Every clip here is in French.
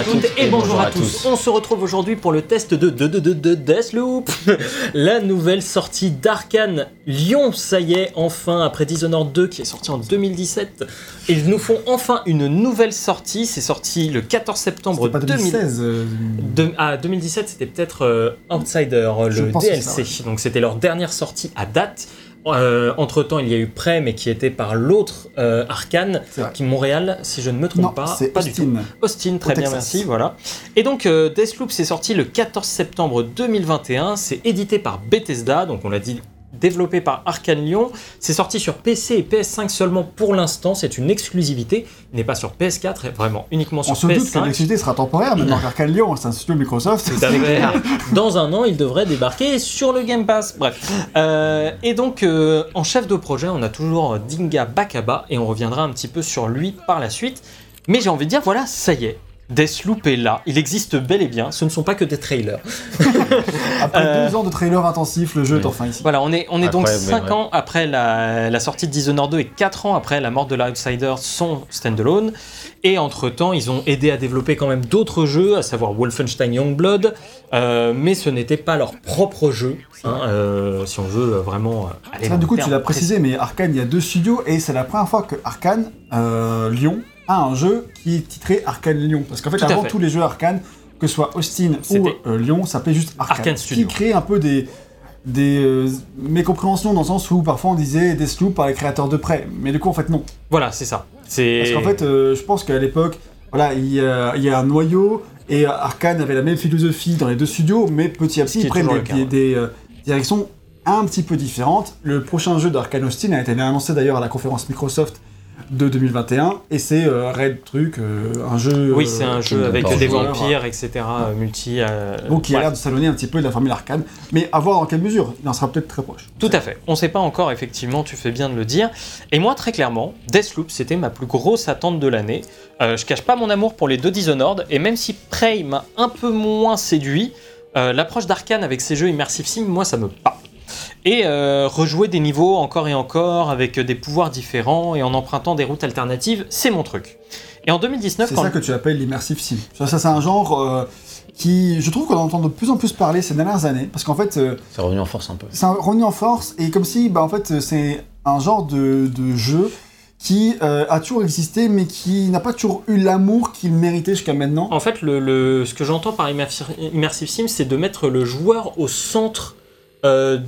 à toutes et bonjour à tous. On se retrouve aujourd'hui pour le test de, de, de, de, de Deathloop, la nouvelle sortie d'Arkane Lyon. Ça y est, enfin, après Dishonored 2 qui est sorti en 2017, ils nous font enfin une nouvelle sortie. C'est sorti le 14 septembre C'était pas 2016. euh, de- ah, 2017, c'était peut-être euh, Outsider, Je le DLC. Donc c'était leur dernière sortie à date. Entre temps, il y a eu Prey, mais qui était par l'autre euh, vrai. qui Montréal, si je ne me trompe Non, pas. c'est pas du tout. Austin. Austin, très Au bien, Texas. merci, voilà. Et donc, euh, Deathloop, c'est sorti le 14 septembre 2021. C'est édité par Bethesda, donc on l'a dit, développé par Arkane Lyon. C'est sorti sur PC et PS5 seulement pour l'instant. C'est une exclusivité. Il n'est pas sur PS4, et vraiment uniquement sur On se doute que PS5. l'activité sera temporaire, maintenant qu'Arkane Lyon, c'est un studio Microsoft. Dans un an, il devrait débarquer sur le Game Pass. Bref. Euh, et donc, euh, en chef de projet, on a toujours Dinga Bakaba et on reviendra un petit peu sur lui par la suite. Mais j'ai envie de dire, voilà, ça y est. Deathloop est là, il existe bel et bien, ce ne sont pas que des trailers. Après Euh, deux ans de trailers intensifs, le jeu est enfin ici. Voilà, on est, on est donc Incroyable, 5 ouais. ans après la, la sortie de Dishonored 2 et 4 ans après la mort de l'Outsider, son standalone. Et entre-temps, ils ont aidé à développer quand même d'autres jeux, à savoir Wolfenstein Youngblood, euh, mais ce n'était pas leur propre jeu, hein, euh, si on veut euh, vraiment euh, aller Ça, dans du coup, tu l'as précisé, mais Arkane, il y a deux studios et c'est la première fois que Arkane euh, Lyon a un jeu qui est titré Arkane Lyon. Parce qu'en fait, Tout avant fait. tous les jeux Arkane, que ce soit Austin ou euh, Lyon, ça s'appelait juste Arkane. Arkane Studio. Qui crée un peu des, des euh, mécompréhensions dans le sens où parfois on disait Deathloop par les créateurs de près. Mais du coup, en fait, non. Voilà, c'est ça. Parce qu'en fait, euh, je pense qu'à l'époque, voilà, il y, a, il y a un noyau et Arkane avait la même philosophie dans les deux studios, mais petit à petit, ils prennent des, cas, des- ouais. des, directions un petit peu différentes. Le prochain jeu d'Arkane Austin a été annoncé d'ailleurs à la conférence Microsoft de 2021 et c'est euh, Red Truc, euh, un jeu. oui, c'est un euh, jeu avec des vampires, etc. euh, multi. euh, Donc qui a l'air de s'allonger un petit peu de la formule Arkane, mais à voir dans quelle mesure. Il en sera peut-être très proche. Tout à fait. On ne sait pas encore, effectivement, tu fais bien de le dire. Et moi, très clairement, Deathloop, c'était ma plus grosse attente de l'année. Euh, je cache pas mon amour pour les deux Dishonored, et même si Prey m'a un peu moins séduit, euh, l'approche d'Arkane avec ces jeux immersifs sim, moi, ça me parle. Et euh, rejouer des niveaux encore et encore avec des pouvoirs différents et en empruntant des routes alternatives, c'est mon truc. Et en 2019, C'est quand ça que tu appelles l'immersive sim. Ça, ça, c'est un genre euh, qui, je trouve qu'on entend de plus en plus parler ces dernières années, parce qu'en fait. euh, C'est revenu en force un peu. c'est revenu en force et comme si bah, en fait c'est un genre de, de jeu qui euh, a toujours existé mais qui n'a pas toujours eu l'amour qu'il méritait jusqu'à maintenant. En fait, le, le- ce que j'entends par immersi- Immersive Sim, c'est de mettre le joueur au centre euh,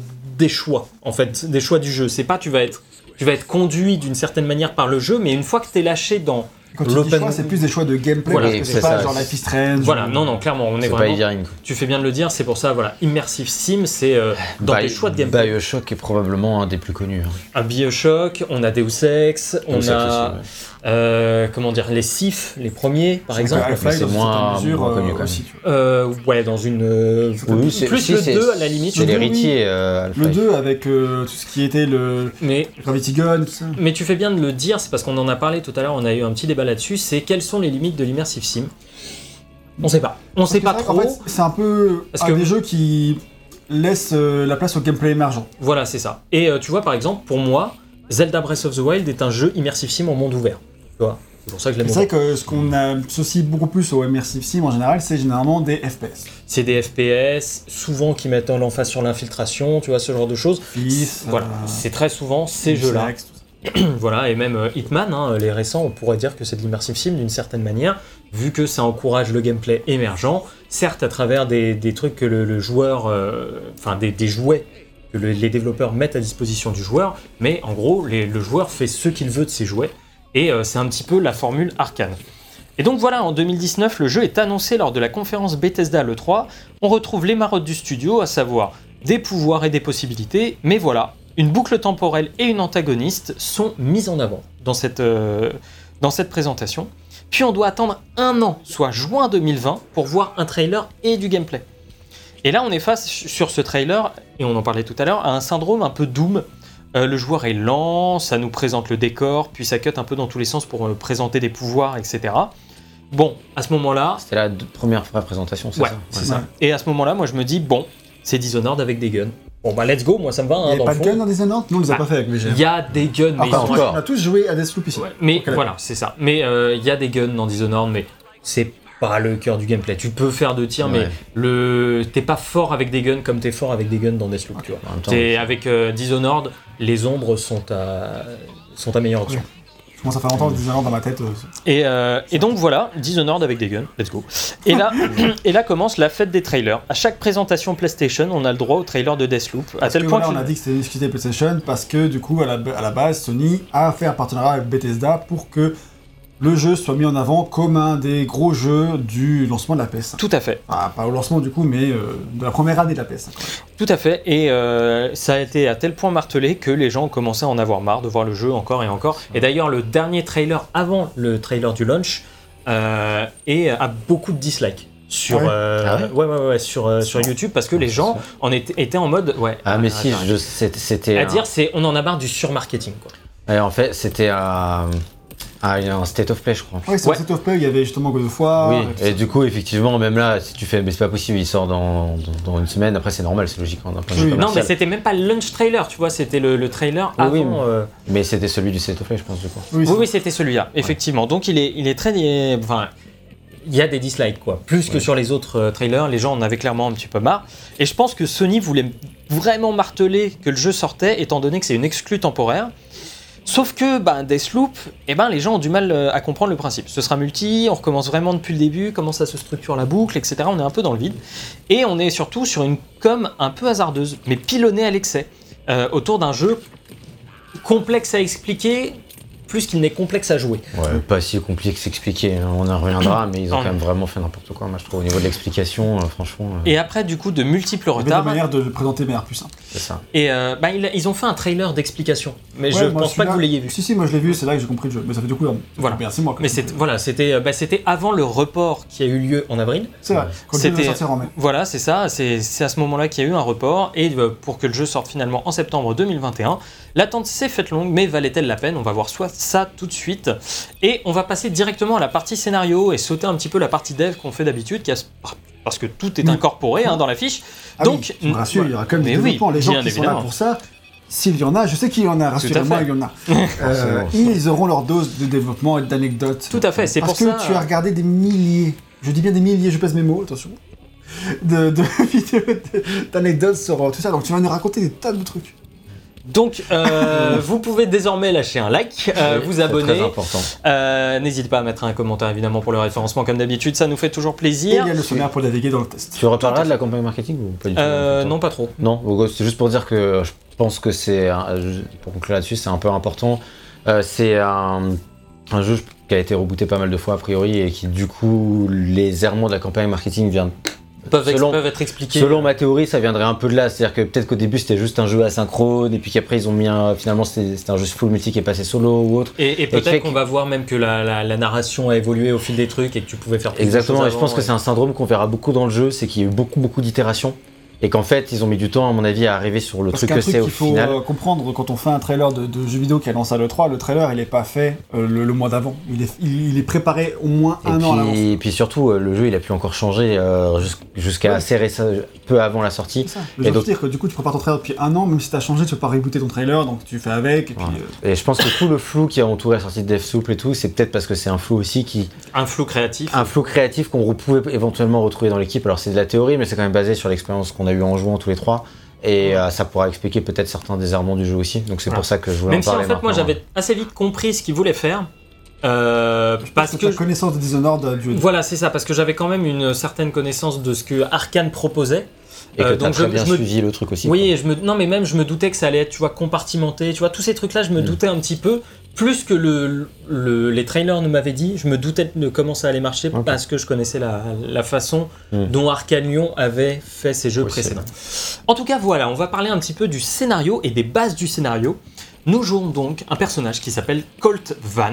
des choix, en fait, des choix du jeu. C'est pas tu vas être, tu vas être conduit d'une certaine manière par le jeu, mais une fois que tu es lâché dans. Quand l'open- c'est plus des choix de gameplay Voilà, parce que c'est pas ça, genre Life is Strange. Voilà, ou- non, non, clairement, on est pas vraiment. Quoi. Tu fais bien de le dire, c'est pour ça, voilà. Immersive Sim, c'est euh, dans Bio- tes choix de gameplay. Bioshock est probablement un des plus connus. hein. Un Bioshock, on a Deus Ex, on Deus Ex a. aussi, ouais. Euh, comment dire, les Sif, les premiers, par exemple. Mais c'est dans une moins- certaine mesure, moins euh, connu, quand aussi. Euh, ouais, dans une. euh, Oui, plus si, le c'est- 2 à la limite. C'est l'héritier, euh, Le Half-Life. 2 avec euh, tout ce qui était le Mais Gravity Gun, tout ça. Mais tu fais bien de le dire, c'est parce qu'on en a parlé tout à l'heure, on a eu un petit débat là-dessus, c'est quelles sont les limites de l'immersive sim? On sait pas. On sait pas trop. fait, c'est un peu Parce un que- des jeux qui laisse euh, la place au gameplay émergent. Voilà, c'est ça. Et euh, tu vois, par exemple, pour moi, Zelda Breath of the Wild est un jeu immersive sim en monde ouvert. C'est pour ça que je l'aime C'est vrai que ce qu'on associe beaucoup plus au immersive sim en général, c'est généralement des FPS. C'est des FPS, souvent qui mettent l'emphase sur l'infiltration, tu vois, ce genre de choses. Fils, Voilà, euh, c'est très souvent ces jeux-là. Voilà, et même euh, Hitman, hein, les récents, on pourrait dire que c'est de l'immersive sim d'une certaine manière, vu que ça encourage le gameplay émergent, certes à travers des, des trucs que le, le joueur, euh, enfin des, des jouets que le- les développeurs mettent à disposition du joueur, mais en gros, les- le joueur fait ce qu'il veut de ses jouets, et euh, c'est un petit peu la formule arcane. Et donc voilà, en 2019, le jeu est annoncé lors de la conférence Bethesda l'E3. On retrouve les marottes du studio, à savoir des pouvoirs et des possibilités, mais voilà, une boucle temporelle et une antagoniste sont mises en avant dans cette, euh, dans cette présentation. Puis on doit attendre un an, soit juin 2020, pour voir un trailer et du gameplay. Et là, on est face sur ce trailer, et on en parlait tout à l'heure, à un syndrome un peu Doom. Euh, le joueur est lent, ça nous présente le décor, puis ça cut un peu dans tous les sens pour euh, présenter des pouvoirs, etc. Bon, à ce moment-là, C'était la première vraie présentation, c'est ouais, ça? c'est Ouais. ça. Et à ce moment-là, moi je me dis, bon, c'est Dishonored avec des guns. Bon bah let's go, moi ça me va. Il Hein, n'y avait dans pas le de fond. gun dans Dishonored? Non, on les a Bah, pas fait avec VGM. Il y a des guns, mais Ah, ils on a tous joué à Deathloop ici. Ouais, mais voilà, c'est ça. Mais euh, il y a des guns dans Dishonored, mais c'est pas le cœur du gameplay. Tu peux faire de tir, mais le t'es pas fort avec des guns comme t'es fort avec des guns dans Deathloop, tu vois. Temps, T'es avec euh, Dishonored, les ombres sont ta sont ta meilleure option. Je commence à faire longtemps que Dishonored dans ma tête. euh, Et, euh, et donc voilà, Dishonored avec des guns, let's go. Et là, et là commence la fête des trailers. À chaque présentation PlayStation, on a le droit au trailer de Deathloop. À Parce tel que point voilà, que on a dit que c'était une PlayStation parce que du coup, à la, à la base, Sony a fait un partenariat avec Bethesda pour que le jeu soit mis en avant comme un des gros jeux du lancement de la PS. Tout à fait, Enfin, pas au lancement du coup, mais euh, de la première année de la PS. tout à fait. Et euh, ça a été à tel point martelé que les gens ont commencé à en avoir marre de voir le jeu encore et encore. Et d'ailleurs, le dernier trailer avant le trailer du launch euh, est- a beaucoup de dislikes sur, Ah ouais euh, Ah ouais ouais, ouais, ouais, sur, euh, sur YouTube parce que les gens en étaient, étaient en mode ouais. Ah, mais si, c'était. à un- dire c'est on en a marre du surmarketing quoi. Ouais, en fait, c'était un, un, un State of Play, je crois. Oui, c'est Ouais. State of Play, il y avait justement God of War. oui, et du coup, effectivement, même là, si tu fais, mais c'est pas possible, il sort dans, dans, dans une semaine, après c'est normal, c'est logique hein, Oui. Non mais c'était même pas le launch trailer, tu vois, c'était le, le trailer Oui, avant. oui, mais- euh, Mais c'était celui du State of Play, je pense, du coup. Oui, oui, c'était celui-là, effectivement. Donc il est, il est très. Enfin, il y a des dislikes, quoi. Plus que sur les autres euh, trailers, les gens en avaient clairement un petit peu marre. Et je pense que Sony voulait vraiment marteler que le jeu sortait, étant donné que c'est une exclue temporaire. Sauf que bah, Deathloop, eh ben, les gens ont du mal euh, à comprendre le principe. Ce sera multi, on recommence vraiment depuis le début, comment ça se structure la boucle, etc. On est un peu dans le vide. Et on est surtout sur une com un peu hasardeuse, mais pilonnée à l'excès, euh, autour d'un jeu complexe à expliquer, plus qu'il n'est complexe à jouer. Ouais, pas si compliqué que s'expliquer, hein, on en reviendra, mais ils ont quand même vraiment fait n'importe quoi, moi je trouve, au niveau de l'explication, euh, franchement, euh, Et après, du coup, de multiples Il y avait des retards. manières de le présenter manière plus simple. c'est ça. Et euh, bah, il- ils ont fait un trailer d'explication, mais Ouais, je moi, pense pas que vous l'ayez vu. Si, si, moi je l'ai vu, c'est là que j'ai compris le jeu. Mais ça fait du coup, Voilà. mois. que Mais c'est- voilà, c'était bah, c'était avant le report qui a eu lieu en avril. C'est vrai, quand le jeu sortir en mai. Voilà, c'est ça, c'est c'est à ce moment-là qu'il y a eu un report, et euh, pour que le jeu sorte finalement en septembre 2021. L'attente s'est faite longue, mais valait-elle la peine? On va voir soit ça tout de suite, et on va passer directement à la partie scénario et sauter un petit peu la partie dev qu'on fait d'habitude, qui a- parce que tout est incorporé hein, dans la fiche. Ah Donc, oui, je me rassure, il y aura quand même des oui, développements. Les gens bien qui sont là pour ça, s'il y en a, je sais qu'il y en a, rassurez-moi, fait. il y en a. Euh, ils auront leur dose de développement et d'anecdotes. Tout à fait, c'est Parce pour que ça. tu as regardé des milliers, je dis bien des milliers, je pèse mes mots, attention, de, de vidéos, d'anecdotes sur euh, tout ça. Donc tu vas nous raconter des tas de trucs. Donc, euh, vous pouvez désormais lâcher un like, euh, Oui, vous c'est abonner. très important. Euh, N'hésitez pas à mettre un commentaire évidemment pour le référencement comme d'habitude, ça nous fait toujours Et plaisir. il y a le sommaire pour naviguer dans le test. Tu reparleras de la campagne marketing ou pas du tout Euh, non, pas trop. Non, c'est juste pour dire que je pense que c'est, un- pour conclure là-dessus, c'est un peu important. Euh, c'est un, un jeu qui a été rebooté pas mal de fois a priori et qui du coup, les errements de la campagne marketing viennent Peuvent, Selon- peuvent être expliqués. Selon ma théorie, ça viendrait un peu de là. C'est-à-dire que peut-être qu'au début c'était juste un jeu asynchrone, et puis qu'après ils ont mis un. Finalement c'était un jeu full multi qui est passé solo ou autre. Et, et peut-être qu'on va voir même que la, la- la narration a évolué au fil des trucs et que tu pouvais faire plus de Exactement, choses et je pense avant, que c'est un syndrome qu'on verra beaucoup dans le jeu, c'est qu'il y a eu beaucoup beaucoup d'itérations, et qu'en fait ils ont mis du temps, à mon avis, à arriver sur le Parce truc que c'est au qu'il faut final. euh, comprendre quand on fait un trailer de, de jeu vidéo qui annonce à l'E3, le trailer il est pas fait euh, le, le mois d'avant. Il est, il, il est préparé au moins Et un an à l'avance. puis, et puis surtout, euh, le jeu il a pu encore changer euh, jus- jusqu'à Ouais. assez récent, peu avant la sortie. Ça. Le Et donc- dire que du coup tu prépares ton trailer depuis un an, même si t'as changé, tu peux pas rebooter ton trailer, donc tu fais avec. Et puis, Ouais. euh, Et je pense que tout le flou qui a entouré la sortie de Deathloop et tout, c'est peut-être parce que c'est un flou aussi qui. Un flou créatif. Un flou créatif qu'on pouvait éventuellement retrouver dans l'équipe. Alors c'est de la théorie, mais c'est quand même basé sur l'expérience qu'on a eu en jouant tous les trois. Et euh, ça pourra expliquer peut-être certains désarmements du jeu aussi. Donc c'est Voilà. pour ça que je voulais Même en si en parler fait, moi j'avais assez vite compris ce qu'il voulait faire. Euh, parce que. ta connaissance de Dishonored dû Voilà, c'est ça, parce que j'avais quand même une certaine connaissance de ce que Arkane proposait. Et que Euh, t'as donc très je- bien je me- suivi le truc aussi. Oui, et je me, non, mais même je me doutais que ça allait être, tu vois, compartimenté, tu vois, tous ces trucs-là, je me Mm. doutais un petit peu. Plus que le, le- les trailers ne m'avaient dit, je me doutais de comment ça allait marcher parce que je connaissais la, la façon Mm. dont Arkane Lyon avait fait ses jeux Oui, c'est précédents. En tout cas, voilà, on va parler un petit peu du scénario et des bases du scénario. Nous jouons donc un personnage qui s'appelle Colt Van,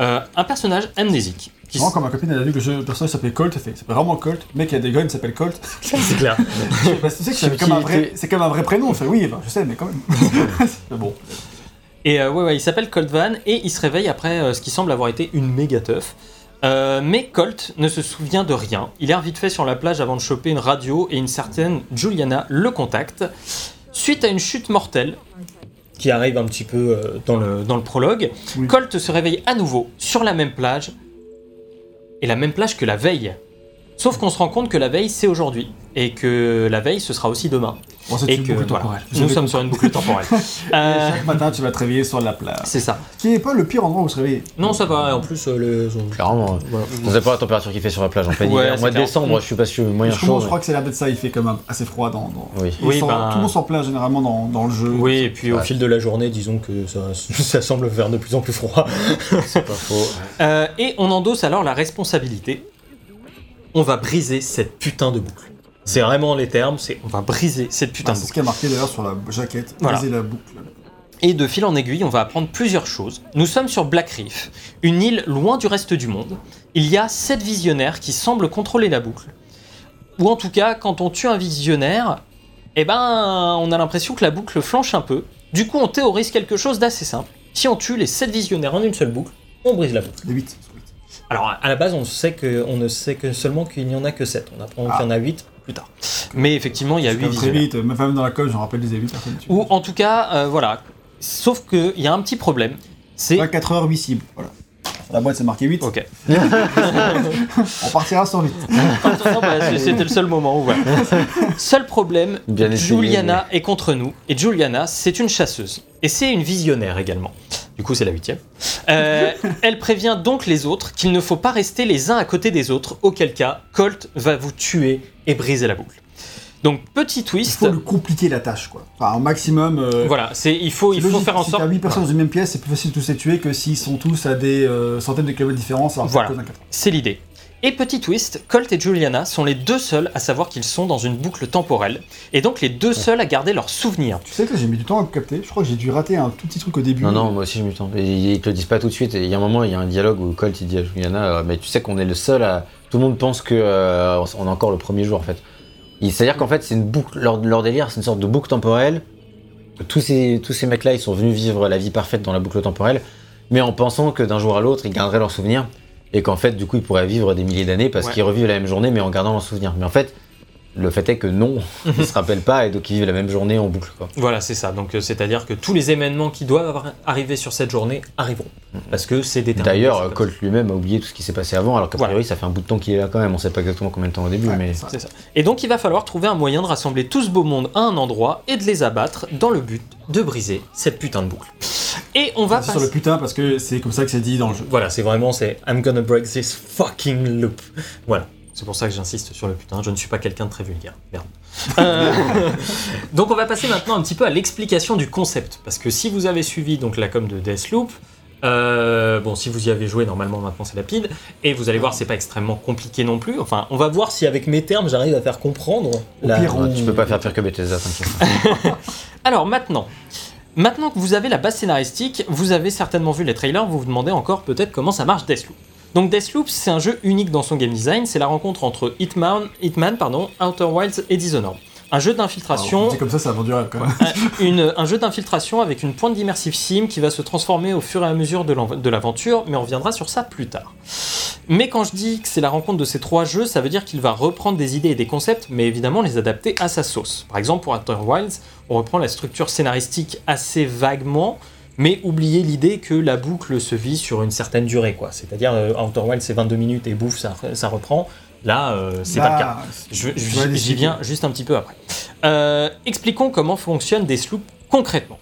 euh, un personnage amnésique. Qui Vraiment, quand ma copine elle a vu que le personnage s'appelle Colt, elle fait, il s'appelle vraiment Colt, le mec qui a des guns il s'appelle Colt. c'est clair. C'est comme, un vrai- c'est comme un vrai prénom, je fais oui, bah, je sais, mais quand même. Mais bon. Et euh, ouais, ouais, il s'appelle Colt Van et il se réveille après euh, ce qui semble avoir été une méga teuf. Euh, mais Colt ne se souvient de rien. Il erre vite fait sur la plage avant de choper une radio et une certaine Juliana le contacte. Suite à une chute mortelle, qui arrive un petit peu euh, dans, le, dans le prologue, Oui. Colt se réveille à nouveau sur la même plage. Et la même plage que la veille. Sauf qu'on se rend compte que la veille, c'est aujourd'hui. Et que la veille, ce sera aussi demain. Bon, c'est Et une que boucle voilà, temporelle. nous sommes sur une boucle temporelle. Euh, Chaque matin, tu vas te réveiller sur la plage. c'est ça. Ce qui n'est pas le pire endroit où se réveiller. Non, ça va. Et en plus, euh, les... Clairement. Voilà. Dépend de la température qu'il fait sur la plage en plein Ouais, hiver. Mois de décembre, je suis pas sûr, moyen chaud. je crois que c'est l'air d'être ça, il fait quand même assez froid dans. dans... Oui. Oui, ben- Tout le monde s'en plaint généralement dans, dans le jeu. Oui, et puis au fil de la journée, disons que ça, ça semble faire de plus en plus froid. C'est pas faux. Euh, et on endosse alors la responsabilité. On va briser cette putain de boucle. C'est vraiment les termes, c'est On va briser cette putain Ah, de c'est boucle. ce qui est marqué d'ailleurs sur la jaquette. Voilà. Briser la boucle. Et de fil en aiguille, on va apprendre plusieurs choses. Nous sommes sur Black Reef, une île loin du reste du monde. Il y a sept visionnaires qui semblent contrôler la boucle. Ou en tout cas, quand on tue un visionnaire, eh ben, on a l'impression que la boucle flanche un peu. Du coup, on théorise quelque chose d'assez simple. Si on tue les sept visionnaires en une seule boucle, on brise la boucle. Les 8. Alors à la base, on sait que on ne sait que seulement qu'il n'y en a que 7. On apprend qu'il y en a 8 plus tard. Mais effectivement, il y a huit Très visionnaires. vite, même dans la colle, j'en rappelle des 8 personnes. Ou en tout cas, euh, voilà. Sauf qu'il y a un petit problème. C'est. 4 heures, 8 cibles. Voilà. La boîte, c'est marqué 8. Ok. On partira 8. Non, bah, C'était le seul moment où voilà. Seul problème, Bien essayé, Juliana est contre nous. Et Juliana, c'est une chasseuse. Et c'est une visionnaire également. Du coup, c'est la huitième. Euh, elle prévient donc les autres qu'il ne faut pas rester les uns à côté des autres, auquel cas, Colt va vous tuer et briser la boucle. Donc, petit Il twist. faut le compliquer la tâche, quoi. Enfin, au maximum. euh, Voilà, c'est il faut, il faut faire en si sorte. t'as 8 personnes dans une même pièce, c'est plus facile de tous les tuer que s'ils sont tous à des euh, centaines de kilomètres de différence. alors Voilà. C'est l'idée. Et petit twist, Colt et Juliana sont les deux seuls à savoir qu'ils sont dans une boucle temporelle, et donc les deux seuls à garder leurs souvenirs. Tu sais que j'ai mis du temps à me capter. Je crois que j'ai dû rater un tout petit truc au début. Non, non, moi aussi je me tente. Et Ils te le disent pas tout de suite. Et il y a un moment, il y a un dialogue où Colt il dit à Juliana euh, Mais tu sais qu'on est le seul à. Tout le monde pense que euh, on est encore le premier jour en fait. Il- C'est-à-dire qu'en fait, c'est une boucle. Leur, leur délire, c'est une sorte de boucle temporelle. Tous ces, tous ces mecs-là, ils sont venus vivre la vie parfaite dans la boucle temporelle, mais en pensant que d'un jour à l'autre, ils garderaient leurs souvenirs. Et qu'en fait, du coup, ils pourraient vivre des milliers d'années parce Ouais. qu'ils revivent la même journée, mais en gardant leurs souvenirs. Mais en fait, le fait est que non, ils se rappellent pas et donc ils vivent la même journée en boucle. Quoi. Voilà, c'est ça. Donc euh, c'est-à-dire que tous les événements qui doivent avoir- arriver sur cette journée arriveront. Parce que c'est déterminé. D'ailleurs, Colt lui-même a oublié tout ce qui s'est passé avant, alors qu'a Voilà. priori, ça fait un bout de temps qu'il est là quand même. On sait pas exactement combien de temps au début, Ouais, mais. ça. C'est ça. Et donc il va falloir trouver un moyen de rassembler tout ce beau monde à un endroit et de les abattre dans le but de briser cette putain de boucle. Et on va C'est sur le passer. putain parce que c'est comme ça que c'est dit dans le jeu. Voilà, c'est vraiment, c'est I'm gonna break this fucking loop. Voilà. C'est pour ça que j'insiste sur le putain. Je ne suis pas quelqu'un de très vulgaire. Merde. Euh, donc on va passer maintenant un petit peu à l'explication du concept. Parce que si vous avez suivi donc la com de Deathloop, euh, bon, si vous y avez joué, normalement maintenant c'est rapide. Et vous allez voir, c'est pas extrêmement compliqué non plus. Enfin, on va voir si avec mes termes j'arrive à faire comprendre. Au la- pire, on- Ouais, Tu peux pas faire pire que Bethesda, t'inquiète. Alors maintenant. Maintenant que vous avez la base scénaristique, vous avez certainement vu les trailers, vous vous demandez encore peut-être comment ça marche Deathloop. Donc Deathloop, c'est un jeu unique dans son game design, c'est la rencontre entre Hitman, Hitman pardon, Outer Wilds et Dishonored. Un jeu d'infiltration C'est comme ça, ça rêve quand même. un, une- un jeu d'infiltration avec une pointe d'immersive sim qui va se transformer au fur et à mesure de l'aventure, mais on reviendra sur ça plus tard. Mais quand je dis que c'est la rencontre de ces trois jeux, ça veut dire qu'il va reprendre des idées et des concepts, mais évidemment les adapter à sa sauce. Par exemple, pour Outer Wilds, on reprend la structure scénaristique assez vaguement, mais oublier l'idée que la boucle se vit sur une certaine durée, quoi. C'est-à-dire, euh, Outer c'est 22 minutes et bouffe, ça, ça reprend. Là, euh, c'est pas le cas. Bah, Je- je- J'y viens juste un petit peu après. Euh, expliquons comment fonctionne Deathloop concrètement.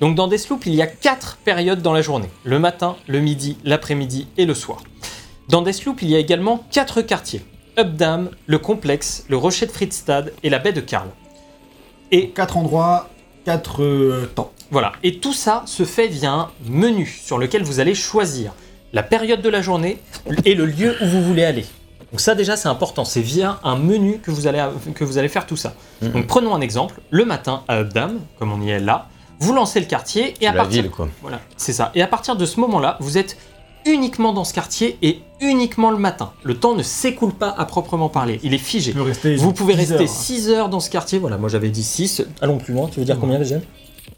Donc dans Deathloop, il y a quatre périodes dans la journée. Le matin, le midi, l'après-midi et le soir. Dans Deathloop, il y a également quatre quartiers. Updam, le complexe, le rocher de Friedstad et la baie de Karl. Et Quatre endroits, quatre euh, temps. Voilà. Et tout ça se fait via un menu sur lequel vous allez choisir la période de la journée et le lieu où vous voulez aller. Donc ça déjà c'est important, c'est via un menu que vous allez, que vous allez faire tout ça. Mhm. Donc prenons un exemple, le matin à Updam, comme on y est là, vous lancez le quartier et à la partir ville, quoi. voilà, c'est ça. Et à partir de ce moment-là, vous êtes uniquement dans ce quartier et uniquement le matin. Le temps ne s'écoule pas à proprement parler, il est figé. Vous pouvez 10 rester heures. hein. 6 heures dans ce quartier, voilà, moi j'avais dit 6. Allons plus loin, tu veux dire combien déjà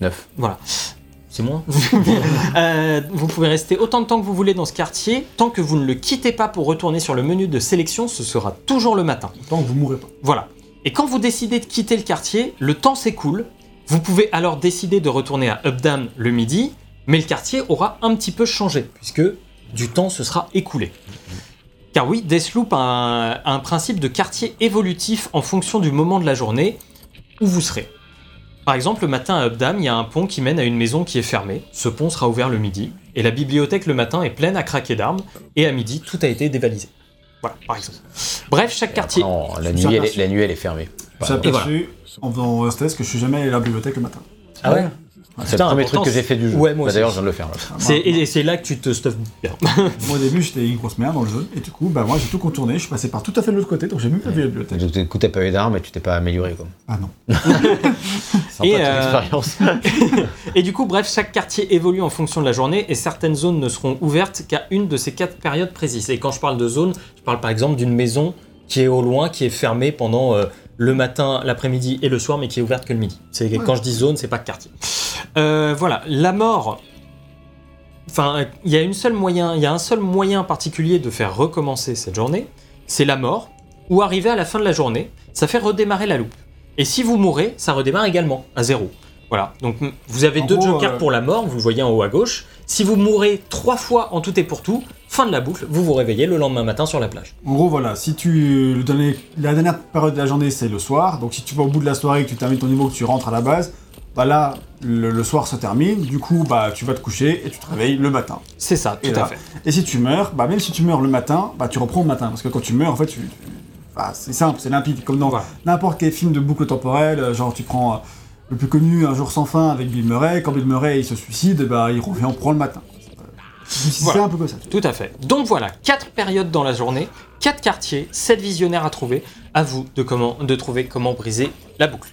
9. Voilà. C'est moins Euh, vous pouvez rester autant de temps que vous voulez dans ce quartier, tant que vous ne le quittez pas pour retourner sur le menu de sélection, ce sera toujours le matin. Tant que vous mourrez pas. Voilà. Et quand vous décidez de quitter le quartier, le temps s'écoule. Vous pouvez alors décider de retourner à Updam le midi, mais le quartier aura un petit peu changé, puisque du temps se sera écoulé. Car oui, Deathloop a un, a un principe de quartier évolutif en fonction du moment de la journée où vous serez. Par exemple, le matin à Updam, il y a un pont qui mène à une maison qui est fermée. Ce pont sera ouvert le midi. Et la bibliothèque le matin est pleine à craquer d'armes. Et à midi, tout a été dévalisé. Voilà, par exemple. Bref, chaque quartier. Non, la nuit, elle est, la nuit, elle est fermée. J'ai aperçu en faisant un test que je suis jamais allé à la bibliothèque le matin. Ah ouais? C'est Putain, le premier truc que j'ai fait du jeu. Ouais, moi Bah. D'ailleurs, je viens de le faire. C'est- Et c'est là que tu te stuffes bien. Moi au début j'étais une grosse merde dans le jeu et du coup bah moi j'ai tout contourné, je suis passé par tout à fait de l'autre côté donc j'ai même pas vu la bibliothèque. Donc, du coup, t'as pas eu d'armes et tu t'es pas amélioré. Quoi. Ah non. Sympa Et, ton euh, expérience. Et du coup, bref, chaque quartier évolue en fonction de la journée et certaines zones ne seront ouvertes qu'à une de ces quatre périodes précises. Et quand je parle de zone, je parle par exemple d'une maison qui est au loin, qui est fermée pendant euh, le matin, l'après-midi et le soir, mais qui est ouverte que le midi. C'est quand je dis zone, c'est pas quartier. Euh, voilà, la mort. Enfin, il y a une seule moyen, il y a un seul moyen particulier de faire recommencer cette journée, c'est la mort. Ou arriver à la fin de la journée, ça fait redémarrer la loupe. Et si vous mourrez, ça redémarre également à zéro. Voilà, donc vous avez En deux gros, jokers euh, pour la mort, vous le voyez en haut à gauche. Si vous mourrez trois fois en tout et pour tout, fin de la boucle, vous vous réveillez le lendemain matin sur la plage. En gros voilà, si tu le dernier- la dernière période de la journée c'est le soir, donc si tu vas au bout de la soirée et que tu termines ton niveau que tu rentres à la base, bah là le, le soir se termine, du coup bah tu vas te coucher et tu te réveilles le matin. C'est ça, tout Et à là, fait. Et si tu meurs, bah même si tu meurs le matin, bah tu reprends le matin parce que quand tu meurs en fait tu, tu- bah, c'est simple, c'est limpide comme dans n'importe quel film de boucle temporelle, euh, genre tu prends euh, le plus connu Un jour sans fin avec Bill Murray, quand Bill Murray il se suicide, bah il revient, on prend le matin. C'est c'est Voilà. un peu comme ça. Tout à fait. Donc voilà, quatre périodes dans la journée, quatre quartiers, sept visionnaires à trouver. À vous de, comment, de trouver comment briser la boucle.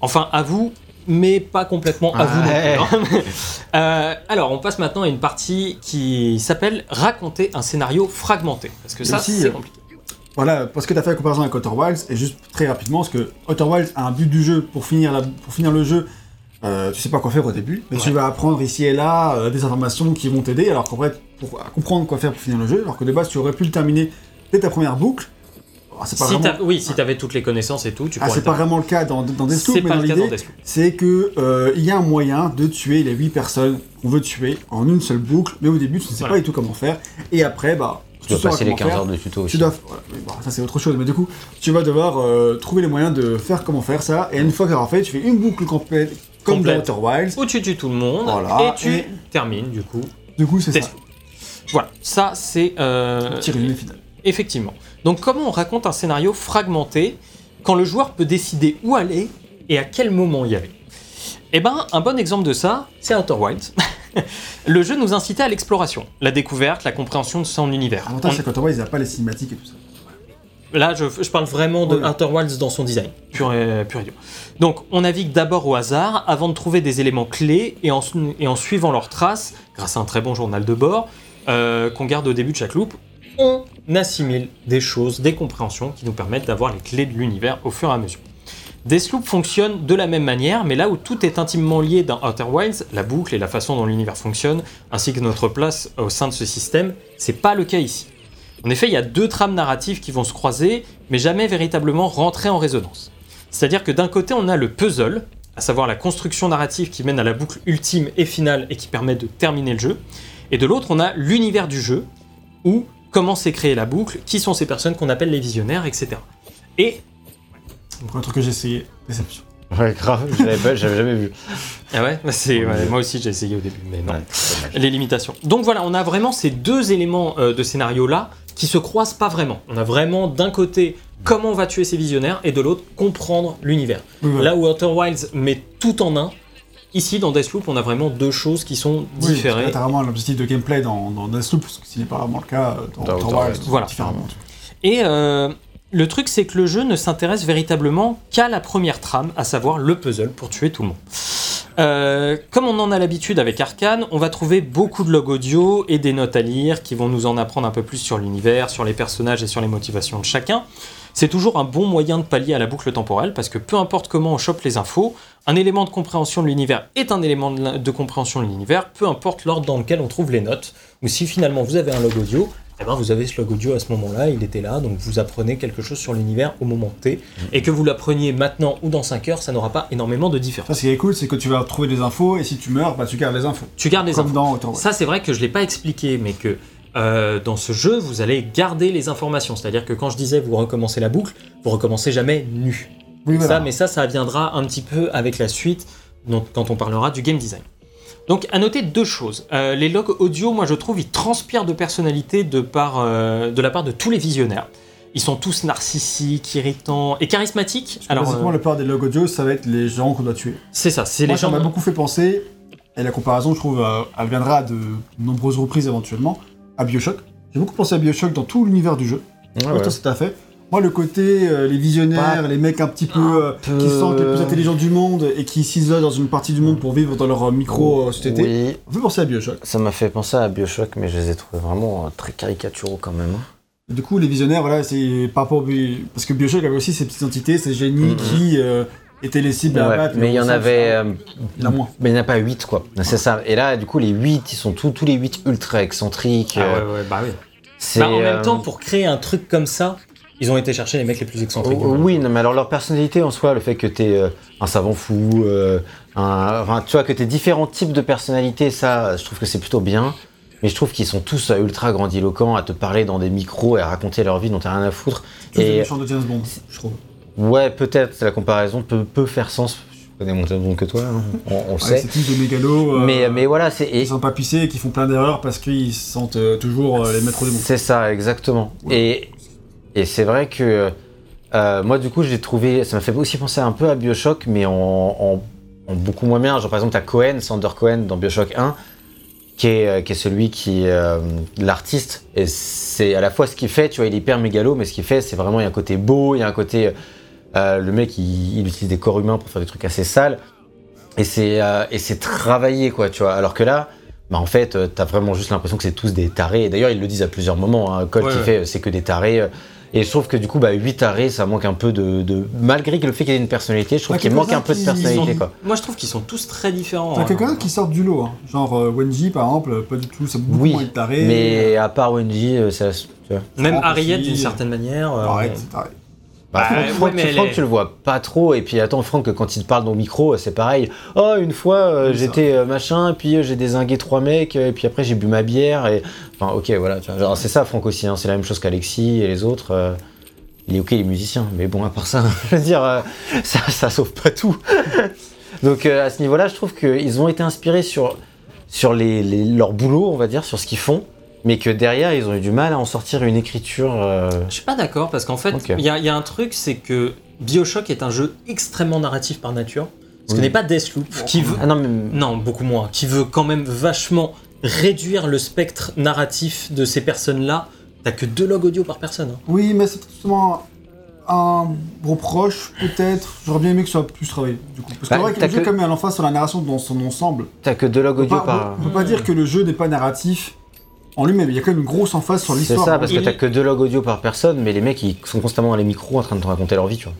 Enfin, à vous, mais pas complètement à vous non Ouais. plus, hein. Euh, alors, on passe maintenant à une partie qui s'appelle raconter un scénario fragmenté. Parce que ça, c'est euh, compliqué. Voilà, parce que tu as fait la comparaison avec Outer Wilds, et juste très rapidement, parce que Outer Wilds a un but du jeu, pour finir, la- pour finir le jeu, euh, tu sais pas quoi faire au début, mais tu vas apprendre ici et là euh, des informations qui vont t'aider, alors qu'en vrai, pour à comprendre quoi faire pour finir le jeu, alors que de base tu aurais pu le terminer dès ta première boucle. Alors, c'est pas Si vraiment, oui, si tu avais toutes les connaissances et tout, tu ah, c'est pas vraiment le cas dans, dans Deathloop, mais pas dans l'idée, c'est que euh, il y a un moyen de tuer les 8 personnes qu'on veut tuer en une seule boucle, mais au début tu ne sais Voilà. pas du tout comment faire, et après, bah, Tu dois passer les comment 15 faire. heures de tuto aussi. Tu dois. voilà, mais bon, ça c'est autre chose, mais du coup, tu vas devoir euh, trouver les moyens de faire comment faire ça, et une fois que tu fait, tu fais une boucle complète, comme dans. Outer Wilds. Où tu tues tout le monde Voilà, et tu et- termines du coup. Du coup, c'est ça. Voilà, ça c'est euh, Petit résumé final. Effectivement. Donc comment on raconte un scénario fragmenté quand le joueur peut décider où aller et à quel moment y aller? Eh ben, un bon exemple de ça, c'est Outer Wilds. le jeu nous incitait à l'exploration, la découverte, la compréhension de son univers. L'avantage, c'est qu'Outer Wilds, il n'y a pas les cinématiques et tout ça. Là, je, je parle vraiment de Oui. Outer Wilds dans son design, pur et, pur et dur. Donc, on navigue d'abord au hasard avant de trouver des éléments clés et en, su- et en suivant leurs traces, grâce à un très bon journal de bord euh, qu'on garde au début de chaque loop, on assimile des choses, des compréhensions qui nous permettent d'avoir les clés de l'univers au fur et à mesure. Deathloop fonctionne de la même manière, mais là où tout est intimement lié dans Outer Wilds, la boucle et la façon dont l'univers fonctionne, ainsi que notre place au sein de ce système, c'est pas le cas ici. En effet, il y a deux trames narratives qui vont se croiser, mais jamais véritablement rentrer en résonance. C'est-à-dire que d'un côté, on a le puzzle, à savoir la construction narrative qui mène à la boucle ultime et finale et qui permet de terminer le jeu, et de l'autre, on a l'univers du jeu, où comment s'est créée la boucle, qui sont ces personnes qu'on appelle les visionnaires, etc. Et Donc, un truc que j'ai essayé, déception. Ouais, grave, je l'avais pas- j'avais jamais vu. ah ouais, bah c'est ouais, moi aussi j'ai essayé au début, mais non. Ouais, c'est les limitations. Donc voilà, on a vraiment ces deux éléments euh, de scénario là qui se croisent pas vraiment. On a vraiment d'un côté comment on va tuer ces visionnaires et de l'autre comprendre l'univers. Oui. Là où Outer Wilds met tout en un, ici dans Deathloop on a vraiment deux choses qui sont Oui, différées. t'as vraiment l'objectif de gameplay dans, dans Deathloop, ce qui n'est pas vraiment le cas euh, dans Dans Outer Outer Wilds, Wilds. Voilà. différemment. Et euh, le truc, c'est que le jeu ne s'intéresse véritablement qu'à la première trame, à savoir le puzzle pour tuer tout le monde. Euh, comme on en a l'habitude avec Arkane, on va trouver beaucoup de logs audio et des notes à lire qui vont nous en apprendre un peu plus sur l'univers, sur les personnages et sur les motivations de chacun. C'est toujours un bon moyen de pallier à la boucle temporelle parce que peu importe comment on chope les infos, un élément de compréhension de l'univers est un élément de, compréhension de l'univers, peu importe l'ordre dans lequel on trouve les notes. Ou si finalement vous avez un log audio, eh ben vous avez ce log audio à ce moment-là, il était là, donc vous apprenez quelque chose sur l'univers au moment T. Et que vous l'appreniez maintenant ou dans 5 heures, ça n'aura pas énormément de différence. Ça, ce qui est cool, c'est que tu vas trouver des infos, et si tu meurs, bah tu gardes les infos. Tu gardes les Comme infos. dans. Ça, c'est vrai que je l'ai pas expliqué, mais que euh, dans ce jeu, vous allez garder les informations. C'est-à-dire que quand je disais vous recommencez la boucle, vous recommencez jamais nu. Oui, voilà. Ça, mais ça, ça viendra un petit peu avec la suite, donc, quand on parlera du game design. Donc, à noter deux choses. Euh, les logs audio, moi, je trouve, ils transpirent de personnalité de, par, euh, de la part de tous les visionnaires. Ils sont tous narcissiques, irritants et charismatiques. Alors, Alors, Basiquement, euh, la plupart des logs audio, ça va être les gens qu'on doit tuer. c'est ça, c'est Moi, les ça gens. m'a beaucoup fait penser, et la comparaison, je trouve, euh, elle viendra à de nombreuses reprises éventuellement, à Bioshock. J'ai beaucoup pensé à Bioshock dans tout l'univers du jeu. Ouais, Ouais, toi, c'est tout à fait. Moi, le côté, euh, les visionnaires, Pas les mecs un petit peu, euh, peu. qui se sentent les plus intelligents du monde et qui s'isolent dans une partie du monde pour vivre dans leur euh, micro-société. Oui, On peut penser à Bioshock. ça m'a fait penser à Bioshock, mais je les ai trouvés vraiment euh, très caricaturaux quand même. hein. Du coup, les visionnaires, voilà, c'est par rapport au Parce que Bioshock avait aussi ses petites entités, ces génies qui euh, étaient les cibles à abattre. mais il y en avait. s'en- euh, Il y en a moins. Mais il n'y en a pas 8, quoi. C'est ça. Et là, du coup, les 8, ils sont tous, tous les 8 ultra excentriques. Ah euh, ouais, ouais, bah oui. c'est, Bah, en même temps, pour créer un truc comme ça, ils ont été chercher les mecs les plus excentriques. Oh, oui, non, mais alors leur personnalité en soi, le fait que tu es un savant fou, euh, un, enfin, tu vois, que tu différents types de personnalités, ça, je trouve que c'est plutôt bien. Mais je trouve qu'ils sont tous euh, ultra grandiloquents à te parler dans des micros et à raconter leur vie dont t'as rien à foutre. Tous les Et méchants de James Bond, je trouve. ouais, peut-être la comparaison peut, peut faire sens. Je connais mon James Bond que toi, hein, on, on le Ouais, sait. c'est tous des mégalos. euh, mais, mais voilà, c'est. Ils sont pas pissés et qui font plein d'erreurs parce qu'ils se sentent euh, toujours euh, les maîtres du monde. C'est ça, exactement. Ouais. Et, et c'est vrai que euh, moi, du coup, j'ai trouvé. Ça m'a fait aussi penser un peu à Bioshock, mais en, en- en beaucoup moins bien. Genre, par exemple, t'as Cohen, Sander Cohen dans Bioshock 1, qui est, euh, qui est celui qui est euh, l'artiste. Et c'est à la fois ce qu'il fait, tu vois, il est hyper mégalo, mais ce qu'il fait, c'est vraiment, il y a un côté beau, il y a un côté. euh, le mec, il, il utilise des corps humains pour faire des trucs assez sales. Et c'est et c'est travaillé, quoi, tu vois. Alors que là. Bah en fait, t'as vraiment juste l'impression que c'est tous des tarés. Et d'ailleurs, ils le disent à plusieurs moments. Hein. Ouais, qui ouais. fait, c'est que des tarés. Et je trouve que du coup, bah, 8 tarés, ça manque un peu de. de- Malgré que le fait qu'il ait une personnalité, je trouve Ouais, qu'il manque un peu de personnalité, sont- quoi. Moi, je trouve qu'ils sont tous très différents. T'as hein. quelqu'un qui sort du lot, hein. genre euh, Wenji par exemple, pas du tout, c'est beaucoup Oui, moins taré. Mais à part Wenji, euh, ça. tu vois. Même Harriet, d'une certaine manière. euh, Arrête, c'est taré. Bah, Franck, ouais, Franck, mais tu, Franck, est- tu le vois pas trop. Et puis attends, Franck, quand il te parle dans le micro, c'est pareil. Oh, une fois, euh, j'étais euh, machin, puis euh, j'ai désingué trois mecs, et puis après j'ai bu ma bière. Et... Enfin, ok, voilà. C'est ça, Franck aussi. hein, c'est la même chose qu'Alexis et les autres. Il est ok, il est musicien. Mais bon, à part ça, je veux dire, ça, ça sauve pas tout. Donc à ce niveau-là, je trouve qu'ils ont été inspirés sur, sur les, les- leur boulot, on va dire, sur ce qu'ils font. Mais que derrière, ils ont eu du mal à en sortir une écriture. euh, Je suis pas d'accord parce qu'en fait, il y, a- il y a un truc, c'est que Bioshock est un jeu extrêmement narratif par nature. Ce Oui. n'est pas Deathloop qui veut. Ah non, mais Non, beaucoup moins. Qui veut quand même vachement réduire le spectre narratif de ces personnes-là. T'as que deux logs audio par personne. hein. Oui, mais c'est justement un reproche, peut-être. J'aurais bien aimé que ce soit plus travaillé, du coup. Parce que Bah, c'est vrai que t'as le jeu, que- quand même, à l'emphase sur la narration dans son ensemble. t'as que deux logs On peut audio pas, par. on peut pas dire que le jeu n'est pas narratif en lui-même. Il y a quand même une grosse emphase sur C'est l'histoire. ça, parce que t'as que deux logs audio par personne, mais les mecs ils sont constamment dans les micros en train de te raconter leur vie, tu vois.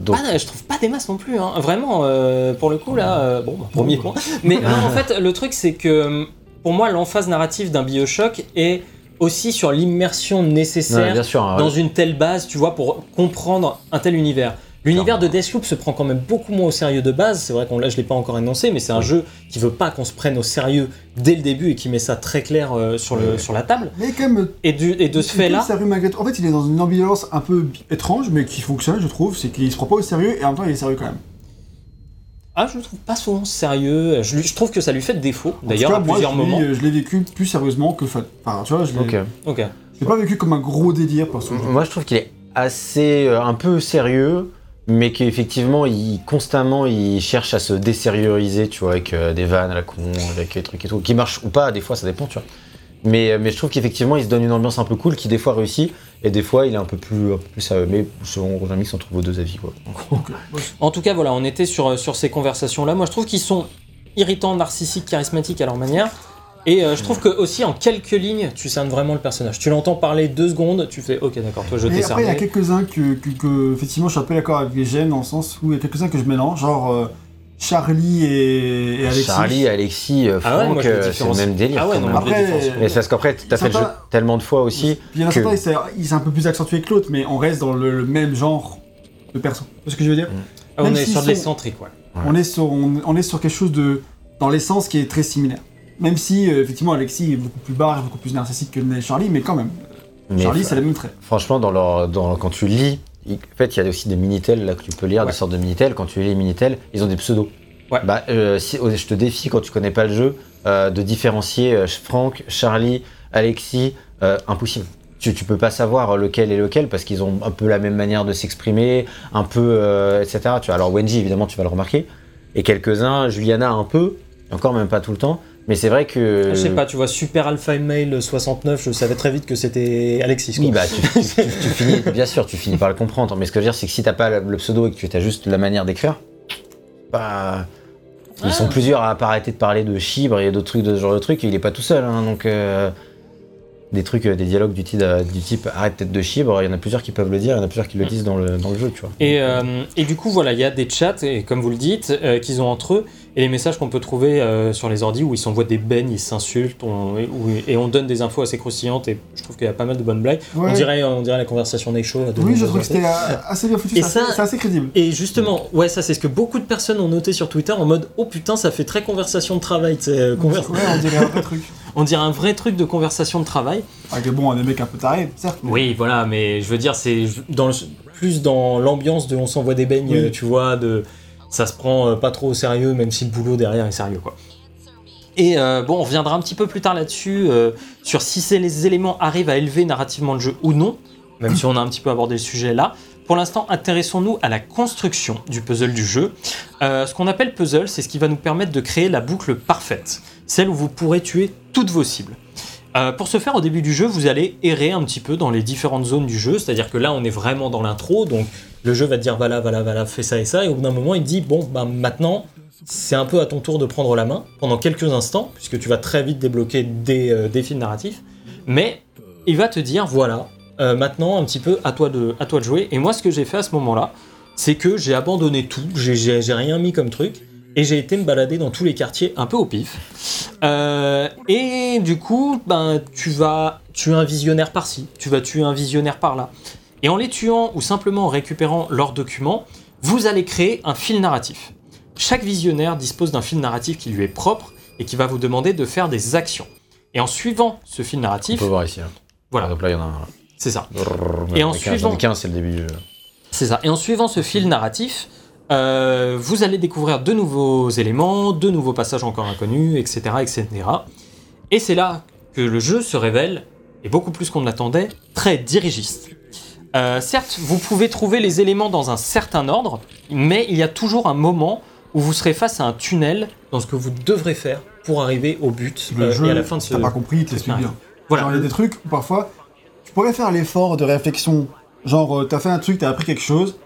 Donc, Ah, je trouve pas des masses non plus. hein. Vraiment, euh, pour le coup, là, euh, bon, bah, premier point. Mais non, en fait, le truc, c'est que pour moi, l'emphase narrative d'un Bioshock est aussi sur l'immersion Ouais, nécessaire bien sûr. hein, dans ouais. une telle base, tu vois, pour comprendre un tel univers. L'univers de Deathloop se prend quand même beaucoup moins au sérieux de base. C'est vrai qu'on là, je l'ai pas encore énoncé, mais c'est un jeu qui veut pas qu'on se prenne au sérieux dès le début et qui met ça très clair euh, sur, le, sur la table. Mais quand même. Et, du, et de ce il est fait-là, sérieux malgré. En fait, il est dans une ambivalence un peu étrange, mais qui fonctionne, je trouve. C'est qu'il se prend pas au sérieux et en même temps, il est sérieux quand même. ah, je le trouve pas souvent sérieux. Je, lui- je trouve que ça lui fait défaut, d'ailleurs, à moi, plusieurs je moments. Je l'ai vécu plus sérieusement que fun. Enfin, tu vois, je l'ai Ok. Ok. je l'ai pas vécu comme un gros délire parce que. Moi je trouve qu'il est assez euh, un peu sérieux, mais qu'effectivement il constamment il cherche à se désérieuser, tu vois, avec euh, des vannes à la con, avec des trucs et tout, qui marchent ou pas, des fois ça dépend, tu vois. Mais, euh, mais je trouve qu'effectivement il se donne une ambiance un peu cool qui des fois réussit et des fois il est un peu plus, un peu plus. Mais selon Roger Mix on trouve vos deux avis quoi. En tout cas, voilà, on était sur, sur ces conversations-là. Moi, je trouve qu'ils sont irritants, narcissiques, charismatiques à leur manière. Et euh, je trouve que aussi en quelques lignes, tu cernes vraiment le personnage. Tu l'entends parler deux secondes, tu fais OK, d'accord, toi je t'ai Et après, il y a cerné. quelques-uns que, que, que, effectivement, je suis un peu d'accord avec les gènes dans le sens où il y a quelques-uns que je mélange, genre euh, Charlie et, et Alexis. Charlie, Alexis, euh, Ah ouais, euh, c'est le même délire. Ah ouais, non, Après. Mais c'est parce qu'après t'as fait le jeu tellement de fois aussi. Il y en a que- certains, c'est- il s'est un peu plus accentué que l'autre, mais on reste dans le, le même genre de perso. Tu vois ce que je veux dire Ah, on est sur de l'excentrique, ouais. Ouais. on, est sur, on, on est sur quelque chose de. dans l'essence qui est très similaire. Même si, euh, effectivement, Alexis est beaucoup plus barre, beaucoup plus narcissique que et Charlie, mais quand même. Mais Charlie, c'est les mêmes traits. Franchement, dans leur, dans, quand tu lis, il- en fait, il y a aussi des Minitel là que tu peux lire, Ouais. des sortes de Minitel. Quand tu lis les Minitel, ils ont des pseudos. Ouais. Bah, euh, si, oh, je te défie quand tu connais pas le jeu euh, de différencier Franck, Charlie, Alexis, impossible. Tu, tu peux pas savoir lequel est lequel parce qu'ils ont un peu la même manière de s'exprimer, un peu, etc. Tu vois, alors Wenji, évidemment, tu vas le remarquer, et quelques-uns, Juliana un peu, encore même pas tout le temps. Mais c'est vrai que. Je sais pas, tu vois, Super Alpha Mail 69, je savais très vite que c'était Alexis. quoi. Oui, bah, tu, tu- tu- tu finis, bien sûr, tu finis par le comprendre. Mais ce que je veux dire, c'est que si t'as pas le pseudo et que tu as juste la manière d'écrire, bah. Ils Ah. sont plusieurs à pas arrêter de parler de chibre et d'autres trucs de ce genre de trucs, et il est pas tout seul, hein, donc. euh, des trucs, euh, des dialogues du type, du type arrête tête de chibre, il y en a plusieurs qui peuvent le dire, il y en a plusieurs qui le disent dans le, dans le jeu, tu vois. Et, euh, et du coup, voilà, il y a des chats, et comme vous le dites, euh, qu'ils ont entre eux, et les messages qu'on peut trouver euh, sur les ordis où ils s'envoient des bennes, ils s'insultent, on- et, on donne des infos assez croustillantes, et je trouve qu'il y a pas mal de bonnes blagues. Ouais. On, dirait, on dirait la conversation des shows. Oui, je trouve que c'était euh, assez bien foutu, c'est ça- assez- c'est assez crédible. Et justement, ouais, ça c'est ce que beaucoup de personnes ont noté sur Twitter en mode Oh putain, ça fait très conversation de travail, tu sais, euh, Ouais, on dirait un vrai truc. On dirait un vrai truc de conversation de travail. Avec bon, des mecs un peu tarés, certes. mais- Oui, voilà, mais je veux dire, c'est dans le- plus dans l'ambiance de on s'envoie des beignes, Oui. tu vois, de ça se prend euh, pas trop au sérieux, même si le boulot derrière est sérieux, quoi. Et euh, bon, on reviendra un petit peu plus tard là-dessus, euh, sur si ces les éléments arrivent à élever narrativement le jeu ou non, même si on a un petit peu abordé le sujet là. Pour l'instant, intéressons-nous à la construction du puzzle du jeu. Euh, ce qu'on appelle puzzle, c'est ce qui va nous permettre de créer la boucle parfaite, celle où vous pourrez tuer toutes vos cibles. Euh, pour ce faire, au début du jeu, vous allez errer un petit peu dans les différentes zones du jeu, c'est-à-dire que là, on est vraiment dans l'intro, donc le jeu va te dire voilà, voilà, voilà, fais ça et ça, et au bout d'un moment, il dit bon, bah maintenant, c'est un peu à ton tour de prendre la main pendant quelques instants, puisque tu vas très vite débloquer des euh, défis narratifs, mais il va te dire voilà, euh, maintenant un petit peu à toi de, à toi de jouer. Et moi, ce que j'ai fait à ce moment-là, c'est que j'ai abandonné tout, j'ai- rien mis comme truc, et j'ai été me balader dans tous les quartiers un peu au pif. euh, et du coup, ben, tu vas tuer un visionnaire par-ci, tu vas tuer un visionnaire par-là. Et en les tuant ou simplement en récupérant leurs documents, vous allez créer un fil narratif. Chaque visionnaire dispose d'un fil narratif qui lui est propre et qui va vous demander de faire des actions. Et en suivant ce fil On narratif, peut voir ici. hein. voilà, là, il y en a un. C'est ça. Et Et en suivant- 15, c'est le début du jeu. C'est ça. Et en suivant ce fil narratif, euh, vous allez découvrir de nouveaux éléments, de nouveaux passages encore inconnus, etc. etc. Et c'est là que le jeu se révèle, et beaucoup plus qu'on ne l'attendait, très dirigiste. Euh, certes, vous pouvez trouver les éléments dans un certain ordre, mais il y a toujours un moment où vous serez face à un tunnel dans ce que vous devrez faire pour arriver au but Le euh, jeu, et à la fin de ce. t'as pas compris, il te bien. Voilà. Genre, il y a des trucs où parfois, tu pourrais faire l'effort de réflexion. Genre, euh, t'as fait un truc, t'as appris quelque chose,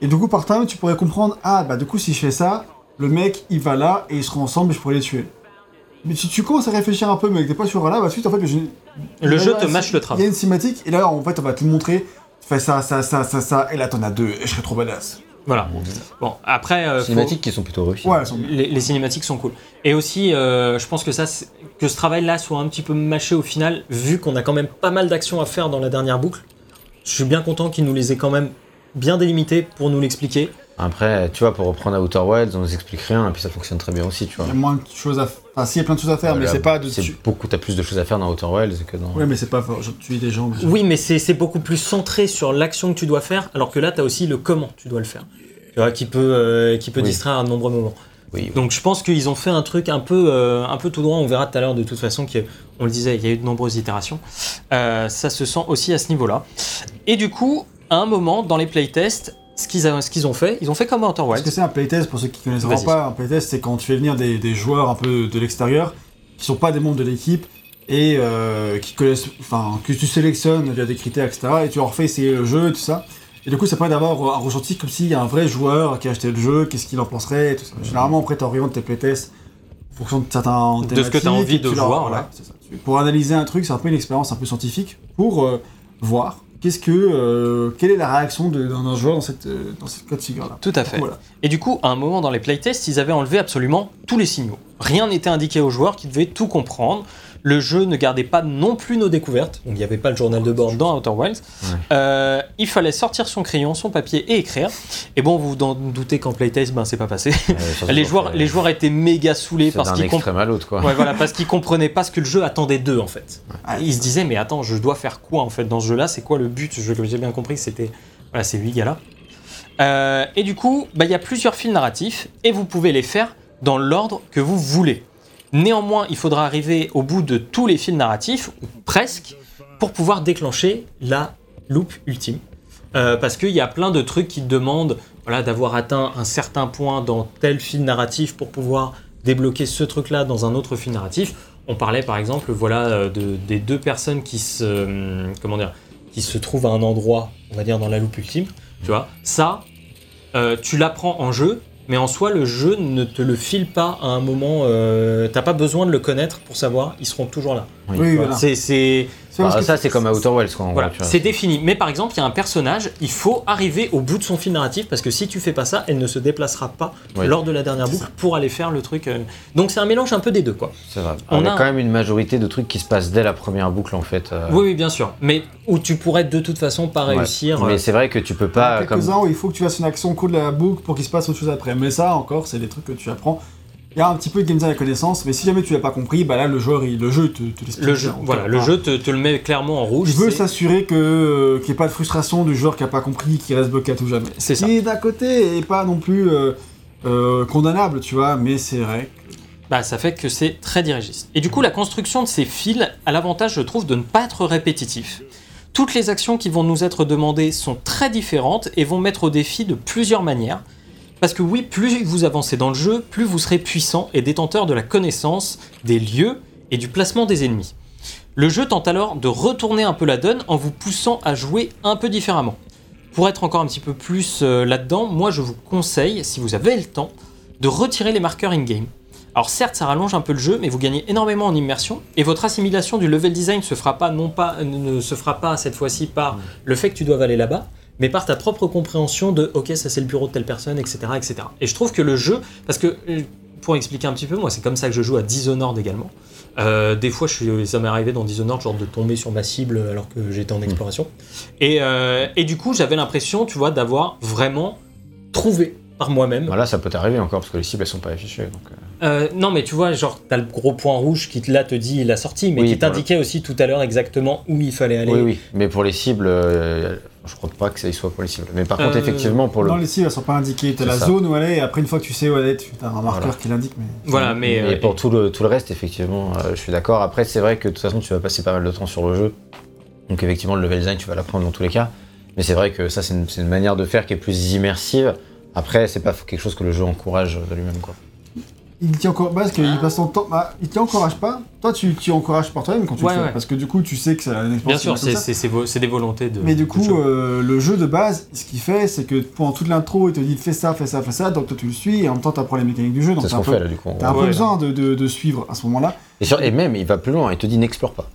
et du coup, par time, tu pourrais comprendre, ah, bah du coup, si je fais ça, le mec, il va là, et ils seront ensemble, et je pourrais les tuer. Mais si tu commences à réfléchir un peu, mais que t'es pas sûr là, bah suite, en fait, le jeu, Le jeu te mâche le Il y a travail. une cinématique, et là, en fait, on va te montrer, tu fais ça, ça, ça, ça, ça, et là, t'en as deux, et je serais trop badass. Voilà. Bon, après, euh, faut- Cinématiques qui sont plutôt réussies. Ouais, elles sont bien. les, les cinématiques sont cool. Et aussi, euh, je pense que ça, c'est- que ce travail-là soit un petit peu mâché au final. vu qu'on a quand même pas mal d'actions à faire dans la dernière boucle, je suis bien content qu'il nous les ait quand même bien délimités pour nous l'expliquer. Après, tu vois, pour reprendre Outer Wilds, on nous explique rien, et puis ça fonctionne très bien aussi, tu vois. Il y a moins de choses à faire. Enfin, si, il y a plein de choses à faire, mais Là, c'est pas de c'est tu- beaucoup, t'as plus de choses à faire dans Outer Wilds que dans. Ouais, mais c'est pas tuer des gens. mais- Oui, mais c'est beaucoup plus centré sur l'action que tu dois faire, alors que là, tu as aussi le comment tu dois le faire. Tu vois, qui peut, euh, qui peut Oui. distraire à de nombreux moments. Oui, Donc je pense qu'ils ont fait un truc un peu, euh, un peu tout droit. On verra tout à l'heure de toute façon qu'on le disait, il y a eu de nombreuses itérations. Euh, ça se sent aussi à ce niveau-là. Et du coup, à un moment dans les playtests, ce qu'ils a- ce qu'ils ont fait, ils ont fait comme Outer Wilds. que c'est un playtest, pour ceux qui connaissent vraiment Vas-y. pas, un playtest, c'est quand tu fais venir des, des joueurs un peu de l'extérieur, qui sont pas des membres de l'équipe, et euh, qui connaissent, enfin, que tu sélectionnes via des critères, etc., et tu leur fais essayer le jeu, tout ça. Et du coup, ça permet d'avoir un ressenti comme s'il y a un vrai joueur qui a acheté le jeu, qu'est-ce qu'il en penserait, et tout ça. Généralement, après, t'en de tes playtests, en fonction de certains De ce que t'as envie de tu voir, voilà, ça. Pour analyser un truc, c'est un peu une expérience un peu scientifique, pour euh, voir qu'est-ce que, euh, quelle est la réaction d'un d'un joueur dans cette, euh, dans cette cas de figure-là. Tout à fait. Voilà. Et du coup, à un moment dans les playtests, ils avaient enlevé absolument tous les signaux. Rien n'était indiqué aux joueurs qui devaient tout comprendre. Le jeu ne gardait pas non plus nos découvertes, donc il n'y avait pas le journal de bord dans Outer Wilds. Ouais. Euh, il fallait sortir son crayon, son papier et écrire. Et bon, vous vous en doutez qu'en playtest, ben c'est pas passé. Les joueurs, c'est- les joueurs étaient méga saoulés parce qu'ils comp- extrême à l'autre, quoi. Ouais, voilà, parce qu'ils comprenaient pas ce que le jeu attendait d'eux en fait. Ils se disaient mais attends, je dois faire quoi en fait dans ce jeu-là? C'est quoi le but? Je- J'ai bien compris que c'était voilà ces huit gars-là. Euh, et du coup, bah, il y a plusieurs fils narratifs et vous pouvez les faire dans l'ordre que vous voulez. Néanmoins, il faudra arriver au bout de tous les fils narratifs, ou presque, pour pouvoir déclencher la loupe ultime. Euh, parce qu'il y a plein de trucs qui demandent voilà, d'avoir atteint un certain point dans tel fil narratif pour pouvoir débloquer ce truc-là dans un autre fil narratif. On parlait par exemple voilà, euh, de, des deux personnes qui se, hum, comment dire, qui se trouvent à un endroit, on va dire dans la loupe ultime. Tu vois, ça, euh, tu l'apprends en jeu, mais en soi, le jeu ne te le file pas à un moment. Euh, T'as pas besoin de le connaître pour savoir, ils seront toujours là. Oui. Voilà. C'est- Ah, que- ça, c'est comme à Outer Wilds, quoi. en voilà, gros, tu vois. c'est défini. Mais par exemple, il y a un personnage, il faut arriver au bout de son fil narratif parce que si tu fais pas ça, elle ne se déplacera pas Oui. lors de la dernière boucle pour aller faire le truc. euh. Donc c'est un mélange un peu des deux, quoi. C'est vrai. On a a- quand même une majorité de trucs qui se passent dès la première boucle, en fait. euh, Oui, oui, bien sûr. Mais où tu pourrais de toute façon pas ouais. réussir. euh, Mais c'est vrai que tu peux Il y pas. a Comme... quelques-uns où il faut que tu fasses une action au cours de la boucle pour qu'il se passe autre chose après. Mais ça, encore, c'est des trucs que tu apprends. Il y a un petit peu de game design à connaissance, mais si jamais tu l'as pas compris, bah là, le joueur, il- le jeu te, te l'explique le jeu, bien. voilà, le jeu te, te le met clairement en rouge. Je veux s'assurer que euh, qu'il n'y ait pas de frustration du joueur qui a pas compris, qui reste bloqué à tout jamais. C'est ça. Qui d'un côté est pas non plus euh, euh, condamnable, tu vois, mais c'est vrai. Bah, ça fait que c'est très dirigiste. Et du coup, la construction de ces fils a l'avantage, je trouve, de ne pas être répétitif. Toutes les actions qui vont nous être demandées sont très différentes et vont mettre au défi de plusieurs manières. Parce que oui, plus vous avancez dans le jeu, plus vous serez puissant et détenteur de la connaissance des lieux et du placement des ennemis. Le jeu tente alors de retourner un peu la donne en vous poussant à jouer un peu différemment. Pour être encore un petit peu plus euh, là-dedans, moi je vous conseille, si vous avez le temps, de retirer les marqueurs in-game. Alors certes, ça rallonge un peu le jeu, mais vous gagnez énormément en immersion et votre assimilation du level design se fera pas non pas ne se fera pas cette fois-ci par le fait que tu dois aller là-bas, mais par ta propre compréhension de OK, ça c'est le bureau de telle personne, etc., etc. Et je trouve que le jeu, parce que euh, pour expliquer un petit peu, moi c'est comme ça que je joue à Dishonored également. Euh, des fois, je suis, ça m'est arrivé dans Dishonored, genre de tomber sur ma cible alors que j'étais en exploration. Et, euh, et du coup, j'avais l'impression, tu vois, d'avoir vraiment trouvé par moi-même Voilà, ça peut t'arriver encore parce que les cibles elles sont pas affichées. Donc, euh, non, mais tu vois, genre, t'as le gros point rouge qui là te dit la sortie, mais Oui, qui t'indiquait aussi tout à l'heure exactement où il fallait aller. Oui, oui, mais pour les cibles, euh, je crois pas que ça y soit pour les cibles. Mais par contre, Euh, effectivement, pour le. Dans les cibles, elles sont pas indiquées. T'as C'est la ça. zone où elle est, et après, une fois que tu sais où elle est, tu as un marqueur Voilà. qui l'indique. Mais... Voilà, mais. Et euh, pour tout le, tout le reste, effectivement, euh, je suis d'accord. Après, c'est vrai que de toute façon, tu vas passer pas mal de temps sur le jeu. Donc, effectivement, le level design, tu vas l'apprendre dans tous les cas. Mais c'est vrai que ça, c'est une, c'est une manière de faire qui est plus immersive. Après, c'est pas quelque chose que le jeu encourage de lui-même, quoi. Il t'y encourage parce qu'il passe son temps. Bah, il t'y encourage pas. Toi, tu t'y encourages par toi-même quand tu Ouais, le fais. ouais. Parce que du coup, tu sais que c'est une expérience. Bien sûr, c'est ça. c'est- c'est vo- c'est des volontés de. Mais du coup, euh, le jeu de base, ce qu'il fait, c'est que pendant toute l'intro, il te dit fais ça, fais ça, fais ça, donc toi tu le suis, et en même temps, tu apprends les mécaniques du jeu. Donc C'est ce qu'on peu, fait, là, du coup. t'as un peu Ouais. besoin de, de- de suivre à ce moment-là. Et, sur- et même, il va plus loin. Il te dit n'explore pas.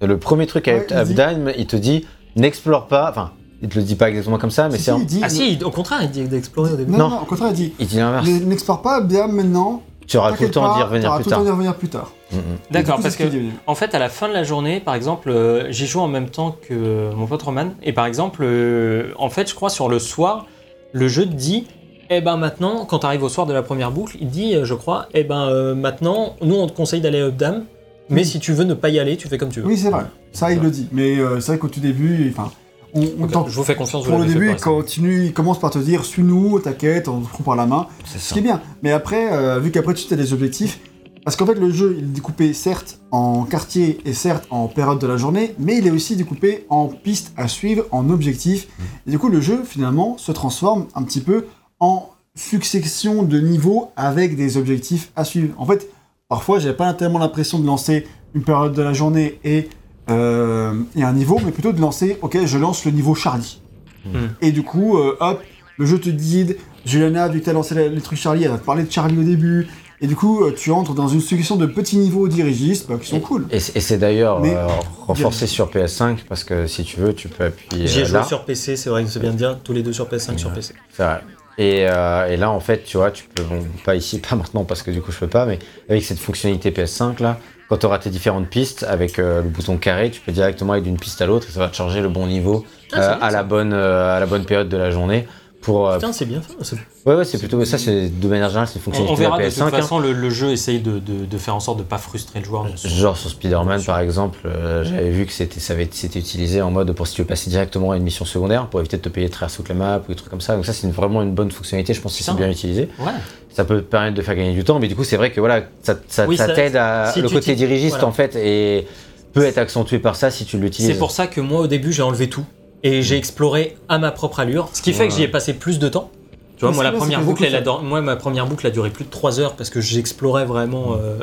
Et le premier truc à Ouais, il dit- Updime, il te dit n'explore pas. Enfin, il te le dit pas exactement comme ça, mais Si, c'est. si, en- Ah si, au contraire, il dit d'explorer au début. non, Non. non, au contraire, il dit Il dit l'inverse. Ne- n'explore pas bien maintenant. Tu auras tout le temps d'y revenir revenir plus tard. Mm, mm. D'accord, parce que en fait, à la fin de la journée, par exemple, euh, j'y joue en même temps que mon pote Roman, et par exemple, euh, en fait, je crois sur le soir, le jeu te dit. Eh ben maintenant, quand tu arrives au soir de la première boucle, il dit, euh, je crois, eh ben euh, maintenant, nous on te conseille d'aller à Updam, mais Oui. si tu veux ne pas y aller, tu fais comme tu veux. Oui, c'est vrai. Ça, il le dit. Mais euh, c'est vrai qu'au tout début, enfin, on, je vous fais confiance. vous pour le l'avez fait début, il continue, il commence par te dire suis-nous, t'inquiète, on te prend par la main. C'est Ce qui est bien. Mais après, euh, vu qu'après tu as des objectifs, parce qu'en fait le jeu il est découpé certes en quartier et certes en période de la journée, mais il est aussi découpé en pistes à suivre, en objectifs. Et du coup le jeu finalement se transforme un petit peu en succession de niveaux avec des objectifs à suivre. En fait, parfois j'avais pas tellement l'impression de lancer une période de la journée et, euh, et un niveau, mais plutôt de lancer, ok, je lance le niveau Charlie. Hmm. Et du coup, euh, hop, le jeu te guide. Juliana, vu que t'as lancé la- les trucs Charlie, elle va te parler de Charlie au début. Et du coup, euh, tu entres dans une succession de petits niveaux dirigistes bah, qui sont cool. Et c'est et c'est d'ailleurs euh, renforcé sur PS5 parce que si tu veux, tu peux appuyer J'y ai euh, joué sur PC, c'est vrai que c'est bien de dire, tous les deux sur PS5 sur PC. C'est vrai. Et, euh, et là, en fait, tu vois, tu peux, bon, pas ici, pas maintenant parce que du coup je peux pas, mais avec cette fonctionnalité PS5 là, quand tu auras tes différentes pistes avec euh, le bouton carré, tu peux directement aller d'une piste à l'autre et ça va te charger le bon niveau Ah, euh, bien, à, ça. la bonne, euh, à la bonne période de la journée. Pour, euh, Putain, c'est bien c'est- ouais, ouais, c'est plutôt ça, c'est de manière générale, c'est une On, on fonctionnalité verra de de la toute PS5. hein. façon, le, le jeu essaye de, de- de faire en sorte de pas frustrer le joueur. Genre sur Spider-Man par exemple, euh, j'avais vu que c'était ça avait été- c'était utilisé en mode pour si tu veux passer directement à une mission secondaire pour éviter de te payer de traverser toute la map ou des trucs comme ça. Donc ça c'est vraiment une bonne fonctionnalité, je pense que c'est bien utilisé. Ouais. Ça peut te permettre de faire gagner du temps, mais du coup c'est vrai que voilà, ça, ça, Oui, ça ça- t'aide à si le côté t'y- dirigiste voilà. en fait et peut être accentué par ça si tu l'utilises. C'est pour ça que moi, au début, j'ai enlevé tout. Et j'ai exploré à ma propre allure. Ce qui fait que j'y ai passé plus de temps. Tu vois, Mais moi, la première boucle, elle a moi, ma première boucle a duré plus de 3 heures parce que j'explorais vraiment euh,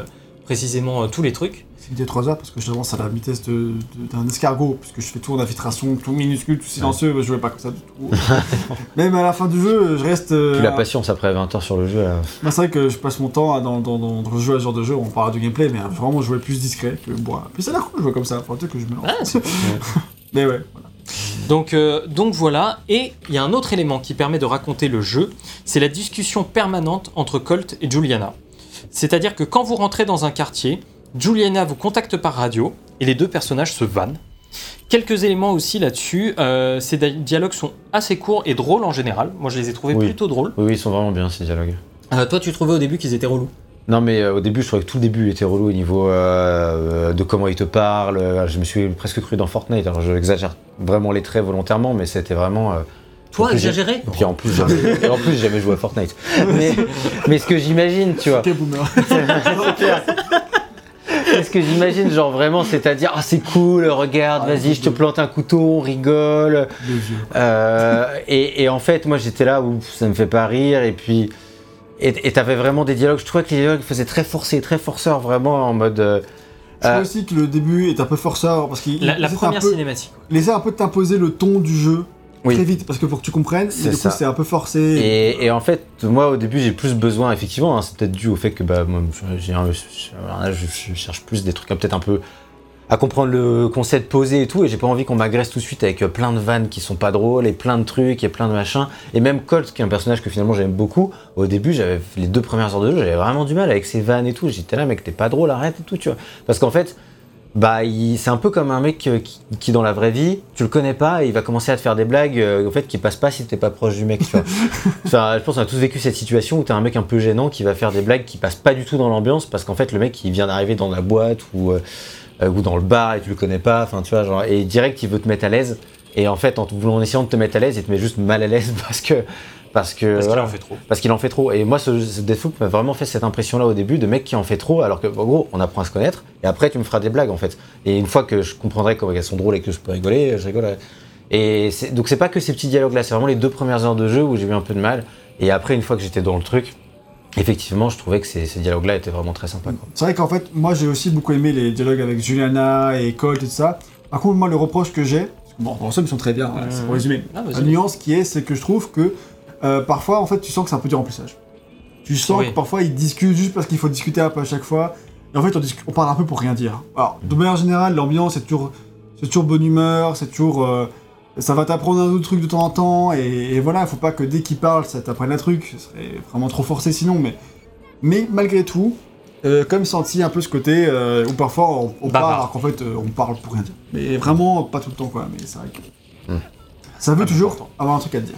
précisément euh, tous les trucs. C'était 3 heures parce que j'avance à la vitesse de- de- d'un escargot, puisque je fais tout en infiltration, tout minuscule, tout silencieux, je jouais pas comme ça du tout. Même à la fin du jeu, je reste. euh, Plus la patience après 20 heures sur le jeu. là. Moi, c'est vrai que je passe mon temps à- dans, dans, dans, dans le jeu à ce genre de jeu, on parlera du gameplay, mais à vraiment jouer plus discret que moi. Puis ça a l'air cool de jouer comme ça, faut dire que je me lance. Ah, c'est Mais ouais, voilà. Donc, euh, donc voilà, et il y a un autre élément qui permet de raconter le jeu, c'est la discussion permanente entre Colt et Juliana. C'est-à-dire que quand vous rentrez dans un quartier, Juliana vous contacte par radio et les deux personnages se vannent. Quelques éléments aussi là-dessus, euh, ces di- dialogues sont assez courts et drôles en général. Moi je les ai trouvés Oui. plutôt drôles. Oui, oui, ils sont vraiment bien ces dialogues. Euh, toi, tu trouvais au début qu'ils étaient relous. Non mais euh, au début je trouvais que tout le début était relou au niveau euh, de comment il te parle. Euh, Je me suis presque cru dans Fortnite. Alors je exagère vraiment les traits volontairement, mais c'était vraiment. euh, Toi, en plus, j'ai- exagéré Et puis en plus, jamais, et en plus, j'ai jamais joué à Fortnite. Mais, mais ce que j'imagine, tu vois, Ok, boomer. mais ce que j'imagine, genre vraiment, c'est-à-dire, ah c'est cool, regarde, Ah, vas-y, je te plante un couteau, on rigole. Euh, et, et en fait, moi j'étais là où ça me fait pas rire, et puis. Et t'avais vraiment des dialogues, je trouvais que les dialogues faisaient très forcés, très forceurs, vraiment en mode. euh, Je trouve Euh, aussi que le début est un peu forceur parce qu'il La, la première un peu, cinématique. il essaie un peu de t'imposer le ton du jeu Oui. très vite parce que pour que tu comprennes, C'est du coup c'est un peu forcé. Et, et en fait, moi au début, j'ai plus besoin, effectivement, hein, c'est peut-être dû au fait que bah, moi, j'ai un- je, cherche plus des trucs peut-être un peu à comprendre le concept posé et tout, et j'ai pas envie qu'on m'agresse tout de suite avec euh, plein de vannes qui sont pas drôles et plein de trucs et plein de machins. Et même Colt, qui est un personnage que finalement j'aime beaucoup, au début, j'avais les deux premières heures de jeu, j'avais vraiment du mal avec ses vannes et tout. J'étais là, mec, t'es pas drôle, arrête et tout, tu vois. Parce qu'en fait, bah, c'est un peu comme un mec euh, qui, qui, dans la vraie vie, tu le connais pas et il va commencer à te faire des blagues euh, en fait qui passent pas si t'es pas proche du mec, tu vois. Enfin, je pense qu'on a tous vécu cette situation où t'as un mec un peu gênant qui va faire des blagues qui passent pas du tout dans l'ambiance parce qu'en fait le mec il vient d'arriver dans la boîte ou, euh, euh, ou dans le bar et tu le connais pas, enfin tu vois, genre, et direct il veut te mettre à l'aise et en fait en, en essayant de te mettre à l'aise il te met juste mal à l'aise parce que parce que Parce qu'il en fait trop. Parce qu'il en fait trop. Et moi, ce, ce Deathloop m'a vraiment fait cette impression-là au début de mec qui en fait trop, alors que, en gros, on apprend à se connaître, et après, tu me feras des blagues, en fait. Et une fois que je comprendrai comment elles sont drôles et que je peux rigoler, je rigole. Et donc, c'est pas que ces petits dialogues-là, c'est vraiment les deux premières heures de jeu où j'ai eu un peu de mal. Et après, une fois que j'étais dans le truc, effectivement, je trouvais que ces, ces dialogues-là étaient vraiment très sympas. C'est vrai qu'en fait, moi j'ai aussi beaucoup aimé les dialogues avec Juliana et Colt et tout ça. Par contre, moi le reproche que j'ai, bon, dans l'ensemble ils sont très bien, hein, c'est pour résumer. Ah. La nuance qui est, c'est que je trouve que euh, parfois en fait tu sens que c'est un peu du remplissage. Tu sens Oui. que parfois ils discutent juste parce qu'il faut discuter un peu à chaque fois. Et en fait on, parle un peu pour rien dire. Alors, de manière générale, l'ambiance c'est toujours, c'est toujours bonne humeur, c'est toujours. euh, ça va t'apprendre un autre truc de temps en temps, et, et voilà, faut pas que dès qu'ils parlent, ça t'apprenne un truc, ce serait vraiment trop forcé sinon, mais, mais malgré tout, euh, comme senti un peu ce côté euh, où parfois on, parle alors qu'en fait euh, on parle pour rien dire. Mais vraiment pas tout le temps quoi, mais c'est vrai que. Hmm. Ça veut Ah, toujours important. avoir un truc à te dire.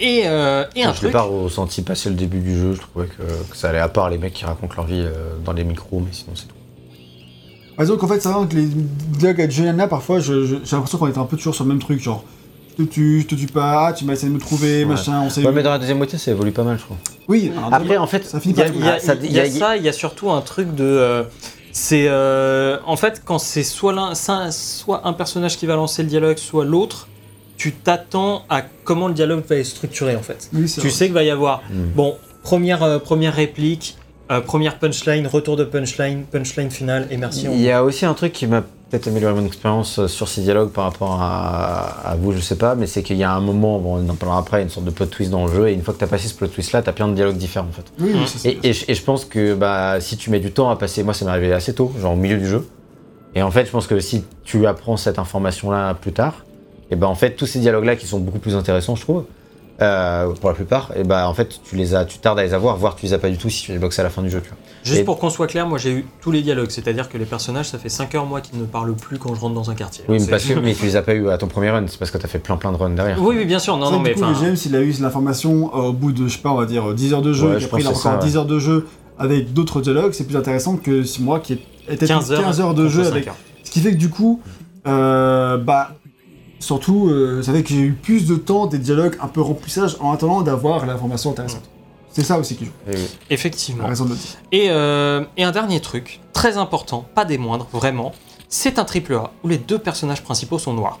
Et, euh, et un je l'ai truc. pas ressenti passer le début du jeu, je trouvais que, que ça allait à part les mecs qui racontent leur vie euh, dans les micros, mais sinon c'est tout. Par exemple, en fait, c'est vrai que les dialogues avec Juliana, parfois, je- je- j'ai l'impression qu'on est un peu toujours sur le même truc, genre, je te tue, je te tue pas, ah, tu m'as essayé de me trouver, Ouais. machin, on s'est Ouais, mais dans la deuxième moitié, ça évolue pas mal, je trouve. Oui, Après, en fait, ça finit Il y a, y Ah, ça- il y a il y a- ça, il y a surtout un truc de. euh, c'est. euh, en fait, quand c'est soit, l'un- ça- soit un personnage qui va lancer le dialogue, soit l'autre, tu t'attends à comment le dialogue va être structuré en fait. Oui, Tu vrai. sais qu'il va y avoir. Mm. Bon, première, euh, première réplique, euh, première punchline, retour de punchline, punchline finale, et merci. on- Il y a aussi un truc qui m'a peut-être amélioré mon expérience euh, sur ces dialogues par rapport à, à vous, je sais pas, mais c'est qu'il y a un moment, bon, on en parlera après, une sorte de plot twist dans le jeu, et une fois que tu as passé ce plot twist là, tu as plein de dialogues différents en fait. Oui, oui, c'est ça. Et, et je- et je pense que bah, si tu mets du temps à passer, moi ça m'est arrivé assez tôt, genre au milieu du jeu, et en fait je pense que si tu apprends cette information là plus tard, et ben en fait tous ces dialogues là qui sont beaucoup plus intéressants je trouve, euh, pour la plupart, et bah en fait tu les as, tu tardes à les avoir, voire tu les as pas du tout si tu les boxes à la fin du jeu. Tu vois. Juste Et- pour qu'on soit clair, moi j'ai eu tous les dialogues, c'est-à-dire que les personnages, ça fait 5 heures moi qu'ils ne parlent plus quand je rentre dans un quartier. Oui, mais C'est- parce que mais tu les as pas eu à ton premier run, c'est parce que t'as fait plein plein de runs derrière. Oui, oui, bien sûr, non, C'est non, mais coup, le James, il a eu l'information euh, au bout de, je sais pas, on va dire 10 heures de jeu, Ouais, et je après il a c'est encore ça, 10 heures de jeu avec d'autres dialogues, c'est plus intéressant que si moi qui ai été 15 heures, 15 heures de jeu 5 avec. heures. Ce qui fait que du coup, euh, bah, surtout, euh, ça fait que j'ai eu plus de temps des dialogues un peu remplissage en attendant d'avoir l'information intéressante. C'est ça aussi qui joue, Et oui. Effectivement. la raison de le dire. Et, euh, et un dernier truc, très important, pas des moindres, vraiment, c'est un triple A où les deux personnages principaux sont noirs.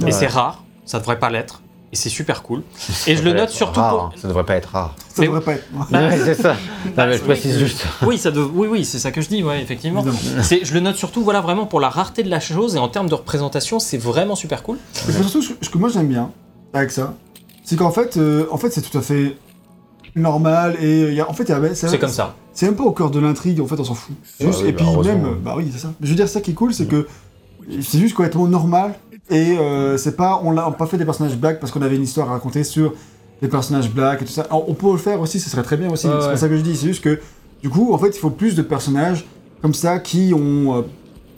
Ouais. Et c'est rare, ça devrait pas l'être, et c'est super cool. Et je le note surtout pour... hein. Ça devrait pas être rare. Ça Mais- devrait pas être. Ouais, c'est ça. Non, mais je précise juste. Oui, ça dev- oui, oui, c'est ça que je dis, ouais, effectivement. Je le note surtout, voilà, vraiment pour la rareté de la chose et en termes de représentation, c'est vraiment super cool. Et surtout, ce que moi j'aime bien avec ça, c'est qu'en fait, euh, en fait, c'est tout à fait normal et il y a- en fait, C'est comme ça. C'est même pas au cœur de l'intrigue, en fait, on s'en fout. Ah Juste, oui, et bah, puis même, bah oui, c'est ça. Je veux dire, ça qui est cool, c'est que c'est juste complètement normal et euh, c'est pas, on l'a pas fait des personnages black parce qu'on avait une histoire à raconter sur des personnages black et tout ça. Alors, on peut le faire aussi, ça serait très bien aussi. C'est ouais. pas ça que je dis. C'est juste que du coup, en fait, il faut plus de personnages comme ça qui ont, euh,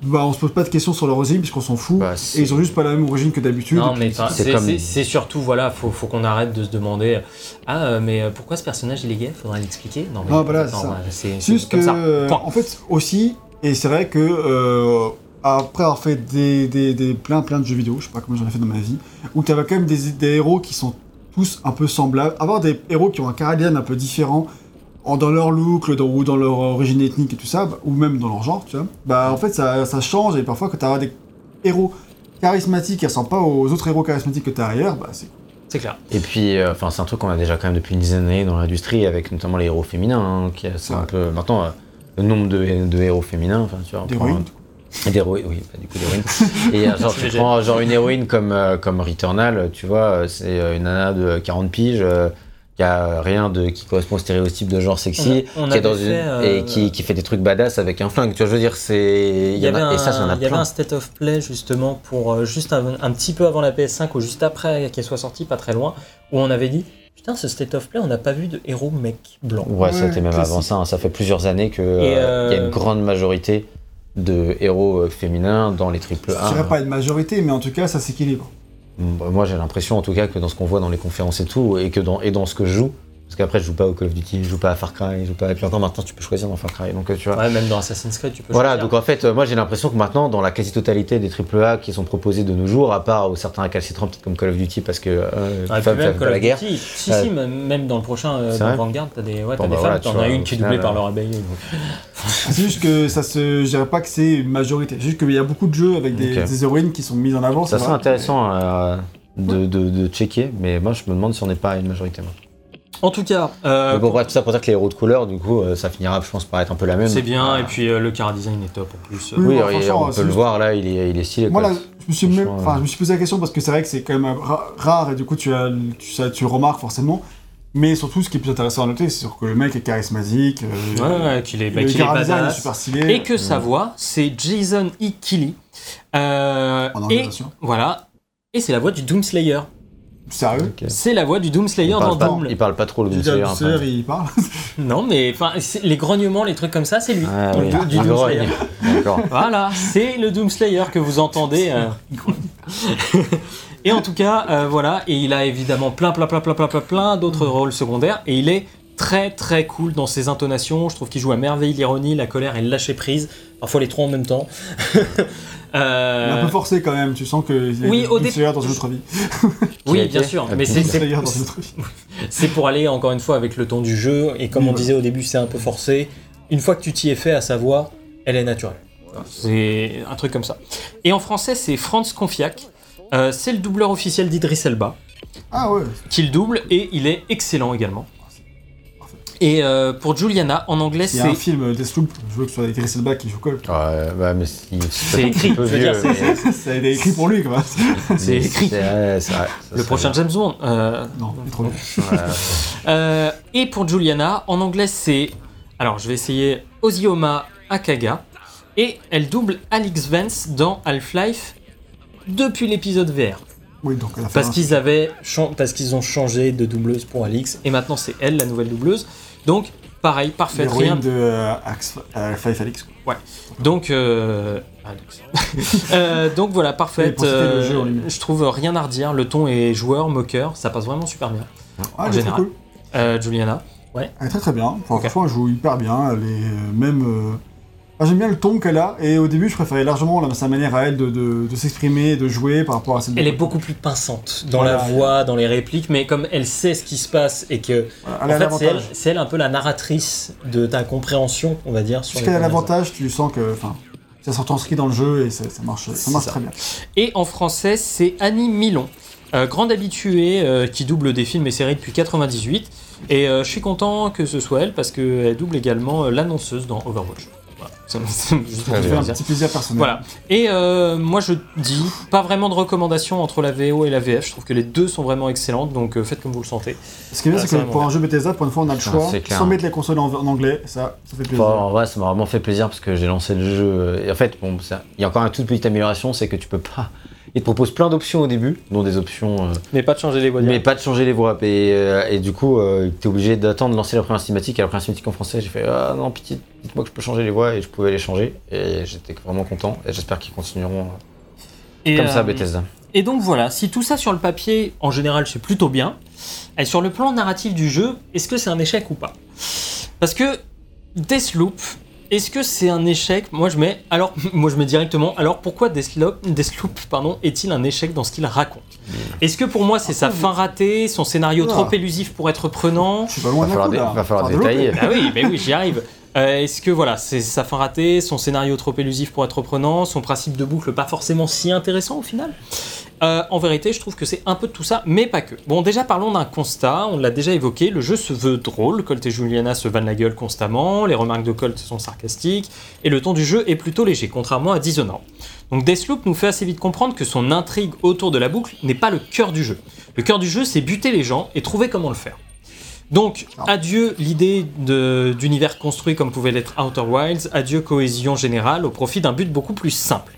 bah, on se pose pas de questions sur leur origine puisqu'on s'en fout Bah, et ils ont juste pas la même origine que d'habitude. Non, mais c'est comme- surtout, voilà, faut, faut qu'on arrête de se demander Ah, euh, mais euh, pourquoi ce personnage il est gay? Faudrait l'expliquer. Non, mais Ah, voilà, c'est ça. juste que, comme ça. euh, Point. en fait, aussi, et c'est vrai que euh, après avoir fait des, des, des- plein plein de jeux vidéo, je sais pas comment j'en ai fait dans ma vie, où tu avais quand même des, des héros qui sont tous un peu semblables, avoir des héros qui ont un caractère un peu différent en, dans leur look, dans- ou dans leur origine ethnique et tout ça, bah, ou même dans leur genre, tu vois, bah en fait ça, ça change et parfois quand tu as des héros charismatiques qui ressemblent pas aux autres héros charismatiques que tu as ailleurs, bah c'est C'est clair. Et puis, euh, enfin, c'est un truc qu'on a déjà quand même depuis une dizaine d'années dans l'industrie, avec notamment les héros féminins, hein, qui c'est un Ouais. peu maintenant euh, le nombre de, de héros féminins, enfin, tu vois, D'héroïnes, oui, pas du coup d'héroïnes. Et euh, genre, tu prends genre une héroïne comme, euh, comme Returnal, tu vois, euh, c'est une nana de 40 piges, euh, qui a rien de, qui correspond au stéréotype de genre sexy, On a- on qui est dans une, euh, et qui, qui fait des trucs badass avec un flingue, tu vois, je veux dire, c'est. Il y, a- et ça, ça en un, a il y avait un state of play justement pour juste un, un petit peu avant la PS5 ou juste après qu'elle soit sortie, pas très loin, où on avait dit Putain, ce state of play, on n'a pas vu de héros mec blanc. Ouais, Ouais, c'était même avant ça, hein, ça fait plusieurs années que euh, Et, il y a une grande majorité de héros euh, féminins dans les triple Je A. dirais pas une majorité, mais en tout cas ça s'équilibre. Moi, j'ai l'impression, en tout cas, que dans ce qu'on voit dans les conférences et tout, et que dans, et dans ce que je joue, parce qu'après, je joue pas au Call of Duty, je joue pas à Far Cry, je joue pas. Et puis encore maintenant, tu peux choisir dans Far Cry, donc euh, tu vois. Ouais, même dans Assassin's Creed, tu peux Voilà, choisir. donc en fait, euh, moi j'ai l'impression que maintenant, dans la quasi-totalité des AAA qui sont proposés de nos jours, à part aux certains récalcitrants, peut-être comme Call of Duty, parce que euh, Ah, femmes même Call la of guerre. Duty, si, Ouais. si, même dans le prochain, euh, dans Vanguard, t'as des, ouais, Bon, bah des voilà, femmes, tu t'en as une qui est doublée par euh, leur abeille. donc. C'est juste que ça se. Je dirais pas que c'est une majorité. C'est juste qu'il y a beaucoup de jeux avec des, des héroïnes qui sont mises en avant. Ça serait intéressant euh, de, de- de checker, mais moi je me demande si on n'est pas une majorité. moi. En tout cas, euh, bon, bref, tout ça pour dire que les héros de couleur, du coup, euh, ça finira, je pense, par être un peu la même. c'est bien, et puis euh, le car design est top en plus. Oui, Oui, on peut le juste- voir là, il est, il est stylé. Moi, là, je me, suis même- Franchement, enfin, euh, je me suis posé la question parce que c'est vrai que c'est quand même ra- rare et du coup, tu, as, tu, ça, tu remarques forcément. Mais surtout, ce qui est plus intéressant à noter, c'est sûr que le mec est charismatique. euh, Ouais, ouais, qu'il est, bah, le qu'il est super stylé. Et que sa voix, c'est Jason E. Kelly. Euh, En et voilà. Et c'est la voix du Doomslayer. Sérieux. C'est la voix du Doomslayer dans pas, Doom. il parle pas trop le Doomslayer. il parle. Non, mais les grognements, les trucs comme ça, c'est lui. Ah, Du- oui. du Il Doomslayer. Voilà, c'est le Doomslayer que vous entendez. euh. et en tout cas, euh, voilà, et il a évidemment plein, plein, plein, plein, plein, plein, plein d'autres rôles secondaires, et il est très, très cool dans ses intonations. Je trouve qu'il joue à merveille l'ironie, la colère et le lâcher prise, parfois les trois en même temps. Euh, un peu forcé quand même. Tu sens que c'est Oui, au dé- dans une autre vie. Oui, bien sûr, mais c'est pour aller encore une fois avec le ton du jeu, et comme Oui, on disait au début, c'est un peu forcé. Une fois que tu t'y es fait à sa voix, elle est naturelle. C'est un truc comme ça. Et en français, c'est Franz Confiac. Euh, c'est le doubleur officiel d'Idris Elba, Ah ouais. qu'il double, et il est excellent également. Et euh, pour Juliana, en anglais, Il y a un c'est. film Deathloop, je veux que ce soit Idris Elba qui joue Colt. Ouais, bah, mais c'est C'est écrit, un peu vieux, c'est- mais- Ça a été écrit pour lui, quoi. C'est écrit. c'est- ouais, c'est vrai, ça Le prochain bien. James Bond. euh, Non, il est trop. Euh, et pour Juliana, en anglais, c'est. Alors, je vais essayer Ozioma Akaga. Et elle double Alex Vance dans Half-Life depuis l'épisode VR. Oui, donc Parce qu'ils avaient parce qu'ils ont changé de doubleuse pour Alix et maintenant c'est elle la nouvelle doubleuse. Donc pareil, parfait, l'héroïne rien. de euh, Axe- euh, Five Alix. quoi. Donc euh. Euh, donc voilà, Oui, parfait. pour citer le jeu en lui-même. je trouve rien à redire. Le ton est joueur, moqueur, ça passe vraiment super bien. Ah, En elle est très général. cool. Euh, Juliana. Elle est très très bien. Enfin, Ok. Franchement, elle joue hyper bien. Elle est euh, même. Enfin, J'aime bien le ton qu'elle a. Et au début, je préférais largement la- sa manière à elle de, de, de s'exprimer, de jouer par rapport à de Elle est beaucoup plus pinçante dans Voilà. la voix, dans les répliques, mais comme elle sait ce qui se passe et que Voilà, en Elle fait c'est elle, un peu la narratrice de ta compréhension, on va dire. Sur Puisqu'elle a l'avantage, tu sens que. Enfin, ça sort transcrit dans le jeu et ça, marche, ça C'est marche ça. très bien. Et en français, c'est Annie Milon, euh, grande habituée euh, qui double des films et séries depuis 98. Et euh, je suis content que ce soit elle parce qu'elle double également l'annonceuse dans Overwatch. Voilà. Ça me- me- fait un petit plaisir personnel. Voilà. Et euh, moi je dis, pas vraiment de recommandation entre la VO et la VF. Je trouve que les deux sont vraiment excellentes, donc euh, faites comme vous le sentez. Ce qui est bien, c'est que pour un jeu Bethesda, pour une fois, on a le Ah, choix, clair. sans mettre les consoles en, en anglais, ça, ça fait plaisir. Bon, en vrai, ça m'a vraiment fait plaisir parce que j'ai lancé le jeu. euh, Et en fait, bon, ça- il y a encore une toute petite amélioration, c'est que tu peux pas. Il te propose plein d'options au début, dont des options, euh, Mais pas de changer les voix. mais pas de changer les voix. Et, euh, et du coup, euh, t'es obligé d'attendre de lancer la première cinématique. Et la première cinématique en français, j'ai fait Ah non, pitié, dites-moi que je peux changer les voix. Et je pouvais les changer. Et j'étais vraiment content. Et j'espère qu'ils continueront Et, comme ça, Bethesda. Et donc voilà, si tout ça sur le papier, en général, c'est plutôt bien, et sur le plan narratif du jeu, est-ce que c'est un échec ou pas? Parce que Deathloop, est-ce que c'est un échec? Moi je mets, alors, moi je mets directement, alors pourquoi Deathloop, Deathloop pardon, est-il un échec dans ce qu'il raconte? Est-ce que pour moi c'est sa fin ratée, son scénario trop Ah. élusif pour être prenant? Je suis pas loin Va falloir coup, dé- là. va falloir détailler. Ah oui, mais oui, j'y arrive. Euh, Est-ce que voilà, c'est sa fin ratée, son scénario trop élusif pour être prenant, son principe de boucle pas forcément si intéressant au final? Euh, En vérité, je trouve que c'est un peu de tout ça, mais pas que. Bon, déjà parlons d'un constat, on l'a déjà évoqué, le jeu se veut drôle, Colt et Juliana se vannent la gueule constamment, les remarques de Colt sont sarcastiques, et le ton du jeu est plutôt léger, contrairement à Dishonored. Donc Deathloop nous fait assez vite comprendre que son intrigue autour de la boucle n'est pas le cœur du jeu. Le cœur du jeu, c'est buter les gens et trouver comment le faire. Donc, Ah. adieu l'idée d'univers construit comme pouvait l'être Outer Wilds, adieu cohésion générale au profit d'un but beaucoup plus simple.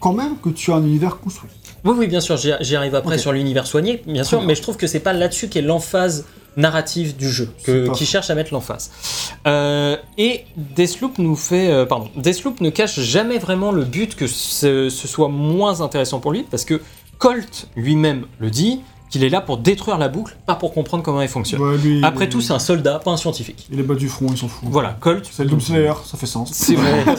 Quand même que tu as un univers construit. Oui, oui, bien sûr, j'y arrive après sur l'univers soigné, bien sûr, bien. mais je trouve que c'est pas là-dessus qu'est l'emphase narrative du jeu, que- qui cherche à mettre l'emphase. Euh, et Deathloop nous fait, euh, pardon, Deathloop ne cache jamais vraiment le but que ce, ce soit moins intéressant pour lui, parce que Colt lui-même le dit, qu'il est là pour détruire la boucle, pas pour comprendre comment elle fonctionne. Ouais, lui, il Après tout, c'est un soldat, pas un scientifique. Il est bas du front, il s'en fout. Voilà, Colt. C'est le Doom Slayer, ça fait sens. C'est vrai.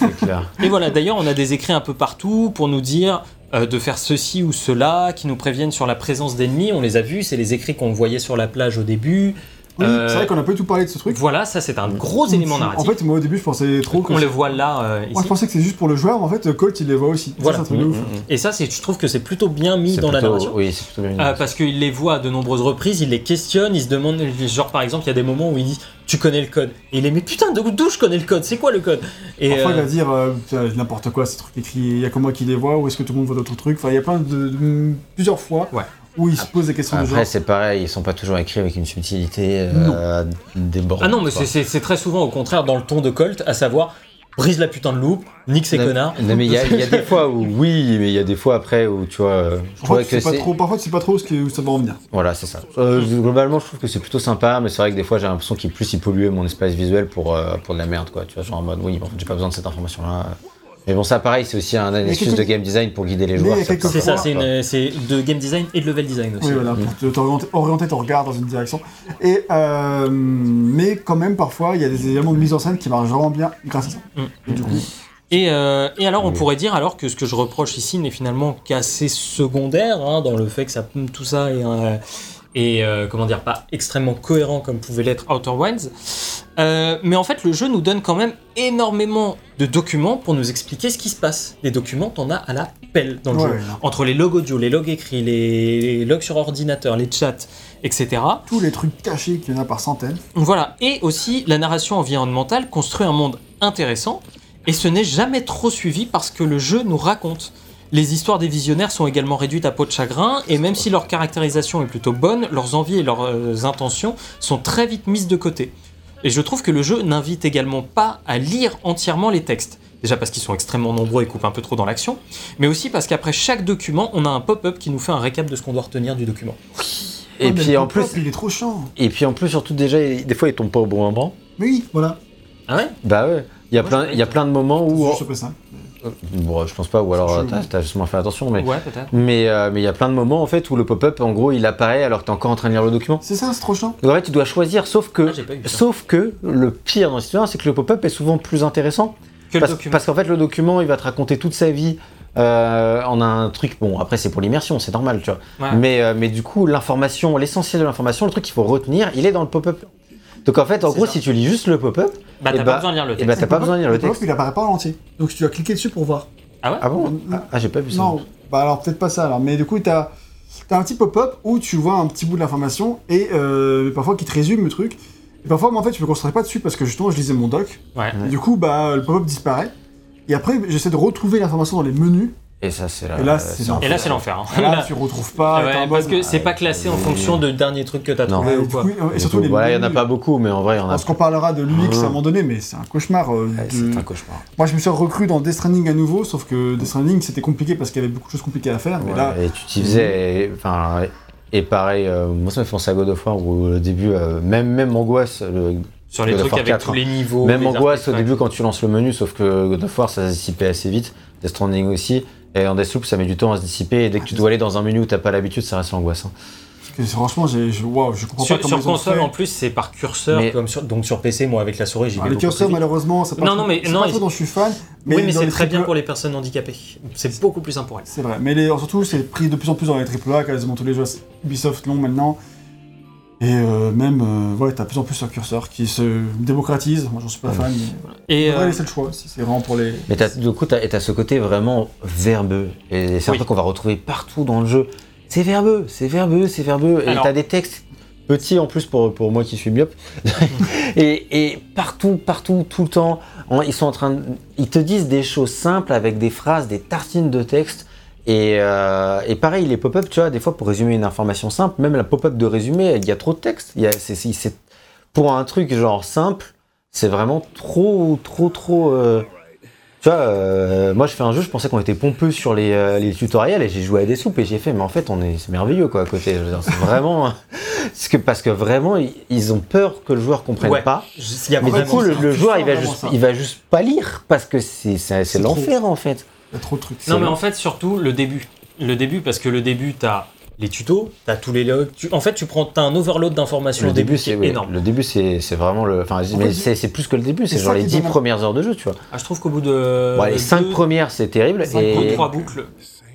C'est clair. Et voilà, d'ailleurs, on a des écrits un peu partout pour nous dire euh, de faire ceci ou cela, qui nous préviennent sur la présence d'ennemis. On les a vus, c'est les écrits qu'on voyait sur la plage au début. Oui, Euh, c'est vrai qu'on a pas du tout parlé de ce truc. Voilà, ça c'est un gros élément En narratif. fait, moi au début, je pensais trop que. on le voit là, euh, Moi, je pensais que c'est juste pour le joueur, mais en fait, Colt, il les voit aussi. Voilà. c'est un truc de ouf. Et ça, c'est, je trouve que c'est plutôt bien mis dans la narration. Oui, c'est plutôt bien. mis. Euh, parce qu'il les voit à de nombreuses reprises, il les questionne, il se demande, genre par exemple, il y a des moments où il dit Tu connais le code? Et il est Mais putain, d'où je connais le code? C'est quoi le code? Et Parfois, il va dire euh, n'importe quoi, ces trucs écrits, il y a que moi qui les vois, ou est-ce que tout le monde voit d'autres trucs Enfin, il y a plein de. de- plusieurs fois Ouais. Où il se pose des questions de genre. Après, c'est pareil, ils sont pas toujours écrits avec une subtilité euh, débordante. Ah non, mais c'est, c'est- c'est très souvent au contraire dans le ton de Colt, à savoir brise la putain de loupe, nique ces Non, connards. Non, mais il y, a- il y a des fois où oui, mais il y a des fois après où tu vois. euh, je tu que sais pas c'est. trop, parfois, sais pas trop ce que, où ça va en venir. Voilà, c'est ça. Euh, globalement, je trouve que c'est plutôt sympa, mais c'est vrai que des fois, j'ai l'impression qu'il plus il polluait mon espace visuel pour, euh, pour de la merde, quoi. Tu vois, genre en mode, oui, en fait, j'ai pas besoin de cette information-là. Mais bon, ça, pareil, c'est aussi un, une Mais astuce de game design pour guider les joueurs. C'est ça, c'est, de game design et de level design aussi. Oui, voilà, pour t'orienter orienter ton regard dans une direction. Et, euh, mais quand même, parfois, il y a des éléments de mise en scène qui marchent vraiment bien grâce à ça. Mm. Et du coup, Et, euh, et alors, on pourrait dire alors que ce que je reproche ici n'est finalement qu'assez secondaire, hein, dans le fait que ça, tout ça est, un- est, euh, comment dire, pas extrêmement cohérent comme pouvait l'être Outer Wilds. Euh, mais en fait, le jeu nous donne quand même énormément de documents pour nous expliquer ce qui se passe. Des documents, t'en as à la pelle dans le Ouais, jeu. ouais. Entre les logs audio, les logs écrits, les, les logs sur ordinateur, les chats, etc. tous les trucs cachés qu'il y en a par centaines. Voilà, et aussi la narration environnementale construit un monde intéressant, et ce n'est jamais trop suivi parce que le jeu nous raconte. Les histoires des visionnaires sont également réduites à peau de chagrin, et même si leur caractérisation est plutôt bonne, leurs envies et leurs euh, intentions sont très vite mises de côté. Et je trouve que le jeu n'invite également pas à lire entièrement les textes. Déjà parce qu'ils sont extrêmement nombreux et coupent un peu trop dans l'action, mais aussi parce qu'après chaque document, on a un pop-up qui nous fait un récap de ce qu'on doit retenir du document. Et mais puis en plus, il est trop chiant. et puis en plus surtout déjà, des fois il tombe pas au bon moment. Mais oui, voilà. Ah ouais Bah ouais. Il y a plein, je- il y a plein de moments où. Je sais pas ça. Bon, je pense pas, ou alors t'as justement fait attention, mais. Ouais, peut-être. Mais euh, mais il y a plein de moments en fait où le pop-up en gros il apparaît alors que t'es encore en train de lire le document. C'est ça, c'est trop chiant. Donc en fait tu dois choisir, sauf que Ah, sauf que le pire dans cette histoire c'est que le pop-up est souvent plus intéressant Que le parce, document. parce qu'en fait le document il va te raconter toute sa vie euh, en un truc bon après c'est pour l'immersion c'est normal tu vois Ouais. mais euh, mais du coup l'information l'essentiel de l'information le truc qu'il faut retenir il est dans le pop-up donc en fait en gros ça. si tu lis juste le pop-up Bah, eh t'as bah- pas besoin de lire le eh texte. bah, t'as pas besoin de lire le pop-up, texte il apparaît pas en entier. Donc tu dois cliquer dessus pour voir. Ah ouais ah bon Non. ah j'ai pas vu ça Non, bah alors peut-être pas ça alors. Mais du coup, t'as as un petit pop-up où tu vois un petit bout de l'information et euh, parfois qui te résume le truc. Et parfois, moi en fait, je me concentrais pas dessus parce que justement, je lisais mon doc. Ouais. Et du coup, bah le pop-up disparaît. Et après, j'essaie de retrouver l'information dans les menus. Et ça c'est là Et là, c'est Et là, c'est l'enfer. hein. Là, tu retrouves pas. Ouais, parce mode- que c'est pas classé en fonction de dernier truc que t'as trouvé Ouais, ou quoi. coup, et surtout les voilà il y en a pas beaucoup mais en vrai il y en a Parce qu'on parlera de l'UX à un moment donné, mais c'est un cauchemar. euh, Ouais, de- c'est un cauchemar Moi, je me suis recru dans Death Stranding à nouveau, sauf que Death Stranding, c'était compliqué parce qu'il y avait beaucoup de choses compliquées à faire. Mais là, et tu t'y faisais, et- enfin, et pareil, euh, moi ça me fait penser à God of War où au début, euh, même, même angoisse, le- Sur les trucs avec 4, tous les niveaux. même angoisse au début quand tu lances le menu, sauf que God of War ça se dissipait assez vite, Death Stranding aussi, et en Deathloop ça met du temps à se dissiper, et dès que tu dois aller dans un menu où t'as pas l'habitude, ça reste parce que franchement, je, waouh, je comprends Sur, pas comment sur ils ont console, fait. en plus, c'est par curseur, Mais- comme sur, donc sur PC, moi avec la souris, j'y Ah, vais curseurs, plus vite. malheureusement, c'est pas, Non, non, mais- c'est non, pas trop dont je suis fan. oui, mais c'est très bien pour les personnes handicapées. C'est beaucoup plus simple pour elles. C'est vrai, mais les, surtout, c'est pris de plus en plus dans les AAA, quasiment tous les jeux Ubisoft l'ont maintenant. Et euh, même, euh, ouais, t'as de plus en plus un curseur qui se démocratise. Moi, j'en suis pas Ouais. fan, mais Et euh, laisser le choix si c'est vraiment pour les. Mais du coup, t'as, et ce côté vraiment verbeux, et c'est un Oui. truc qu'on va retrouver partout dans le jeu. C'est verbeux, c'est verbeux, c'est verbeux, et Alors- t'as des textes petits en plus pour, pour moi qui suis myope. et, et partout, partout, tout le temps, en- ils sont en train de, ils te disent des choses simples avec des phrases, des tartines de texte. Et, euh, et pareil, les pop-up, tu vois, des fois pour résumer une information simple, même la pop-up de résumé, il y a trop de texte. Il y a, c'est- c'est- pour un truc genre simple, c'est vraiment trop, trop, trop. euh, tu vois, euh, moi je fais un jeu, je pensais qu'on était pompeux sur les, euh, les tutoriels et j'ai joué à des soupes et j'ai fait, mais en fait on est, c'est merveilleux quoi à côté. C'est vraiment, parce que parce que vraiment ils, ont peur que le joueur comprenne Ouais. pas. Mais du coup le, joueur il va juste, ça. il va juste pas lire parce que C'est l'enfer en fait. Il y a trop de trucs. Non, mais en fait, surtout le début. Le début, parce que le début, t'as les tutos, t'as tous les logs. Tu- En fait, tu prends, t'as un overload d'informations Le au début, c'est est oui, énorme. le début c'est, c'est vraiment le, enfin mais fait, c'est, c'est plus que le début, c'est genre les qui 10 donne- premières heures de jeu, tu vois. Ah, je trouve qu'au bout de. Bon, les 5 deux, premières c'est terrible cinq ou et trois boucles,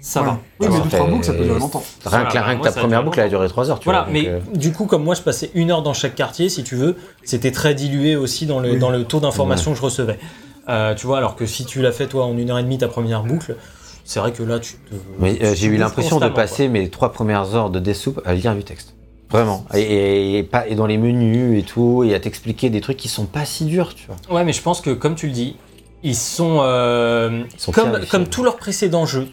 ça Ouais. va. Oui, mais Alors, deux, trois fait- boucles, ça peut durer longtemps. rien que, la- rien que moi, ta première boucle elle a duré 3 heures, tu Voilà, vois. mais euh, du coup, comme moi, je passais une heure dans chaque quartier, si tu veux, c'était très dilué aussi dans le, Oui. dans le taux d'information que je recevais. Euh, tu vois, alors que si tu l'as fait, toi, en une heure et demie, ta première boucle, c'est vrai que là, tu te. Mais euh, j'ai eu l'impression de passer mes trois premières heures de Deathloop à lire du texte. Vraiment. Et, et- et dans les menus et tout, et à t'expliquer des trucs qui sont pas si durs, tu vois. Ouais, mais je pense que, comme tu le dis, ils sont. euh, Ils sont comme, comme tous leurs précédents jeux,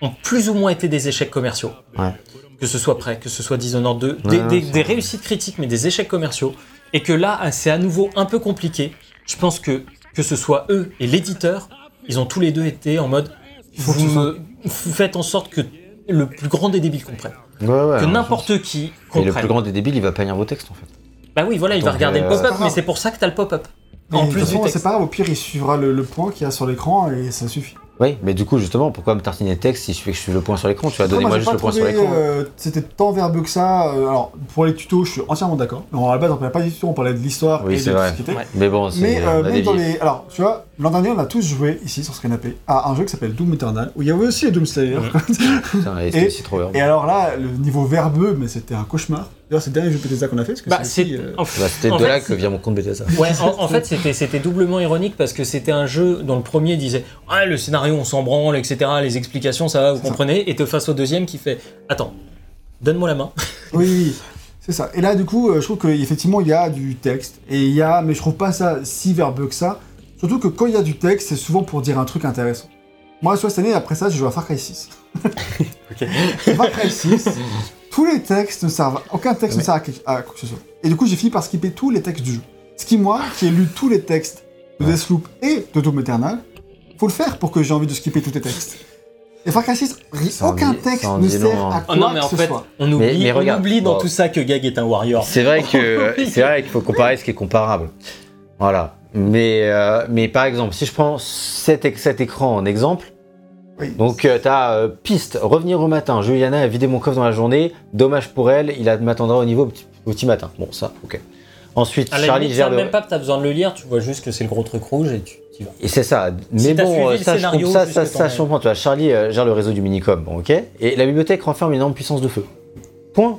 ont plus ou moins été des échecs commerciaux. Ouais. Que ce soit Prey, que ce soit Dishonored 2, Ouais, des, des- réussites critiques, mais des échecs commerciaux. Et que là, c'est à nouveau un peu compliqué. Je pense que, que ce soit eux et l'éditeur, ils ont tous les deux été en mode. vous, me- faites en sorte que le plus grand des débiles comprenne. Ouais, ouais. que n'importe qui Et le comprenne. plus grand des débiles, il va pas lire vos textes en fait. Bah oui, voilà, il va regarder euh, le pop-up, c'est pas mais c'est pour ça que t'as le pop-up. En de plus c'est pas grave, au pire, il suivra le, le point qu'il y a sur l'écran et ça suffit. Oui, mais du coup, justement, pourquoi me tartiner le texte si je fais que je suis le point sur l'écran Tu vas donner moi juste le point sur l'écran. euh, C'était tant verbeux que ça. euh, alors, pour les tutos, je suis entièrement d'accord. Alors, à la base, on parlait pas du tout, on parlait de l'histoire Oui, et c'est de vrai. ce qui était. Ouais. Mais bon, c'est Mais euh, a même dans les. Alors, tu vois, l'an dernier, on a tous joué ici sur ce canapé à un jeu qui s'appelle Doom Eternal, où il y avait aussi les Doom Slayer. Putain, et et- c'est aussi trop heureux. Et alors là, le niveau verbeux, mais c'était un cauchemar. D'ailleurs, c'est le dernier jeu Bethesda qu'on a fait, parce que Bah, euh, en- Bah, C'était de fait, là que vient mon compte Bethesda. Ouais, en, en fait, c'était, c'était doublement ironique parce que c'était un jeu dont le premier disait Ah, le scénario, on s'en branle, etc. Les explications, ça va, vous ça. comprenez. Et te face au deuxième qui fait Attends, donne-moi la main. Oui, oui, c'est ça. Et là, du coup, euh, je trouve qu'effectivement, il y a du texte. Et il y a. Mais je trouve pas ça si verbeux que ça. Surtout que quand il y a du texte, c'est souvent pour dire un truc intéressant. Moi, soit cette année, après ça, j'ai joué à Far Cry 6. Ok. Far Cry 6, tous les textes ne servent. Aucun texte ne sert à, quelque- à quoi que ce soit. Et du coup, j'ai fini par skipper tous les textes du jeu. Ce qui, moi, qui ai lu tous les textes de Ouais. Deathloop et de Doom Eternal, faut le faire pour que j'ai envie de skipper tous tes textes. Et Far Cry 6, ri- Ça en aucun dit- texte ne sert long, hein. à quoi Oh non, mais en que ce fait, soit. on oublie, mais on regarde, oublie dans bon. tout ça que Gag est un warrior. C'est vrai que c'est vrai qu'il faut comparer ce qui est comparable. Voilà. Mais, euh, mais par exemple, si je prends cet, éc- cet écran en exemple, Oui. donc tu as piste, revenir au matin, Juliana a vidé mon coffre dans la journée, dommage pour elle, il m'attendra au niveau au petit, matin. Bon, ça, ok. Ensuite, À la Charlie limite, gère le... même pas que t'as besoin de le lire, tu vois juste que c'est le gros truc rouge et tu vas. Et c'est ça. Mais bon, euh, ça, je scénario comprends, ça, ça, ton ça, rêve. je comprends. Tu vois, Charlie euh, gère le réseau du Minicom, bon, ok Et la bibliothèque renferme une énorme puissance de feu. Point.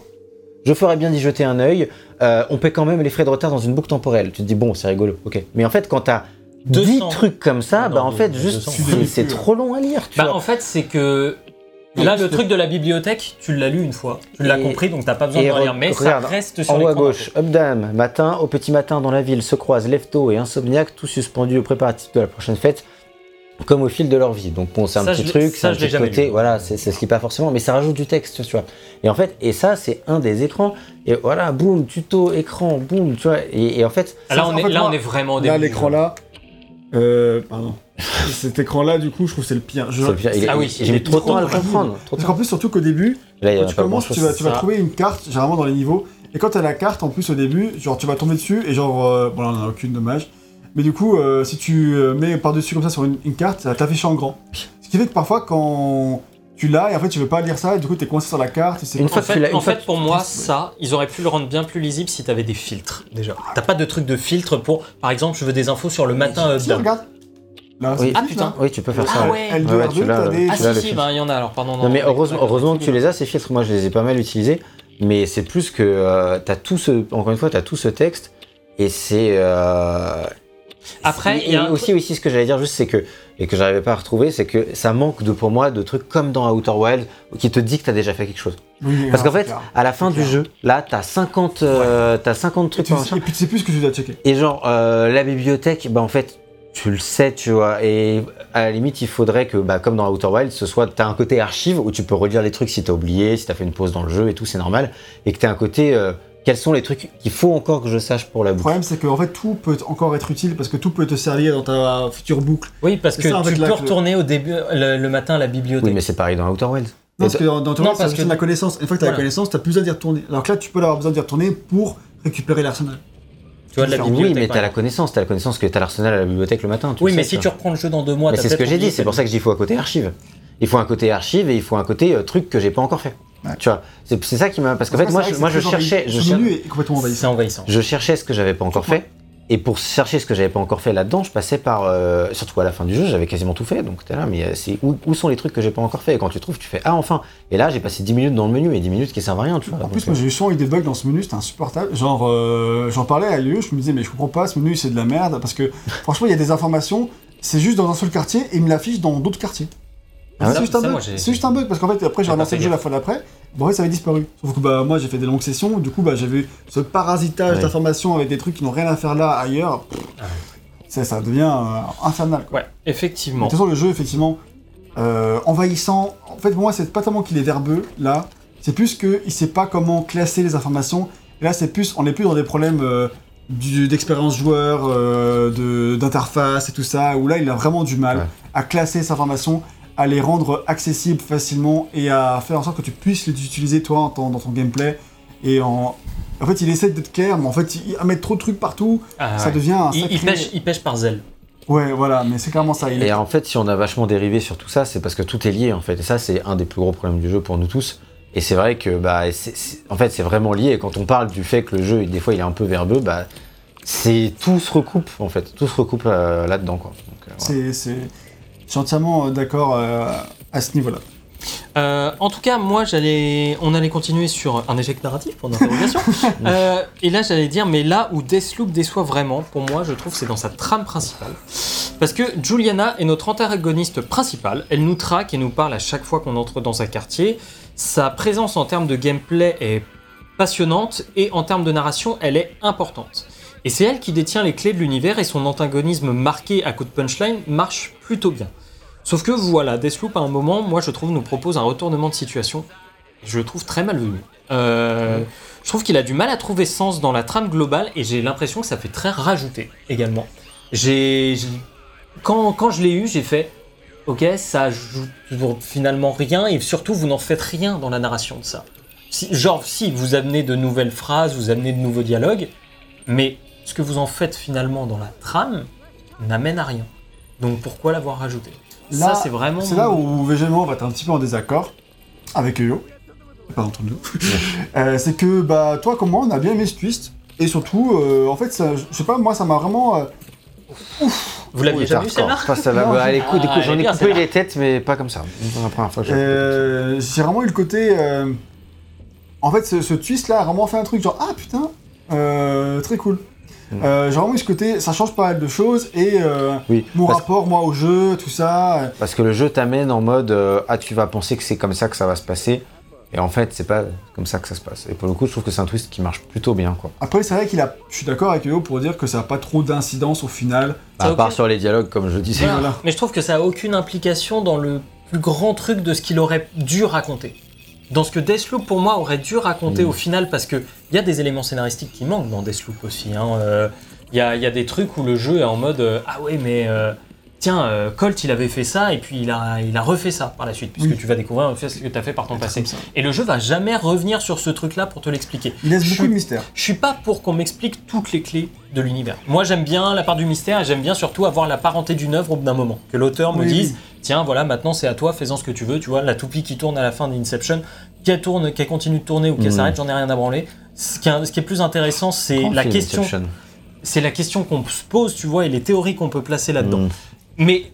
Je ferais bien d'y jeter un œil. Euh, on paie quand même les frais de retard dans une boucle temporelle. Tu te dis, bon, c'est rigolo, ok. Mais en fait, quand t'as 10 200. trucs comme ça, Ah non, bah en fait, juste, c'est- c'est trop long à lire, tu Bah, vois. en fait, c'est que là, le truc de la bibliothèque, tu l'as lu une fois, tu l'as compris, donc t'as pas besoin de le lire. re- Mais ça reste sur En haut à gauche, Updam, matin, au petit matin dans la ville, se croisent Lefto et Insomniac, tous suspendus au préparatif de la prochaine fête, comme au fil de leur vie. Donc bon, c'est un Ça, petit truc, ça, c'est un je l'ai petit jamais côté, lu. voilà, c'est c'est ce qui pas forcément, mais ça rajoute du texte, tu vois. Et en fait, et ça, c'est un des écrans, et voilà, boum, tuto, écran, boum, tu vois, et, et en fait, Là, Ça, on en est, fait, là, moi, on est vraiment au Là, début. l'écran là. Euh, pardon. Cet écran là, du coup, je trouve que c'est le pire. Je- c'est le pire. Il- Ah oui, j'ai mis trop de temps à le comprendre. Parce qu'en plus, surtout qu'au début, Là, quand a tu commences, tu vas, tu vas ça. trouver une carte, généralement dans les niveaux, et quand t'as la carte, en plus au début, genre tu vas tomber dessus, et genre, euh, bon là on en a aucune, dommage, mais du coup, euh, si tu euh, mets par-dessus comme ça sur une, une carte, ça va t'afficher en grand. Ce qui fait que parfois, quand tu l'as, et en fait tu veux pas lire ça, et du coup t'es coincé sur la carte, et c'est Une En fois tu fait, en fois fait, pour moi, ça, ils auraient pu le rendre bien plus lisible si t'avais des filtres, déjà. T'as pas de truc de filtre pour, par exemple, je veux des infos sur le matin euh, Si, update. regarde Là, Oui. c'est Ah, putain. Oui, tu peux faire Ah ça. ouais. L2, Ouais, ouais, R2, tu l'as, des... Ah tu si, si, bah il y en a alors, pardon. Non mais d'accord, heureusement, heureusement que tu les as ces filtres, moi je les ai pas mal utilisés, mais c'est plus que euh, t'as tout ce, encore une fois, t'as tout ce texte et c'est. euh, Après, et- il y a et aussi aussi ce que j'allais dire juste c'est que et que j'arrivais pas à retrouver, c'est que ça manque de pour moi de trucs comme dans Outer Wild qui te dit que t'as déjà fait quelque chose. Oui, Parce qu'en fait, clair. à la fin du clair. jeu, là t'as 50 euh, t'as 50 Et, trucs tu, machin. et puis tu sais plus ce que tu dois checker. Et genre, euh, la bibliothèque, bah en fait, tu le sais, tu vois. Et à la limite, il faudrait que, bah, comme dans Outer Wild, ce soit, t'as un côté archive où tu peux relire les trucs si t'as oublié, si t'as fait une pause dans le jeu et tout, c'est normal. Et que t'as un côté, euh, quels sont les trucs qu'il faut encore que je sache pour la Le boucle. problème, c'est qu'en fait, tout peut encore être utile parce que tout peut te servir dans ta future boucle. Oui, parce que ça, tu peux que- retourner au début, le, le matin à la bibliothèque. Oui, mais c'est pareil dans Outer Wild. Non, parce que dans, dans rôle, parce c'est que- la connaissance. Une fois que tu as Voilà. la connaissance, tu plus besoin d'y retourner. Alors que là, tu peux avoir besoin d'y retourner pour récupérer l'arsenal. Tu vois, de la Oui, bibliothèque. Oui, mais par t'as la connaissance, t'as la connaissance que t'as l'arsenal à la bibliothèque le matin. tu Oui, le mais sais, si ça. tu reprends le jeu dans deux mois, c'est ce que j'ai dit, c'est pour ça que je dis il faut un côté archive. Il faut un côté archive et il faut un côté euh, truc que j'ai pas encore fait. Ouais. Tu vois, c'est ça qui m'a. Parce qu'en fait, moi, je, moi, je cherchais. Je Le cher- complètement vie. envahissant. C'est envahissant. Je cherchais ce que j'avais pas encore fait. Et pour chercher ce que j'avais pas encore fait là-dedans, je passais par. euh, surtout à la fin du jeu, j'avais quasiment tout fait. Donc t'es là, mais euh, c'est où, où sont les trucs que j'ai pas encore fait? Et quand tu trouves, tu fais Ah, enfin Et là, j'ai passé 10 minutes dans le menu et 10 minutes qui servent à rien, tu vois. En Donc, plus, euh, moi j'ai eu souvent eu des bugs dans ce menu, c'était insupportable. Genre, euh, j'en parlais à Lieu, je me disais, mais je comprends pas, ce menu c'est de la merde parce que franchement, il y a des informations, c'est juste dans un seul quartier et il me l'affiche dans d'autres quartiers. Ah c'est juste, juste un bug parce qu'en fait, après j'ai relancé le jeu la fois d'après, bon, en fait, ça avait disparu. Sauf que bah, moi j'ai fait des longues sessions, du coup, bah, j'avais ce parasitage Ouais. d'informations avec des trucs qui n'ont rien à faire là ailleurs. Pff, Ah ouais. ça, ça devient euh, infernal. Quoi. Ouais, Mais effectivement. De toute façon, le jeu, effectivement, euh, envahissant. En fait, pour moi, c'est pas tellement qu'il est verbeux, là. C'est plus qu'il sait pas comment classer les informations. Et là, c'est plus, on est plus dans des problèmes euh, d'expérience joueur, euh, de- d'interface et tout ça, où là, il a vraiment du mal Ouais. à classer ces informations, à les rendre accessibles facilement et à faire en sorte que tu puisses les utiliser, toi, en ton- dans ton gameplay. Et en. En fait, il essaie d'être clair, mais en fait, il, à mettre trop de trucs partout, Ah, ça ouais. devient un il, sacré... il pêche, il pêche par zèle. Ouais, voilà, mais c'est clairement ça. Il est Et en fait, si on a vachement dérivé sur tout ça, c'est parce que tout est lié en fait. Et ça, c'est un des plus gros problèmes du jeu pour nous tous. Et c'est vrai que, bah, en fait, c'est vraiment lié. Et quand on parle du fait que le jeu, des fois, il est un peu verbeux, bah, c'est tout se recoupe en fait. Tout se recoupe euh, là-dedans, quoi. Donc, euh, voilà. C'est, c'est... Je suis entièrement euh, d'accord euh, à ce niveau-là. Euh, en tout cas, moi, j'allais, on allait continuer sur un échec narratif pour d'interrogation. Euh, et là, j'allais dire, mais là où Deathloop déçoit vraiment, pour moi, je trouve, c'est dans sa trame principale. Parce que Juliana est notre antagoniste principale. Elle nous traque et nous parle à chaque fois qu'on entre dans un quartier. Sa présence en termes de gameplay est passionnante et en termes de narration, elle est importante. Et c'est elle qui détient les clés de l'univers et son antagonisme marqué à coup de punchline marche plutôt bien. Sauf que voilà, Deathloop à un moment, moi je trouve, nous propose un retournement de situation. Je le trouve très malvenu. Euh, je trouve qu'il a du mal à trouver sens dans la trame globale et j'ai l'impression que ça fait très rajouter également. J'ai, quand, quand je l'ai eu, j'ai fait Ok, ça ajoute finalement rien et surtout vous n'en faites rien dans la narration de ça. Genre, si vous amenez de nouvelles phrases, vous amenez de nouveaux dialogues, mais ce que vous en faites finalement dans la trame n'amène à rien. Donc pourquoi l'avoir rajouté? Ça, Là, c'est vraiment. C'est là où VGMO va être un petit peu en désaccord avec Yo. Pas entre nous. Euh, c'est que, bah, toi comme moi, on a bien aimé ce twist. Et surtout, euh, en fait, ça- je sais pas, moi, ça m'a vraiment. euh, Vous l'aviez Oui, déjà vu celle-là? Pas ça va. Non, écoute, Ah, elle j'en ai bien, coupé celle-là. les têtes, mais pas comme ça. C'est la première fois que j'ai Euh, j'ai vraiment eu le côté. euh, En fait, ce, ce twist-là a vraiment fait un truc genre Ah putain, euh, très cool. Mm. Euh, j'ai vraiment eu ce côté, ça change pas mal de choses et euh, Oui, mon rapport moi au jeu, tout ça. euh, parce que le jeu t'amène en mode euh, ah tu vas penser que c'est comme ça que ça va se passer et en fait c'est pas comme ça que ça se passe. Et pour le coup je trouve que c'est un twist qui marche plutôt bien quoi. Après, c'est vrai qu'il a. Je suis d'accord avec Yo pour dire que ça n'a pas trop d'incidence au final. À part aucun- sur les dialogues comme je disais. Voilà. Mais je trouve que ça a aucune implication dans le plus grand truc de ce qu'il aurait dû raconter. Dans ce que Deathloop pour moi aurait dû raconter Mm. au final, parce que il y a des éléments scénaristiques qui manquent dans Deathloop aussi. hein. Euh, Il y, a, il y a des trucs où le jeu est en mode euh, ah ouais mais euh, tiens Colt il avait fait ça et puis il a, il a refait ça par la suite puisque Oui. tu vas découvrir en fait ce que tu as fait par ton passé. Et le jeu va jamais revenir sur ce truc là pour te l'expliquer. Il laisse Je beaucoup suis- de mystère. Je suis pas pour qu'on m'explique toutes les clés de l'univers. Moi, j'aime bien la part du mystère et j'aime bien surtout avoir la parenté d'une œuvre au bout d'un moment. Que l'auteur me Oui, dise, oui. Tiens, voilà, maintenant c'est à toi, fais-en ce que tu veux. Tu vois, la toupie qui tourne à la fin d'Inception, qu'elle tourne, qu'elle continue de tourner ou qu'elle Mhm. s'arrête, j'en ai rien à branler. Ce qui est, ce qui est plus intéressant, c'est la film, question, c'est la question qu'on se pose, tu vois, et les théories qu'on peut placer là-dedans. Mm. Mais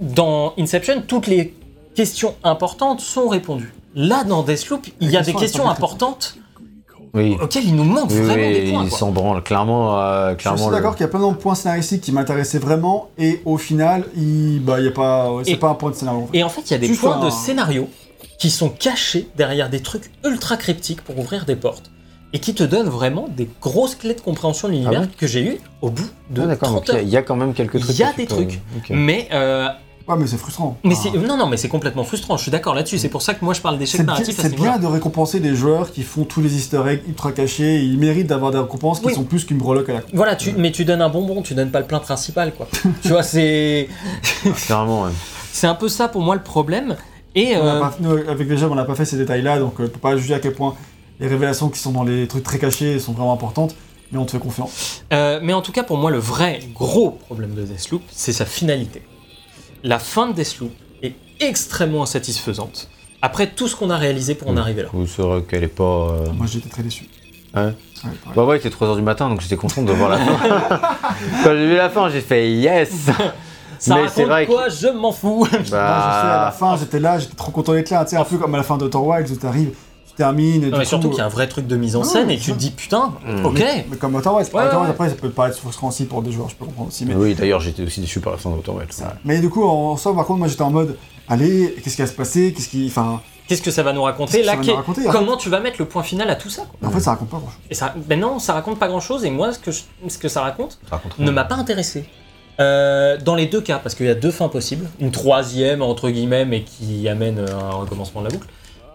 dans Inception, toutes les questions importantes sont répondues. Là, dans Deathloop, il y a des questions, importantes Oui. auxquelles il nous manque Oui, vraiment oui, des points. il quoi. s'en branle. Clairement, euh, Je suis clairement. le- d'accord qu'il y a plein de points scénaristiques qui m'intéressaient vraiment et au final, il, bah, il y a pas, c'est Et- pas un point de scénario. en fait. Et en fait, il y a des points un- de scénario qui sont cachés derrière des trucs ultra cryptiques pour ouvrir des portes. Et qui te donnent vraiment des grosses clés de compréhension de l'univers Ah bon que j'ai eu au bout de Ah, d'accord, 30 donc il y a- heures. il y, a quand même quelques Il trucs. y a des peux- trucs. Mais, euh, Ouais, mais c'est frustrant. mais Ah. non, non, mais c'est complètement frustrant. Je suis d'accord là-dessus. C'est pour ça que moi je parle d'échec C'est bien, narratif à ce c'est bien de récompenser des joueurs qui font tous les easter eggs ultra cachés. Ils méritent d'avoir des récompenses qui Oui. sont plus qu'une breloque à la con. Voilà, tu, mais tu donnes un bonbon, tu donnes pas le plein principal, quoi. tu vois, c'est, Clairement, ouais. c'est un peu ça pour moi le problème. Et On a euh, pas- nous, avec les jeux, on n'a pas fait ces détails-là, donc euh, on peut pas juger à quel point les révélations qui sont dans les trucs très cachés sont vraiment importantes, mais on te fait confiance. Euh, mais en tout cas, pour moi, le vrai gros problème de Deathloop, c'est sa finalité. La fin de Deathloop est extrêmement insatisfaisante. Après tout ce qu'on a réalisé pour en arriver là. C'est vrai qu'elle est pas. euh, Moi j'étais très déçu. Ouais. pareil. Bah ouais, il était 3h du matin, donc j'étais content de voir la fin. Quand j'ai vu la fin, j'ai fait yes Ça Mais raconte c'est vrai que- quoi Je m'en fous. Moi, je sais, à la Bah. fin, j'étais là, j'étais trop content d'être là, tu sais, un peu comme à la fin d'Outer Wilds où t'arrives, et Non, mais surtout qu'il y a un vrai truc de mise en Ah, scène et tu te dis putain, Mm. ok. Mais comme Outer après ça peut paraître frustrant aussi pour des joueurs, je peux comprendre aussi, mais... Oui, d'ailleurs, j'étais aussi déçu par la fin de Outer Wilds. Mais du coup, en soi, par contre, moi j'étais en mode, allez, qu'est-ce qui va se passer? Qu'est-ce qui... Enfin, Qu'est-ce que ça va nous raconter? là nous Comment tu vas mettre le point final à tout ça quoi? En fait, ça raconte pas grand-chose. Et ça, ben non, ça raconte pas grand chose. Et moi, ce que, je- ce que ça raconte, Ça raconte ne m'a pas intéressé. Euh, dans les deux cas, parce qu'il y a deux fins possibles, une troisième entre guillemets, mais qui amène un recommencement de la boucle.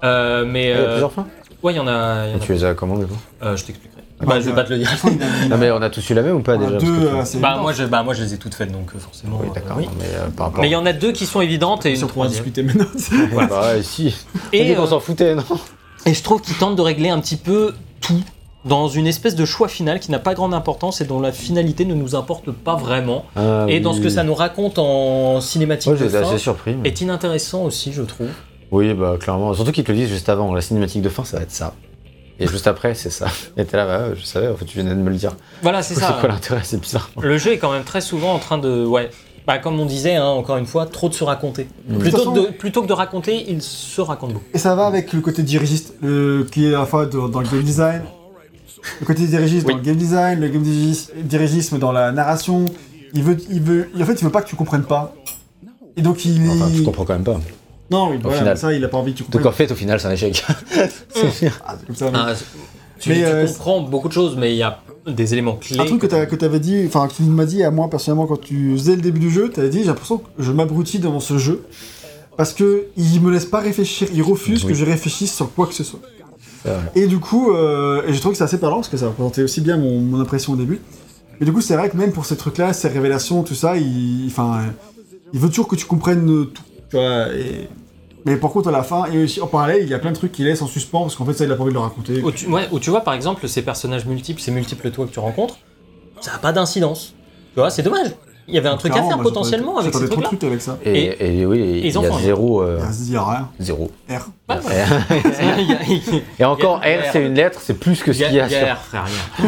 Euh, mais Il y a plusieurs fins ouais, il y en a. il y en Et a- tu les as comment du coup Euh, je t'expliquerai. Ah, bah, bah, je vais pas te le dire. Non, mais on a tous eu la même ou pas on a déjà deux, Parce que tu- euh, Bah moi, je, bah moi, je les ai toutes faites, donc euh, forcément. Oui, euh, d'accord. oui. Mais euh, par rapport. Mais il y en a deux qui sont évidentes et Si une on pourra troisième. discuter maintenant. Bah ouais, si. Et, Et on s'en foutait, non Et je trouve qu'ils tentent de régler un petit peu tout dans une espèce de choix final qui n'a pas grande importance et dont la finalité ne nous importe pas vraiment. Ah, Et dans oui. ce que ça nous raconte en cinématique Moi, de j'étais fin assez surpris. mais- est inintéressant aussi, je trouve. Oui, bah clairement. Surtout qu'ils te le disent juste avant. La cinématique de fin, ça va être ça. Et juste après, c'est ça. Et t'es là, bah, je savais, en fait, tu venais de me le dire. Voilà, c'est C'est ça. quoi l'intérêt C'est bizarre. Le jeu est quand même très souvent en train de. Ouais. Bah, comme on disait, hein, encore une fois, trop de se raconter. Mm. Plutôt, De que de, plutôt que de raconter, il se raconte beaucoup. Et ça va avec le côté dirigiste, qui est à la fois de- dans le game design, le côté dirigiste Oui. dans le game design, le game dirigis- dirigisme dans la narration. Il veut, il veut, en fait, il veut pas que tu comprennes pas. Et donc il. Enfin, tu comprends quand même pas. Non, oui, voilà, final. ça, il a pas envie que tu Donc en fait, au final, c'est un échec. Ah, c'est comme ça. mais- Ah, tu, Mais, tu euh, comprends beaucoup de choses, mais il y a des éléments clés. Un truc que que t'avais dit, enfin que tu m'as dit à moi personnellement quand tu faisais le début du jeu, t'avais dit j'ai l'impression que je m'abrutis devant ce jeu parce que il me laisse pas réfléchir, il refuse Oui. que je réfléchisse sur quoi que ce soit. Et du coup, euh, et j'ai trouvé que c'est assez parlant parce que ça représentait aussi bien mon, mon impression au début. Mais du coup, c'est vrai que même pour ces trucs-là, ces révélations, tout ça, il, enfin, il veut toujours que tu comprennes tout. Tu vois, et... Mais par contre, à la fin, et aussi, en parallèle, il y a plein de trucs qu'il laisse en suspens parce qu'en fait, ça, il a pas envie de le raconter. Où tu, ouais, où tu vois par exemple ces personnages multiples, ces multiples toi que tu rencontres, ça n'a pas d'incidence. Tu vois, c'est dommage. Il y avait un truc à faire potentiellement avec ces J'attendais trop de trucs-là. trucs avec ça. Et, et oui, ils il y a un. zéro. euh, Il y a rien. zéro. R. Et encore, R, c'est une lettre, c'est plus que ce qu'il y a sur. Frère, rien.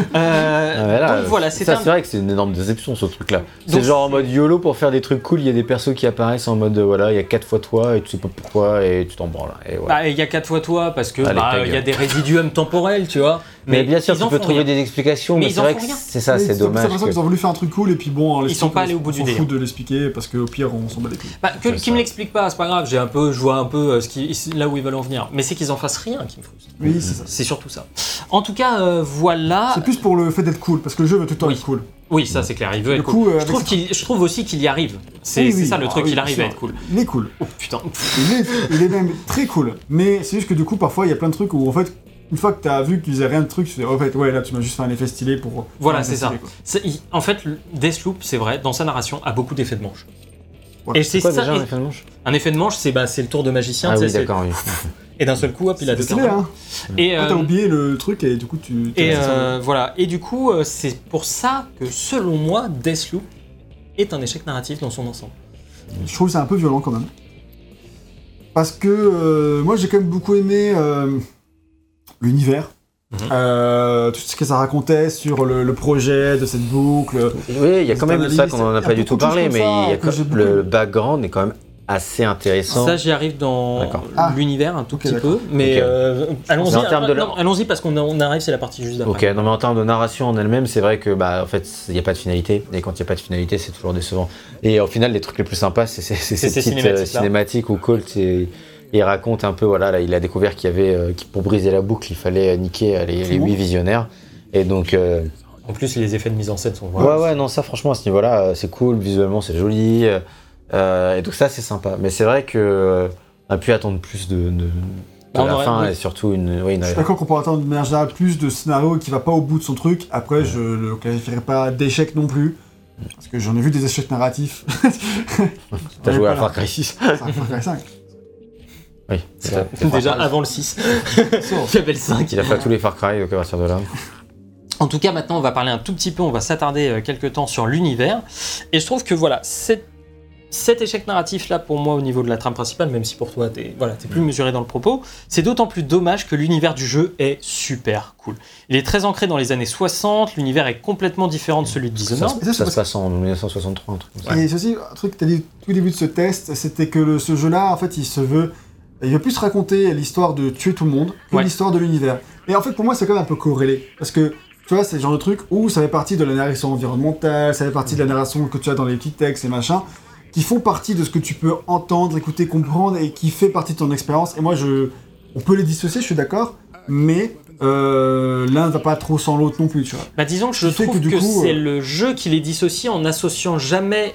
Euh, Ah, voilà, donc voilà, c'est ça, c'est vrai que c'est une énorme déception ce truc-là. C'est genre en mode YOLO pour faire des trucs cool, il y a des persos qui apparaissent en mode voilà, il y a quatre fois toi et tu sais pas pourquoi et tu t'en branles. Et voilà. Bah, il y a quatre fois toi parce que bah, il y a des résiduums temporels, tu vois. mais, bien sûr, ils tu peux trouver des explications, Mais c'est vrai que rien. c'est ça, c'est dommage. l'impression que- qu'ils ont voulu faire un truc cool et puis bon, on Ils sont pas allés au bout du délire. de l'expliquer parce qu'au pire, on s'en bat les couilles. Bah, que, C'est ça. me l'expliquent pas, c'est pas grave. J'ai un peu, je vois un peu euh, qui, là où ils veulent en venir. Mais c'est qu'ils en fassent rien qui me frustre. Oui, c'est ça. C'est surtout ça. En tout cas, euh, voilà. C'est plus pour le fait d'être cool parce que le jeu veut tout le temps Oui. être cool. Oui, ça c'est clair. Il veut être coup, cool. euh, je, trouve qu'il- je trouve aussi qu'il y arrive. C'est Oui, c'est oui. ça le Ah truc. oui, il arrive à être cool. Il est cool. Oh putain. Il est, il est même très cool. Mais c'est juste que du coup, parfois, il y a plein de trucs où en fait, une fois que t'as vu qu'ils faisaient rien de truc, tu fais, en fait, ouais, là, tu m'as juste fait un effet stylé pour. Voilà, un c'est ça. stylé, En fait, Deathloop, c'est vrai, dans sa narration, a beaucoup d'effets de manche. Ouais. Et c'est Quoi ça. déjà, et- un effet de manche un effet de manche, c'est bah, c'est le tour de magicien. Ah tu sais, oui, c'est- d'accord, oui. Et d'un seul coup, hop, il a C'est deux stylé, cartes. hein. Et, Toi, t'as euh, oublié le truc et du coup, tu. Et euh, voilà. Et du coup, euh, c'est pour ça que selon moi, Deathloop est un échec narratif dans son ensemble. Je trouve que c'est un peu violent quand même. Parce que euh, moi j'ai quand même beaucoup aimé euh, l'univers. Mhm. Euh, tout ce que ça racontait sur le, le projet de cette boucle. Oui, il y a quand même ça qu'on en il y a pas du tout parlé, mais ça y a que le background est quand même assez intéressant. Ça, j'y arrive dans. Ah. l'univers un tout petit peu, mais euh, allons-y. Parce qu'on on arrive, c'est la partie juste d'après. Ok, non mais en termes de narration en elle-même, c'est vrai que bah en fait il n'y a pas de finalité et quand il n'y a pas de finalité, c'est toujours décevant. Et au final, les trucs les plus sympas, c'est ces petites euh, cinématiques où Colt et- il raconte un peu voilà, là, il a découvert qu'il y avait euh, pour briser la boucle, il fallait euh, niquer euh, les, les Tout. huit visionnaires. Et donc euh, En plus, les effets de mise en scène sont ouais ouais non ça franchement à ce niveau-là c'est cool visuellement c'est joli euh, et donc ça c'est sympa. Mais c'est vrai que euh, on a pu attendre plus de, de, de Bah, la aurait- fin oui. et surtout une oui une Je suis d'accord qu'on pourrait attendre de manière générale plus de scénarios qui va pas au bout de son truc. Après, je le qualifierais pas d'échec non plus. Parce que j'en ai vu des échecs narratifs. T'as Ouais, joué à. Far Cry 6 Ça, Far Cry 5. Oui. Déjà avant le 6, il y avait le 5. Il a fait tous les Far Cry donc à partir de là. En tout cas, maintenant, on va parler un tout petit peu, on va s'attarder euh, quelques temps sur l'univers. Et je trouve que voilà, cet, cet échec narratif-là, pour moi, au niveau de la trame principale, même si pour toi, t'es voilà, t'es plus mesuré dans le propos, c'est d'autant plus dommage que l'univers du jeu est super cool. Il est très ancré dans les années 60, l'univers est complètement différent de celui de Ça, Dishonored. Ça, ça c'est se passe en 1963 un truc comme ça. Et ceci, un truc que t'as dit au tout début de ce test, c'était que le- ce jeu-là, en fait, il se veut. Il veut plus raconter l'histoire de tuer tout le monde que Ouais. l'histoire de l'univers. Et en fait, pour moi, c'est quand même un peu corrélé. Parce que, tu vois, c'est le genre de truc où ça fait partie de la narration environnementale, ça fait partie de la narration que tu as dans les petits textes et machin, qui font partie de ce que tu peux entendre, écouter, comprendre et qui fait partie de ton expérience. Et moi, je. On peut les dissocier, je suis d'accord, mais euh, l'un ne va pas trop sans l'autre non plus, tu vois. Bah, disons que je trouve que c'est euh, le jeu qui les dissocie en n'associant jamais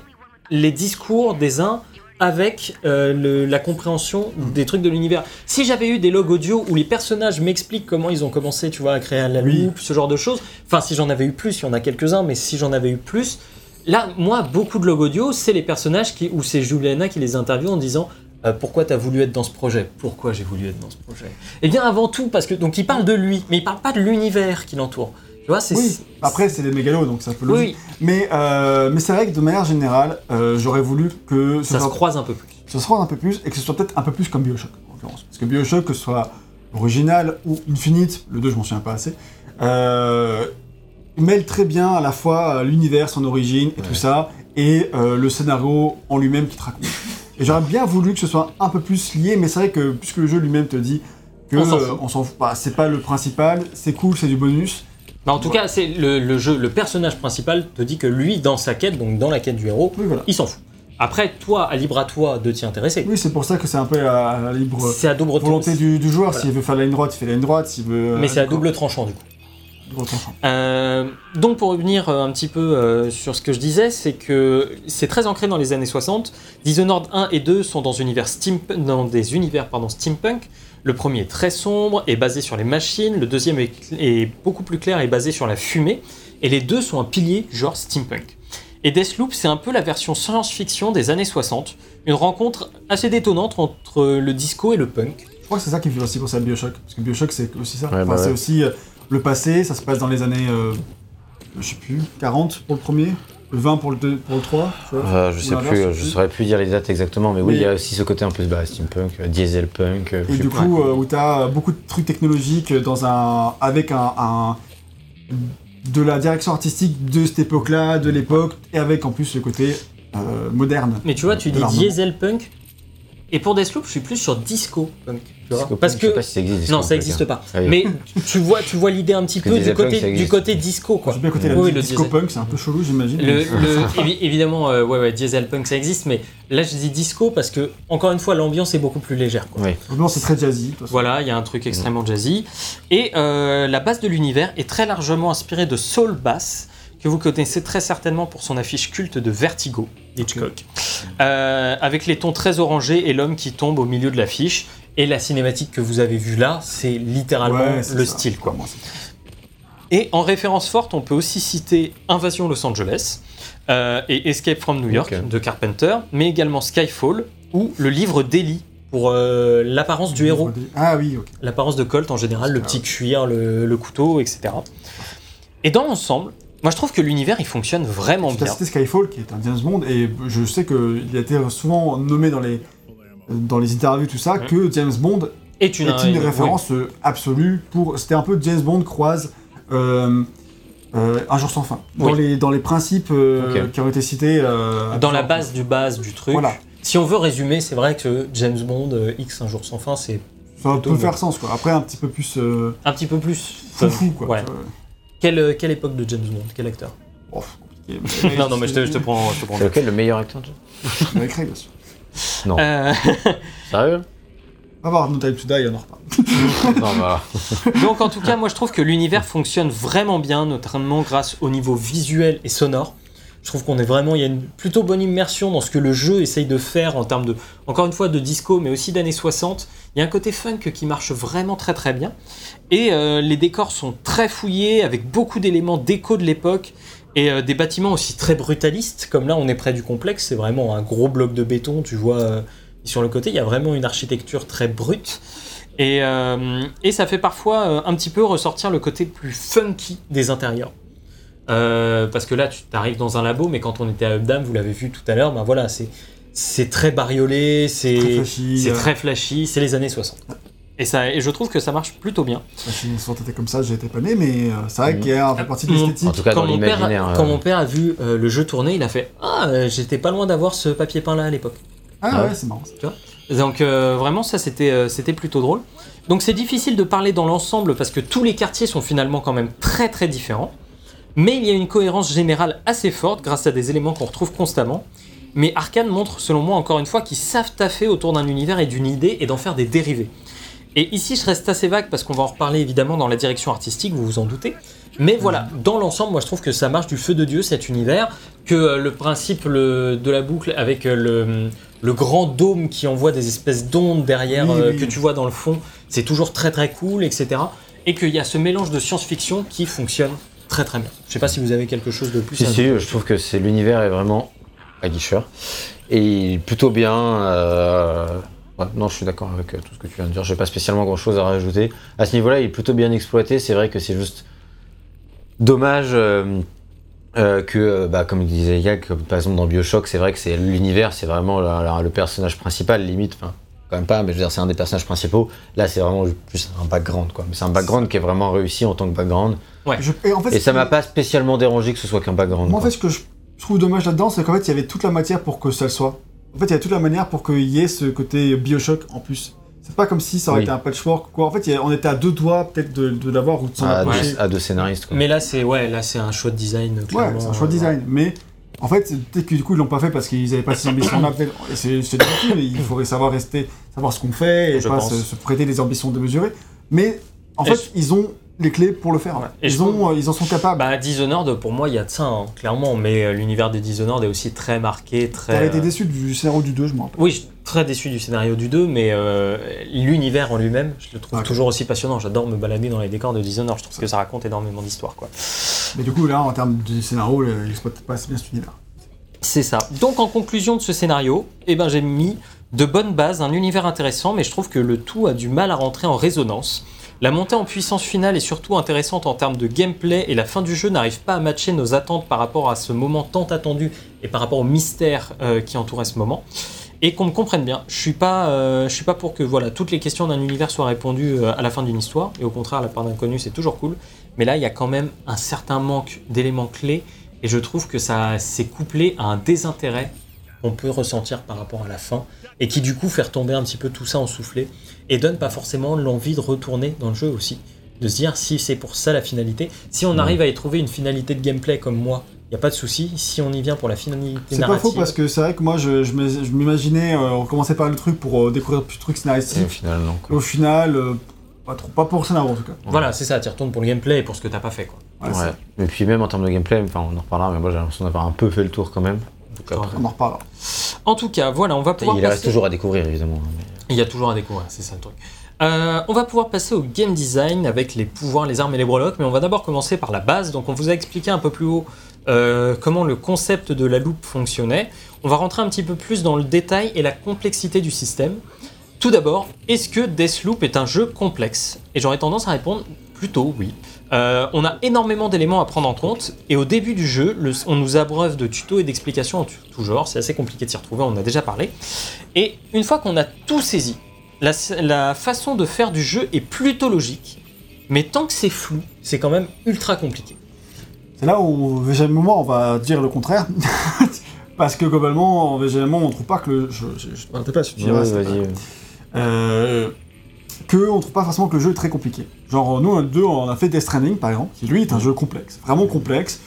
les discours des uns avec euh, le- la compréhension des trucs de l'univers. Si j'avais eu des logs audio où les personnages m'expliquent comment ils ont commencé, tu vois, à créer la Oui. loupe, ce genre de choses, enfin si j'en avais eu plus, il y en a quelques-uns, mais si j'en avais eu plus, là, moi, beaucoup de logs audio, c'est les personnages qui, ou c'est Juliana qui les interviewe en disant euh, pourquoi t'as voulu être dans ce projet? Pourquoi j'ai voulu être dans ce projet? Eh bien, avant tout, parce que donc il parle de lui, mais il parle pas de l'univers qui l'entoure. Tu vois, c'est Oui, après, c'est des mégalos, donc ça logique. oui, Mais, euh, mais c'est vrai que de manière générale, euh, j'aurais voulu que ça se croise un peu plus. ce soit un peu plus et que ce soit peut-être un peu plus comme Bioshock en l'occurrence. Parce que Bioshock, que ce soit original ou Infinite, le 2 je m'en souviens pas assez, euh, mêle très bien à la fois l'univers, son origine et tout ça, et le scénario en lui-même qui te raconte. Et j'aurais bien voulu que ce soit un peu plus lié, mais c'est vrai que puisque le jeu lui-même te dit que On s'en fout. on s'en fout, bah, c'est pas le principal, c'est cool, c'est du bonus. Mais en tout cas, c'est le, le jeu, le personnage principal te dit que lui, dans sa quête, donc dans la quête du héros, Oui, voilà. il s'en fout. Après, toi, à libre à toi de t'y intéresser. Oui, c'est pour ça que c'est un peu à la libre C'est à double volonté du, du joueur. Voilà. S'il veut faire la ligne droite, il fait la ligne droite. S'il veut. Mais euh, c'est à double tranchant du coup. Euh, donc pour revenir euh, un petit peu euh, sur ce que je disais, c'est que c'est très ancré dans les années 60. Dishonored 1 et 2 sont dans, univers steam, dans des univers pardon, steampunk. Le premier est très sombre et basé sur les machines. Le deuxième est, est beaucoup plus clair et basé sur la fumée. Et les deux sont un pilier genre steampunk. Et Deathloop, c'est un peu la version science-fiction des années 60. Une rencontre assez détonnante entre le disco et le punk. Je crois que c'est ça qui me fait aussi penser à Bioshock. Parce que Bioshock, c'est aussi ça. Ouais, Enfin, bah c'est ouais. aussi euh, le passé, ça se passe dans les années. euh, je sais plus, 40 pour le premier, 20 pour le, deux- pour le 3. tu vois. Euh, je Ou sais plus, je plus. saurais plus dire les dates exactement, mais oui, il y a aussi ce côté un peu bah, steampunk, euh, dieselpunk. euh, Et plus- du coup, euh, où tu as beaucoup de trucs technologiques dans un, avec un, un- de la direction artistique de cette époque-là, de l'époque, et avec en plus le côté euh, moderne. Mais tu vois, tu dis diesel punk. Et pour Deathloop, je suis plus sur disco punk. tu vois. Disco Parce punk, je sais que pas si ça existe. disco non, ça n'existe hein. pas. Ah oui. Mais tu vois, tu vois l'idée un petit Que peu du côté, du disco, quoi. J'ai bien côté la Oui, musique le disco diesel. punk, c'est un peu chelou, j'imagine. Le, le- évi- évidemment, euh, ouais, ouais, diesel punk, ça existe, mais là, je dis disco parce que, encore une fois, l'ambiance est beaucoup plus légère. quoi. Oui. Non, c'est très jazzy. de toute façon. Voilà, il y a un truc extrêmement jazzy. Et euh, la base de l'univers est très largement inspirée de Soul Bass, que vous connaissez très certainement pour son affiche culte de Vertigo d'Hitchcock. Euh, avec les tons très orangés et l'homme qui tombe au milieu de l'affiche. Et la cinématique que vous avez vue là, c'est littéralement Ouais, le ça. style. quoi. Et en référence forte, on peut aussi citer Invasion Los Angeles euh, et Escape from New York de Carpenter, mais également Skyfall ou le livre d'Ellie pour euh, l'apparence du héros, Ah oui, ok. l'apparence de Colt en général, le petit cuir, le, le couteau, etc. Et dans l'ensemble, moi je trouve que l'univers il fonctionne vraiment Tu as bien. cité Skyfall, qui est un James Bond, et je sais qu'il a été souvent nommé dans les, dans les interviews, tout ça, que James Bond est une référence euh, absolue pour. C'était un peu James Bond croise euh, euh, Un jour sans fin. Dans, Oui. les, dans les principes euh, qui ont été cités. Dans la base du base du truc. Voilà. Si on veut résumer, c'est vrai que James Bond X un jour sans fin, c'est Ça peut bon. faire sens, quoi. Après, un petit peu plus un petit peu plus foufou, quoi. Ouais. Quelle, euh, quelle époque de James Bond? Quel acteur? Oh, compliqué. Non, non, mais je te, je te prends. Je te prends. C'est lequel le meilleur acteur de- Avec Craig, bien sûr. Non. Euh, Sérieux? On va voir No Time to Die, on en reparle. Non, bah. Donc en tout cas, moi je trouve que l'univers fonctionne vraiment bien, notamment grâce au niveau visuel et sonore. Je trouve qu'on est vraiment, il y a une plutôt bonne immersion dans ce que le jeu essaye de faire en termes de, encore une fois, de disco, mais aussi d'années 60. Il y a un côté funk qui marche vraiment très très bien. Et euh, les décors sont très fouillés, avec beaucoup d'éléments déco de l'époque. Et euh, des bâtiments aussi très brutalistes, comme là on est près du complexe, c'est vraiment un gros bloc de béton, tu vois, euh, sur le côté, il y a vraiment une architecture très brute. Et, et ça fait parfois un petit peu ressortir le côté plus funky des intérieurs. Parce que là, tu arrives dans un labo, mais quand on était à Updam, vous l'avez vu tout à l'heure, ben voilà, c'est c'est très bariolé, Très c'est flashy. euh, très flashy, c'est les années 60. Et, ça, et je trouve que ça marche plutôt bien. Si on était comme ça, j'étais pas né, mais euh, c'est vrai Mhm. qu'il y a un peu partie de l'esthétique. En tout cas, Quand dans mon, père, l'imaginaire. quand euh, mon père a vu euh, le jeu tourner, il a fait Ah, euh, j'étais pas loin d'avoir ce papier peint là à l'époque. Ah Ah ouais, ouais. c'est marrant. Donc euh, vraiment ça c'était euh, c'était plutôt drôle. Donc c'est difficile de parler dans l'ensemble parce que tous les quartiers sont finalement quand même très très différents. Mais il y a une cohérence générale assez forte grâce à des éléments qu'on retrouve constamment. Mais Arkane montre selon moi encore une fois qu'ils savent taffer autour d'un univers et d'une idée et d'en faire des dérivés. Et ici je reste assez vague parce qu'on va en reparler évidemment dans la direction artistique, vous vous en doutez. Mais voilà, dans l'ensemble, moi je trouve que ça marche du feu de Dieu cet univers, que euh, le principe le- de la boucle avec euh, le, le grand dôme qui envoie des espèces d'ondes derrière Oui, euh, oui. que tu vois dans le fond, c'est toujours très très cool, etc. Et qu'il y a ce mélange de science-fiction qui fonctionne très très bien. Je sais pas si vous avez quelque chose de plus Si, à si, je trouve que c'est l'univers est vraiment aguicheur. Et plutôt bien. euh, ouais, non, je suis d'accord avec euh, tout ce que tu viens de dire. J'ai pas spécialement grand chose à rajouter. À ce niveau-là, il est plutôt bien exploité. C'est vrai que c'est juste dommage euh, euh, que, bah, comme disait Yag, par exemple dans Bioshock, c'est vrai que c'est l'univers, c'est vraiment la- la- le personnage principal, limite. Enfin, quand même pas, mais je veux dire, c'est un des personnages principaux. Là, c'est vraiment plus un background, quoi. Mais c'est un background qui est vraiment réussi en tant que background. Je- et en fait, Et ça m'a pas spécialement dérangé que ce soit qu'un background. Moi, en fait, ce que je trouve dommage là-dedans, c'est qu'en fait, il y avait toute la matière pour que ça le soit. En fait, il y avait toute la manière pour qu'il y ait ce côté Bioshock en plus. C'est pas comme si ça aurait Oui. été un patchwork, quoi. En fait, a- on était à deux doigts, peut-être, de, de l'avoir ou de s'en à, approcher. deux, à deux scénaristes. Quoi. Mais là c'est ouais, là c'est un choix de design Ouais, c'est un choix de design. Mais en fait, c'est- peut-être que du coup, ils l'ont pas fait parce qu'ils avaient pas ces ambitions-là. c'est difficile. Il faudrait savoir rester, savoir ce qu'on fait et Je pas se, se prêter des ambitions démesurées. Mais en Et fait, je- ils ont les clés pour le faire. Ouais. Et Ils, je ont, euh, ils en sont capables. Bah, Dishonored, pour moi, il y a de ça, hein, clairement, mais euh, l'univers des Dishonored est aussi très marqué, très. T'avais été euh, déçu du scénario du 2, je me rappelle. Oui, je suis très déçu du scénario du 2, mais euh, l'univers en lui-même, je le trouve Ok. toujours aussi passionnant. J'adore me balader dans les décors de Dishonored, je trouve que ça raconte énormément d'histoires. Mais du coup, là, en termes de scénario, il exploite pas assez bien cet univers. C'est ça. Donc en conclusion de ce scénario, eh ben, j'ai mis de bonnes bases, un univers intéressant, mais je trouve que le tout a du mal à rentrer en résonance. La montée en puissance finale est surtout intéressante en termes de gameplay et la fin du jeu n'arrive pas à matcher nos attentes par rapport à ce moment tant attendu et par rapport au mystère euh, qui entourait ce moment. Et qu'on me comprenne bien, je suis pas, euh, suis pas pour que voilà toutes les questions d'un univers soient répondues euh, à la fin d'une histoire. Et au contraire, la part d'inconnu c'est toujours cool. Mais là, il y a quand même un certain manque d'éléments clés et je trouve que ça s'est couplé à un désintérêt qu'on peut ressentir par rapport à la fin et qui du coup fait retomber un petit peu tout ça en soufflé et donne pas forcément l'envie de retourner dans le jeu aussi. De se dire si c'est pour ça la finalité, si on Mm. arrive à y trouver une finalité de gameplay comme moi, il n'y a pas de souci. Si on y vient pour la finalité C'est pas faux parce que c'est vrai que moi, je, je m'im- je m'imaginais, euh, on commençait par le truc pour euh, découvrir plus de trucs Et au scénaristiques. final, non. Au final, euh, pas trop, pas pour le scénario en tout cas. voilà, c'est ça, tu retournes pour le gameplay et pour ce que t'as pas fait quoi. Ouais, Ouais. c'est- Et puis même en termes de gameplay, enfin on en reparlera, mais moi j'ai l'impression d'avoir un peu fait le tour quand même. On en reparlera. En tout cas, voilà, on va pouvoir il reste toujours à découvrir évidemment. hein, Il y a toujours à découvrir, c'est ça le truc. Euh, on va pouvoir passer au game design avec les pouvoirs, les armes et les breloques, mais on va d'abord commencer par la base. Donc on vous a expliqué un peu plus haut euh, comment le concept de la loupe fonctionnait. On va rentrer un petit peu plus dans le détail et la complexité du système. Tout d'abord, est-ce que Deathloop est un jeu complexe? Et j'aurais tendance à répondre plutôt oui. Euh, on a énormément d'éléments à prendre en compte, et au début du jeu, on nous abreuve de tutos et d'explications en tout genre, c'est assez compliqué de s'y retrouver, on a déjà parlé. Et une fois qu'on a tout saisi, la, façon de faire du jeu est plutôt logique, mais tant que c'est flou, c'est quand même ultra compliqué. C'est là où, VGMement, on va dire le contraire. Parce que globalement, on trouve pas que le. Je, c'est vas-y. pas- Euh, que on trouve pas forcément que le jeu est très compliqué. Genre, nous, deux, on a fait Death Stranding, par exemple, qui lui est un jeu complexe, vraiment complexe.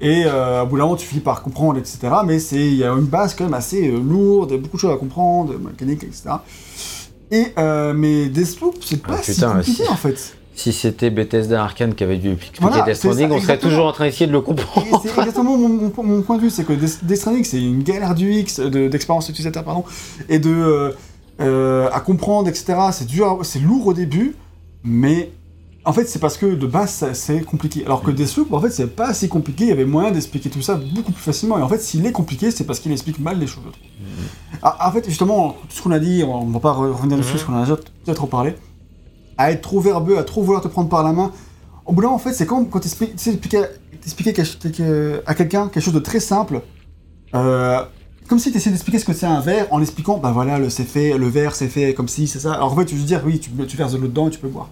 Et euh, au bout d'un moment, tu finis par comprendre, etc. Mais c'est il y a une base quand même assez euh, lourde, beaucoup de choses à comprendre, mécanique, etc. Et, euh, mais Deathloop, c'est pas Ah, si putain, compliqué si- en fait. Si c'était Bethesda Arkane qui avait dû expliquer Voilà, Death Stranding, on serait toujours en train d'essayer de le comprendre. c'est exactement mon, mon- mon point de vue, c'est que Death Stranding, c'est une galère du X, de- d'expérience utilisateur, pardon, et de euh, à comprendre, etc. C'est dur, c'est lourd au début, mais en fait, c'est parce que de base, c'est compliqué. Alors que Deathloop, en fait, c'est pas si compliqué. Il y avait moyen d'expliquer tout ça beaucoup plus facilement. Et en fait, s'il est compliqué, c'est parce qu'il explique mal les choses. trouve. Ah, en fait, justement, tout ce qu'on a dit, on va pas re- revenir dessus, Mhm. parce qu'on en a déjà déjà trop parlé. À être trop verbeux, à trop vouloir te prendre par la main. Au bout d'un moment, en fait, c'est comme quand tu expliquais, expliquer à quelqu'un quelque chose de très simple. euh, comme si tu essayais d'expliquer ce que c'est un verre en l'expliquant, bah voilà, le fait, le verre c'est fait comme si, c'est ça. Alors en fait, tu veux dire, oui, tu, tu verses de l'eau dedans et tu peux boire.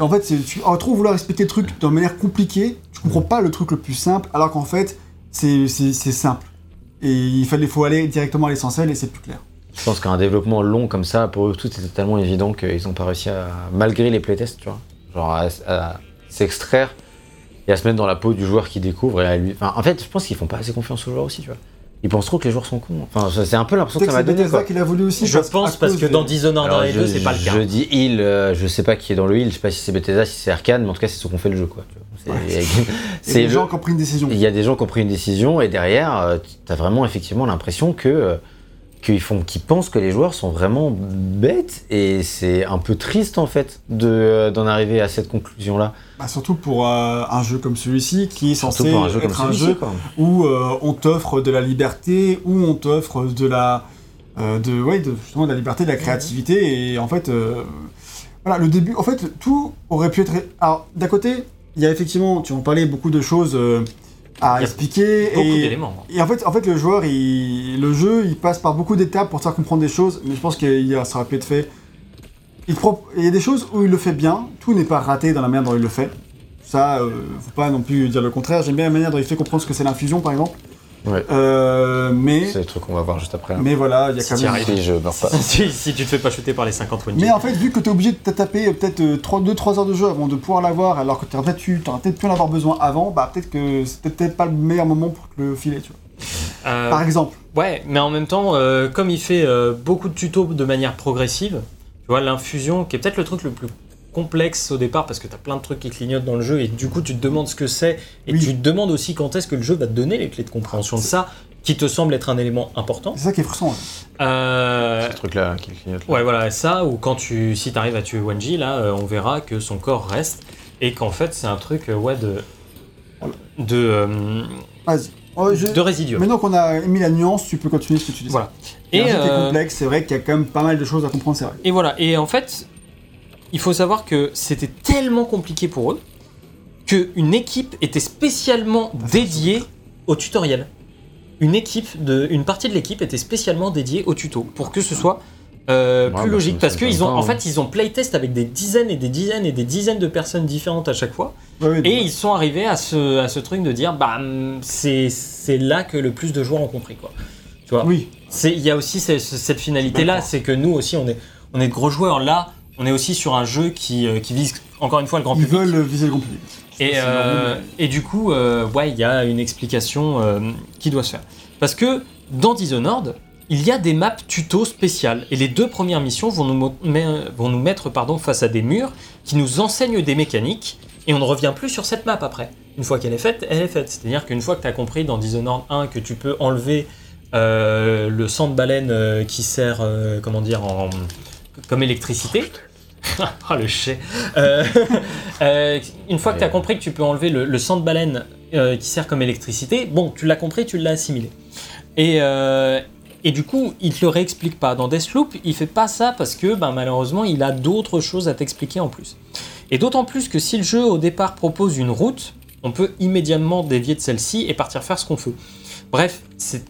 En fait, à trop vouloir expliquer le truc d'une manière compliquée, tu comprends pas le truc le plus simple, alors qu'en fait, c'est simple. Et il fallait, faut aller directement à l'essentiel et c'est plus clair. Je pense qu'un développement long comme ça, pour eux tous, c'était tellement évident qu'ils n'ont pas réussi à, malgré les playtests, tu vois, genre à, s'extraire et à se mettre dans la peau du joueur qui découvre et à lui. En fait, je pense qu'ils font pas assez confiance aux joueurs aussi, tu vois. Ils pensent trop que les joueurs sont cons. Enfin, c'est un peu l'impression que ça m'a c'est donné, Bethesda quoi. qui l'a voulu aussi. Je pense parce que dans Dishonored Alors, 1 et 2, je, c'est pas le cas. je dis il, euh, je sais pas qui est dans le il, je sais pas si c'est Bethesda, si c'est Arkane, mais en tout cas, c'est ceux qui ont fait le jeu, quoi. tu vois. C'est c'est les le- gens qui ont pris une décision. Il y a des gens qui ont pris une décision et derrière, euh, tu as vraiment effectivement l'impression que qu'ils font, qu'ils pensent que les joueurs sont vraiment bêtes et c'est un peu triste en fait de euh, d'en arriver à cette conclusion là. Bah, surtout pour euh, un jeu comme celui-ci, qui est Surtout censé un jeu être un jeu quoi. où euh, on t'offre de la liberté, où on t'offre de la, de, ouais, de, justement de la liberté, de la créativité, et en fait, voilà, le début, en fait, tout aurait pu être. Alors, d'un côté, il y a effectivement, tu en parlais, beaucoup de choses à expliquer, Beaucoup et, d'éléments. et en fait, en fait, le joueur, il, le jeu, il passe par beaucoup d'étapes pour te faire comprendre des choses, mais je pense qu'il y a- ça aurait pu être fait. Il, pro- il y a des choses où il le fait bien, tout n'est pas raté dans la manière dont il le fait. Ça, euh, faut pas non plus dire le contraire. J'aime bien la manière dont il fait comprendre ce que c'est l'infusion, par exemple. Ouais. Euh, mais, C'est le truc qu'on va voir juste après. hein. mais voilà, il y a Si quand même. Si je meurs pas. si, si tu te fais pas shooter par les 50 Wendy. Mais en fait, vu que tu es obligé de te taper euh, peut-être 2-3 heures de jeu avant de pouvoir l'avoir, alors que tu aurais peut-être eu- t'aurais peut-être pu en avoir besoin avant, bah peut-être que c'était peut-être pas le meilleur moment pour le filer, tu vois. Euh, Par exemple. Ouais, mais en même temps, euh, comme il fait euh, beaucoup de tutos de manière progressive, tu vois, l'infusion, qui est peut-être le truc le plus complexe au départ parce que tu as plein de trucs qui clignotent dans le jeu et du coup tu te demandes ce que c'est et Oui. tu te demandes aussi quand est-ce que le jeu va te donner les clés de compréhension de ça qui te semble être un élément important. C'est ça qui est frustrant. Euh, Ce truc-là qui clignote. là. Ouais, voilà, ça, ou quand tu, si t'arrives à tuer Wanji, là, euh, on verra que son corps reste, et qu'en fait, c'est un truc, euh, ouais, de... de... euh, Vas-y. Oh, je- de résiduel. Maintenant qu'on a mis la nuance, tu peux continuer ce que tu dis. Voilà. Et euh, complexe, c'est vrai qu'il y a quand même pas mal de choses à comprendre, c'est vrai. et voilà, et en fait, il faut savoir que c'était tellement compliqué pour eux, qu'une équipe était spécialement dédiée au tutoriel. Une équipe, de, une partie de l'équipe était spécialement dédiée au tuto, pour que ce soit euh, Ouais, plus bah, logique. Parce qu'ils ont, en fait, ils ont playtest avec des dizaines et des dizaines et des dizaines de personnes différentes à chaque fois. Ouais, Et ils sont arrivés à ce, à ce truc de dire, bah, hum, c'est là que le plus de joueurs ont compris, quoi. Tu vois Oui, C'est- Il y a aussi ce- ce- cette finalité-là, c'est que nous aussi, on est, on est de gros joueurs. Là, on est aussi sur un jeu qui, euh, qui vise, encore une fois, le grand ils public. veulent viser le grand public. Et, euh, et du coup, euh, ouais, il y a une explication euh, qui doit se faire. Parce que dans Dishonored, il y a des maps tuto spéciales. Et les deux premières missions vont nous, vont mettre pardon, face à des murs qui nous enseignent des mécaniques. Et on ne revient plus sur cette map après. Une fois qu'elle est faite, elle est faite. C'est-à-dire qu'une fois que tu as compris dans Dishonored 1 que tu peux enlever le sang de baleine qui sert, comment dire, en, comme électricité. Ah le chais. Euh, euh, une fois que tu as compris que tu peux enlever le, sang de baleine euh, qui sert comme électricité, bon, tu l'as compris, tu l'as assimilé. Et, du coup, il te le réexplique pas. Dans Deathloop, il fait pas ça parce que ben, malheureusement, il a d'autres choses à t'expliquer en plus. Et d'autant plus que si le jeu au départ propose une route, on peut immédiatement dévier de celle-ci et partir faire ce qu'on veut. Bref, c'est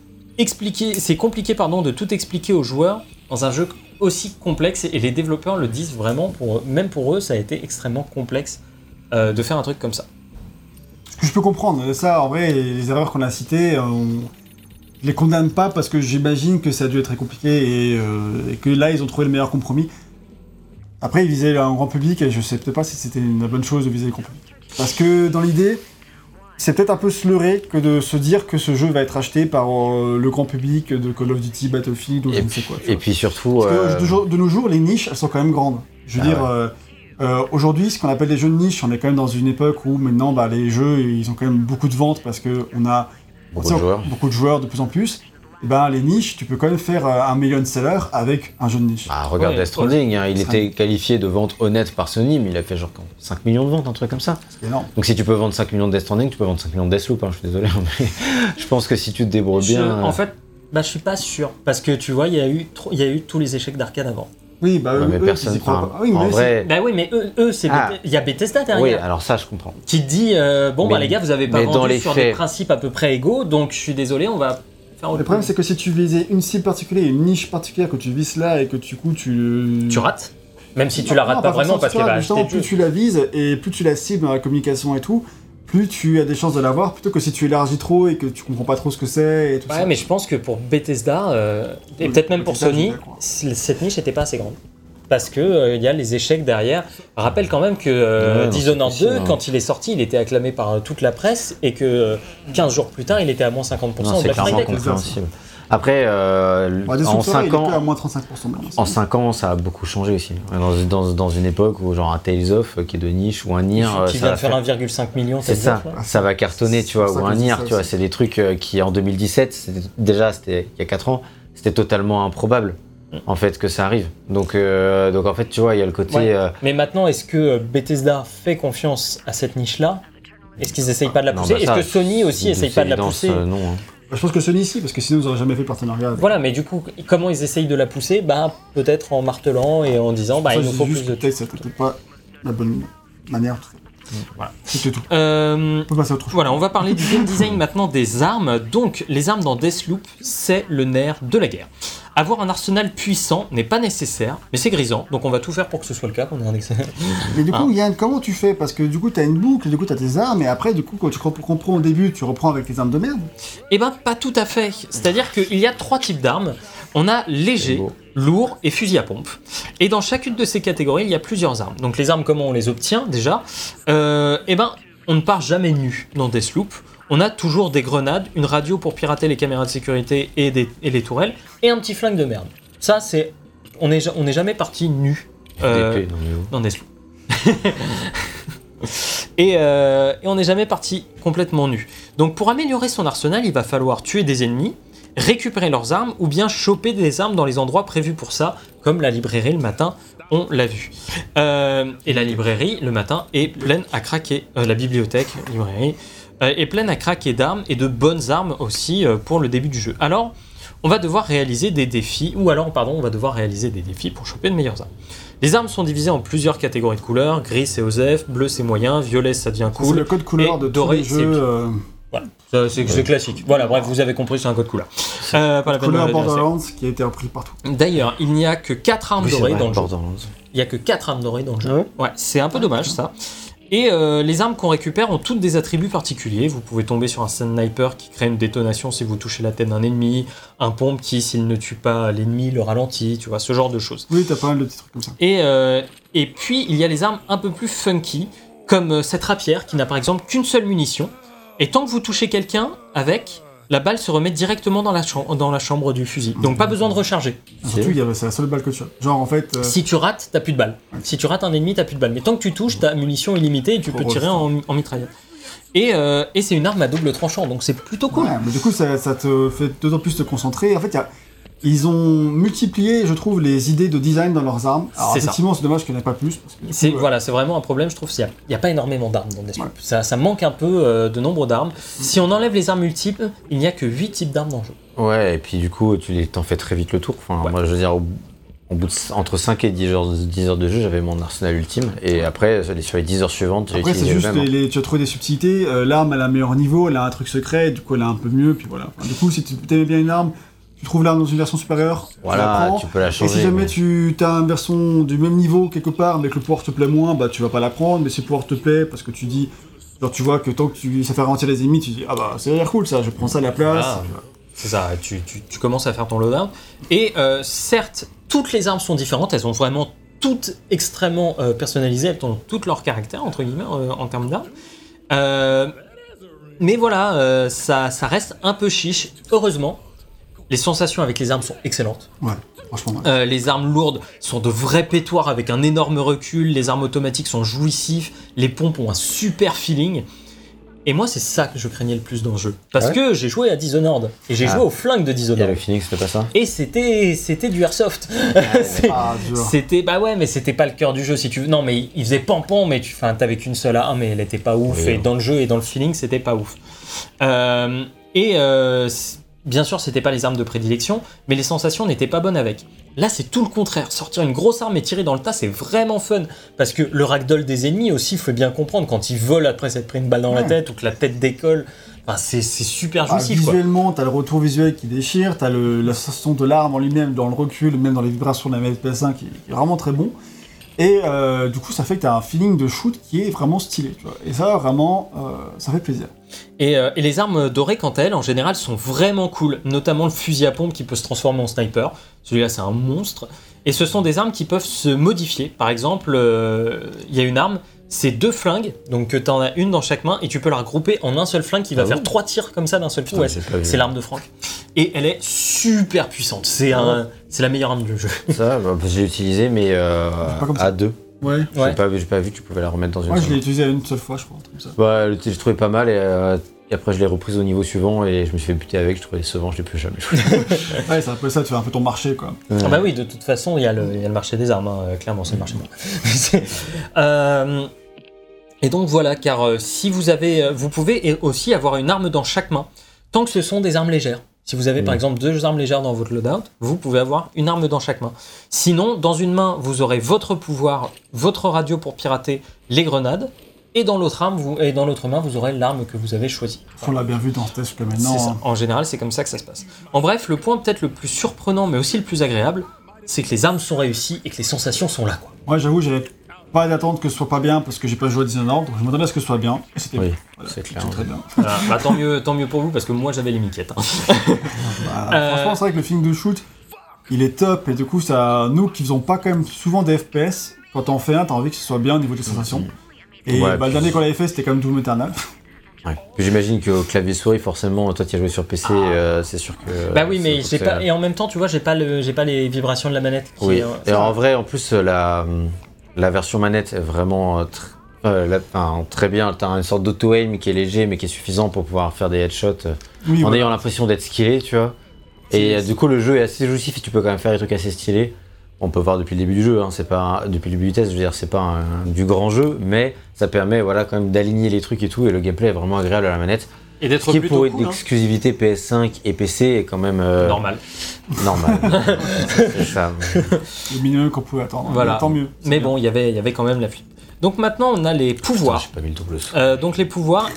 c'est compliqué pardon de tout expliquer aux joueurs dans un jeu aussi complexe et les développeurs le disent vraiment pour eux. même pour eux ça a été extrêmement complexe euh, de faire un truc comme ça. Ce que je peux comprendre, ça, en vrai, les erreurs qu'on a citées, euh, on... les condamne pas parce que j'imagine que ça a dû être très compliqué et, euh, que là, ils ont trouvé le meilleur compromis. Après, ils visaient un grand public et je sais peut-être pas si c'était une bonne chose de viser le grand. Parce que dans l'idée, c'est peut-être un peu se leurrer que de se dire que ce jeu va être acheté par euh, le grand public de Call of Duty, Battlefield ou je ne sais quoi. et vois. puis surtout, Parce que euh, de, nos jours, les niches, elles sont quand même grandes. Je veux Ah dire, euh, euh, aujourd'hui, ce qu'on appelle les jeux de niche, on est quand même dans une époque où maintenant, bah, les jeux, ils ont quand même beaucoup de ventes parce que on a beaucoup de joueurs. beaucoup de joueurs de plus en plus. Ben, les niches, tu peux quand même faire euh, un million de sellers avec un jeu de niche. Bah, regarde Ouais, Death Stranding, hein, il était qualifié de vente honnête par Sony, mais il a fait genre 5 millions de ventes, un truc comme ça. C'est énorme. Donc si tu peux vendre 5 millions de Death Stranding, tu peux vendre 5 millions de Deathloop, hein, je suis désolé, mais je pense que si tu te débrouilles Je- bien... en fait, bah, je suis pas sûr parce que tu vois, il y a eu trop- il y a eu tous les échecs d'arcade avant. Oui, bah, eux, mais eux, personne- ils enfin, pas. Ah oui, mais en eux, vrai- Bah oui, mais eux, eux c'est Ah. Il y a Bethesda Oui, derrière alors ça, je comprends. qui dit euh, bon bah les gars, vous avez pas vendu les sur des principes à peu près égaux, donc je suis désolé, on va faire Le problème, c'est que si tu visais une cible particulière, une niche particulière, que tu vises là et que du coup tu. tu rates. Même si tu la Non, rates non, pas vraiment parce qu'elle va acheter plus tu la vises et plus tu la cibles dans la communication et tout, plus tu as des chances de l'avoir, plutôt que si tu élargis trop et que tu comprends pas trop ce que c'est et tout Ouais, ça. mais je pense que pour Bethesda, euh, et Oui, peut-être même pour Bethesda, Sony, cette niche n'était pas assez grande. Parce que euh, il y a les échecs derrière. Rappelle quand même que euh, Ouais, Dishonored c'est 2, possible, hein. quand il est sorti, il était acclamé par euh, toute la presse et que euh, 15 jours plus tard, il était à moins 50% Non, au c'est Black clairement Friday. compréhensible. Après, euh, Bah, en soupçons, il 5 est que à ans... moins 35% maintenant. En 5 ans, ça a beaucoup changé aussi. Dans, dans, dans une époque où genre un Tales of euh, qui est de niche ou un Nier, euh, qui ça vient va de faire faire- 1,5 million. C'est ça, ça va cartonner, tu vois, ou un Nier, tu vois, c'est des trucs euh, qui en 2017, c'était- déjà c'était il y a 4 ans, c'était totalement improbable en fait que ça arrive. Donc, euh, donc en fait, tu vois, il y a le côté. Ouais. euh, Mais maintenant, est-ce que euh, Bethesda fait confiance à cette niche-là? Est-ce qu'ils essayent pas de la pousser? bah, Est-ce que Sony aussi essaye pas de la pousser? euh, Non. hein. Bah, je pense que Sony ici, parce que sinon ils auraient jamais fait partenariat. avec. Voilà, mais du coup, comment ils essayent de la pousser? Bah, peut-être en martelant et en disant, bah, Ça, il nous dis faut juste plus de peut-être c'était peut-être pas la bonne manière. Voilà. C'était tout. Euh, On peut passer à autre chose. Voilà, on va parler du game design maintenant des armes. Donc, les armes dans Deathloop, c'est le nerf de la guerre. Avoir un arsenal puissant n'est pas nécessaire, mais c'est grisant, donc on va tout faire pour que ce soit le cas, qu'on ait un excellent. Mais du Hein coup, Yann, comment tu fais? Parce que du coup, t'as une boucle, du coup, t'as tes armes, et après, du coup, quand tu reprends au début, tu reprends avec tes armes de merde? Eh ben, pas tout à fait. C'est-à-dire qu'il y a trois types d'armes. On a léger, lourd et fusil à pompe. Et dans chacune de ces catégories, il y a plusieurs armes. Donc les armes, comment on les obtient déjà? Euh, Eh ben, on ne part jamais nu dans Deathloop. On a toujours des grenades, une radio pour pirater les caméras de sécurité et, des- et les tourelles, et un petit flingue de merde. Ça, c'est... On n'est on jamais parti nu euh, dans Deathloop. Et, euh, et on n'est jamais parti complètement nu. Donc pour améliorer son arsenal, il va falloir tuer des ennemis, récupérer leurs armes ou bien choper des armes dans les endroits prévus pour ça, comme la librairie le matin, on l'a vu. Euh, et la librairie le matin est pleine à craquer. Euh, la bibliothèque, librairie, euh, est pleine à craquer d'armes et de bonnes armes aussi euh, pour le début du jeu. Alors, on va devoir réaliser des défis, ou alors, pardon, on va devoir réaliser des défis pour choper de meilleures armes. Les armes sont divisées en plusieurs catégories de couleurs. Gris c'est Osef, bleu c'est moyen, violet ça devient C'est cool. le code couleur Et de tous doré, les c'est jeux. euh, Voilà, c'est c'est classique. Voilà, bref, vous avez compris, c'est un code couleur. Euh, pas la peine couleur. Borderlands qui a été repris partout. D'ailleurs, il n'y a que 4 armes Oui, c'est dorées vrai, dans le jeu. Il n'y a que 4 armes dorées dans le jeu. Ah ouais Ouais, c'est un peu dommage ça. Et euh, les armes qu'on récupère ont toutes des attributs particuliers. Vous pouvez tomber sur un sniper qui crée une détonation si vous touchez la tête d'un ennemi, un pompe qui, s'il ne tue pas l'ennemi, le ralentit, tu vois, ce genre de choses. Oui, t'as pas mal de petits trucs comme ça. Et, euh, et puis, il y a les armes un peu plus funky, comme euh, cette rapière qui n'a par exemple qu'une seule munition. Et tant que vous touchez quelqu'un avec, la balle se remet directement dans la, cham- dans la chambre du fusil. Donc pas besoin de recharger. Surtout, c'est la seule balle que tu as. Genre, en fait, euh, Si tu rates, t'as plus de balles. Si tu rates un ennemi, t'as plus de balles. Mais tant que tu touches, t'as munition illimitée et tu Trop peux tirer en, en mitraillette. Et, euh, et c'est une arme à double tranchant, donc c'est plutôt cool. ouais, mais du coup, ça, ça te fait d'autant plus te concentrer. En fait, il y a- ils ont multiplié, je trouve, les idées de design dans leurs armes. Alors, effectivement, c'est dommage qu'il n'y en ait pas plus. Parce que, du C'est coup, euh, voilà, c'est vraiment un problème, je trouve. Il n'y a, pas énormément d'armes dans Deathloop. Ouais. Ça, ça manque un peu euh, de nombre d'armes. Si on enlève les armes multiples, il n'y a que 8 types d'armes dans le jeu. Ouais, et puis du coup, tu les- t'en fais très vite le tour. Enfin, Ouais. moi, je veux dire, au, au bout de, entre 5 et 10 heures, 10 heures de jeu, j'avais mon arsenal ultime. Et après, sur les 10 heures suivantes, j'ai Après, c'est utilisé le juste, même. hein. les, les- tu as trouvé des subtilités. euh, L'arme, elle a un meilleur niveau, elle a un truc secret, du coup, elle a un peu mieux, puis voilà. Enfin, du coup, si tu aimais bien une arme, tu trouves l'arme dans une version supérieure, tu la Voilà, prends. tu peux la Et changer. si jamais mais- tu as une version du même niveau quelque part, mais que le pouvoir te plaît moins, bah tu vas pas la prendre. Mais si le pouvoir te plaît, parce que tu dis, genre tu vois que tant que tu, ça fait ralentir les ennemis, tu dis ah bah c'est l'air cool ça, je prends ça à la place. Voilà. C'est ça, tu, tu- tu commences à faire ton loadout. Et euh, certes, toutes les armes sont différentes, elles sont vraiment toutes extrêmement euh, personnalisées, elles ont toutes leur caractère, entre guillemets, euh, en termes d'armes. Mais voilà, ça, ça reste un peu chiche. Heureusement, les sensations avec les armes sont excellentes. Ouais, franchement. ouais. Euh, les armes lourdes sont de vrais pétoirs avec un énorme recul. Les armes automatiques sont jouissifs. Les pompes ont un super feeling. Et moi, c'est ça que je craignais le plus dans le jeu. Parce Ouais. que j'ai joué à Dishonored. Et j'ai Ah. joué au flingue de Dishonored. le Phoenix, c'était pas ça? Et c'était, c'était du airsoft. C'est- Ah, c'était, bah ouais, mais c'était pas le cœur du jeu si tu veux. Non, mais il faisait pampan, mais tu, enfin, t'avais qu'une seule A1, mais elle était pas ouf. Oui. Et dans le jeu et dans le feeling, c'était pas ouf. Euh, et euh, bien sûr, c'était pas les armes de prédilection, mais les sensations n'étaient pas bonnes avec. Là, c'est tout le contraire. Sortir une grosse arme et tirer dans le tas, c'est vraiment fun. Parce que le ragdoll des ennemis aussi, il faut bien comprendre, quand ils volent après s'être pris une balle dans la tête ou que la tête décolle, enfin, c'est, super Ah, jouissif. quoi. visuellement, t'as le retour visuel qui déchire, t'as le- la sensation de l'arme en lui-même dans le recul, même dans les vibrations de la manette PS1 qui, qui est vraiment très bon. Et euh, du coup, ça fait que t'as un feeling de shoot qui est vraiment stylé. Tu vois. Et ça, vraiment, euh, ça fait plaisir. Et, euh, et les armes dorées, quant à elles, en général, sont vraiment cool. Notamment le fusil à pompe qui peut se transformer en sniper. Celui-là, c'est un monstre. Et ce sont des armes qui peuvent se modifier. Par exemple, euh, il y a une arme, c'est deux flingues. Donc, tu en as une dans chaque main et tu peux la regrouper en un seul flingue qui va Ah faire trois tirs comme ça d'un seul coup. Ouais, c'est l'arme de Franck. Et elle est super puissante. C'est un, c'est la meilleure arme du jeu. Ça, bah, j'ai utilisé, mais euh, à deux. Ouais. J'ai Ouais. pas, vu- j'ai pas vu que tu pouvais la remettre dans une Moi, je l'ai utilisé une seule fois, je crois, comme ça. Ouais, le- j'ai trouvé pas mal et, euh, et après je l'ai reprise au niveau suivant et je me suis fait buter avec, je trouvais décevant, je l'ai plus jamais joué. Ouais, c'est un peu ça, tu fais un peu ton marché, quoi. Ah bah oui, de toute façon, il y, a le il y a le marché des armes, hein, euh, clairement, c'est le marché Euh, et donc voilà, car euh, si vous avez, euh, vous pouvez aussi avoir une arme dans chaque main, tant que ce sont des armes légères. Si vous avez par Mhm. exemple deux armes légères dans votre loadout, vous pouvez avoir une arme dans chaque main. Sinon, dans une main, vous aurez votre pouvoir, votre radio pour pirater les grenades, et dans l'autre arme, vous, et dans l'autre main, vous aurez l'arme que vous avez choisie. On l'a bien vu dans ce test jusqu'à maintenant. Ça. hein. En général, c'est comme ça que ça se passe. En bref, le point peut-être le plus surprenant, mais aussi le plus agréable, c'est que les armes sont réussies et que les sensations sont là. Quoi. Moi, j'avoue, j'avais pas d'attente que ce soit pas bien parce que j'ai pas joué à Dishonored, donc je m'attendais à ce que ce soit bien. Et c'était Oui, bien. Voilà, c'est clair. c'était très bien. Voilà. Bah, tant, mieux, tant mieux pour vous, parce que moi j'avais les miquettes. hein. Bah, Euh, Franchement, c'est vrai que le feeling de shoot, il est top, et du coup, ça, nous qui faisons pas quand même souvent des FPS, quand t'en fais un, t'as envie que ce soit bien au niveau des sensations. Et Ouais, bah, le dernier qu'on avait fait, c'était quand même Doom Eternal. Ouais. J'imagine qu'au clavier souris, forcément, toi qui as joué sur PC, euh, c'est sûr que. bah oui, mais c'est- j'ai pas. Et en même temps, tu vois, j'ai pas, le, j'ai pas les vibrations de la manette. qui Oui, est, euh, et en vrai, en plus, la, la version manette est vraiment euh, tr- euh, la- enfin, très bien. T'as une sorte d'auto-aim qui est léger mais qui est suffisant pour pouvoir faire des headshots euh, Oui, en voilà. ayant l'impression d'être skillé, tu vois. Et du coup, le jeu est assez jouissif et tu peux quand même faire des trucs assez stylés. On peut voir depuis le début du jeu, hein, c'est pas un- depuis le début du test, je veux dire, c'est pas un- du grand jeu, mais ça permet voilà quand même d'aligner les trucs et tout, et le gameplay est vraiment agréable à la manette. Et Ce d'être qui plutôt pour être cool, hein. d'exclusivité PS5 et PC est quand même euh, normal. normal. c'est ça. Le minimum qu'on pouvait attendre. Voilà. Mais Tant mieux. Mais bien. bon, il y avait- il y avait quand même la fuite. Donc maintenant, on a les pouvoirs. J'ai pas mis le double. Euh, donc les pouvoirs.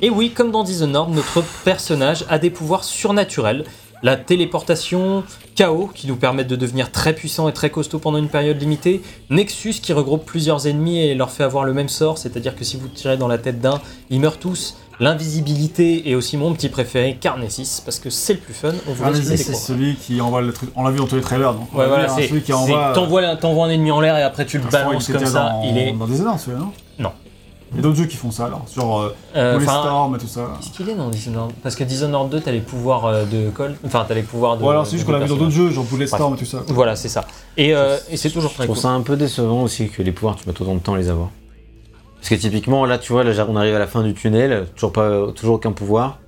Et oui, comme dans Dishonored, notre personnage a des pouvoirs surnaturels. La téléportation, Chaos, qui nous permettent de devenir très puissants et très costauds pendant une période limitée. Nexus, qui regroupe plusieurs ennemis et leur fait avoir le même sort, c'est-à-dire que si vous tirez dans la tête d'un, ils meurent tous. L'invisibilité et aussi mon petit préféré, Carnesis, parce que c'est le plus fun. On vous Ah, laisse c'est celui qui envoie le truc. On l'a vu dans tous les trailers. Donc on Ouais, voilà, hein, c'est. celui qui envoie. T'envoies un ennemi en l'air et après tu le Je crois balances comme ça. dans- Il est. Dans Dishonored, celui-là, non? Non. Il y a d'autres jeux qui font ça alors. Genre euh, euh, Bulletstorm et tout ça. Qu'est-ce qu'il est dans Dishonored Parce que Dishonored 2, t'as les pouvoirs euh, de Colt. Enfin, t'as les pouvoirs de. Ou alors c'est juste qu'on l'a vu dans d'autres jeux, genre Bulletstorm et tout ça. Voilà, c'est ça. Et, euh, et c'est toujours Je très trouve cool. ça un peu décevant aussi que les pouvoirs, tu mettes autant de temps à les avoir. Parce que typiquement, là, tu vois, là, on arrive à la fin du tunnel, toujours, pas, toujours aucun pouvoir.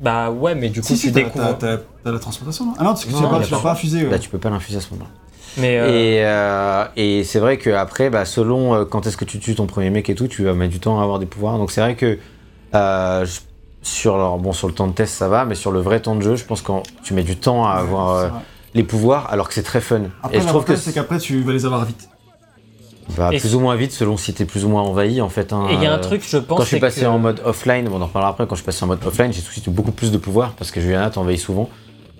Bah ouais, mais du coup, Si, tu si, t'as- découvres. t'as t'as- t'as la transportation, non? Ah non, parce que tu Non, tu l'as pas. pas infusé. ouais. Là, tu peux pas l'infuser à ce moment-là. Mais euh, Et, euh, et c'est vrai qu'après, bah, selon euh, quand est-ce que tu tues ton premier mec et tout, tu vas mettre du temps à avoir des pouvoirs. Donc c'est vrai que euh, je- sur, alors, bon, sur le temps de test, ça va, mais sur le vrai temps de jeu, je pense que tu mets du temps à avoir euh, les pouvoirs alors que c'est très fun. Après, et je trouve que c'est qu'après, tu vas les avoir vite. Bah, plus ou moins vite selon si t'es plus ou moins envahi en fait. hein, et il y a un euh, truc, je pense. Quand je suis passé que- en mode offline, bon, on en reparlera après, quand je suis passé en mode offline, j'ai tout de suite beaucoup plus de pouvoir parce que Juliana t'envahit souvent.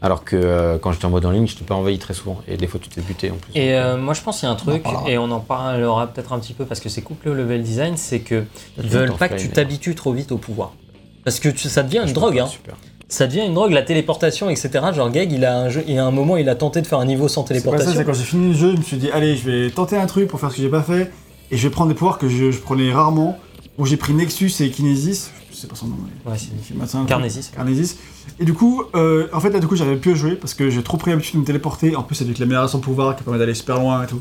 Alors que euh, quand j'étais en mode en ligne, je t'ai pas envahi très souvent. Et des fois, tu t'es buté en plus. Et euh, moi, je pense qu'il y a un truc, et on en parlera peut-être un petit peu parce que c'est couplé au level design, c'est que ils veulent pas que tu t'habitues trop vite au pouvoir. Parce que tu- ça devient une drogue, hein. Super. Ça devient une drogue, la téléportation, etc. Genre, Gag, il a un jeu, il y a un moment, il a tenté de faire un niveau sans C'est pas ça, téléportation. c'est quand j'ai fini le jeu, je me suis dit, allez, je vais tenter un truc pour faire ce que j'ai pas fait, et je vais prendre des pouvoirs que je, je prenais rarement. Donc j'ai pris Nexus et Kinesis, je sais pas son nom, mais Ouais, c'est. Carnesis. Carnesis. Et du coup, euh, en fait, là, du coup, j'arrivais plus à jouer parce que j'ai trop pris l'habitude de me téléporter. En plus, avec l'amélioration de pouvoir qui permet d'aller super loin et tout.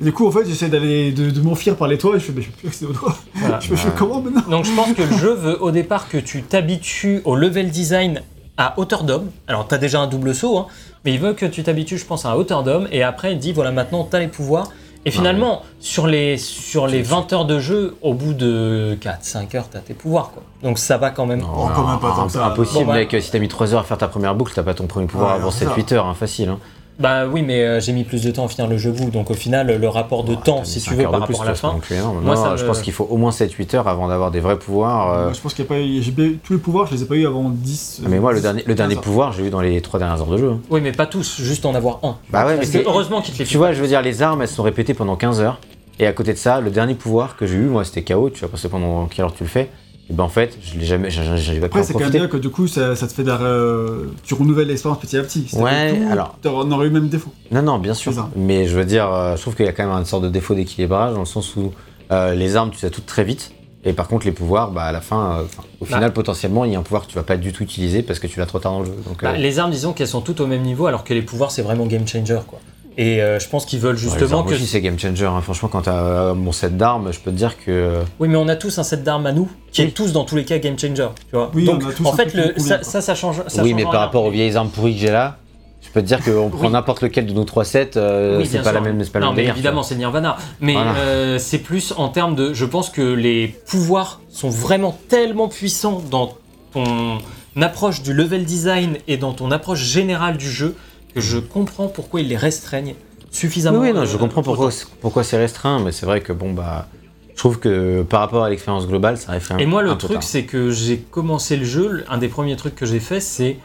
Et du coup, en fait, j'essaie d'aller de, de m'enfuir par les toits et je fais, mais je peux plus accéder aux toits. Voilà. Je me fais comment maintenant? Donc je pense que le jeu veut au départ que tu t'habitues au level design à hauteur d'homme. Alors tu as déjà un double saut, hein, mais il veut que tu t'habitues, je pense, à hauteur d'homme. Et après, il dit, voilà, maintenant tu as les pouvoirs. Et finalement, sur, les, sur les 20 heures de jeu, au bout de 4-5 heures, tu as tes pouvoirs. Quoi. Donc ça va quand même. Oh, quand même pas tant que ça. Impossible, Bon, bah- mec. Si t'as mis 3 heures à faire ta première boucle, t'as pas ton premier pouvoir Ouais, avant c'est ça. 7-8 heures, hein, facile. Hein. Bah oui, mais euh, j'ai mis plus de temps à finir le jeu vous. Donc au final, le rapport de temps, T'as si tu veux, par rapport à la fin. énorme. Moi, non, ça je me- pense qu'il faut au moins 7-8 heures avant d'avoir des vrais pouvoirs. euh, Moi, Je pense qu'il n'y a pas eu. J'ai pas eu- tous les pouvoirs, je les ai pas eu avant 10. Mais moi, le dernier, le dernier 15 heures. pouvoir, j'ai eu dans les 3 dernières heures de jeu. hein. Oui, mais pas tous, juste en avoir un. Bah ouais, mais heureusement qu'il te les Tu vois, je veux dire, les armes, elles sont répétées pendant 15 heures. Et à côté de ça, le dernier pouvoir que j'ai eu, moi, c'était KO. Tu vois, parce que pendant quelle heure tu le fais Et ben en fait, je l'ai jamais, j'arrive pas Après, c'est quand même bien que du coup, ça, ça te fait. dar- euh, tu renouvelles l'expérience petit à petit. Ouais, tout, alors- t'en aurais eu même défaut. Non, non, bien sûr. Mais je veux dire, euh, je trouve qu'il y a quand même une sorte de défaut d'équilibrage dans le sens où euh, les armes, tu les as toutes très vite. Et par contre, les pouvoirs, bah, à la fin, euh, au Bah. final, potentiellement, il y a un pouvoir que tu vas pas du tout utiliser parce que tu l'as trop tard dans le jeu. Donc, Bah, les armes, disons qu'elles sont toutes au même niveau, alors que les pouvoirs, c'est vraiment game changer. quoi. Et euh, je pense qu'ils veulent ouais, les justement armes que. aussi, c'est game changer. hein. Franchement, quand t'as euh, mon set d'armes, je peux te dire que. Oui, mais on a tous un set d'armes à nous, qui Oui. est tous dans tous les cas game changer. Tu vois Oui, Donc, on a tous en fait, le, ça, ça, ça change. ça oui, change mais rien. par rapport aux vieilles armes pourries que j'ai là, je peux te dire qu'on prend n'importe lequel de nos trois sets, euh, Oui, c'est pas, la même, c'est pas le non, même mais délire, évidemment, c'est Nirvana. Mais Voilà. euh, c'est plus en termes de. Je pense que les pouvoirs sont vraiment tellement puissants dans ton approche du level design et dans ton approche générale du jeu que je comprends pourquoi ils les restreignent suffisamment. Oui, oui, non, euh, je comprends pourquoi, pourquoi c'est restreint, mais c'est vrai que bon, bah. Je trouve que par rapport à l'expérience globale, ça arrive un Et moi, le truc, c'est que j'ai commencé le jeu. Un des premiers trucs que j'ai fait, c'est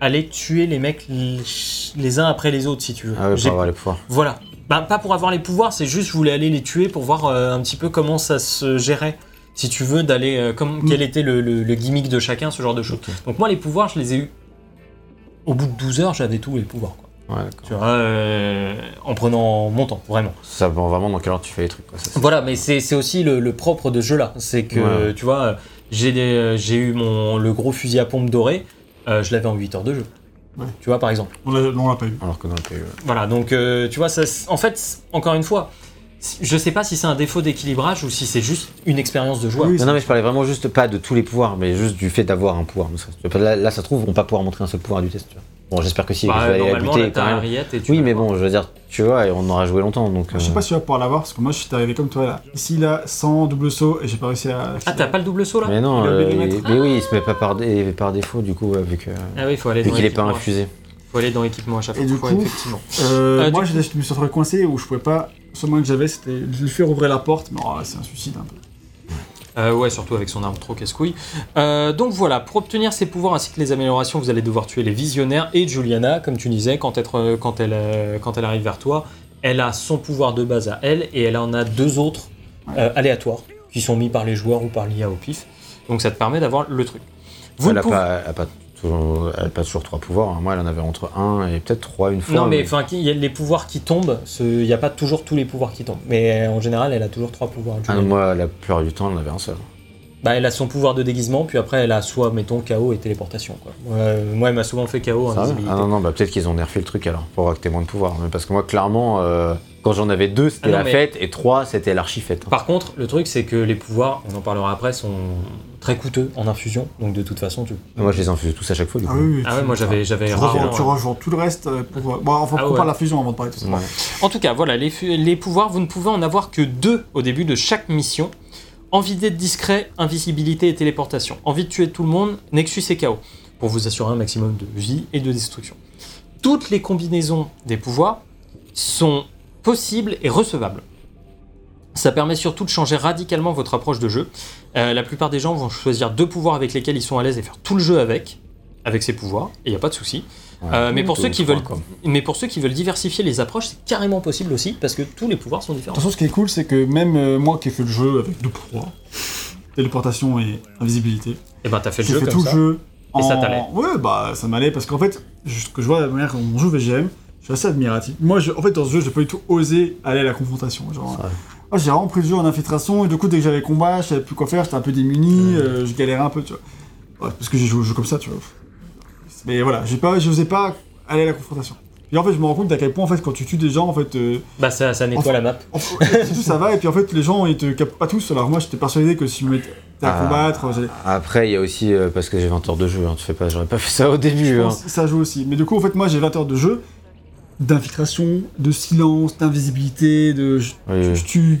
aller tuer les mecs les uns après les autres, si tu veux. Ah J'ai- pour avoir les pouvoirs. Voilà. Bah, pas pour avoir les pouvoirs, c'est juste je voulais aller les tuer pour voir euh, un petit peu comment ça se gérait. Si tu veux, d'aller. euh, comme, Mm. Quel était le, le- le gimmick de chacun, ce genre de choses. Donc, moi, les pouvoirs, je les ai eus. Au bout de 12 heures, j'avais tous les pouvoirs. Quoi. Ouais. Tu vois, euh, en prenant mon temps, vraiment. Ça va vraiment dans quelle heure tu fais les trucs. Quoi. Ça, c'est- Voilà, mais c'est aussi le, le propre de ce jeu-là. C'est que, Ouais. tu vois, j'ai euh, j'ai eu mon, le gros fusil à pompe doré, euh, je l'avais en 8 heures de jeu. Ouais. Tu vois, par exemple. On l'a on l'a pas eu. Alors que dans le PE. Voilà, donc, euh, tu vois, ça, en fait, encore une fois, je sais pas si c'est un défaut d'équilibrage ou si c'est juste une expérience de joueur. Oui, Non, non, mais je parlais vraiment juste pas de tous les pouvoirs, mais juste du fait d'avoir un pouvoir. Là, là, ça se trouve, on va pas pouvoir montrer un seul pouvoir du test. Tu vois. Bon, j'espère que si, Bah, je vais aller la normalement, buter là, quand t'as même. Harriet et tu Oui, mais bon, je veux dire, tu vois, et on aura joué longtemps, donc. Je sais euh, pas si tu vas pouvoir l'avoir parce que moi je suis arrivé comme toi là. Ici là, sans double saut et j'ai pas réussi à. Ah, t'as pas le double saut là? Mais non, euh, il- mais oui, il se met pas par, dé- par défaut, du coup, vu que- Ah oui, faut aller vu dans qu'il est pas l'équipement. infusé. faut aller dans l'équipement à chaque Et fois. du coup- effectivement. Euh, Euh, moi je me suis retrouvé coincé où je pouvais pas. Le seul moyen que j'avais c'était de lui faire ouvrir la porte, mais oh, c'est un suicide un peu. Euh, ouais, surtout avec son arme trop casse-couille. Euh, donc voilà, pour obtenir ces pouvoirs ainsi que les améliorations, vous allez devoir tuer les visionnaires et Juliana, comme tu disais, quand, être, euh, quand, elle, euh, quand elle arrive vers toi, elle a son pouvoir de base à elle et elle en a deux autres euh, aléatoires qui sont mis par les joueurs ou par l'IA au pif. Donc ça te permet d'avoir le truc. Vous Elle ne a, pouvez- pas, elle a pas toujours trois pouvoirs. hein. Moi, elle en avait entre un et peut-être trois une fois. Non, mais enfin, il y a les pouvoirs qui tombent, ce- il n'y a pas toujours tous les pouvoirs qui tombent. Mais euh, en général, elle a toujours trois pouvoirs. Ah, moi, la plupart du temps, elle en avait un seul. Bah, elle a son pouvoir de déguisement, puis après, elle a soit, mettons, KO et téléportation. Quoi. Euh, moi, elle m'a souvent fait KO, invisibilité. ah non, non, bah peut-être qu'ils ont nerfé le truc alors, pour avoir que t'aies moins de pouvoir. Mais parce que moi, clairement, euh, quand j'en avais deux, c'était Ah non, la mais- fête, et trois, c'était l'archi-fête. Par contre, le truc, c'est que les pouvoirs, on en parlera après, sont très coûteux en infusion. Donc, de toute façon, tu. Moi, je les infusais tous à chaque fois, du coup. Ah oui, oui. Ah ouais, moi, j'avais, j'avais Tu rarement, rejoins, tu euh, rejoins tout le reste euh, pour. Bon, enfin, Ah on ouais. parle de la fusion avant de parler de tout ça. Ouais. En tout cas, voilà, les, les pouvoirs, vous ne pouvez en avoir que deux au début de chaque mission. Envie d'être discret, invisibilité et téléportation. Envie de tuer tout le monde, Nexus et KO. Pour vous assurer un maximum de vie et de destruction. Toutes les combinaisons des pouvoirs sont possibles et recevables. Ça permet surtout de changer radicalement votre approche de jeu. Euh, la plupart des gens vont choisir deux pouvoirs avec lesquels ils sont à l'aise et faire tout le jeu avec, avec ces pouvoirs, et il n'y a pas de souci. Euh, mais, pour ceux qui veulent, quoi. mais pour ceux qui veulent diversifier les approches, c'est carrément possible aussi, parce que tous les pouvoirs sont différents. Attention, ce qui est cool, c'est que même euh, moi qui ai fait le jeu avec deux pouvoirs, téléportation et invisibilité, Et ben t'as fait le j'ai jeu fait comme tout ça. le jeu. Et ça t'allait. Ouais, bah ça m'allait parce qu'en fait, ce que je vois la manière dont on joue VGM, je suis assez admiratif. Moi, je- en fait, dans ce jeu, j'ai pas du tout osé aller à la confrontation. Genre, moi, j'ai vraiment pris le jeu en infiltration et du coup, dès que j'avais combat, je savais plus quoi faire, j'étais un peu démuni, euh, je galérais un peu, tu vois. Ouais, parce que j'ai joué au jeu comme ça, tu vois. Mais voilà, j'ai pas, j'osais pas aller à la confrontation. Et en fait, je me rends compte à quel point, en fait, quand tu tues des gens, en fait, euh, Bah ça, ça nettoie la map. en tout ça va, et puis en fait, les gens, ils te capent pas tous. Alors moi, j'étais persuadé que si je me mettais à Ah. combattre, j'allais- Après, il y a aussi, euh, parce que j'ai 20 heures de jeu, hein, tu fais pas, j'aurais pas fait ça au début. Je hein. pense ça joue aussi. Mais du coup, en fait, moi, j'ai 20 heures de jeu, d'infiltration, de silence, d'invisibilité, de. Je, Oui, je- je tue.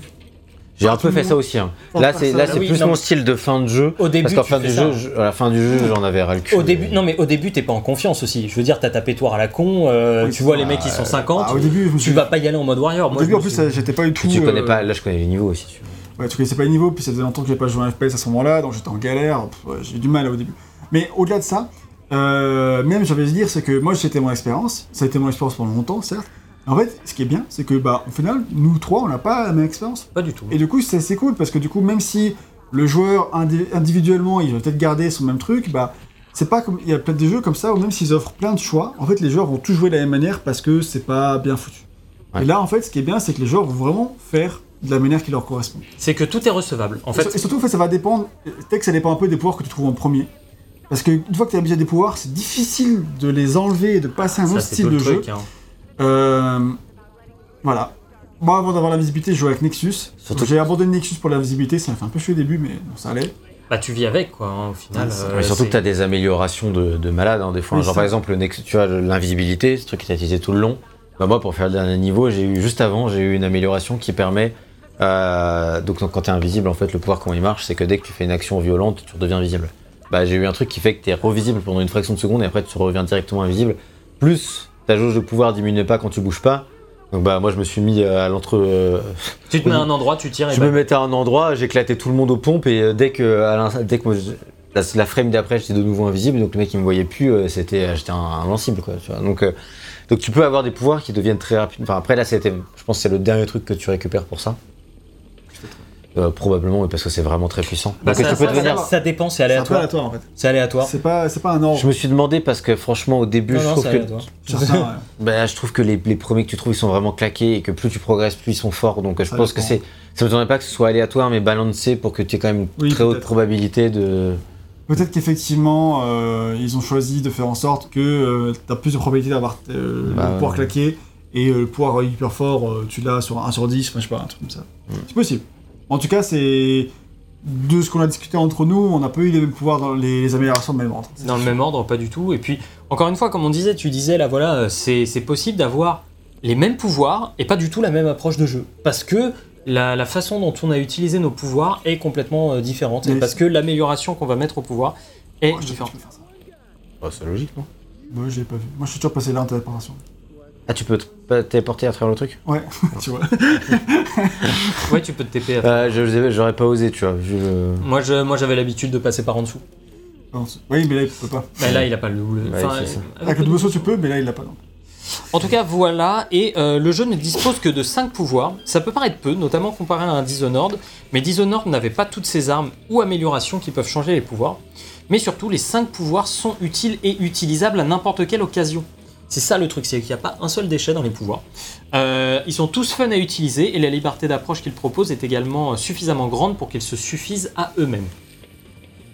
J'ai un peu fait ça aussi. hein. Là, c'est là, Ah c'est oui, plus non, mon style de fin de jeu. Au début, Parce qu'en fin du jeu, je- à la fin du jeu, j'en avais ras le cul. Au début, non mais au début t'es pas en confiance aussi. Je veux dire, t'as ta pétoire à la con, euh, Oui, tu vois c'est les mecs qui sont 50, Ah, au début, tu vas pas y aller en mode warrior. Au Moi, début, en plus, suis- ça- j'étais pas du tout. Tu connais euh, pas, là, je connais les niveaux aussi. tu vois. Ouais, tu connaissais pas les niveaux, puis ça faisait longtemps que j'avais pas joué à FPS à ce moment-là, donc j'étais en galère. Ouais, j'ai eu du mal au début. Mais au-delà de ça, euh, même j'avais à dire, c'est que moi, c'était mon expérience. Ça a été mon expérience pendant longtemps, certes. En fait, ce qui est bien, c'est que, bah, au final, nous trois, on n'a pas la même expérience. Pas du tout. Et du coup, c'est assez cool parce que du coup, même si le joueur indi- individuellement, il va peut-être garder son même truc, bah, c'est pas comme il y a plein de jeux comme ça où même s'ils offrent plein de choix, en fait, les joueurs vont tous jouer de la même manière parce que c'est pas bien foutu. Ouais. Et là, en fait, ce qui est bien, c'est que les joueurs vont vraiment faire de la manière qui leur correspond. C'est que tout est recevable. En fait, et surtout, en fait, ça va dépendre. Peut-être que ça dépend un peu des pouvoirs que tu trouves en premier. Parce qu'une fois que tu as déjà des pouvoirs, c'est difficile de les enlever et de passer à un autre style de jeu. hein. Euh, voilà. Moi, avant d'avoir la visibilité, je jouais avec Nexus. Surtout- J'ai abandonné Nexus pour la visibilité, ça m'a fait un peu chier au début, mais bon, ça allait. Bah tu vis avec quoi. hein, au final. Ouais, c'est- euh, Mais surtout que t'as des améliorations de, de malade, hein, des fois. Oui, Genre, ça. par exemple, le tu vois, l'invisibilité, ce truc qui t'a utilisé tout le long. Bah, moi, pour faire le dernier niveau, j'ai eu, juste avant, j'ai eu une amélioration qui permet. euh, donc, donc, quand t'es invisible, en fait, le pouvoir, comment il marche, c'est que dès que tu fais une action violente, tu redeviens visible. Bah, j'ai eu un truc qui fait que t'es revisible pendant une fraction de seconde et après, tu reviens directement invisible. Plus, ta jauge de pouvoir diminue pas quand tu bouges pas. Donc, bah, moi, je me suis mis euh, à l'entre. euh, Tu te mets à un endroit, tu tires et je bah, me mettais à un endroit, j'éclatais tout le monde aux pompes et euh, dès que, à dès que moi, la, la frame d'après j'étais de nouveau invisible, donc le mec il me voyait plus, c'était j'étais un- invincible quoi. Tu vois. Donc, euh, donc tu peux avoir des pouvoirs qui deviennent très rapides. Enfin après là c'était, je pense que c'est le dernier truc que tu récupères pour ça. Euh, probablement parce que c'est vraiment très puissant. bah, donc ça, tu peux ça- devenir. ça- ça dépend, c'est aléatoire. aléatoire en fait. C'est aléatoire. C'est pas, c'est pas un ordre. Je me suis demandé parce que franchement au début Non, je non, trouve que aléatoire. Certains, ouais. Bah, je trouve que les, les premiers que tu trouves ils sont vraiment claqués et que plus tu progresses plus ils sont forts donc euh, je Ça pense que c'est ça me donnerait pas que ce soit aléatoire mais balancé pour que tu aies quand même une Oui, très haute probabilité de Peut-être qu'effectivement, euh, ils ont choisi de faire en sorte que tu as plus de probabilité d'avoir euh, Bah, le pouvoir ouais. claquer et euh, le pouvoir hyper fort, euh, tu l'as sur 1 sur 10, enfin je sais pas, un truc comme ça. Mm. C'est possible. En tout cas, c'est. De ce qu'on a discuté entre nous, on n'a pas eu les mêmes pouvoirs dans les, les améliorations de même ordre. Dans le même ordre, pas du tout. Et puis, encore une fois, comme on disait, tu disais là, voilà, euh, c'est possible d'avoir les mêmes pouvoirs et pas du tout la même approche de jeu. Parce que la, la façon dont on a utilisé nos pouvoirs est complètement euh, différente. Et Mais parce c'est- que l'amélioration qu'on va mettre au pouvoir est différente. Bah, c'est logique, non? Moi, je l'ai pas vu. Moi, je suis toujours passé là en téléportation. Ah, tu peux te téléporter à travers le truc Ouais, tu vois. Ouais, tu peux te TP. à- euh, je- je- J'aurais pas osé, tu vois. Moi, je, moi, j'avais l'habitude de passer par en dessous. Oui, mais là, il peut pas. Mais là, il a pas le. Ouais, enfin, euh, Avec le double saut, tu peux, mais là, il l'a pas. Non. En tout cas, voilà, et euh, le jeu ne dispose que de 5 pouvoirs. Ça peut paraître peu, notamment comparé à un Dishonored, mais Dishonored n'avait pas toutes ses armes ou améliorations qui peuvent changer les pouvoirs. Mais surtout, les 5 pouvoirs sont utiles et utilisables à n'importe quelle occasion. C'est ça le truc, c'est qu'il n'y a pas un seul déchet dans les pouvoirs. Euh, ils sont tous fun à utiliser et la liberté d'approche qu'ils proposent est également euh, suffisamment grande pour qu'ils se suffisent à eux-mêmes.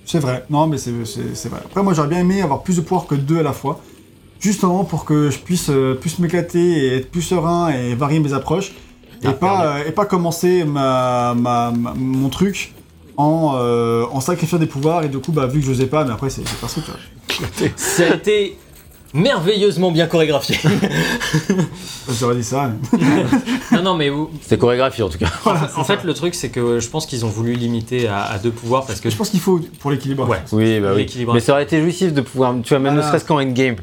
C'est vrai. Non, mais c'est vrai. Après, moi, j'aurais bien aimé avoir plus de pouvoirs que deux à la fois. Justement pour que je puisse euh, plus m'éclater et être plus serein et varier mes approches. Et, Ah, pas, euh, et pas commencer ma, ma- ma- mon truc en, euh, en sacrifiant des pouvoirs. Et du coup, bah, vu que je sais pas, mais après, c'est tu vois. Ça a été merveilleusement bien chorégraphié. J'aurais dit ça. non, non, mais vous- C'était chorégraphié en tout cas. en fait, le truc, c'est que je pense qu'ils ont voulu limiter à, à deux pouvoirs parce que Je pense qu'il faut pour l'équilibre. Ouais. Oui, bah oui. L'équilibre. Mais ça aurait été jouissif de pouvoir, tu vois, même ne serait-ce qu'en endgame.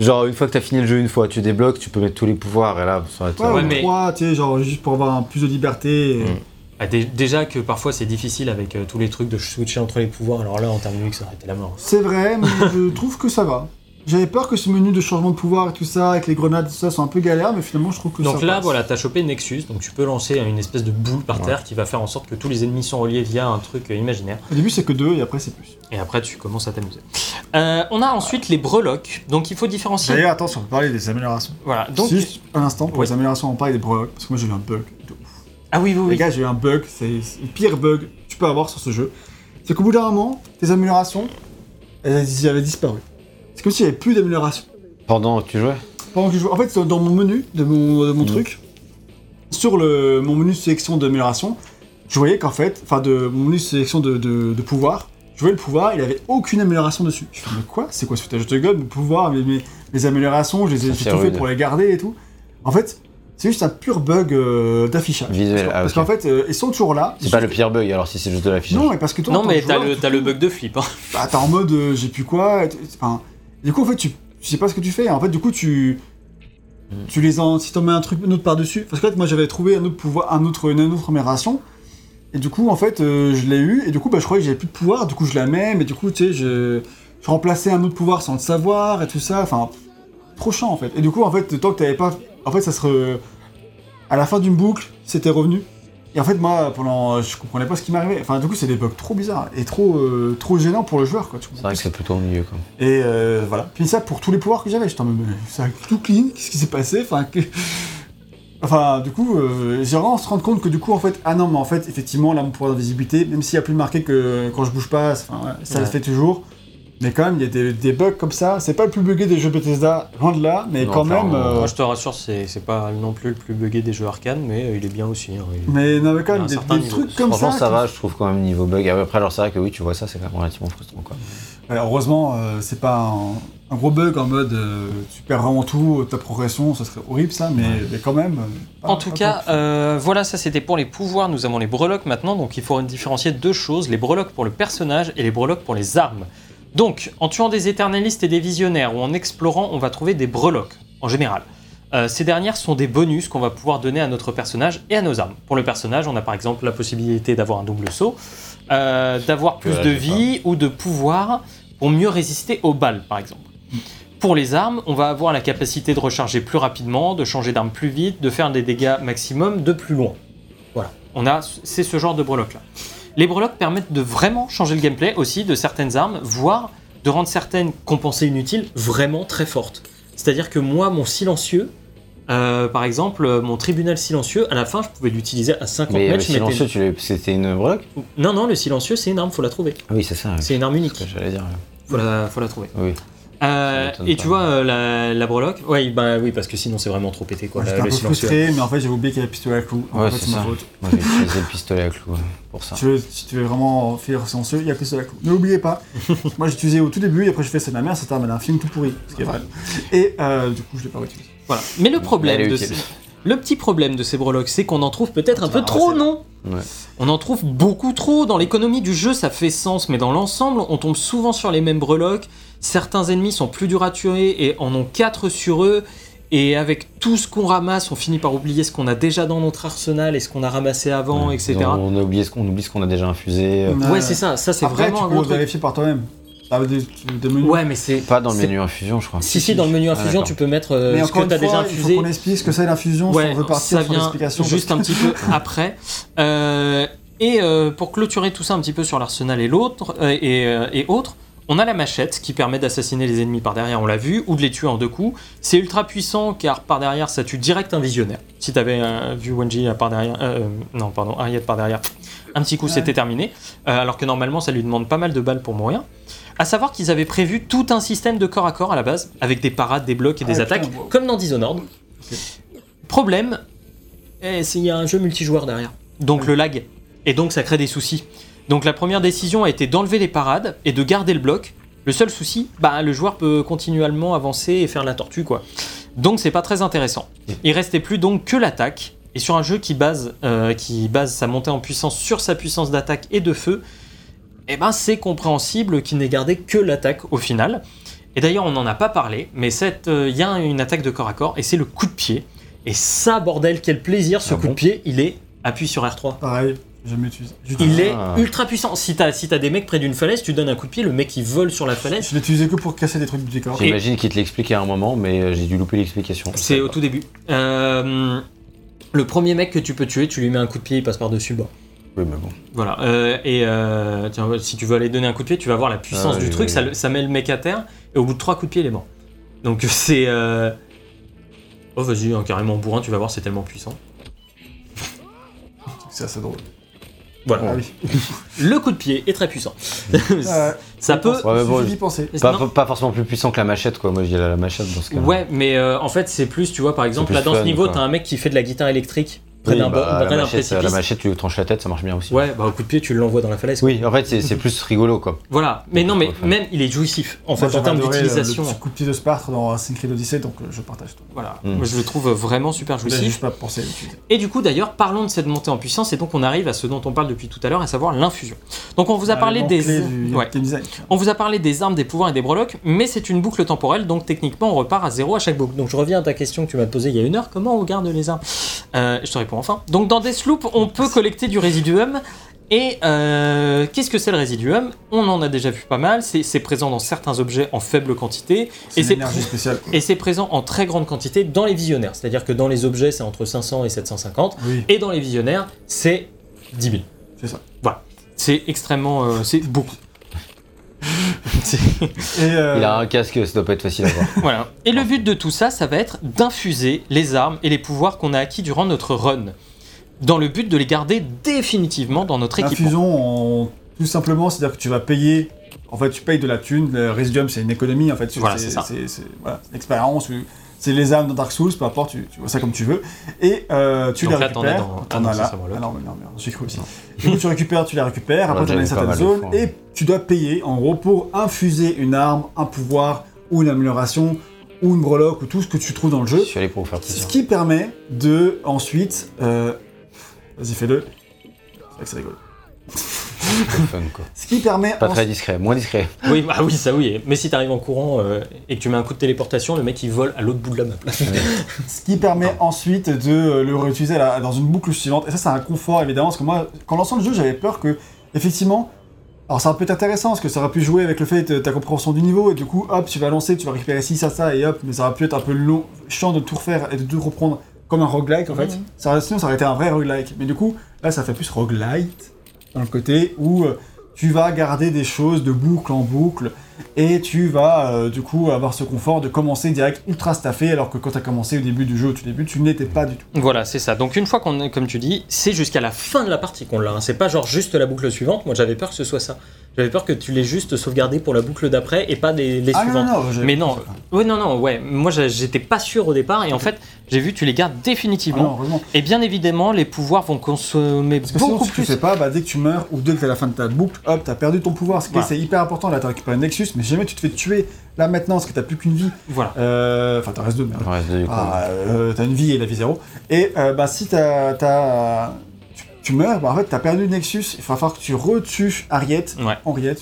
Genre, une fois que t'as fini le jeu une fois, tu débloques, tu peux mettre tous les pouvoirs, et là, ça aurait été. Ouais, Ouais, ou mais- trois, tu sais, genre juste pour avoir un plus de liberté. et- Mm. Ah, dé- déjà que parfois c'est difficile avec euh, tous les trucs de switcher entre les pouvoirs, alors là en termes de ça aurait été la mort. C'est vrai, mais je trouve que ça va. J'avais peur que ce menu de changement de pouvoir et tout ça, avec les grenades et tout ça, soit un peu galère, mais finalement, je trouve que ça Donc là passe. voilà, t'as chopé Nexus, donc tu peux lancer une espèce de boule par Ouais. terre qui va faire en sorte que tous les ennemis sont reliés via un truc euh, imaginaire. Au début, c'est que deux, et après, c'est plus. Et après tu commences à t'amuser. Euh, on a ensuite les breloques, donc il faut différencier. D'ailleurs, attention, on va parler des améliorations. Voilà, donc. Juste un instant, pour Oui. les améliorations, on parle des breloques, parce que moi j'ai eu un bug. de ouf. Ah oui, oui, Les oui. gars, j'ai eu un bug, c'est c'est le pire bug que tu peux avoir sur ce jeu. C'est qu'au bout d'un moment, tes améliorations, elles avaient disparu. Comme s'il n'y avait plus d'amélioration. Pendant que tu jouais Pendant que je jouais, en fait, dans mon menu de mon, de mon Mhm. truc, sur le, mon menu sélection d'amélioration, je voyais qu'en fait, enfin, de mon menu sélection de, de, de pouvoir, je voyais le pouvoir, il avait aucune amélioration dessus. Je me mais quoi? C'est quoi ce foutage de gueule? Mes pouvoirs, mes, mes, mes améliorations, je les ai fait tout fait pour les garder et tout. En fait, c'est juste un pur bug euh, d'affichage. Visuel, Parce, ah, parce qu'en fait, euh, ils sont toujours là. C'est pas le pire bug alors si c'est juste de l'affichage. Non, mais parce que toi, Non mais t'as le, le bug de flip. Hein. bah, t'es en mode euh, j'ai plus quoi. Enfin, du coup, en fait, tu, sais pas ce que tu fais. En fait, du coup, tu. Tu les en. Si t'en mets un truc, autre par-dessus. Parce que fait, moi, j'avais trouvé un autre pouvoir, un autre, une autre amélioration. Et du coup, en fait, euh, je l'ai eu. Et du coup, bah, je croyais que j'avais plus de pouvoir. Du coup, je la mets. Mais du coup, tu sais, je, je remplaçais un autre pouvoir sans le savoir et tout ça. Enfin, trop en fait. Et du coup, en fait, tant que t'avais pas. En fait, ça se. À la fin d'une boucle, c'était revenu. Et en fait, moi, pendant. Je comprenais pas ce qui m'arrivait. Enfin, du coup, c'est des bugs trop bizarres. Et trop, euh, trop gênants pour le joueur, quoi. C'est vrai que c'est plutôt ennuyeux quoi. et euh, voilà. Puis ça pour tous les pouvoirs que j'avais. J'étais en mode, ça a tout clean. Qu'est-ce qui s'est passé? Enfin, que... enfin, du coup, euh, j'ai vraiment se rendre compte que du coup, en fait, ah non, mais en fait, effectivement, là, mon pouvoir d'invisibilité, même s'il y a plus marqué que quand je bouge pas, ouais, ça le fait toujours. Mais quand même, il y a des, des bugs comme ça. C'est pas le plus bugué des jeux Bethesda, loin de là, mais Non, quand même. euh, Moi je te rassure, c'est c'est pas non plus le plus buggé des jeux arcade, mais euh, il est bien aussi. hein. Il- mais non, mais quand Il y a même, un des, certain des trucs comme Franchement, ça. ça, qui- va, je trouve quand même niveau bug. Après, alors c'est vrai que oui, tu vois ça, c'est quand même relativement frustrant quoi. Heureusement, euh, c'est pas un, un gros bug en mode euh, tu perds vraiment tout, ta progression, ça serait horrible ça, mais, mais quand même. pas- En tout cas, euh, voilà, ça c'était pour les pouvoirs. Nous avons les breloques maintenant, donc il faut différencier deux choses les breloques pour le personnage et les breloques pour les armes. Donc, en tuant des éternalistes et des visionnaires ou en explorant, on va trouver des breloques en général. Euh, ces dernières sont des bonus qu'on va pouvoir donner à notre personnage et à nos armes. Pour le personnage, on a par exemple la possibilité d'avoir un double saut, euh, d'avoir plus de vie ou de pouvoir pour mieux résister aux balles, par exemple. Pour les armes, on va avoir la capacité de recharger plus rapidement, de changer d'arme plus vite, de faire des dégâts maximum de plus loin. Voilà, on a, c'est ce genre de breloques là. Les breloques permettent de vraiment changer le gameplay aussi de certaines armes, voire de rendre certaines compensées inutiles vraiment très fortes. C'est-à-dire que moi, mon silencieux, euh, par exemple, mon tribunal silencieux, à la fin, je pouvais l'utiliser à 50 Mais le mètres. mettais- silencieux, c'était une breloque? Non, non, le silencieux, c'est une arme, faut la trouver. Ah Oui, c'est ça. C'est une arme unique, que j'allais dire. faut la, faut la trouver. Oui. Euh, et tu vois euh, la, la breloque Ouais, bah oui, parce que sinon c'est vraiment trop pété quoi. La- J'étais un le peu frustré, mais en fait, j'avais oublié qu'il y avait pistolet à clous. En Ouais, fait, c'est ma ça. faute. Moi, j'ai utilisé le pistolet à clous euh, pour ça. Si tu, veux, si tu veux vraiment faire silencieux, il y a pistolet à clous. Ne l'oubliez pas. Moi, j'ai utilisé au tout début, et après, j'ai fait c'est de la merde, c'était un, un film tout pourri. Ce qui est vrai. Et euh, du coup, je l'ai pas utilisé. Voilà. Mais le problème de ces- le petit problème de ces breloques, c'est qu'on en trouve peut-être un peu Ah, trop, non? Ouais. On en trouve beaucoup trop. Dans l'économie du jeu, ça fait sens, mais dans l'ensemble, on tombe souvent sur les mêmes breloques. Certains ennemis sont plus durs à tuer et en ont 4 sur eux. Et avec tout ce qu'on ramasse, on finit par oublier ce qu'on a déjà dans notre arsenal et ce qu'on a ramassé avant, Ouais. etc. On, a oublié ce qu'on oublie ce qu'on a déjà infusé. euh, Ouais. Ouais, c'est ça. Ça, c'est Après, vraiment tu un peux vérifier par toi-même. T'as des, des menus. Ouais, mais c'est. Pas dans le menu infusion, je crois. Si, si, dans le menu Ah, infusion, d'accord. tu peux mettre euh, Mais ce encore que tu as déjà il faut infusé. qu'on explique ce que c'est l'infusion si Ouais, on veut partir ça sur vient l'explication. juste un petit peu après. Euh, et euh, pour clôturer tout ça un petit peu sur l'arsenal et l'autre euh, et, euh, et autres, on a la machette qui permet d'assassiner les ennemis par derrière, on l'a vu, ou de les tuer en deux coups. C'est ultra puissant car par derrière ça tue direct un visionnaire. Si t'avais euh, vu Wenji euh, par derrière, euh, non pardon, Harriet par derrière, un petit coup c'était terminé. Euh, alors que normalement ça lui demande pas mal de balles pour mourir. À savoir qu'ils avaient prévu tout un système de corps à corps à la base, avec des parades, des blocs et des Ah, attaques, putain, wow. Comme dans Dishonored. Problème, Eh, il y a un jeu multijoueur derrière. donc le lag. Et donc ça crée des soucis. Donc la première décision a été d'enlever les parades et de garder le bloc. Le seul souci, bah le joueur peut continuellement avancer et faire la tortue quoi. Donc c'est pas très intéressant. Il restait plus donc que l'attaque. Et sur un jeu qui base, euh, qui base sa montée en puissance sur sa puissance d'attaque et de feu, eh ben c'est compréhensible qu'il n'ait gardé que l'attaque au final. Et d'ailleurs on n'en a pas parlé, mais cette, euh, il y a une attaque de corps à corps et c'est le coup de pied. Et ça, bordel, quel plaisir ce Ah coup bon de pied, il est appui sur R3. Pareil, j'ai jamais utilisé. Il est Ah. ultra puissant. Si t'as si t'as des mecs près d'une falaise, tu donnes un coup de pied, le mec il vole sur la falaise. Je l'ai utilisé que pour casser des trucs du décor. J'imagine qu'il te l'explique à un moment, mais euh, j'ai dû louper l'explication. C'est au tout début. Euh, le premier mec que tu peux tuer, tu lui mets un coup de pied, il passe par-dessus le bord. Oui, mais bon. Voilà. Euh, et euh, tiens, si tu veux aller donner un coup de pied, tu vas voir la puissance Ah, du oui, truc. oui, Ça, oui. le- ça met le mec à terre. Et au bout de trois coups de pied, il est mort. Donc c'est. euh, Oh, vas-y, hein, carrément bourrin, tu vas voir, c'est tellement puissant. C'est assez drôle. Voilà. Ah oui. Le coup de pied est très puissant. Euh, ça peut. Ouais, mais il bon, suffit d'y penser. Pas, forcément plus puissant que la machette, quoi. Moi, je dis la, la machette dans ce cas. Ouais, mais euh, en fait, c'est plus, tu vois, par exemple, là dans ce niveau, t'as Un mec qui fait de la guitare électrique près Oui, d'un bah, bord- près la, d'un machette, la précipice. machette, tu lui tranches la tête, ça marche bien aussi. Ouais, bah au coup de pied, tu l'envoies dans la falaise. Oui, en fait, c'est c'est plus rigolo, quoi. Voilà. Mais non, mais même, il est jouissif. En Moi, fait, en termes euh, d'utilisation. Le petit coup de pied de Sparte dans Assassin's Creed Odyssey, donc euh, je partage tout. Voilà. Mm. Moi, je le trouve vraiment super jouissif. juste pas pensé. Et du coup, d'ailleurs, parlons de cette montée en puissance, et donc on arrive à ce dont on parle depuis tout à l'heure, à savoir l'infusion. Donc on vous a parlé L'élément des, clé du ouais. game design. on vous a parlé des armes, des pouvoirs et des breloques, mais c'est une boucle temporelle, donc techniquement on repart à zéro à chaque boucle. Donc je reviens à ta question que tu m'as posée il y a une heure. Comment on garde les armes? Euh, Je Donc dans Deathloop, on peut collecter du résiduum. Et euh, qu'est-ce que c'est le résiduum? On en a déjà vu pas mal. C'est présent dans certains objets en faible quantité. Et c'est. Et présent en très grande quantité dans les visionnaires. C'est-à-dire que dans les objets, c'est entre 500 et 750. Oui, Et dans les visionnaires, c'est 10 000. c'est ça. C'est extrêmement... euh, c'est beaucoup. Euh, Il a un casque, ça doit pas être facile à voir. Voilà. Et le but de tout ça, ça va être d'infuser les armes et les pouvoirs qu'on a acquis durant notre run, dans le but de les garder définitivement dans notre équipement. L'infusion, en- tout simplement, c'est-à-dire que tu vas payer. En fait, tu payes de la thune. Le Residium, c'est une économie. En fait, Voilà, c'est ça. C'est voilà, l'expérience. ou- C'est les âmes dans Dark Souls, peu importe, tu, tu vois ça comme tu veux. Et euh, tu Donc les là, récupères. T'en non, as ça, ça là. Ah non, mais non, merde, j'ai cru aussi. Du coup, tu récupères, tu les récupères. Après, tu as une certaine zone. Et tu dois payer, en gros, pour infuser une arme, un pouvoir, ou une amélioration, ou une breloque, ou tout ce que tu trouves dans le Je jeu. suis allé pour vous faire Ce plaisir. qui permet de ensuite. euh, Vas-y, fais-le. C'est vrai que c'est rigolo. C'est fun, quoi. Ce qui permet. Pas en- très discret, moins discret. Oui, bah oui, ça oui. Mais si t'arrives en courant euh, et que tu mets un coup de téléportation, le mec il vole à l'autre bout de la map. Ce qui permet ensuite de euh, le réutiliser la- dans une boucle suivante. Et ça, c'est un confort évidemment. Parce que moi, quand lançant le jeu, j'avais peur que, effectivement. Alors ça peut être intéressant parce que ça aurait pu jouer avec le fait de ta compréhension du niveau et du coup hop tu vas lancer, tu vas récupérer ci, ça, ça et hop mais ça aurait pu être un peu long, chiant de tout refaire et de tout reprendre comme un roguelike en fait. Ça sinon ça aurait été un vrai roguelike. Mais du coup là ça fait plus roguelite le côté où euh, tu vas garder des choses de boucle en boucle et tu vas euh, du coup avoir ce confort de commencer direct ultra staffé alors que quand tu as commencé au début du jeu, au tout début, tu ne l'étais pas du tout. Voilà, c'est ça. Donc une fois qu'on est, comme tu dis, C'est jusqu'à la fin de la partie qu'on l'a. hein. C'est pas genre juste la boucle suivante. Moi j'avais peur que ce soit ça. J'avais peur que tu l'aies juste sauvegardé pour la boucle d'après et pas les, les Ah non, suivantes. non, non, j'ai- Mais non, ouais, non, non, ouais. Moi, j'étais pas sûr au départ et en fait, j'ai vu tu les gardes Ah non, définitivement. heureusement. et bien évidemment, les pouvoirs vont consommer Parce que sinon, beaucoup si tu plus. fais pas, bah, dès que tu meurs ou dès que t'es à la fin de ta boucle, hop, t'as perdu ton pouvoir. Voilà. C'est hyper important. Là, t'as récupéré un Nexus, mais si jamais tu te fais tuer là maintenant parce que t'as plus qu'une vie, Voilà. euh, enfin, t'en restes deux, merde. Ouais. Ah, euh, t'as une vie et la vie zéro. Et euh, bah, si t'as- tu, meurs, bah, en fait, t'as perdu le Nexus. Il va falloir que tu retues Harriet, Ouais. Henriette,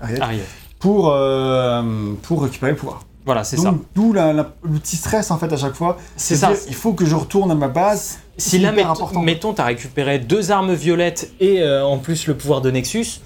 Harriet, Arrive. pour, euh, pour récupérer le pouvoir. Voilà, c'est ça. D'où le petit stress en fait à chaque fois. C'est ça. dire, Il faut que je retourne à ma base. Si C'est là, hyper mettons, important. mettons, t'as récupéré deux armes violettes et euh, en plus le pouvoir de Nexus,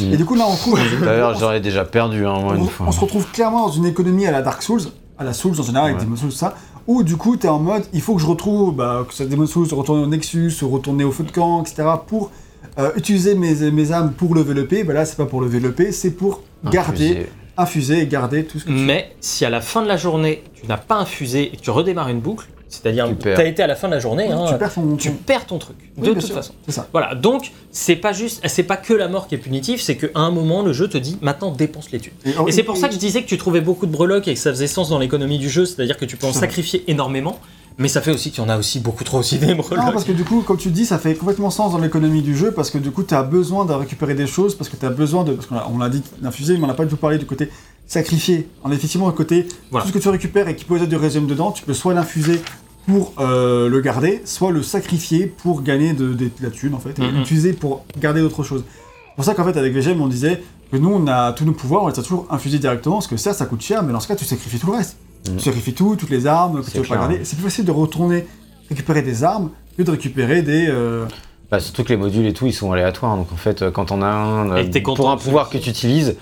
Et du coup, là, on trouve. D'ailleurs, j'aurais déjà perdu, hein, moi, on, une fois. on se retrouve clairement dans une économie à la Dark Souls, à la Souls en général, avec Ouais. Demon Souls, tout ça, où du coup, t'es en mode, il faut que je retrouve, bah, que soit Demon Souls, retourner au Nexus, retourner au feu de camp, etc., pour euh, utiliser mes, mes armes pour lever le P. Bah là, c'est pas pour lever le P, c'est pour garder, infuser et garder tout ce que tu mais si à la fin de la journée, tu n'as pas infusé et que tu redémarres une boucle, c'est-à-dire Tu t'as été à la fin de la journée, hein, tu perds ton. tu ton- perds ton truc, Oui, de toute sûr, façon. C'est ça. Voilà, donc c'est pas juste, c'est pas que la mort qui est punitive, c'est qu'à un moment le jeu te dit maintenant dépense les thunes. Et c'est pour ça que je disais que tu trouvais beaucoup de breloques et que ça faisait sens dans l'économie du jeu, c'est-à-dire que tu peux en sacrifier énormément, mais ça fait aussi qu'il y en a aussi beaucoup trop aussi des Non, breloques. parce que du coup, comme tu dis, ça fait complètement sens dans l'économie du jeu, parce que du coup, tu as besoin de récupérer des choses, parce que tu as besoin de. Parce qu'on l'a- on l'a dit d'infuser, mais on n'a pas du tout parlé du côté sacrifier. En effectivement, le côté. Voilà. Tout ce que tu récupères et qui peut être du résumé dedans, tu peux soit l'infuser pour euh, le garder, soit le sacrifier pour gagner de, de- de la thune, en fait, et Mhm. l'utiliser pour garder autre chose. C'est pour ça qu'en fait, avec VGM, on disait que nous, on a tous nos pouvoirs, on les a toujours infusés directement, parce que ça, ça coûte cher, mais dans ce cas, tu sacrifies tout le reste. Tu sacrifies tout, toutes les armes que tu veux pas garder. C'est plus facile de retourner récupérer des armes que de récupérer des. euh, Bah, surtout que les modules et tout, ils sont aléatoires. Donc en fait, euh, quand on a un. Content pour un pouvoir que tu utilises,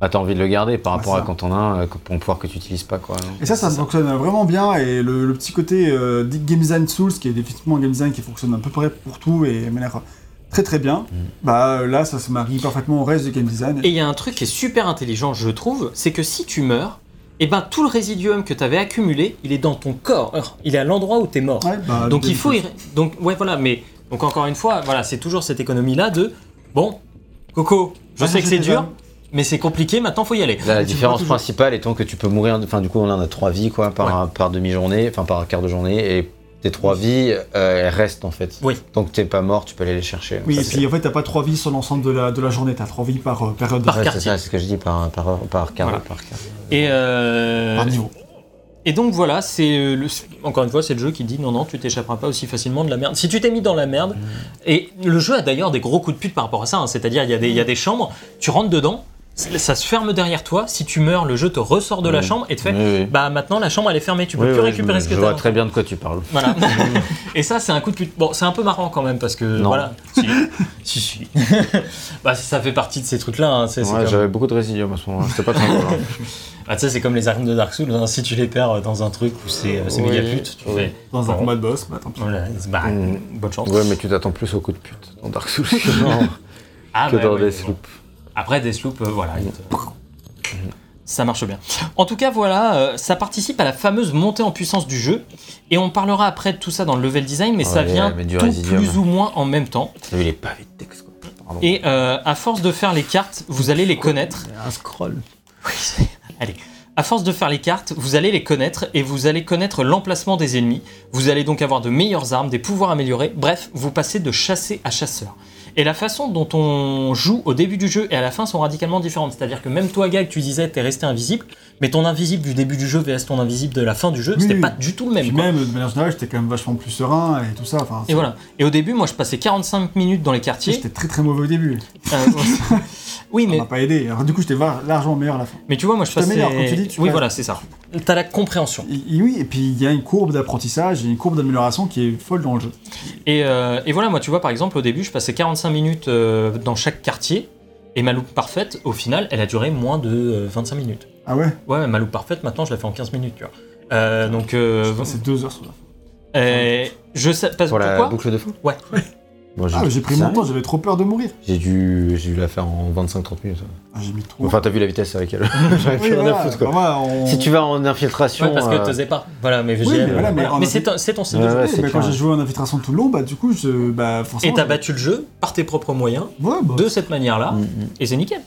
bah, t'as envie de le garder par Ouais, rapport à quand on a un, euh, pour un pouvoir que tu utilises pas, quoi. Et ça, ça fonctionne vraiment bien. Et le, le petit côté euh, game design Souls, qui est définitivement un game design qui fonctionne à peu près pour tout et m'a l'air très très bien, bah là, ça se marie parfaitement au reste du game design. Et il y a un truc qui est super intelligent, je trouve, c'est que si tu meurs, et ben tout le résiduum que tu avais accumulé, il est dans ton corps, il est à l'endroit où tu es mort. Ouais, bah, Donc il faut y... Donc ouais voilà, mais donc encore une fois, voilà, c'est toujours cette économie là de bon, Coco, je sais que c'est dur. Mais c'est compliqué, maintenant faut y aller. Là, la tu différence principale étant que tu peux mourir. Enfin, du coup, on en a trois vies, quoi, par, par demi-journée, enfin par quart de journée, et tes trois vies, euh, elles restent en fait. Oui. Donc t'es pas mort, tu peux aller les chercher. Oui, Ça, et puis en fait, t'as pas trois vies sur l'ensemble de la, de la journée, t'as trois vies par euh, période de Par Ouais, c'est quartier. ça, c'est ce que je dis par, par, par quart, Voilà. par quart. Et euh, par niveau. Et donc voilà, c'est euh, le- encore une fois, c'est le jeu qui dit non, non, tu t'échapperas pas aussi facilement de la merde. Si tu t'es mis dans la merde, et le jeu a d'ailleurs des gros coups de pute par rapport à ça, hein, c'est-à-dire il y, a des- il y a des chambres, tu rentres dedans, ça se ferme derrière toi, si tu meurs, le jeu te ressort de la chambre et te fait Oui, oui. bah maintenant la chambre elle est fermée, tu peux Oui, plus oui, récupérer je, ce que je tu vois très bien de quoi tu parles. Voilà. et ça, c'est un coup de pute. Bon, c'est un peu marrant quand même parce que Non. voilà. Si, si, si. bah, ça fait partie de ces trucs-là. hein, c'est- c'est Ouais, comme- J'avais beaucoup de résidium à ce moment-là, c'était pas très drôle. hein. Ah, tu sais, c'est comme les armes de Dark Souls. hein, Si tu les perds dans un truc où c'est euh, méga pute, tu Oui. fais. Dans un Bon. combat de boss, bah tant pis. Voilà, bah, Mm. bonne chance. Ouais, mais tu t'attends plus au coup de pute dans Dark Souls que dans, Ah, que ouais, dans ouais, Deathloop. bon. Après, Deathloop, euh, voilà. il te- Ça marche bien. En tout cas, voilà, euh, ça participe à la fameuse montée en puissance du jeu. Et on parlera après de tout ça dans le level design, mais ça vient mais du tout plus ou moins en même temps. T'as vu les pavés de texte, quoi. Pardon. Et euh, à force de faire les cartes, vous allez les connaître. un scroll. Oui, c'est- Allez. À force de faire les cartes, vous allez les connaître et vous allez connaître l'emplacement des ennemis. Vous allez donc avoir de meilleures armes, des pouvoirs améliorés. Bref, vous passez de chassé à chasseur. Et la façon dont on joue au début du jeu et à la fin sont radicalement différentes. C'est-à-dire que même toi, Gag, tu disais t'es resté invisible, mais ton invisible du début du jeu vs ton invisible de la fin du jeu, Oui, c'était oui. pas du tout le même. Puis quoi. même, de manière générale, j'étais quand même vachement plus serein et tout ça. Enfin, Et voilà. Et au début, moi, je passais 45 minutes dans les quartiers. J'étais très très mauvais au début. Euh, oui, Ça mais m'a pas aidé. Alors, du coup, j'étais largement meilleur à la fin. mais tu vois, moi, je passais. comme tu dis, tu oui, passes- voilà, c'est ça. T'as la compréhension. Et- et oui, et puis il y a une courbe d'apprentissage et une courbe d'amélioration qui est folle dans le jeu. Et, euh, et voilà, moi, tu vois, par exemple, au début, je passais 45 minutes euh, dans chaque quartier. Et ma loupe parfaite, au final, elle a duré moins de euh, 25 minutes. Ah ouais? Ouais, ma loupe parfaite, maintenant, je la fais en 15 minutes, tu vois. Euh, donc, euh, C'est deux heures sur la fin. euh, je sais pas Pour la pourquoi? boucle de fin? Ouais. Moi, Ah, mais j'ai pris mon temps, j'avais trop peur de mourir. J'ai dû, j'ai dû la faire en 25-30 minutes. Ah, j'ai mis trop. Enfin, t'as vu la vitesse avec elle. J'avais Oui, plus rien voilà. à foutre, quoi. Bah, voilà, on- Si tu vas en infiltration. Ouais, parce que euh, t'osais pas. Voilà, mais Oui, mais voilà, mais voilà. en mais c'est ton- c'est ton style de Ouais, jeu. ouais, Oui, c'est mais quand clair. j'ai joué en infiltration tout le long, bah du coup, je, bah forcément. Et t'as je- battu le jeu par tes propres moyens, Ouais, bah. de cette manière-là, mm, mm. et c'est nickel.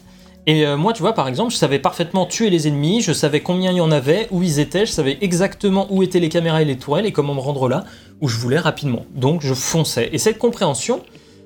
Et euh, moi, tu vois, par exemple, je savais parfaitement tuer les ennemis, je savais combien il y en avait, où ils étaient, je savais exactement où étaient les caméras et les tourelles et comment me rendre là où je voulais rapidement. Donc, je fonçais. Et cette compréhension,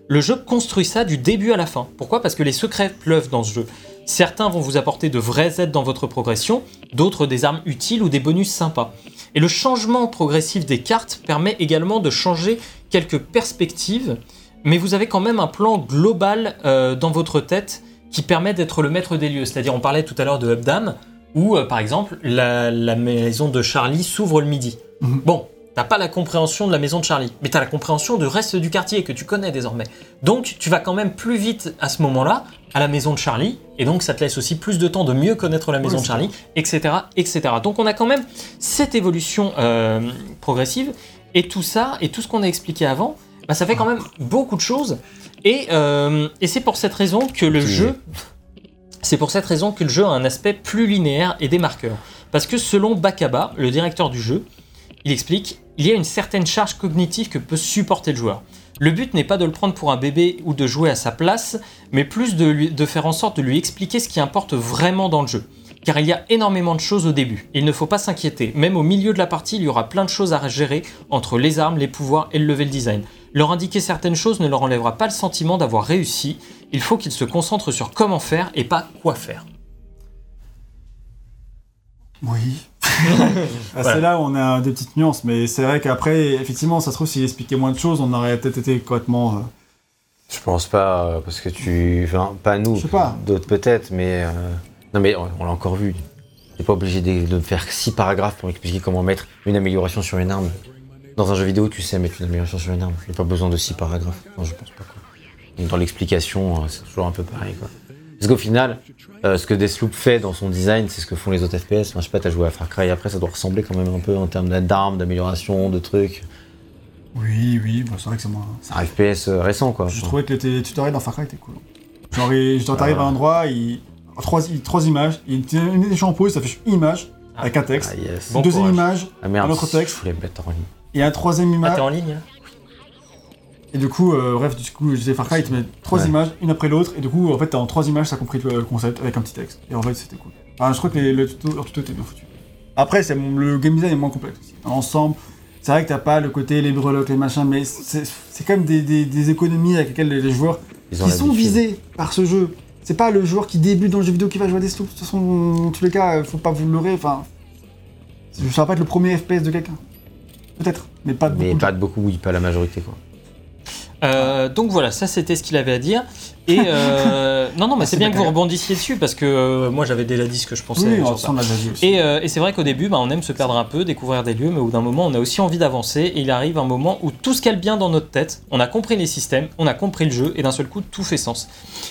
le jeu construit ça du début à la fin. Pourquoi? Parce que les secrets pleuvent dans ce jeu. Certains vont vous apporter de vraies aides dans votre progression, d'autres des armes utiles ou des bonus sympas. Et le changement progressif des cartes permet également de changer quelques perspectives, mais vous avez quand même un plan global euh, dans votre tête qui permet d'être le maître des lieux. C'est-à-dire, on parlait tout à l'heure de Updam, où euh, par exemple, la, la maison de Charlie s'ouvre le midi. Mhm. Bon, t'as pas la compréhension de la maison de Charlie, mais t'as la compréhension du reste du quartier que tu connais désormais. Donc, tu vas quand même plus vite à ce moment-là à la maison de Charlie, et donc ça te laisse aussi plus de temps de mieux connaître la maison de Charlie, etc., etc. Donc, on a quand même cette évolution euh, progressive, et tout ça, et tout ce qu'on a expliqué avant, bah, ça fait quand même beaucoup de choses. Et, euh, et c'est pour cette raison que le jeu, c'est pour cette raison que le jeu a un aspect plus linéaire et des marqueurs. Parce que selon Bakaba, le directeur du jeu, il explique il y a une certaine charge cognitive que peut supporter le joueur. Le but n'est pas de le prendre pour un bébé ou de jouer à sa place, mais plus de, lui- de faire en sorte de lui expliquer ce qui importe vraiment dans le jeu. Car il y a énormément de choses au début. Il ne faut pas s'inquiéter. Même au milieu de la partie, il y aura plein de choses à gérer entre les armes, les pouvoirs et le level design. Leur indiquer certaines choses ne leur enlèvera pas le sentiment d'avoir réussi. Il faut qu'ils se concentrent sur comment faire et pas quoi faire. Oui. Ah, Voilà. C'est là où on a des petites nuances, mais c'est vrai qu'après, effectivement, ça se trouve, s'il expliquait moins de choses, on aurait peut-être été complètement. euh, Je pense pas, euh, parce que tu. Enfin, pas nous, Je sais pas. d'autres peut-être, mais. euh, Non, mais on, on l'a encore vu. T'es pas obligé de, de faire six paragraphes pour expliquer comment mettre une amélioration sur une arme. Dans un jeu vidéo, tu sais mettre une amélioration sur une arme. Il n'y a pas besoin de six paragraphes. Non, je pense pas, quoi. Et dans l'explication, euh, c'est toujours un peu pareil, quoi. Parce qu'au final, euh, ce que Deathloop fait dans son design, c'est ce que font les autres FPS. Enfin, je sais pas, t'as joué à Far Cry après, ça doit ressembler quand même un peu en termes d'armes, d'amélioration, de trucs. Oui, oui, bah, c'est vrai que c'est moins. C'est un FPS euh, récent, quoi. Je trouvais que les tutoriels dans Far Cry étaient cool. Genre, t'arrives à un endroit, il... trois, trois images, il y a une échange en pause, ça fait une image avec un texte, Ah, yes. Bon une deuxième courage. image, Ah merde, un autre texte. Je voulais me mettre en ligne. et un troisième Ah, image. t'es en ligne là et du coup, euh, bref, du coup, je disais Far Cry, il te met trois Ouais. images, une après l'autre, et du coup, en fait, t'as en trois images, ça compris le concept avec un petit texte. Et en fait, c'était cool. Enfin, je crois que les, le tuto, leur tuto était bien foutu. Après, c'est, le game design est moins complexe aussi. Dans l'ensemble, c'est vrai que t'as pas le côté les breloques, les machins, mais c'est, c'est quand même des, des- des économies avec lesquelles les, les joueurs Ils qui sont visés par ce jeu. C'est pas le joueur qui débute dans le jeu vidéo qui va jouer à des sloops. De toute façon, dans tous les cas, euh, faut pas vous leurrer. Enfin, ça va pas être le premier FPS de quelqu'un. Peut-être, mais pas de Mais beaucoup de pas de beaucoup, oui, pas la majorité, quoi. Euh, donc voilà, ça c'était ce qu'il avait à dire. Et euh, non, non, mais c'est bien que vous rebondissiez dessus parce que euh, moi j'avais déjà dit ce que je pensais Oui, sur ça. aussi. Et, et c'est vrai qu'au début, bah, on aime se perdre un peu, découvrir des lieux, mais au bout d'un moment, on a aussi envie d'avancer. Et il arrive un moment où tout se cale bien dans notre tête. On a compris les systèmes, on a compris le jeu, et d'un seul coup, tout fait sens.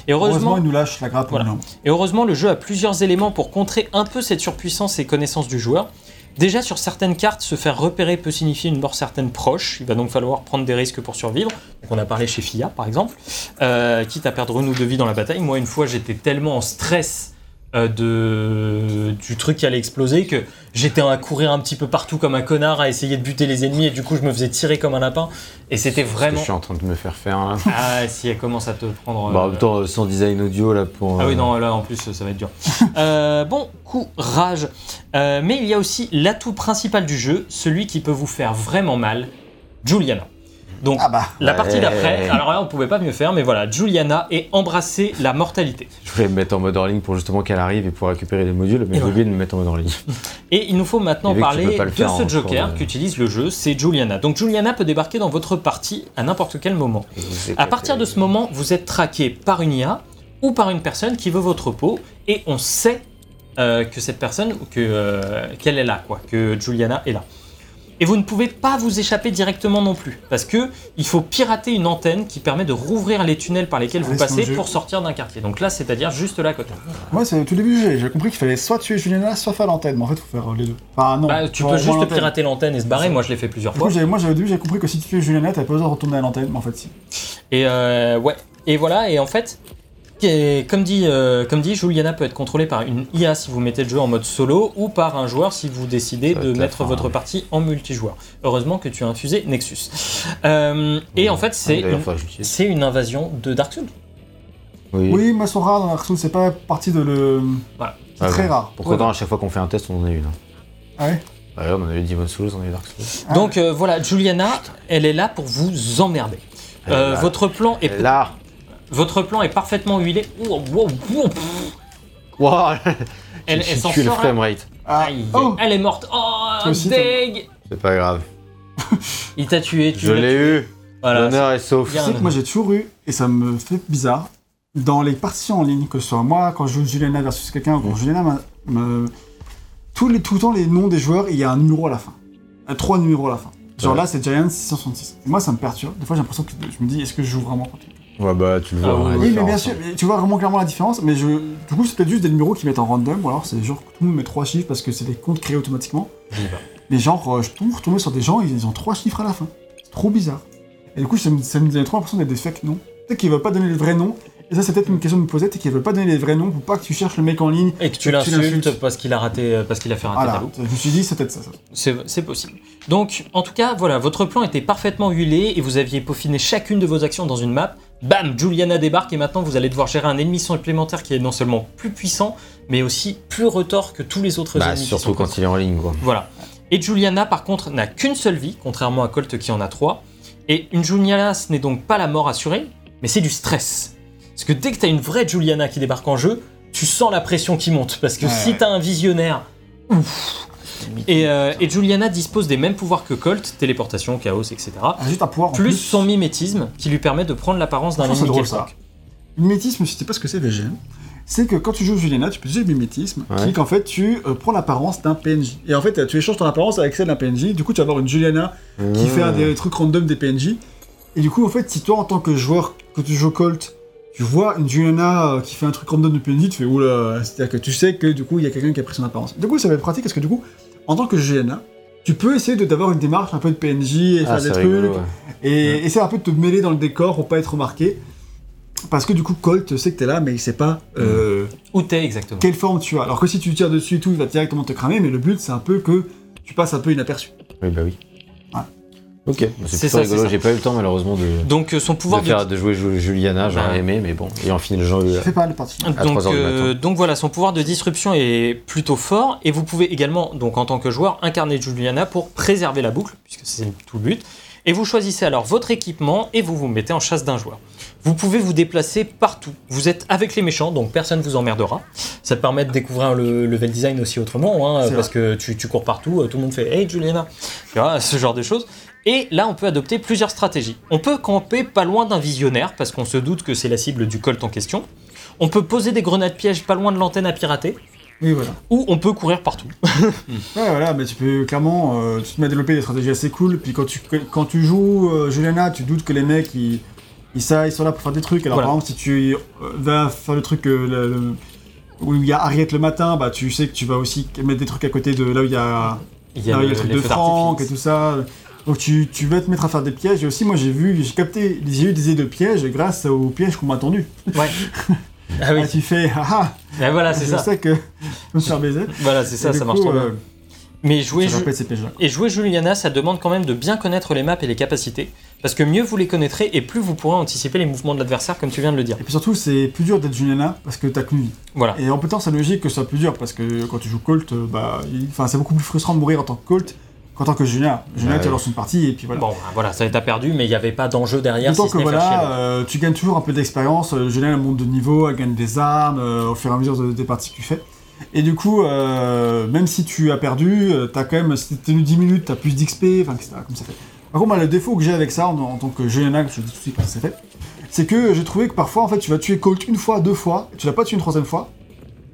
Et Heureusement, heureusement, il nous lâche la grappe. Voilà. et heureusement, le jeu a plusieurs éléments pour contrer un peu cette surpuissance et connaissance du joueur. Déjà, sur certaines cartes, se faire repérer peut signifier une mort certaine proche. Il va donc falloir prendre des risques pour survivre. On a parlé chez FIA, par exemple, euh, quitte à perdre une ou deux vies dans la bataille. Moi, une fois, j'étais tellement en stress euh, de... du truc qui allait exploser que j'étais à courir un petit peu partout comme un connard à essayer de buter les ennemis et du coup, je me faisais tirer comme un lapin. Et c'était vraiment. je suis en train de me faire faire. Ah, si elle commence à te prendre. Bah, en euh, même temps, sans design audio là pour. ah oui, euh, non, là en plus ça va être dur. Euh, bon, courage. Euh, mais il y a aussi l'atout principal du jeu, celui qui peut vous faire vraiment mal, Juliana. Donc, Ah bah, la partie d'après, alors là on pouvait pas mieux faire, mais voilà, Juliana et embrasser la mortalité. Je voulais me mettre en mode hors ligne pour justement qu'elle arrive et pour récupérer les modules, mais j'ai oublié de me mettre en mode hors ligne. Et il nous faut maintenant parler de ce en Joker de- qu'utilise le jeu, c'est Juliana. Donc Juliana peut débarquer dans votre partie à n'importe quel moment. À partir de ce moment, vous êtes traqué par une IA ou par une personne qui veut votre peau et on sait euh, que cette personne, que, euh, qu'elle est là, quoi, que Juliana est là. Et vous ne pouvez pas vous échapper directement non plus, parce que il faut pirater une antenne qui permet de rouvrir les tunnels par lesquels vous passez pour sortir d'un quartier. Donc là, c'est-à-dire juste là à côté. moi, c'est au tout début. J'ai compris qu'il fallait soit tuer Juliana, soit faire l'antenne. Mais en fait, faut faire euh, les deux. Enfin, non. Bah, tu peux juste pirater l'antenne et se barrer. Moi, je l'ai fait plusieurs fois. moi, j'avais au début, j'ai compris que si tu tuais Juliana, t'avais pas besoin de retourner à l'antenne. Mais en fait, si. Et euh, ouais, et voilà, et en fait, et comme dit, euh, comme dit, Juliana peut être contrôlée par une IA si vous mettez le jeu en mode solo ou par un joueur si vous décidez de mettre fin, votre hein. partie en multijoueur. Heureusement que tu as infusé Nexus. Euh, et en fait, c'est D'ailleurs, une, invasion de Dark Souls. Oui. Oui, mais elles sont rares dans Dark Souls, c'est pas partie de le. Voilà. C'est Ah très rare. Pourquoi à chaque fois qu'on fait un test, on en a une hein Ah ouais Bah là, on a eu Demon Souls, on a eu Dark Souls. Ah Donc euh, voilà, Juliana, elle est là pour vous emmerder. Euh, là. votre plan est Elle est Là votre plan est parfaitement huilé. Ouh, Wow Elle, elle s'en le sort. framerate. Ah, Aïe, oh Elle est morte. Oh, aussi, deg C'est pas grave. Il t'a tué. Tu Je l'ai eu. Voilà. L'honneur est sauf. Tu sais que moi j'ai toujours eu, et ça me fait bizarre, dans les parties en ligne, que ce soit moi quand je joue Juliana versus quelqu'un, ou quand Mm. Juliana m'a- me. Tous les, tout le temps, les noms des joueurs, il y a un numéro à la fin. Euh, Trois numéros à la fin. Genre Ouais. là, c'est Giant 666. Et moi, ça me perturbe. Des fois, j'ai l'impression que je me dis, est-ce que je joue vraiment contre lui? Ouais, bah tu le Ah vois. oui, la Oui, mais bien sûr, mais tu vois vraiment clairement la différence. Mais je, du coup, c'est peut-être juste des numéros qui mettent en random, ou alors c'est genre que tout le monde met trois chiffres parce que c'est des comptes créés automatiquement. Mais genre, euh, je tombe retourner sur des gens, ils ont trois chiffres à la fin. C'est trop bizarre. Et du coup, ça me, ça me donne trop l'impression d'être des fake noms. Peut-être qu'ils veulent pas donner les vrais noms. Et ça, c'est peut-être une question de me poser, c'est qu'ils veulent pas donner les vrais noms pour pas que tu cherches le mec en ligne. Et que tu l'insultes parce qu'il a raté, euh, parce qu'il a fait rater Voilà, je me suis dit, c'est peut-être ça. ça. C'est c'est possible. Donc, en tout cas, voilà, votre plan était parfaitement huilé et vous aviez peaufiné chacune de vos actions dans une map. Bam, Juliana débarque et maintenant vous allez devoir gérer un ennemi supplémentaire qui est non seulement plus puissant, mais aussi plus retors que tous les autres Bah, ennemis. surtout quand il est en ligne, quoi. Voilà. Et Juliana, par contre, n'a qu'une seule vie, contrairement à Colt qui en a trois. Et une Juliana, ce n'est donc pas la mort assurée, mais c'est du stress. Parce que dès que tu as une vraie Juliana qui débarque en jeu, tu sens la pression qui monte. Parce que Ouais. si tu as un visionnaire. Ouf. Et, euh, et Juliana dispose des mêmes pouvoirs que Colt, téléportation, chaos, etc. Ah, juste un pouvoir Plus plus. son mimétisme qui lui permet de prendre l'apparence d'un ennemi quelconque. Mimétisme, je sais pas ce que c'est, VG. C'est que quand tu joues Juliana, tu peux utiliser le mimétisme, Ouais. qui est qu'en fait, tu euh, prends l'apparence d'un PNJ. Et en fait, tu échanges ton apparence avec celle d'un PNJ. Du coup, tu vas avoir une Juliana qui fait un des trucs random des PNJ. Et du coup, en fait, si toi, en tant que joueur, que tu joues Colt, tu vois une Juliana euh, qui fait un truc random de PNJ, tu fais oula, c'est-à-dire que tu sais que du coup, il y a quelqu'un qui a pris son apparence. Du coup, ça va être pratique parce que du coup, en tant que Juliana, tu peux essayer de d'avoir une démarche un peu de PNJ et Ah, faire des trucs, rigolo, ouais. et essayer un peu de te mêler dans le décor pour pas être remarqué. Parce que du coup, Colt sait que t'es là, mais il sait pas euh, Où t'es exactement quelle forme tu as. Alors que si tu tires dessus et tout, il va directement te cramer, mais le but, c'est un peu que tu passes un peu inaperçu. Oui, bah oui. Ok, C'est ça, rigolo. J'ai pas eu le temps malheureusement de, Donc euh, son pouvoir de, de, faire, de jouer Ju- Juliana, j'aurais Bah. aimé, mais bon. Et en final, j'en Je fais pas le parti. à Donc, 3 heures du euh, matin. donc voilà, son pouvoir de disruption est plutôt fort et vous pouvez également, donc en tant que joueur, incarner Juliana pour préserver la boucle, puisque c'est tout le but. Et vous choisissez alors votre équipement et vous vous mettez en chasse d'un joueur. Vous pouvez vous déplacer partout. Vous êtes avec les méchants, donc personne ne vous emmerdera. Ça te permet de découvrir le level design aussi autrement, hein, C'est parce que tu, tu cours partout, euh, tout le monde fait Hey Juliana, tu vois, ce genre de choses. Et là, on peut adopter plusieurs stratégies. On peut camper pas loin d'un visionnaire, parce qu'on se doute que c'est la cible du Colt en question. On peut poser des grenades pièges pas loin de l'antenne à pirater, Oui, voilà. ou on peut courir partout. Ouais, voilà, mais tu peux clairement, euh, tu te mets à développer des stratégies assez cool. Puis quand tu, quand tu joues euh, Juliana, tu doutes que les mecs, ils, ils, ça, ils sont là pour faire des trucs. Alors Voilà. par exemple, si tu euh, vas faire le truc le- le- où il y a Harriet le matin, bah tu sais que tu vas aussi mettre des trucs à côté de là où il y a, Il y a là où il y a le, le truc de Franck et tout ça. Donc tu, tu vas te mettre à faire des pièges. Et aussi, moi j'ai vu, j'ai capté, j'ai eu des idées de pièges grâce aux pièges qu'on m'a tendus. Ouais. Ah oui, Ah, tu fais, ah ah, Ah, voilà, c'est je ça. sais que je me faire baiser. Voilà, c'est ça, Et ça coup, marche trop bien. euh, Mais jouer, ça Ju- et jouer Juliana, ça demande quand même de bien connaître les maps et les capacités. Parce que mieux vous les connaîtrez et plus vous pourrez anticiper les mouvements de l'adversaire, comme tu viens de le dire. Et puis surtout, c'est plus dur d'être Juliana parce que t'as qu'une vie. Voilà. Et en même temps, c'est logique que ce soit plus dur parce que quand tu joues Colt, euh, bah, il- enfin, c'est beaucoup plus frustrant de mourir en tant que Colt qu'en tant que Juliana. Juliana, Ouais. tu lances une partie et puis voilà. Bon, ben, voilà, ça t'a perdu, mais il n'y avait pas d'enjeu derrière. Si ce que voilà, euh, tu gagnes toujours un peu d'expérience. euh, Juliana elle monte de niveau, elle gagne des armes euh, au fur et à mesure de- des parties que tu fais. Et du coup, euh, même si tu as perdu, t'as quand même, si t'es tenu 10 minutes, t'as plus d'XP, enfin, etc. Comme ça fait. Par contre, le défaut que j'ai avec ça en, en tant que Juliana, je dis tout de suite que c'est fait, c'est que j'ai trouvé que parfois, en fait, tu vas tuer Colt une fois, deux fois, et tu l'as pas tué une troisième fois.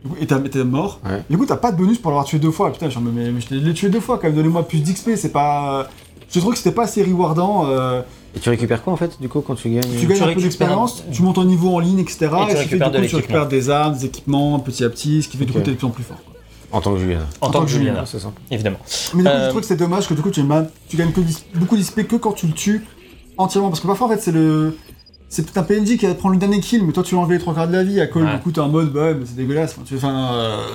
Du coup, et t'es mort. Ouais. Du coup, t'as pas de bonus pour l'avoir tué deux fois. Putain, je me mais, mais je l'ai tué deux fois quand même, donnez-moi plus d'XP, c'est pas. Je trouve que c'était pas assez rewardant. euh, Et tu récupères quoi en fait du coup quand tu gagnes tu gagnes un peu d'expérience, tu montes en niveau en ligne, etc. tu ce qui fait que, récupères de coup, tu récupères des armes, des équipements petit à petit, ce qui fait que du coup t'es de plus en plus fort. quoi. En tant que Juliana. En tant que Juliana, c'est ça. évidemment. Mais du coup, Euh, je trouve que c'est dommage que du coup tu, tu gagnes que beaucoup d'XP que quand tu le tues entièrement. Parce que parfois en fait c'est le. C'est peut-être un PNJ qui va prendre le dernier kill, mais toi tu vas enlever les trois quarts de la vie. À call, Ouais. du coup, t'es en mode, bah mais c'est dégueulasse. Enfin, tu- Enfin, euh,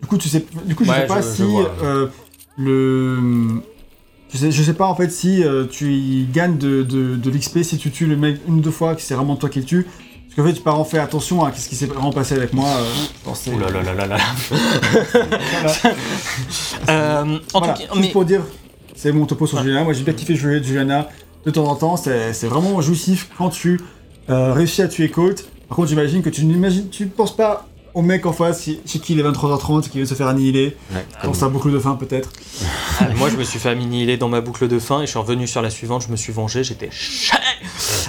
du coup, tu sais, du coup, je Ouais, sais pas je- je si vois. euh, le. Je sais, je sais pas en fait si euh, tu gagnes de, de, de l'XP si tu tues le mec une ou deux fois, que c'est vraiment toi qui le tue. Parce qu'en fait, tu pas en fait attention à ce qui s'est vraiment passé avec moi. dans ces- Ouh là là là là là. Voilà. En Voilà, tout cas, mais pour dire, c'est mon topo sur Juliana. Moi, j'ai bien kiffé jouer Juliana de temps en temps. C'est vraiment jouissif quand tu euh, réussis à tuer Colt. Par contre, j'imagine que tu n'imagines, tu penses pas au mec en face qui- chez qui il est 23h30 qui veut se faire annihiler. Ouais, Quand ça boucle de fin, peut-être. Ah, moi, je me suis fait annihiler dans ma boucle de fin et je suis revenu sur la suivante. Je me suis vengé, j'étais.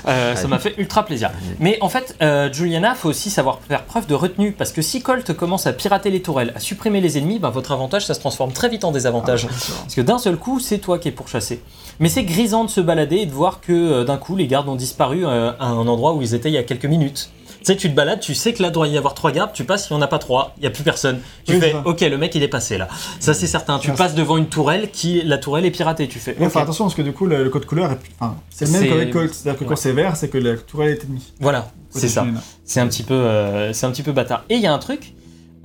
Euh, ça m'a fait ultra plaisir. Mais en fait, euh, Juliana, faut aussi savoir faire preuve de retenue parce que si Colt commence à pirater les tourelles, à supprimer les ennemis, ben, votre avantage, ça se transforme très vite en désavantage. Parce que d'un seul coup, c'est toi qui es pourchassé. Mais c'est grisant de se balader et de voir que euh, d'un coup, les gardes ont disparu euh, à un endroit où ils étaient il y a quelques minutes. Tu sais, tu te balades, tu sais que là doit y avoir trois gardes, tu passes, il n'y en a pas trois, il n'y a plus personne. Tu Oui, fais, ok, le mec il est passé là. Ça c'est certain. Tu passes devant une tourelle qui, la tourelle est piratée, tu fais. Faire attention parce que du coup, le, code couleur est, enfin, c'est le même qu'avec Colt. C'est-à-dire que Ouais. quand c'est vert, c'est que la tourelle est ennemie. Voilà, c'est ça. C'est un petit peu, euh, c'est un petit peu bâtard. Et il y a un truc,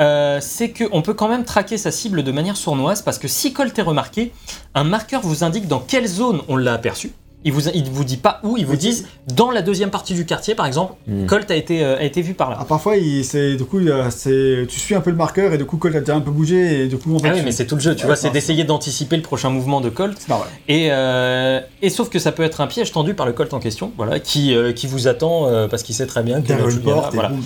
euh, c'est qu'on peut quand même traquer sa cible de manière sournoise parce que si Colt est remarqué, un marqueur vous indique dans quelle zone on l'a aperçu. Il vous, il vous dit pas où, il vous dit dans la deuxième partie du quartier par exemple, Mm. Colt a été, euh, a été vu par là. Ah, parfois, il, c'est, du coup, il y a- c'est, tu suis un peu le marqueur et du coup, Colt a déjà un peu bougé et du coup, en fait, Ah oui, tu- mais c'est tout le jeu, tu Ouais, vois, c'est d'essayer d'anticiper le prochain mouvement de Colt. c'est pas vrai. Et, euh, et sauf que ça peut être un piège tendu par le Colt en question, voilà, qui, euh, qui vous attend euh, parce qu'il sait très bien que Derrière une Juliana- porte et voilà. boum.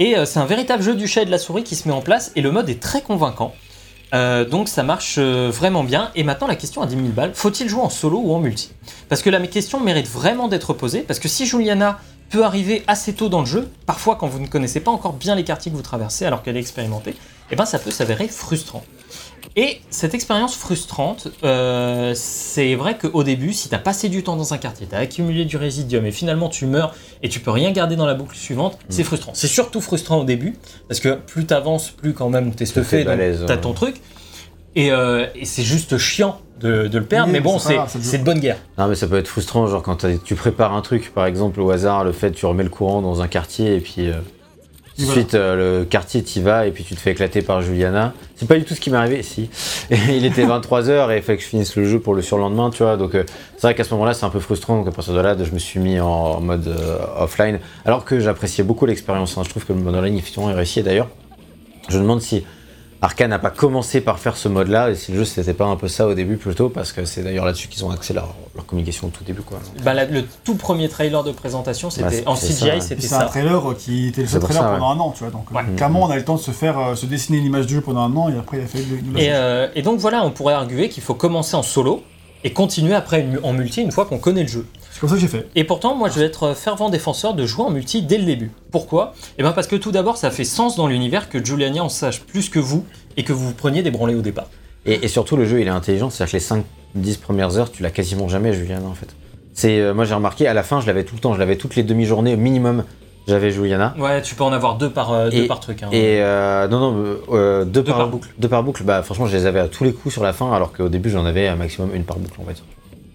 Et euh, c'est un véritable jeu du chat et de la souris qui se met en place et le mode est très convaincant. Euh, donc ça marche euh, vraiment bien. Et maintenant la question à 10 000 balles, faut-il jouer en solo ou en multi? Parce que la question mérite vraiment d'être posée, parce que si Juliana peut arriver assez tôt dans le jeu, parfois quand vous ne connaissez pas encore bien les quartiers que vous traversez alors qu'elle est expérimentée, eh ben ça peut s'avérer frustrant. Et cette expérience frustrante, euh, c'est vrai qu'au début, si t'as passé du temps dans un quartier, t'as accumulé du résidium et finalement tu meurs et tu peux rien garder dans la boucle suivante, c'est frustrant. C'est surtout frustrant au début parce que plus t'avances, plus quand même t'es fais stuffé, t'as ouais. ton truc. Et, euh, et c'est juste chiant de, de le perdre, Oui, mais bon, c'est de bonne guerre. Non, mais ça peut être frustrant, genre quand tu prépares un truc, par exemple au hasard, le fait tu remets le courant dans un quartier et puis euh, Et voilà. ensuite euh, le quartier t'y vas et puis tu te fais éclater par Juliana. C'est pas du tout ce qui m'est arrivé, si. Et il était 23h et il fallait que je finisse le jeu pour le surlendemain, tu vois. Donc euh, c'est vrai qu'à ce moment-là c'est un peu frustrant, donc à partir de là je me suis mis en, mode euh, offline. Alors que j'appréciais beaucoup l'expérience, hein. je trouve que le mode online effectivement est réussi. D'ailleurs, je me demande si Arkane n'a pas commencé par faire ce mode-là, et si le jeu c'était pas un peu ça au début plutôt, parce que c'est d'ailleurs là-dessus qu'ils ont axé leur, leur communication au tout début, quoi. Bah, la- le tout premier trailer de présentation, c'était Ouais, en CGI, ça. C'était c'est un ça. trailer qui était le seul trailer ça, pendant un an, tu vois. Donc, euh, Ouais. clairement, on a eu le temps de se faire, euh, se dessiner une image du jeu pendant un an et après, il a Et, changer. euh, et donc voilà, on pourrait arguer qu'il faut commencer en solo et continuer après en multi une fois qu'on connaît le jeu. C'est comme ça que j'ai fait. Et pourtant, moi, je vais être fervent défenseur de jouer en multi dès le début. Pourquoi? Eh bien, parce que tout d'abord, ça fait sens dans l'univers que Juliania en sache plus que vous et que vous vous preniez des branlées au départ. Et, et surtout, le jeu, il est intelligent. C'est-à-dire que les 5-10 premières heures, tu l'as quasiment jamais, Juliana, en fait. C'est, euh, moi, j'ai remarqué, à la fin, je l'avais tout le temps. Je l'avais toutes les demi-journées, au minimum, j'avais Juliana. Ouais, tu peux en avoir deux par, euh, deux par truc. hein. Et euh, non, non, euh, deux, Deux par boucle. Deux par boucle, bah franchement, je les avais à tous les coups sur la fin, alors qu'au début, j'en avais un maximum une par boucle, en fait.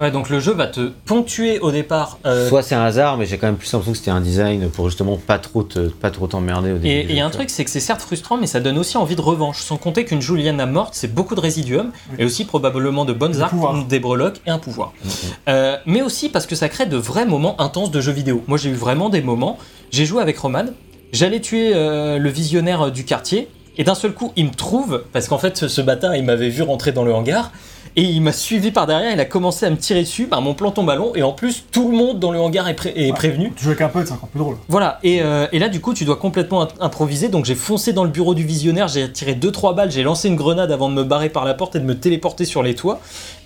Ouais, donc le jeu va te ponctuer au départ. euh, Soit c'est un hasard, mais j'ai quand même plus l'impression que c'était un design pour justement pas trop te- pas trop t'emmerder au début. Et il y a un truc, c'est que c'est certes frustrant, mais ça donne aussi envie de revanche. Sans compter qu'une Juliana morte, c'est beaucoup de résidium, et aussi probablement de bonnes armes, des breloques et un pouvoir. vois. Euh, mais aussi parce que ça crée de vrais moments intenses de jeux vidéo. Moi, j'ai eu vraiment des moments. J'ai joué avec Roman, j'allais tuer euh, le visionnaire du quartier, et d'un seul coup, il me trouve, parce qu'en fait, ce, bâtard, il m'avait vu rentrer dans le hangar, et il m'a suivi par derrière, il a commencé à me tirer dessus, bah, mon plan tombe à l'eau, et en plus, tout le monde dans le hangar est, pré- est Ouais. prévenu. Tu joues avec un pote, c'est encore plus drôle. Voilà, et, euh, et là du coup tu dois complètement improviser, donc j'ai foncé dans le bureau du visionnaire, j'ai tiré 2-3 balles, j'ai lancé une grenade avant de me barrer par la porte et de me téléporter sur les toits,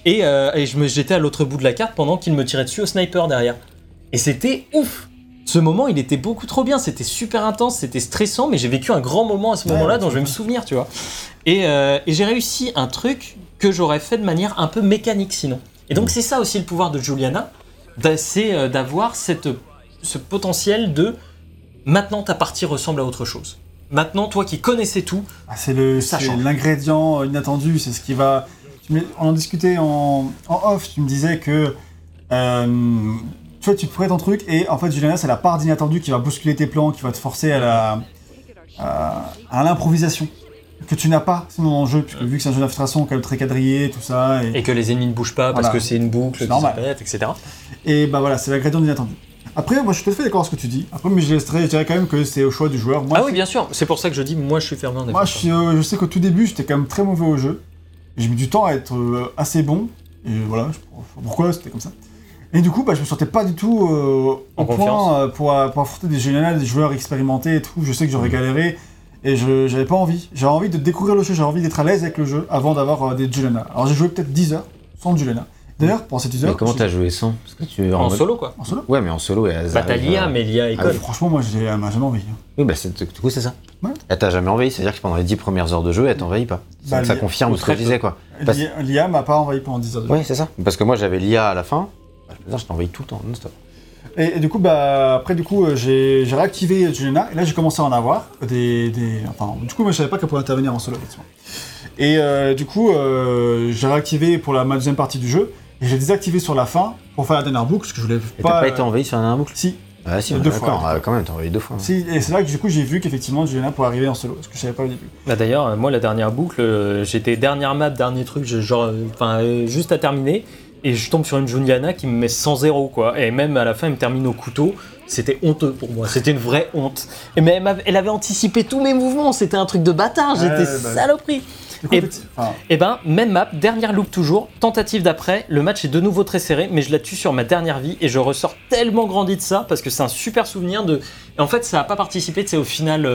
et, euh, et je me- j'étais à l'autre bout de la carte pendant qu'il me tirait dessus au sniper derrière. Et c'était ouf Ce moment il était beaucoup trop bien, c'était super intense, c'était stressant, mais j'ai vécu un grand moment à ce Ouais, moment-là ouais, dont je vais me souvenir, tu vois. Et, euh, et j'ai réussi un truc que j'aurais fait de manière un peu mécanique sinon. Et donc c'est ça aussi le pouvoir de Juliana, c'est euh, d'avoir cette ce potentiel de maintenant ta partie ressemble à autre chose. Maintenant, toi qui connaissais tout, Ah, c'est le, l'ingrédient inattendu, c'est ce qui va. On en discutait en, en off, tu me disais que euh, tu vois, tu ferais ton truc et en fait, Juliana, c'est la part d'inattendu qui va bousculer tes plans, qui va te forcer à la à, à l'improvisation que tu n'as pas sinon dans le jeu, puisque vu que c'est un jeu d'infiltration quand même très quadrillé, tout ça, et, Et que les ennemis ne bougent pas parce Voilà. que c'est une boucle C'est qui normal. etc. et bah voilà, c'est l'ingrédient d'inattendu. Après, moi je suis tout à fait d'accord avec ce que tu dis. Après, mais je, laisserai- je dirais quand même que c'est au choix du joueur. Moi, ah oui, bien sûr. C'est pour ça que je dis, moi, je suis fermé en Moi, je, suis, euh, je sais qu'au tout début, j'étais quand même très mauvais au jeu. J'ai mis du temps à être euh, assez bon. Et voilà, je pourquoi, c'était comme ça. Et du coup, bah, je me sentais pas du tout euh, En au confiance. point euh, pour, pour affronter des géniales, des joueurs expérimentés et tout. Je sais que j'aurais galéré. Et je j'avais pas envie. J'avais envie de découvrir le jeu, j'avais envie d'être à l'aise avec le jeu avant d'avoir euh, des Juliana. Alors j'ai joué peut-être 10 heures sans Juliana. D'ailleurs, pour ces 10 heures. Mais comment t'as joué sans? Parce que tu En mode- solo, quoi. En solo? Ouais, mais en solo, elle Bah, t'as l'IA, mais l'IA Ah école. oui. Franchement, moi, j'ai- elle m'a jamais envie. Oui, bah c'est- du coup, c'est ça. Ouais. Elle t'a jamais envahi, c'est-à-dire que pendant les 10 premières heures de jeu, elle t'envahit pas. Bah, ça l'IA- confirme ou ce que je disais, quoi. Parce- L'IA l'IA m'a pas envahi pendant 10 heures de jeu. Ouais, c'est ça. Parce que moi, j'avais l'IA à la fin. Je t'envahis tout le temps, non-stop. Et, et du coup, bah, après, du coup, euh, j'ai j'ai réactivé Juliana, et là, j'ai commencé à en avoir des, des... Enfin, du coup, moi, je savais pas qu'elle pouvait intervenir en solo, effectivement. Et euh, du coup, euh, j'ai réactivé pour la ma deuxième partie du jeu, et j'ai désactivé sur la fin pour faire la dernière boucle, parce que je voulais Et t'as pas... pas été envahi sur la dernière boucle? Si, Ah, si, deux deux fois, fois. quand même, t'as envahi deux fois. si, et c'est là que du coup, j'ai vu qu'effectivement, Juliana pourrait arriver en solo, parce que je savais pas au début. Bah d'ailleurs, euh, moi la dernière boucle, euh, j'étais dernière map, dernier truc, je- genre, euh, enfin euh, juste à terminer, et je tombe sur une Juliana qui me met 100-0 quoi, et même à la fin elle me termine au couteau, c'était honteux pour moi, c'était une vraie honte. Et mais elle, avait anticipé tous mes mouvements, c'était un truc de bâtard, Ouais, j'étais bah. saloperie. Et- Et ben, même map, dernière loop toujours, tentative d'après, le match est de nouveau très serré, mais je la tue sur ma dernière vie et je ressors tellement grandi de ça parce que c'est un super souvenir de. Et en fait, ça a pas participé, c'est au final euh,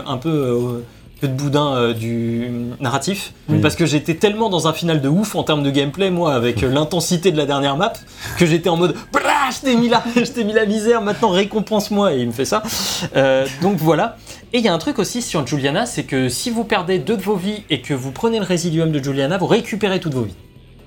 euh, un peu. euh, peu de boudin euh, du narratif Oui. parce que j'étais tellement dans un final de ouf en termes de gameplay moi avec euh, l'intensité de la dernière map que j'étais en mode Blah, je t'ai mis la je t'ai mis la misère maintenant récompense-moi et il me fait ça Euh, donc voilà et il y a un truc aussi sur Juliana, c'est que si vous perdez deux de vos vies et que vous prenez le résiduum de Juliana, vous récupérez toutes vos vies.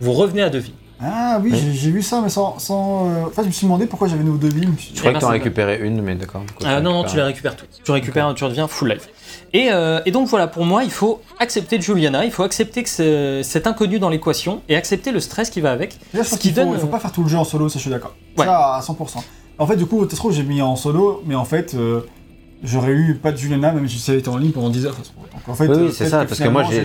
Vous revenez à deux vies. Ah oui, Oui. j'ai- vu ça, mais sans... sans euh, Enfin, je me suis demandé pourquoi j'avais nos deux vies. je croyais ben, que t'en c'est- récupérais une, mais d'accord. Ah, tu non, non, récupères tu les récupères toutes. Tu récupères, tu redeviens full life. Et, euh, et donc voilà, pour moi, il faut accepter Juliana, il faut accepter que c'est cet inconnu dans l'équation et accepter le stress qui va avec. Je Ce qu'il faut, donne- il faut pas faire tout le jeu en solo, ça je suis d'accord. Ouais. Ça à 100%. En fait, du coup, Testro, j'ai mis en solo, mais en fait, euh, j'aurais eu pas de Juliana, même si ça avait été en ligne pendant 10 heures. Donc en fait, Oui, oui, euh, c'est ça, parce que moi, j'ai-.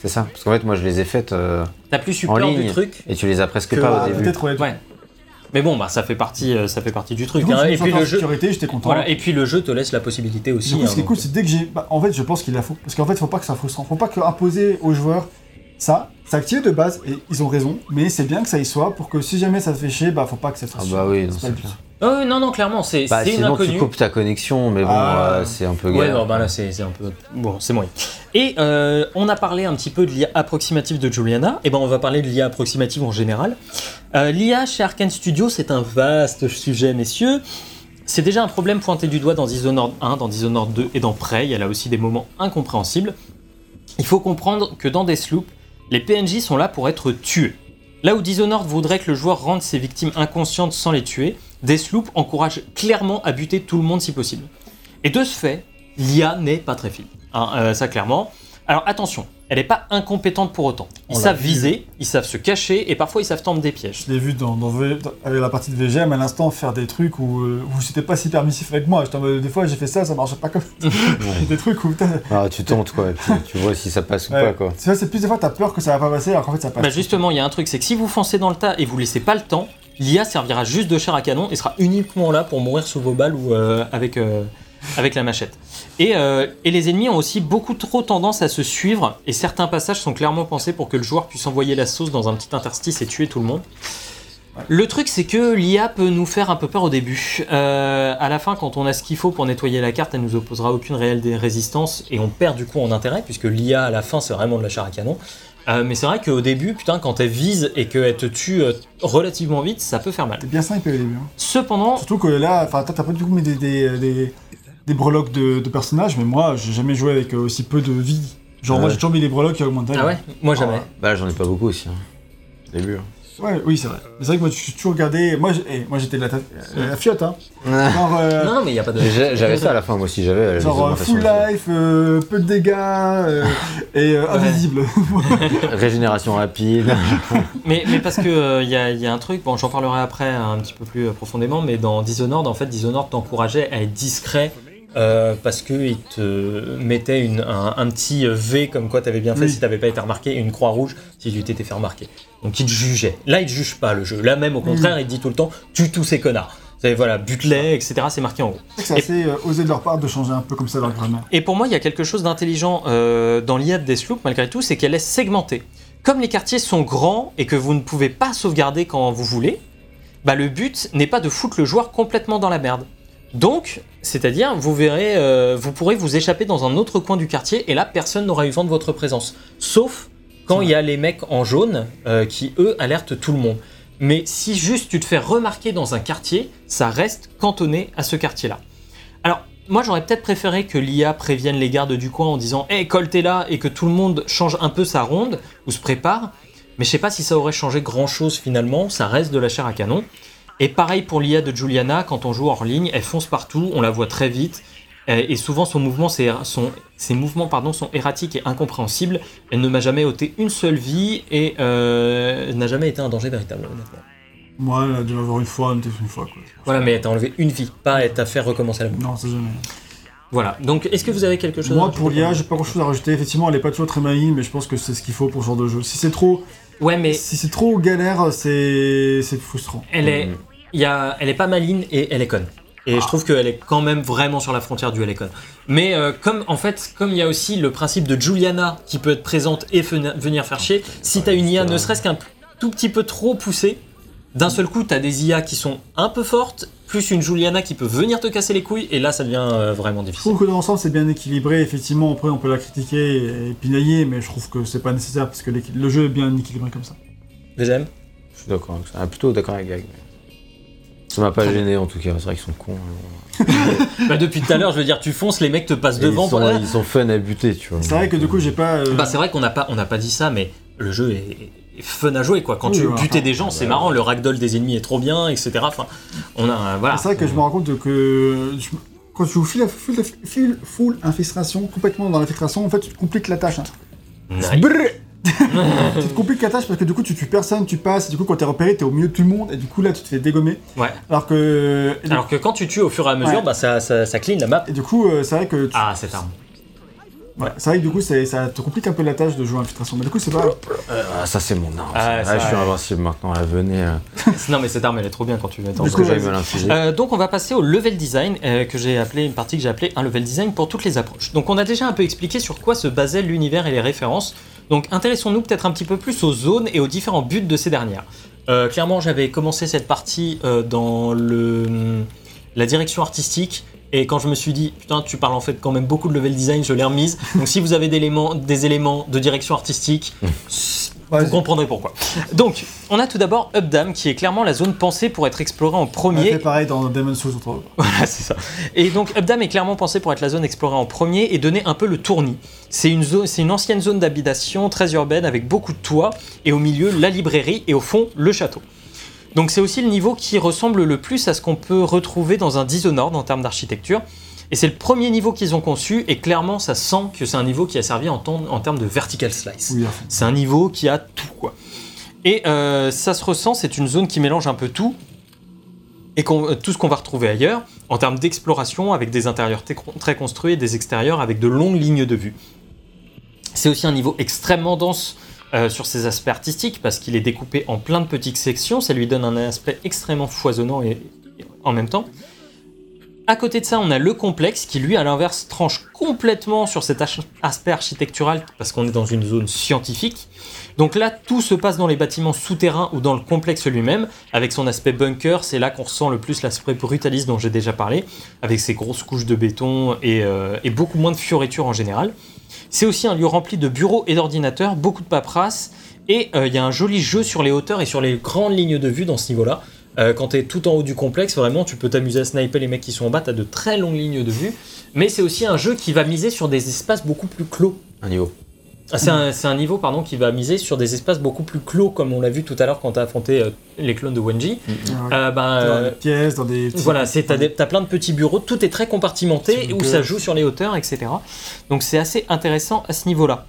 C'est ça. Parce qu'en fait, moi, je les ai faites euh, T'as plus eu En ligne. du truc et tu les as presque Que- pas Ah, au début. Peut-être, ouais. Ouais. Mais bon, bah ça fait partie, euh, ça fait partie du truc. Du coup, hein. Et puis le jeu, sécurité, j'étais content. voilà. Et puis le jeu te laisse la possibilité aussi. Du coup, hein, ce qui est donc, cool, c'est dès que j'ai. bah, en fait, je pense qu'il la faut. Parce qu'en fait, faut pas que ça soit frustrant. Faut pas que imposer aux joueurs ça. C'est activé de base, et ils ont raison, mais c'est bien que ça y soit pour que si jamais ça te fait chier, bah faut pas que ça te Ah fasse bah oui, c'est oui, non, non, clairement, c'est Bah, une sinon, tu coupes ta connexion, mais bon, Ah. euh, c'est un peu Ouais, galère. non, bah là c'est un peu. Bon, c'est moyen. Et euh, on a parlé un petit peu de l'IA approximative de Juliana, et ben on va parler de l'IA approximative en général. Euh, L'IA chez Arkane Studio, c'est un vaste sujet, messieurs. C'est déjà un problème pointé du doigt dans Dishonored 1, dans Dishonored 2 et dans Prey. Elle a aussi des moments incompréhensibles. Il faut comprendre que dans Deathloop, les PNJ sont là pour être tués. Là où Dishonored voudrait que le joueur rende ses victimes inconscientes sans les tuer, Deathloop encourage clairement à buter tout le monde si possible. Et de ce fait, l'IA n'est pas très fine. Hein, euh, ça clairement. Alors attention, elle n'est pas incompétente pour autant. Ils On l'a savent vu. viser, ils savent se cacher et parfois ils savent tendre des pièges. Je l'ai vu dans, dans V- dans- avec la partie de VGM à l'instant faire des trucs où, euh, où c'était pas si permissif avec moi. J'étais en mode, des fois j'ai fait ça, ça marchait pas comme des trucs où putain. Ah, tu tentes quoi, et puis tu vois si ça passe ou Ouais. pas quoi. Tu vois, c'est plus des fois t'as peur que ça va pas passer alors qu'en fait ça passe. Bah justement, il y a un truc, c'est que si vous foncez dans le tas et vous laissez pas le temps, l'IA servira juste de chair à canon et sera uniquement là pour mourir sous vos balles ou euh, avec, euh, avec la machette. Et, euh, et les ennemis ont aussi beaucoup trop tendance à se suivre et certains passages sont clairement pensés pour que le joueur puisse envoyer la sauce dans un petit interstice et tuer tout le monde. Le truc, c'est que l'IA peut nous faire un peu peur au début. Euh, à la fin, quand on a ce qu'il faut pour nettoyer la carte, elle nous opposera aucune réelle des résistances et on perd du coup en intérêt puisque l'IA à la fin c'est vraiment de la chair à canon. Euh, mais c'est vrai qu'au début, putain, quand elle vise et qu'elle te tue euh, relativement vite, ça peut faire mal. C'est bien simple au début. hein. Cependant, Surtout que là, enfin t'as pas du tout mis des, des, des, des breloques de, de personnages, mais moi j'ai jamais joué avec euh, aussi peu de vie. Genre Ah moi j'ai toujours mis des breloques qui augmentent. ah ouais, moi jamais. Bah, j'en ai pas beaucoup aussi. Hein. Au début. hein. Ouais, oui, c'est vrai. Mais C'est vrai que moi, je suis toujours regardé. Moi, j'ai- eh, moi j'étais la, ta- euh, la fiotte, hein. Genre, euh, Non, non, mais il n'y a pas de. J'ai- J'avais ça à la fin, moi aussi, j'avais. euh, les genre euh, full de- life, euh, peu de dégâts euh, et euh, invisible. Régénération rapide. Mais, mais parce que euh, il y, a, y a un truc, bon j'en parlerai après un petit peu plus profondément, mais dans Dishonored, en fait, Dishonored t'encourageait à être discret Euh, parce qu'il te mettait une- un, un petit V comme quoi t'avais bien fait Oui. si t'avais pas été remarqué et une croix rouge si tu t'étais fait remarquer. Donc il te jugeait. Là il te juge pas le jeu. Là même au contraire il te dit tout le temps tue tous ces connards. C'est voilà bute-les etc. C'est marqué en gros. C'est assez euh, osé de leur part de changer un peu comme ça leur grammaire. Et pour moi, il y a quelque chose d'intelligent euh, dans l'IA de Deathloop, malgré tout, c'est qu'elle est segmentée. Comme les quartiers sont grands et que vous ne pouvez pas sauvegarder quand vous voulez, bah le but n'est pas de foutre le joueur complètement dans la merde. Donc, c'est-à-dire, vous verrez, euh, vous pourrez vous échapper dans un autre coin du quartier et là, personne n'aura eu vent de votre présence. Sauf quand il y a les mecs en jaune euh, qui, eux, alertent tout le monde. Mais si juste tu te fais remarquer dans un quartier, ça reste cantonné à ce quartier-là. Alors, moi j'aurais peut-être préféré que l'IA prévienne les gardes du coin en disant Hé, Colt est là et que tout le monde change un peu sa ronde ou se prépare. Mais je sais pas si ça aurait changé grand chose finalement, ça reste de la chair à canon. Et pareil pour l'IA de Juliana, quand on joue hors ligne, elle fonce partout, on la voit très vite. euh, Et souvent son mouvement, c'est- son- ses mouvements pardon, sont erratiques et incompréhensibles. Elle ne m'a jamais ôté une seule vie et euh, n'a jamais été un danger véritable honnêtement. Moi, elle a dû m'avoir une fois, une fois quoi. Voilà mais elle t'a enlevé une vie, pas elle t'a fait recommencer la boucle. Non, c'est jamais. voilà. Donc est-ce que vous avez quelque chose à Moi, pour l'IA, j'ai pas grand chose à rajouter. Effectivement, elle est pas toujours très maligne, mais je pense que c'est ce qu'il faut pour ce genre de jeu. Si c'est trop, Ouais, mais si c'est trop galère, c'est c'est frustrant. elle est, Mm. Il y a, elle est pas maligne et elle est conne. Et je trouve qu'elle est quand même vraiment sur la frontière du elle est conne. Mais euh, comme en fait, comme il y a aussi le principe de Juliana qui peut être présente et venir faire chier, si t'as une IA ne serait-ce qu'un tout petit peu trop poussée, d'un seul coup t'as des IA qui sont un peu fortes, plus une Juliana qui peut venir te casser les couilles, et là ça devient euh, vraiment Je difficile. trouve que dans l'ensemble, c'est bien équilibré. Effectivement, après, on peut la critiquer et pinailler, mais je trouve que c'est pas nécessaire parce que le jeu est bien équilibré comme ça. Deuxième Je suis d'accord avec ça. Ah, plutôt d'accord avec Gag. mais Ça m'a pas gêné en tout cas, c'est vrai qu'ils sont cons. hein. Bah depuis tout à l'heure, je veux dire, tu fonces, les mecs te passent Et devant. ils, sont, pour- ils sont fun à buter, tu vois. C'est vrai que du coup, j'ai pas. euh, Bah c'est vrai qu'on n'a pas, on n'a pas dit ça, mais le jeu est fun à jouer quoi. Quand Oui, tu ouais. butais des gens, c'est marrant, le ragdoll des ennemis est trop bien, etc. Enfin, on a voilà. C'est vrai que je me rends compte que je- quand tu joues full, full, full, full infiltration, complètement dans l'infiltration, en fait, tu te compliques la tâche. hein. Nice. Tu te compliques la tâche parce que du coup, tu tues personne, tu passes, et du coup, quand t'es repéré, t'es au milieu de tout le monde, et du coup, là, tu te fais dégommer. Ouais. Alors que. Alors que quand tu tues au fur et à mesure, Ouais. bah ça, ça, ça clean la map. et du coup, euh, c'est vrai que. tu- Ah cette arme. Ouais, c'est vrai que du coup, ça te complique un peu la tâche de jouer à infiltration. Mais du coup, c'est pas. Ah, ça c'est mon arme. Ah, Ah, je suis invincible maintenant, là, venez. euh, non mais cette arme elle est trop bien quand tu veux. Euh, donc on va passer au level design euh, que j'ai appelé une partie que j'ai appelée un level design pour toutes les approches. Donc on a déjà un peu expliqué sur quoi se basait l'univers et les références. Donc intéressons-nous peut-être un petit peu plus aux zones et aux différents buts de ces dernières. Euh, clairement j'avais commencé cette partie euh, dans le la direction artistique et quand je me suis dit putain tu parles en fait quand même beaucoup de level design je l'ai remise. Donc si vous avez des éléments, des éléments de direction artistique vous comprendrez pourquoi. Donc, on a tout d'abord Updam, qui est clairement la zone pensée pour être explorée en On premier. fait pareil dans Demon's Souls. entre autres. Voilà, c'est ça. Et donc Updam est clairement pensé pour être la zone explorée en premier et donner un peu le tournis. C'est une, zone, c'est une ancienne zone d'habitation très urbaine avec beaucoup de toits et au milieu la librairie et au fond le château. Donc c'est aussi le niveau qui ressemble le plus à ce qu'on peut retrouver dans un Dishonored en termes d'architecture. Et c'est le premier niveau qu'ils ont conçu et clairement ça sent que c'est un niveau qui a servi en, termes de vertical slice. Oui. C'est un niveau qui a tout, quoi. Et euh, ça se ressent, c'est une zone qui mélange un peu tout, et euh, tout ce qu'on va retrouver ailleurs, en termes d'exploration, avec des intérieurs té- très construits et des extérieurs avec de longues lignes de vue. C'est aussi un niveau extrêmement dense euh, sur ses aspects artistiques, parce qu'il est découpé en plein de petites sections, ça lui donne un aspect extrêmement foisonnant et, en même temps. À côté de ça, on a le complexe qui, lui, à l'inverse, tranche complètement sur cet aspect architectural parce qu'on est dans une zone scientifique. Donc là, tout se passe dans les bâtiments souterrains ou dans le complexe lui-même, avec son aspect bunker. C'est là qu'on ressent le plus l'aspect brutaliste dont j'ai déjà parlé, avec ses grosses couches de béton et, euh, et beaucoup moins de fioritures en général. C'est aussi un lieu rempli de bureaux et d'ordinateurs, beaucoup de paperasse, et euh, il y a un joli jeu sur les hauteurs et sur les grandes lignes de vue dans ce niveau-là. Euh, quand tu es tout en haut du complexe, vraiment, tu peux t'amuser à sniper les mecs qui sont en bas, tu as de très longues lignes de vue. Mais c'est aussi un jeu qui va miser sur des espaces beaucoup plus clos. Un niveau. Ah, C'est un, c'est un niveau pardon, qui va miser sur des espaces beaucoup plus clos, comme on l'a vu tout à l'heure quand tu as affronté euh, les clones de Wenji. Ouais. Euh, ben, dans euh, des pièces, dans des. petits- Voilà, t'as plein de petits bureaux, tout est très compartimenté où ça joue sur les hauteurs, etc. Donc c'est assez intéressant à ce niveau-là.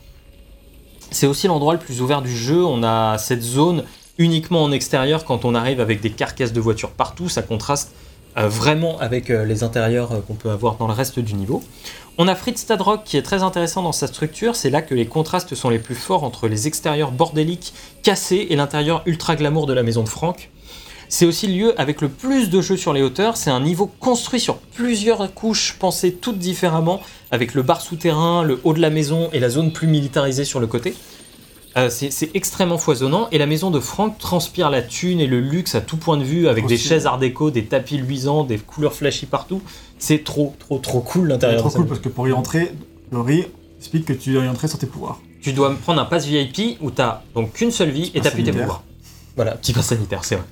C'est aussi l'endroit le plus ouvert du jeu. On a cette zone uniquement en extérieur quand on arrive avec des carcasses de voitures partout. Ça contraste euh, vraiment avec euh, les intérieurs euh, qu'on peut avoir dans le reste du niveau. On a Fritz Stadrock qui est très intéressant dans sa structure. C'est là que les contrastes sont les plus forts entre les extérieurs bordéliques, cassés et l'intérieur ultra glamour de la maison de Franck. C'est aussi le lieu avec le plus de jeux sur les hauteurs. C'est un niveau construit sur plusieurs couches, pensées toutes différemment, avec le bar souterrain, le haut de la maison et la zone plus militarisée sur le côté. Euh, c'est c'est extrêmement foisonnant et la maison de Franck transpire la thune et le luxe à tout point de vue avec des chaises art déco, des tapis luisants, des couleurs flashy partout. C'est trop, trop, trop cool C'est l'intérieur. trop de sa cool parce que pour y entrer, Laurie explique que tu dois y entrer sans tes pouvoirs. Tu dois me prendre un pass VIP où t'as donc qu'une seule vie et t'as plus tes pouvoirs. Voilà, petit pass sanitaire, c'est vrai.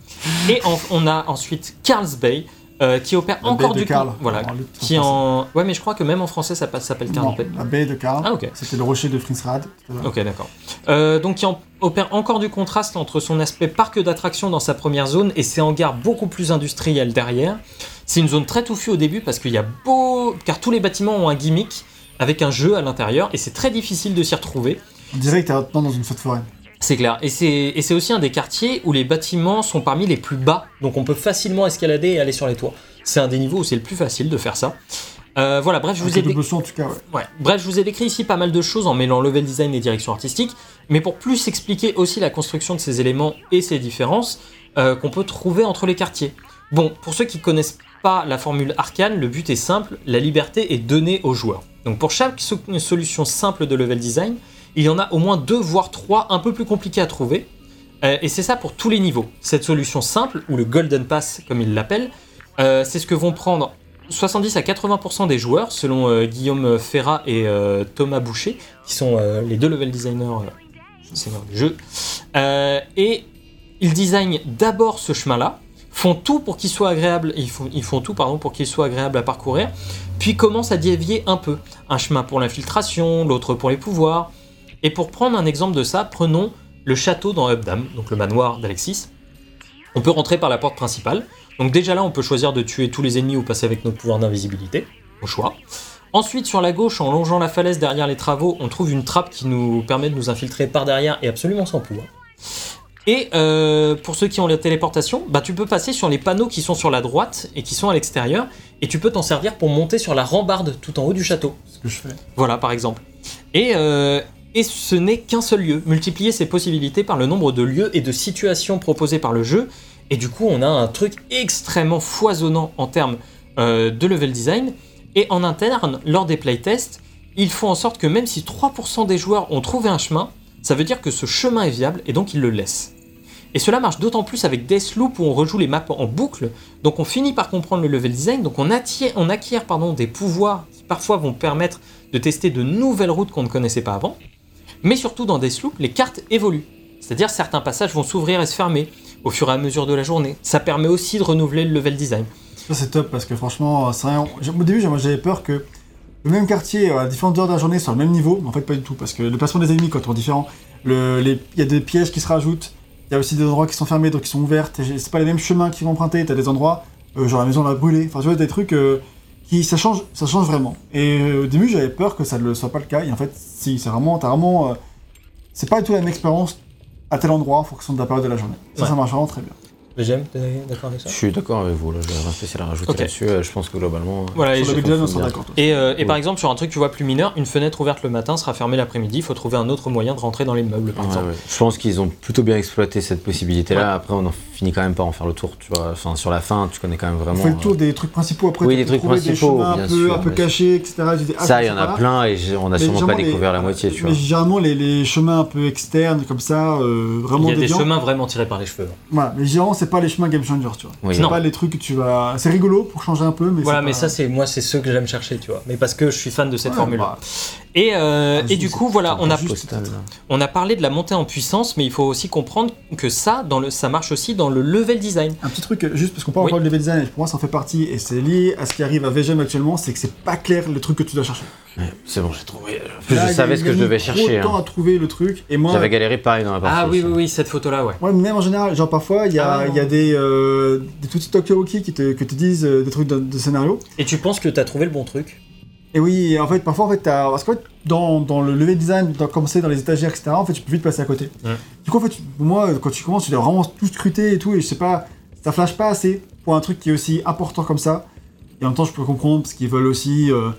Et en- on a ensuite Carl's Bay euh, qui opère La encore baie de du coup. Voilà, qui en. Ouais, mais je crois que même en français ça s'appelle Non, Bay. la baie de Karl. Ah, ok. C'était le rocher de Frinsrad. Ok, d'accord. Euh, donc, qui en- opère encore du contraste entre son aspect parc d'attractions dans sa première zone et ses hangars beaucoup plus industriels derrière. C'est une zone très touffue au début parce qu'il y a beau. car tous les bâtiments ont un gimmick avec un jeu à l'intérieur et c'est très difficile de s'y retrouver. On dirait que t'es maintenant dans une fête foraine. C'est clair. Et c'est aussi un des quartiers où les bâtiments sont parmi les plus bas. Donc, on peut facilement escalader et aller sur les toits. C'est un des niveaux où c'est le plus facile de faire ça. Euh, voilà, bref, je vous ai le dé- double saut, en tout cas, ouais. Ouais. Bref, je vous ai décrit ici pas mal de choses en mêlant level design et direction artistique, mais pour plus expliquer aussi la construction de ces éléments et ces différences euh, qu'on peut trouver entre les quartiers. Bon, pour ceux qui connaissent pas la formule arcane, le but est simple, la liberté est donnée aux joueurs. Donc pour chaque so- solution simple de level design, il y en a au moins deux voire trois un peu plus compliqués à trouver. Euh, et c'est ça pour tous les niveaux. Cette solution simple, ou le Golden Pass comme ils l'appellent, euh, c'est ce que vont prendre 70 à 80% des joueurs, selon euh, Guillaume Ferrat et Thomas Boucher, qui sont les deux level designers du jeu. Et ils designent d'abord ce chemin-là, font tout pour qu'il soit agréable, ils ils font tout pour qu'il soit agréable à parcourir, puis commencent à dévier un peu. Un chemin pour l'infiltration, l'autre pour les pouvoirs. Et pour prendre un exemple de ça, prenons le château dans Updam, donc le manoir d'Alexis. On peut rentrer par la porte principale. Donc déjà là, on peut choisir de tuer tous les ennemis ou passer avec notre pouvoir d'invisibilité, au choix. Ensuite, sur la gauche, en longeant la falaise derrière les travaux, on trouve une trappe qui nous permet de nous infiltrer par derrière et absolument sans pouvoir. Et euh, pour ceux qui ont la téléportation, bah, tu peux passer sur les panneaux qui sont sur la droite et qui sont à l'extérieur, et tu peux t'en servir pour monter sur la rambarde tout en haut du château. C'est ce que je fais. Voilà, par exemple. Et, euh, et ce n'est qu'un seul lieu. Multiplier ses possibilités par le nombre de lieux et de situations proposées par le jeu. Et du coup, on a un truc extrêmement foisonnant en termes euh, de level design. Et en interne, lors des playtests, ils font en sorte que même si 3% des joueurs ont trouvé un chemin, ça veut dire que ce chemin est viable et donc ils le laissent. Et cela marche d'autant plus avec Deathloop où on rejoue les maps en boucle, donc on finit par comprendre le level design, donc on acquiert, des pouvoirs qui parfois vont permettre de tester de nouvelles routes qu'on ne connaissait pas avant. Mais surtout dans Deathloop, les cartes évoluent. C'est-à-dire certains passages vont s'ouvrir et se fermer au fur et à mesure de la journée. Ça permet aussi de renouveler le level design. Ça, c'est top parce que franchement, Au début, j'avais peur que le même quartier, à différentes heures de la journée, soit le même niveau, mais en fait, pas du tout. Parce que le placement des ennemis, quand on est différent, le- les- il y a des pièges qui se rajoutent, il y a aussi des endroits qui sont fermés, donc qui sont ouverts, c'est pas les mêmes chemins qu'ils vont emprunter, t'as des endroits, euh, genre la maison l'a brûlé, enfin, tu vois, des trucs euh, qui. Ça change, ça change vraiment. Et euh, au début, j'avais peur que ça ne soit pas le cas, et en fait, si, c'est vraiment. T'as vraiment. euh, c'est pas du tout la même expérience à tel endroit en fonction de la période de la journée. Ça, Ouais. ça marche vraiment très bien. J'aime, d'accord avec ça? Je suis d'accord avec vous, là, j'ai rien de spécial à rajouter là-dessus. euh, Je pense que globalement. Voilà, et Sur le design, on fonctionne sera bien. d'accord. Et, euh, et par exemple, sur un truc, tu vois, plus mineur, une fenêtre ouverte le matin sera fermée l'après-midi, il faut trouver un autre moyen de rentrer dans l'immeuble, par Ouais, exemple. ouais. Je pense qu'ils ont plutôt bien exploité cette possibilité-là. Après, on en finit quand même pas en faire le tour, tu vois. Enfin, sur la fin, tu connais quand même On vraiment. fait le tour euh, des trucs principaux après. Oui, tu des trucs des principaux, bien un peu, sûr, un peu cachés, etc. Dis, ah, Ça, il y en a plein et on a Mais sûrement pas les- découvert la moitié, tu Mais vois. généralement, les, les chemins un peu externes, comme ça, euh, Il vraiment y a des chemins vraiment tirés par les cheveux. Voilà, mais généralement, c'est pas les chemins game changer, tu vois. Oui. C'est pas les trucs que tu vas. C'est rigolo pour changer un peu, mais Voilà, mais pas- ça, c'est moi, c'est ceux que j'aime chercher, tu vois. Mais parce que je suis fan de cette Ouais, formule. Et, euh, Ah, et du coup, voilà, on a, juste, on a parlé de la montée en puissance, mais il faut aussi comprendre que ça, dans le, ça marche aussi dans le level design. Un petit truc, euh, juste parce qu'on parle Oui. encore de level design, et pour moi ça en fait partie, et c'est lié à ce qui arrive à VGM actuellement, c'est que c'est pas clair le truc que tu dois chercher. C'est bon, j'ai trouvé. Là, je savais ce que je devais chercher. temps hein. à trouver le truc, et moi... J'avais galéré pareil dans la partie. Ah oui, aussi. oui, oui, cette photo-là, ouais. Ouais, même en général, genre parfois, il y a, Ah y a des, euh, des petits Tokiwoki qui te, que te disent euh, des trucs de, de scénario. Et tu penses que t'as trouvé le bon truc? Et oui, en fait, parfois, en fait, parce qu'en fait, dans, dans le level design, dans, comme c'est dans les étagères, etc., en fait, tu peux vite passer à côté. Ouais. Du coup, en fait, tu- moi, quand tu commences, tu dois vraiment tout scruter et tout, et je sais pas, ça flash pas assez pour un truc qui est aussi important comme ça. Et en même temps, je peux comprendre, parce qu'ils veulent aussi euh,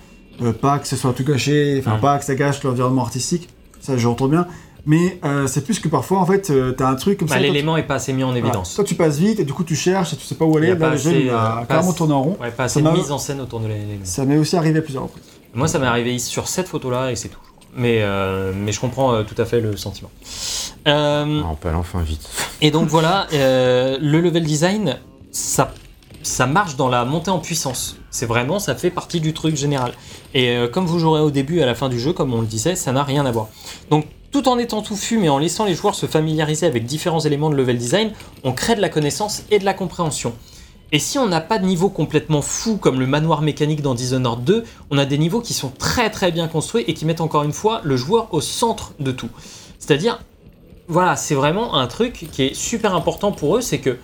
euh, pas que ce soit tout gâché, enfin, Ouais. pas que ça gâche l'environnement artistique. Ça, j'entends bien. Mais euh, c'est plus que parfois, en fait, euh, t'as un truc comme Bah, ça. toi, tu- L'élément est pas assez mis en voilà. évidence. Toi, tu passes vite, et du coup, tu cherches, et tu sais pas où aller. a pas Là, le jeu, il euh, a pas carrément tourné en rond. Ouais, pas assez Ça mise en scène autour de l'élément. Ça m'est aussi arrivé à plusieurs reprises. Moi, ça m'est arrivé sur cette photo-là et c'est tout. Mais, euh, mais je comprends euh, tout à fait le sentiment. Euh, Ah, on peut aller enfin vite. Et donc voilà, euh, le level design, ça, ça marche dans la montée en puissance. C'est vraiment, ça fait partie du truc général. Et euh, comme vous jouerez au début et à la fin du jeu, comme on le disait, ça n'a rien à voir. Donc tout en étant touffu, mais en laissant les joueurs se familiariser avec différents éléments de level design, on crée de la connaissance et de la compréhension. Et si on n'a pas de niveau complètement fou comme le manoir mécanique dans Dishonored 2, on a des niveaux qui sont très très bien construits et qui mettent encore une fois le joueur au centre de tout. C'est-à-dire, voilà, c'est vraiment un truc qui est super important pour eux, c'est que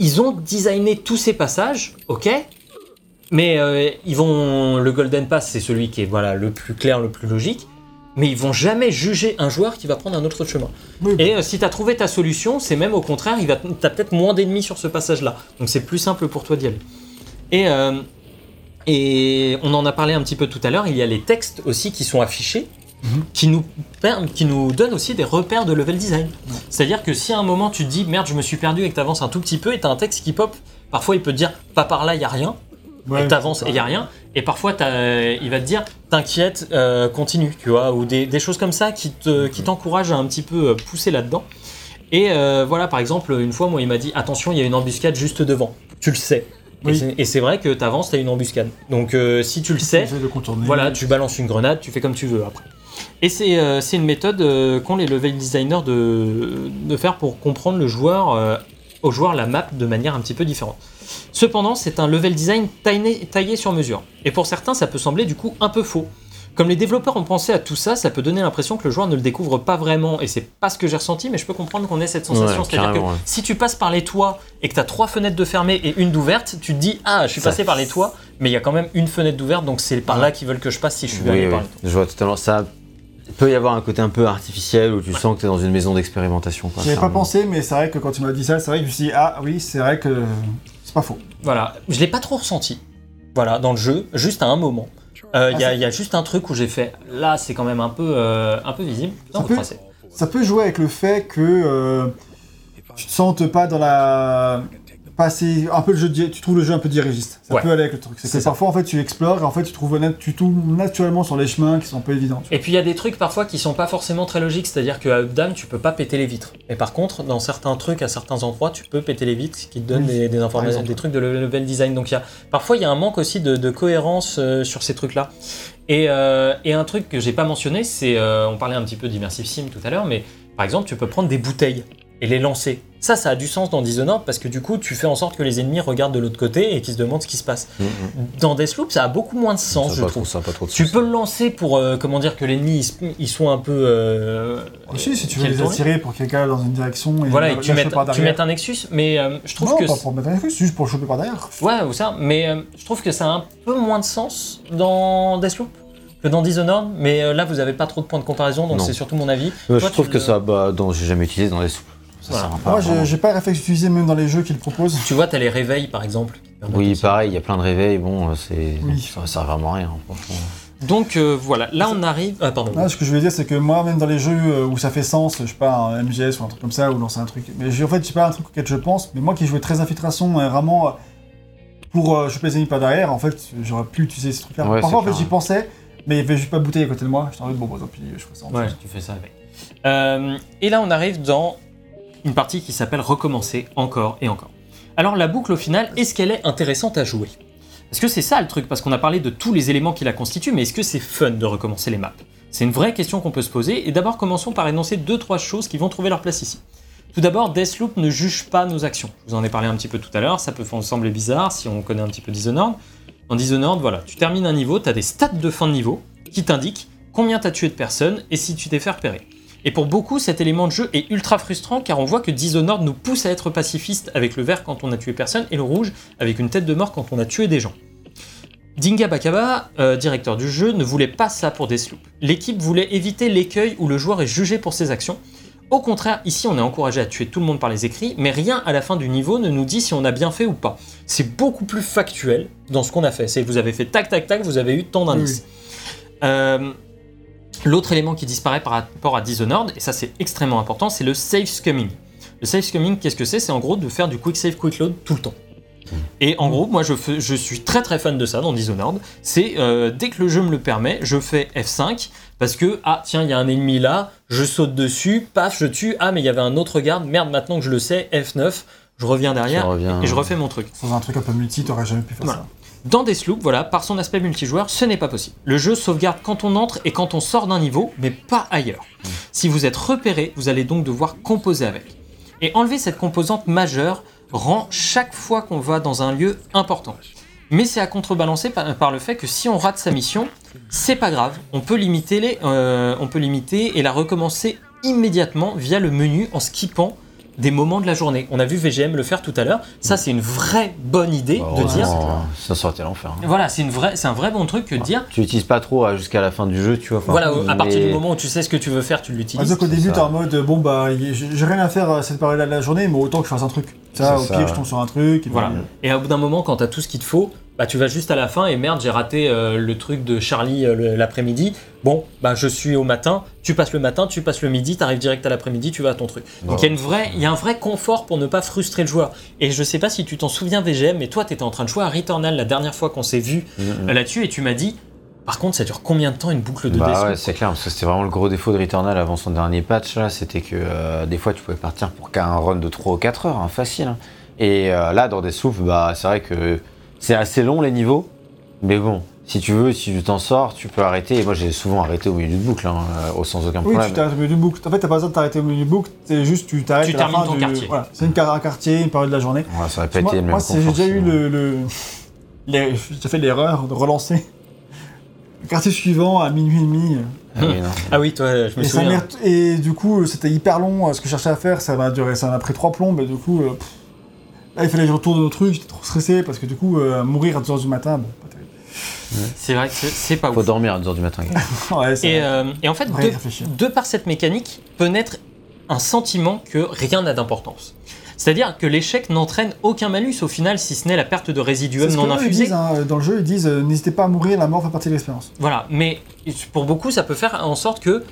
ils ont designé tous ces passages, ok, mais euh, ils vont le Golden Pass, c'est celui qui est voilà le plus clair, le plus logique, mais ils vont jamais juger un joueur qui va prendre un autre chemin. Oui. Et euh, si tu as trouvé ta solution, c'est même au contraire, il va, t'as peut-être moins d'ennemis sur ce passage-là, donc c'est plus simple pour toi d'y aller. Et euh, et on en a parlé un petit peu tout à l'heure, il y a les textes aussi qui sont affichés, Mhm. qui, nous, qui nous donnent aussi des repères de level design. C'est-à-dire que si à un moment tu te dis merde, je me suis perdu et que tu avances un tout petit peu et tu as un texte qui pop, parfois il peut te dire pas par là, il y a rien, Ouais, et t'avances et il y a rien, et parfois il va te dire t'inquiète, euh, continue, tu vois, ou des, des choses comme ça qui te- qui t'encouragent à un petit peu euh, pousser là-dedans. Et euh, voilà, par exemple, une fois, moi, il m'a dit attention, il y a une embuscade juste devant. Tu le sais. Et Oui. c'est- Et c'est vrai que t'avances, t'as une embuscade. Donc euh, si tu le sais, voilà, tu balances une grenade, tu fais comme tu veux après. Et c'est euh, une méthode euh, qu'ont les level designers de, de faire pour comprendre le joueur, au joueur la map de manière un petit peu différente. Cependant, c'est un level design taillé, taillé sur mesure. Et pour certains, ça peut sembler du coup un peu faux. Comme les développeurs ont pensé à tout ça, ça peut donner l'impression que le joueur ne le découvre pas vraiment. Et c'est pas ce que j'ai ressenti, mais je peux comprendre qu'on ait cette sensation. Ouais, C'est-à-dire que ouais. si tu passes par les toits et que tu as trois fenêtres de fermées et une d'ouverte, tu te dis Ah, je suis Ça- passé par les toits, mais il y a quand même une fenêtre d'ouverte, donc c'est par là qu'ils veulent que je passe si je suis Oui, allé oui, par les toits. je vois totalement ça. Peut y avoir un côté un peu artificiel où tu sens que tu es dans une maison d'expérimentation. J'y avais pas pensé, mais c'est vrai que quand tu m'as dit ça, c'est vrai que je me suis dit, ah oui, c'est vrai que pas faux. Voilà, je l'ai pas trop ressenti. Voilà, dans le jeu, juste à un moment. Euh, Il y, a- il y a juste un truc où j'ai fait, là c'est quand même un peu, euh, un peu visible. Ça peut-. Ça peut jouer avec le fait que euh, tu te sentes pas dans la. Pas assez. Un peu le jeu. Tu trouves le jeu un peu dirigiste. Ça Ouais. peut aller avec le truc. C'est que parfois, en fait, tu explores et en fait, tu trouves tu tombes naturellement sur les chemins qui sont un peu évidents. Et puis il y a des trucs parfois qui sont pas forcément très logiques, c'est-à-dire qu'à Updam tu peux pas péter les vitres. Et par contre, dans certains trucs, à certains endroits, tu peux péter les vitres, ce qui te donne Oui, des, des informations, exemple. des trucs de level design. Donc il y a, parfois il y a un manque aussi de, de cohérence euh, sur ces trucs-là. Et, euh, et un truc que j'ai pas mentionné, c'est, euh, on parlait un petit peu d'immersive sim tout à l'heure, mais par exemple tu peux prendre des bouteilles et les lancer. Ça, ça a du sens dans Dishonored parce que du coup, tu fais en sorte que les ennemis regardent de l'autre côté et qu'ils se demandent ce qui se passe. Mhm. Dans Deathloop, ça a beaucoup moins de sens, Ça je pas trouve. trop- ça pas trop de Tu sens. peux le lancer pour, euh, comment dire, que l'ennemi, il, soit un peu... euh, si tu veux les attirer pour quelqu'un dans une direction et Voilà, et tu mets, tu mets un Nexus, mais euh, je trouve non, que... pas pour mettre un c'est juste pour le choper par derrière. Ouais, ou ça, mais euh, je trouve que ça a un peu moins de sens dans Deathloop que dans Dishonored, mais là, vous avez pas trop de points de comparaison, donc Non. c'est surtout mon avis. Toi, je trouve que le- ça, bah, j'ai jamais utilisé dans les soupes. Ça Voilà. sert à pas Moi, vraiment. j'ai- j'ai pas le réflexe utilisé même dans les jeux qu'ils proposent. Tu vois, t'as les réveils, par exemple. qui permettent Oui, aussi. pareil, il y a plein de réveils, bon, euh, c'est Oui. ça sert vraiment à rien, franchement. Donc euh, voilà, là on arrive... Ah, pardon. Là, ce que je veux dire, c'est que moi, même dans les jeux euh, où ça fait sens, je sais pas, un MGS ou un truc comme ça, ou lancer un truc. Mais j'ai- en fait, c'est pas un truc auquel je pense, mais moi qui jouais très infiltration, euh, vraiment, euh, pour euh, choper les ennemis par derrière, en fait, j'aurais pu utiliser ce truc-là. Ouais, Parfois, en c'est fait, clair, j'y pensais, mais il y avait juste pas de bouteille à côté de moi. J'étais en mode, bon, bon, tant pis, je ferai ça en Ouais, plus. tu fais ça avec. Euh, et là, on arrive dans une partie qui s'appelle recommencer encore et encore. Alors, la boucle au final, est-ce qu'elle est intéressante à jouer? Est-ce que c'est ça le truc Parce qu'on a parlé de tous les éléments qui la constituent, mais est-ce que c'est fun de recommencer les maps? C'est une vraie question qu'on peut se poser, et d'abord commençons par énoncer deux trois choses qui vont trouver leur place ici. Tout d'abord, Deathloop ne juge pas nos actions. Je vous en ai parlé un petit peu tout à l'heure, ça peut sembler bizarre si on connaît un petit peu Dishonored. Dans Dishonored, voilà, tu termines un niveau, tu as des stats de fin de niveau qui t'indiquent combien tu as tué de personnes et si tu t'es fait repérer. Et pour beaucoup, cet élément de jeu est ultra frustrant car on voit que Dishonored nous pousse à être pacifiste avec le vert quand on a tué personne et le rouge avec une tête de mort quand on a tué des gens. Dinga Bakaba, euh, directeur du jeu, ne voulait pas ça pour Deathloop. L'équipe voulait éviter l'écueil où le joueur est jugé pour ses actions. Au contraire, ici on est encouragé à tuer tout le monde par les écrits, mais rien à la fin du niveau ne nous dit si on a bien fait ou pas. C'est beaucoup plus factuel dans ce qu'on a fait. C'est vous avez fait tac tac tac, vous avez eu tant d'indices. Euh, L'autre élément qui disparaît par rapport à Dishonored, et ça c'est extrêmement important, c'est le safe scumming. Le safe scumming, qu'est-ce que c'est? C'est en gros de faire du quick save, quick load tout le temps. Et en gros, moi je, fais- je suis très très fan de ça dans Dishonored. C'est euh, dès que le jeu me le permet, je fais F5 parce que ah tiens il y a un ennemi là, je saute dessus, paf je tue, ah mais il y avait un autre garde, merde maintenant que je le sais, F9, je reviens derrière reviens. et je refais mon truc. Sans un truc un peu multi, t'aurais jamais pu faire Voilà. ça. Dans Deathloop, voilà, par son aspect multijoueur, ce n'est pas possible. Le jeu sauvegarde quand on entre et quand on sort d'un niveau, mais pas ailleurs. Si vous êtes repéré, vous allez donc devoir composer avec. Et enlever cette composante majeure rend chaque fois qu'on va dans un lieu important. Mais c'est à contrebalancer par, par le fait que si on rate sa mission, c'est pas grave. On peut limiter les, euh, on peut limiter et la recommencer immédiatement via le menu en skippant des moments de la journée. On a vu VGM le faire tout à l'heure. Ça, c'est une vraie bonne idée Bah, de heureusement, dire. Ça sortait l'enfer. hein. Voilà, c'est une vraie, c'est un vrai bon truc que de dire. Tu l'utilises pas trop euh, jusqu'à la fin du jeu, tu vois. enfin, Voilà, à partir du moment où tu sais ce que tu veux faire, tu l'utilises. exemple, au c'est début, t'es en mode, bon bah, j'ai rien à faire à cette période-là de la journée, mais autant que je fasse un truc. Ça, C'est au ça, pire, je ouais. tombe sur un truc. et Voilà. euh, Et au bout d'un moment, quand t'as tout ce qu'il te faut, bah tu vas juste à la fin et merde, j'ai raté euh, le truc de Charlie euh, l'après-midi. Bon, bah je suis au matin, tu passes le matin, tu passes le midi, t'arrives direct à l'après-midi, tu vas à ton truc. Donc il y a une vraie, il y a un vrai confort pour ne pas frustrer le joueur. Et je sais pas si tu t'en souviens VGM, mais toi t'étais en train de jouer à Returnal la dernière fois qu'on s'est vu Mhm. euh, là-dessus et tu m'as dit, par contre ça dure combien de temps une boucle de Bah ouais, c'est clair, parce que c'était vraiment le gros défaut de Returnal avant son dernier patch, là, c'était que euh, des fois tu pouvais partir pour qu'un run de 3 ou 4 heures, hein, facile. hein. Et là, dans des souffles, bah, c'est vrai que c'est assez long les niveaux, mais bon, si tu veux, si tu t'en sors, tu peux arrêter. Et moi, j'ai souvent arrêté au milieu d'une boucle, hein, euh, au sans aucun Oui, problème. tu t'arrêtes au milieu d'une boucle. En fait, t'as pas besoin de t'arrêter au milieu d'une boucle, c'est juste tu t'arrêtes Tu à la termines fin ton du- quartier. Voilà, c'est une un quartier, une période de la journée. Ouais, ça aurait pas moi, été le même moi, j'ai déjà eu le, le- les- j'ai fait l'erreur de relancer le quartier suivant à minuit et demi. Ah oui, non. Ah oui, toi, je me Et, souviens. et du coup, c'était hyper long. euh, Ce que je cherchais à faire, ça m'a duré, ça m'a pris trois plombs. Et du coup, euh, pff, là, il fallait que je retourne nos trucs. J'étais trop stressé parce que du coup, euh, mourir à 2h du matin, bon, pas terrible. C'est vrai que c'est- c'est pas Faut ouf. dormir à 2h du matin. gars. Ouais, c'est Et, vrai. euh, et en fait, de, réfléchir. de par cette mécanique, peut naître un sentiment que rien n'a d'importance. C'est-à-dire que l'échec n'entraîne aucun malus au final, si ce n'est la perte de C'est résiduum ce que non eux, ils infusé. disent, hein, dans le jeu, ils disent euh, n'hésitez pas à mourir, la mort fait partie de l'expérience. Voilà, mais pour beaucoup, ça peut faire en sorte que,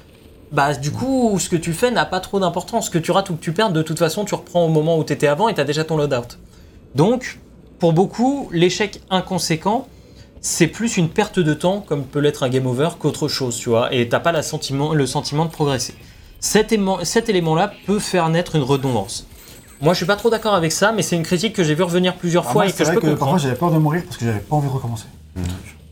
bah, du coup, ce que tu fais n'a pas trop d'importance. Ce que tu rates ou que tu perds, de toute façon, tu reprends au moment où tu étais avant et tu as déjà ton loadout. Donc, pour beaucoup, l'échec inconséquent, c'est plus une perte de temps, comme peut l'être un game over, qu'autre chose, tu vois, et t'as pas la sentiment, le sentiment de progresser. Cet, élément- cet élément-là peut faire naître une redondance. Moi, je suis pas trop d'accord avec ça, mais c'est une critique que j'ai vu revenir plusieurs Alors fois moi, et que je peux que parfois comprendre. j'avais peur de mourir parce que j'avais pas envie de recommencer.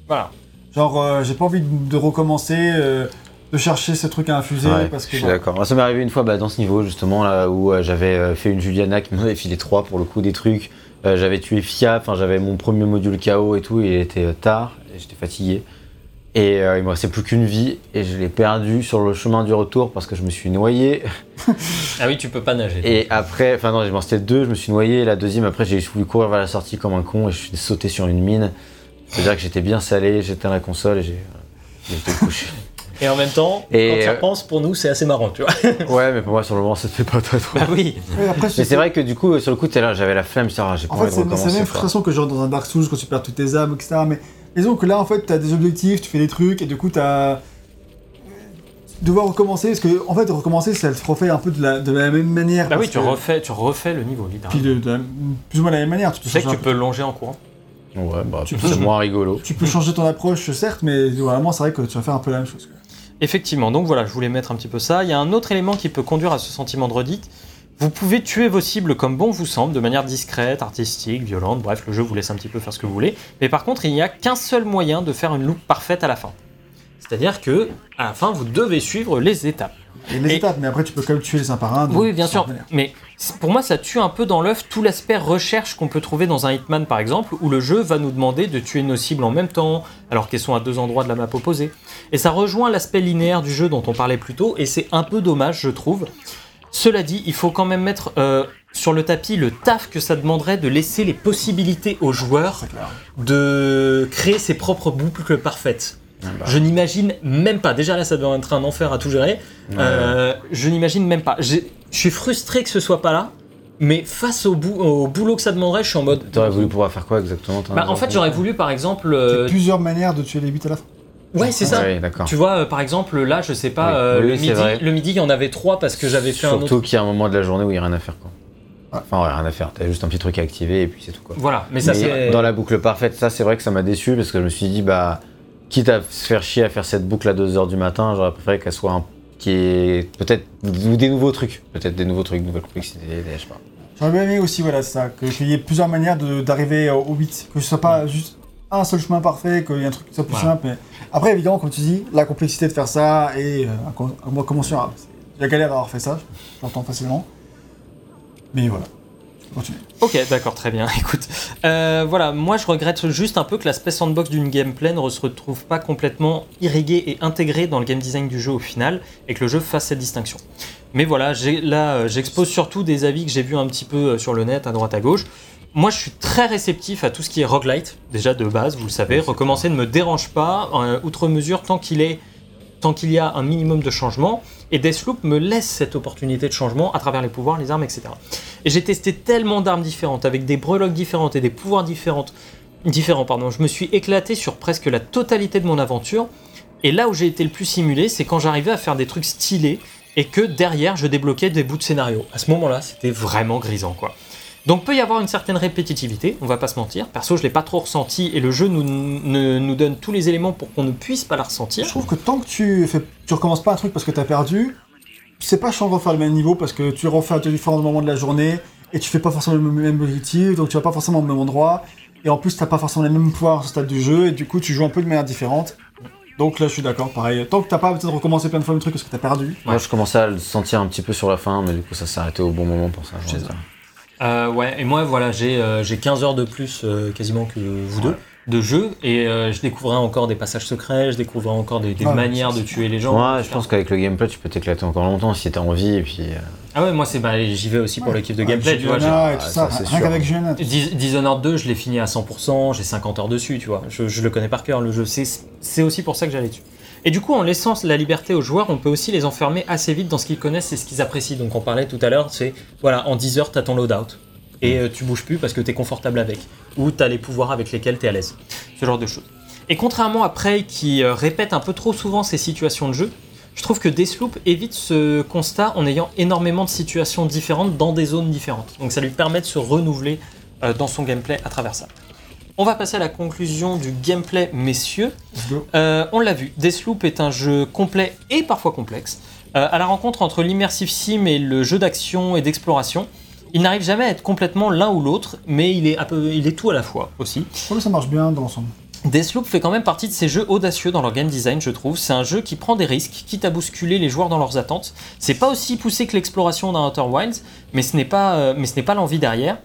Voilà. Genre, euh, j'ai pas envie de, de recommencer, euh, de chercher ce truc à infuser Ouais, parce que. je suis d'accord. Moi, Ça m'est arrivé une fois bah, dans ce niveau, justement, là où euh, j'avais euh, fait une Juliana qui m'en avait filé trois pour le coup des trucs. Euh, j'avais tué Fia, enfin j'avais mon premier module KO et tout, et il était tard, et j'étais fatigué. Et euh, il me restait plus qu'une vie, et je l'ai perdu sur le chemin du retour parce que je me suis noyé. Ah oui, tu peux pas nager. Et après, enfin non, il restait deux, je me suis noyé. La deuxième, après, j'ai voulu courir vers la sortie comme un con, et je suis sauté sur une mine. C'est-à-dire que j'étais bien salé, j'étais à la console, et j'ai j'ai été couché. Et en même temps, Et, quand tu euh, repenses, pour nous, c'est assez marrant, tu vois. ouais, mais pour moi, sur le moment, ça te fait pas très trop. Bah oui. Après, Mais c'est vrai que du coup, sur le coup, t'es là, j'avais la flemme, je ah, j'ai pas En envie fait, de c'est la même frustration que genre dans un Dark Souls quand tu perds toutes tes âmes, etc. Mais disons que là, en fait, t'as des objectifs, tu fais des trucs, et du coup, t'as. Devoir recommencer, parce que en fait, recommencer, ça te refait un peu de la, de la même manière. Bah oui, tu que- refais, tu refais le niveau, Puis littéralement. de, de la- plus ou moins de la même manière. Tu Tu sais que tu peux longer en courant. Ouais, bah, c'est moins rigolo. tu peux changer ton approche, certes, mais vraiment, c'est vrai que tu vas faire un peu la même chose. Effectivement, donc voilà, je voulais mettre un petit peu ça. Il y a un autre élément qui peut conduire à ce sentiment de redite. Vous pouvez tuer vos cibles comme bon vous semble, de manière discrète, artistique, violente, bref, le jeu vous laisse un petit peu faire ce que vous voulez. Mais par contre, il n'y a qu'un seul moyen de faire une loupe parfaite à la fin. C'est-à-dire que, à la fin, vous devez suivre les étapes. Et les Et- étapes, mais après tu peux quand même tuer les uns par un. Oui, bien sûr. Mais pour moi, ça tue un peu dans l'œuf tout l'aspect recherche qu'on peut trouver dans un Hitman, par exemple, où le jeu va nous demander de tuer nos cibles en même temps, alors qu'elles sont à deux endroits de la map opposée. Et ça rejoint l'aspect linéaire du jeu dont on parlait plus tôt, et c'est un peu dommage, je trouve. Cela dit, il faut quand même mettre euh, sur le tapis le taf que ça demanderait de laisser les possibilités aux joueurs de créer ses propres boucles parfaites. Ah bah. Je n'imagine même pas. Déjà là, ça doit être un enfer à tout gérer. Euh, je n'imagine même pas. Je suis frustré que ce soit pas là, mais face au, bou- au boulot que ça demanderait, je suis en mode. T'aurais voulu pouvoir faire quoi exactement Bah, en un fait, j'aurais voulu, par exemple. Il y a euh, plusieurs manières de tuer les 8 à la fin. Ouais, c'est ça. D'accord. Tu vois, euh, par exemple, là, je sais pas, Oui. euh, Oui, le, midi, vrai. le midi, il y en avait trois parce que j'avais fait un autre. Surtout qu'il y a un moment de la journée où il n'y a rien à faire. Quoi. Ouais. Enfin, ouais, rien à faire. T'as juste un petit truc à activer et puis c'est tout. Quoi. Voilà, mais ça, c'est. dans la boucle parfaite, ça c'est vrai que ça m'a déçu parce que je me suis dit, bah, quitte à se faire chier à faire cette boucle à 2h du matin, j'aurais préféré qu'elle soit un. qui est peut-être. ou des nouveaux trucs. Peut-être des nouveaux trucs, nouvelles complexité, des- je sais pas. J'aurais bien aimé aussi, voilà, ça, qu'il y ait plusieurs manières d'arriver au 8. Que ce soit pas juste un seul chemin parfait, qu'il y ait un truc qui soit plus simple. Mais... Après, évidemment, comme tu dis, la complexité de faire ça est euh, incom- incommensurable. C'est- J'ai galère d'avoir fait ça, j'entends facilement. Mais voilà, continue. Ok, d'accord, très bien. Écoute, euh, voilà, moi je regrette juste un peu que l'aspect sandbox d'une gameplay ne se retrouve pas complètement irrigué et intégré dans le game design du jeu au final, et que le jeu fasse cette distinction. Mais voilà, là, euh, j'expose surtout des avis que j'ai vus un petit peu euh, sur le net, à droite à gauche. Moi, je suis très réceptif à tout ce qui est roguelite, déjà de base, vous le savez. Recommencer ne me dérange pas, euh, outre mesure, tant qu'il est tant qu'il y a un minimum de changement, et Deathloop me laisse cette opportunité de changement à travers les pouvoirs, les armes, etc. Et j'ai testé tellement d'armes différentes, avec des breloques différentes et des pouvoirs différentes, différents. Pardon. Je me suis éclaté sur presque la totalité de mon aventure, et là où j'ai été le plus simulé, c'est quand j'arrivais à faire des trucs stylés, et que derrière, je débloquais des bouts de scénario. À ce moment-là, c'était vraiment grisant, quoi. Donc peut y avoir une certaine répétitivité, on va pas se mentir. Perso, je l'ai pas trop ressenti et le jeu nous, ne- nous donne tous les éléments pour qu'on ne puisse pas la ressentir. Je trouve que tant que tu fais, tu recommences pas un truc parce que t'as perdu, c'est pas chiant de refaire le même niveau parce que tu refais à différents moments de la journée et tu fais pas forcément le même objectif, donc tu vas pas forcément au même endroit. Et en plus, t'as pas forcément les mêmes pouvoirs au stade du jeu et du coup, tu joues un peu de manière différente. Donc là, je suis d'accord, pareil. Tant que t'as pas peut-être recommencé plein de fois le truc parce que t'as perdu. Moi, je commençais à le sentir un petit peu sur la fin, mais du coup, ça s'est arrêté au bon moment pour ça. je Euh, ouais, et moi, voilà, j'ai euh, j'ai 15 heures de plus euh, quasiment que vous deux de jeu et euh, je découvrais encore des passages secrets, je découvrais encore des, des Ouais, manières de tuer les gens. Moi, je etc. pense qu'avec le gameplay, tu peux t'éclater encore longtemps si t'as envie. Et puis, euh, Ah ouais, moi, c'est bah, j'y vais aussi pour l'équipe de Ouais, gameplay, tu vois. j'ai- Juliana et tout Ah, ça, ça, c'est rien sûr. qu'avec Dis- Dishonored 2, je l'ai fini à 100%, j'ai 50 heures dessus, tu vois. Je, je le connais par cœur, le jeu. C'est c'est aussi pour ça que j'allais dessus. Et du coup, en laissant la liberté aux joueurs, on peut aussi les enfermer assez vite dans ce qu'ils connaissent et ce qu'ils apprécient. Donc, on parlait tout à l'heure, c'est voilà, en 10 heures, t'as ton loadout. Et euh, tu bouges plus parce que t'es confortable avec. Ou t'as les pouvoirs avec lesquels t'es à l'aise. Ce genre de choses. Et contrairement à Prey qui euh, répète un peu trop souvent ces situations de jeu, je trouve que Deathloop évite ce constat en ayant énormément de situations différentes dans des zones différentes. Donc ça lui permet de se renouveler euh, dans son gameplay à travers ça. On va passer à la conclusion du gameplay, messieurs. Euh, on l'a vu, Deathloop est un jeu complet et parfois complexe. Euh, à la rencontre entre l'immersive sim et le jeu d'action et d'exploration, il n'arrive jamais à être complètement l'un ou l'autre, mais il est, un peu, il est tout à la fois aussi. Ça marche bien dans l'ensemble. Deathloop fait quand même partie de ces jeux audacieux dans leur game design, je trouve. C'est un jeu qui prend des risques, quitte à bousculer les joueurs dans leurs attentes. C'est pas aussi poussé que l'exploration d'un Outer Wilds, mais ce n'est pas, euh, mais ce n'est pas l'envie derrière.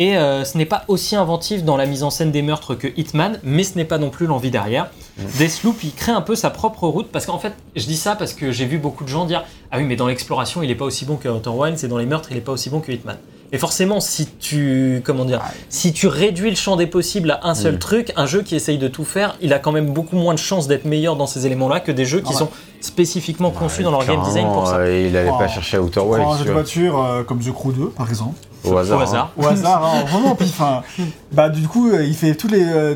Et euh, ce n'est pas aussi inventif dans la mise en scène des meurtres que Hitman, mais ce n'est pas non plus l'envie derrière. Deathloop, il crée un peu sa propre route, parce qu'en fait, je dis ça parce que j'ai vu beaucoup de gens dire Ah oui, mais dans l'exploration, il est pas aussi bon que Outer Wilds, et dans les meurtres, il est pas aussi bon que Hitman. Et forcément, si tu, comment dire, si tu réduis le champ des possibles à un seul Mm. truc, un jeu qui essaye de tout faire, il a quand même beaucoup moins de chances d'être meilleur dans ces éléments-là que des jeux qui Ah ouais. sont spécifiquement conçus dans leur game design pour ça. Il allait Oh. pas chercher Outer Prends un Wilds, jeu de voiture euh, comme The Crew 2, par exemple. Au hasard. Au hein. hasard. Au hasard, hein, vraiment. Puis, enfin, bah, du coup, euh, il fait tous les euh,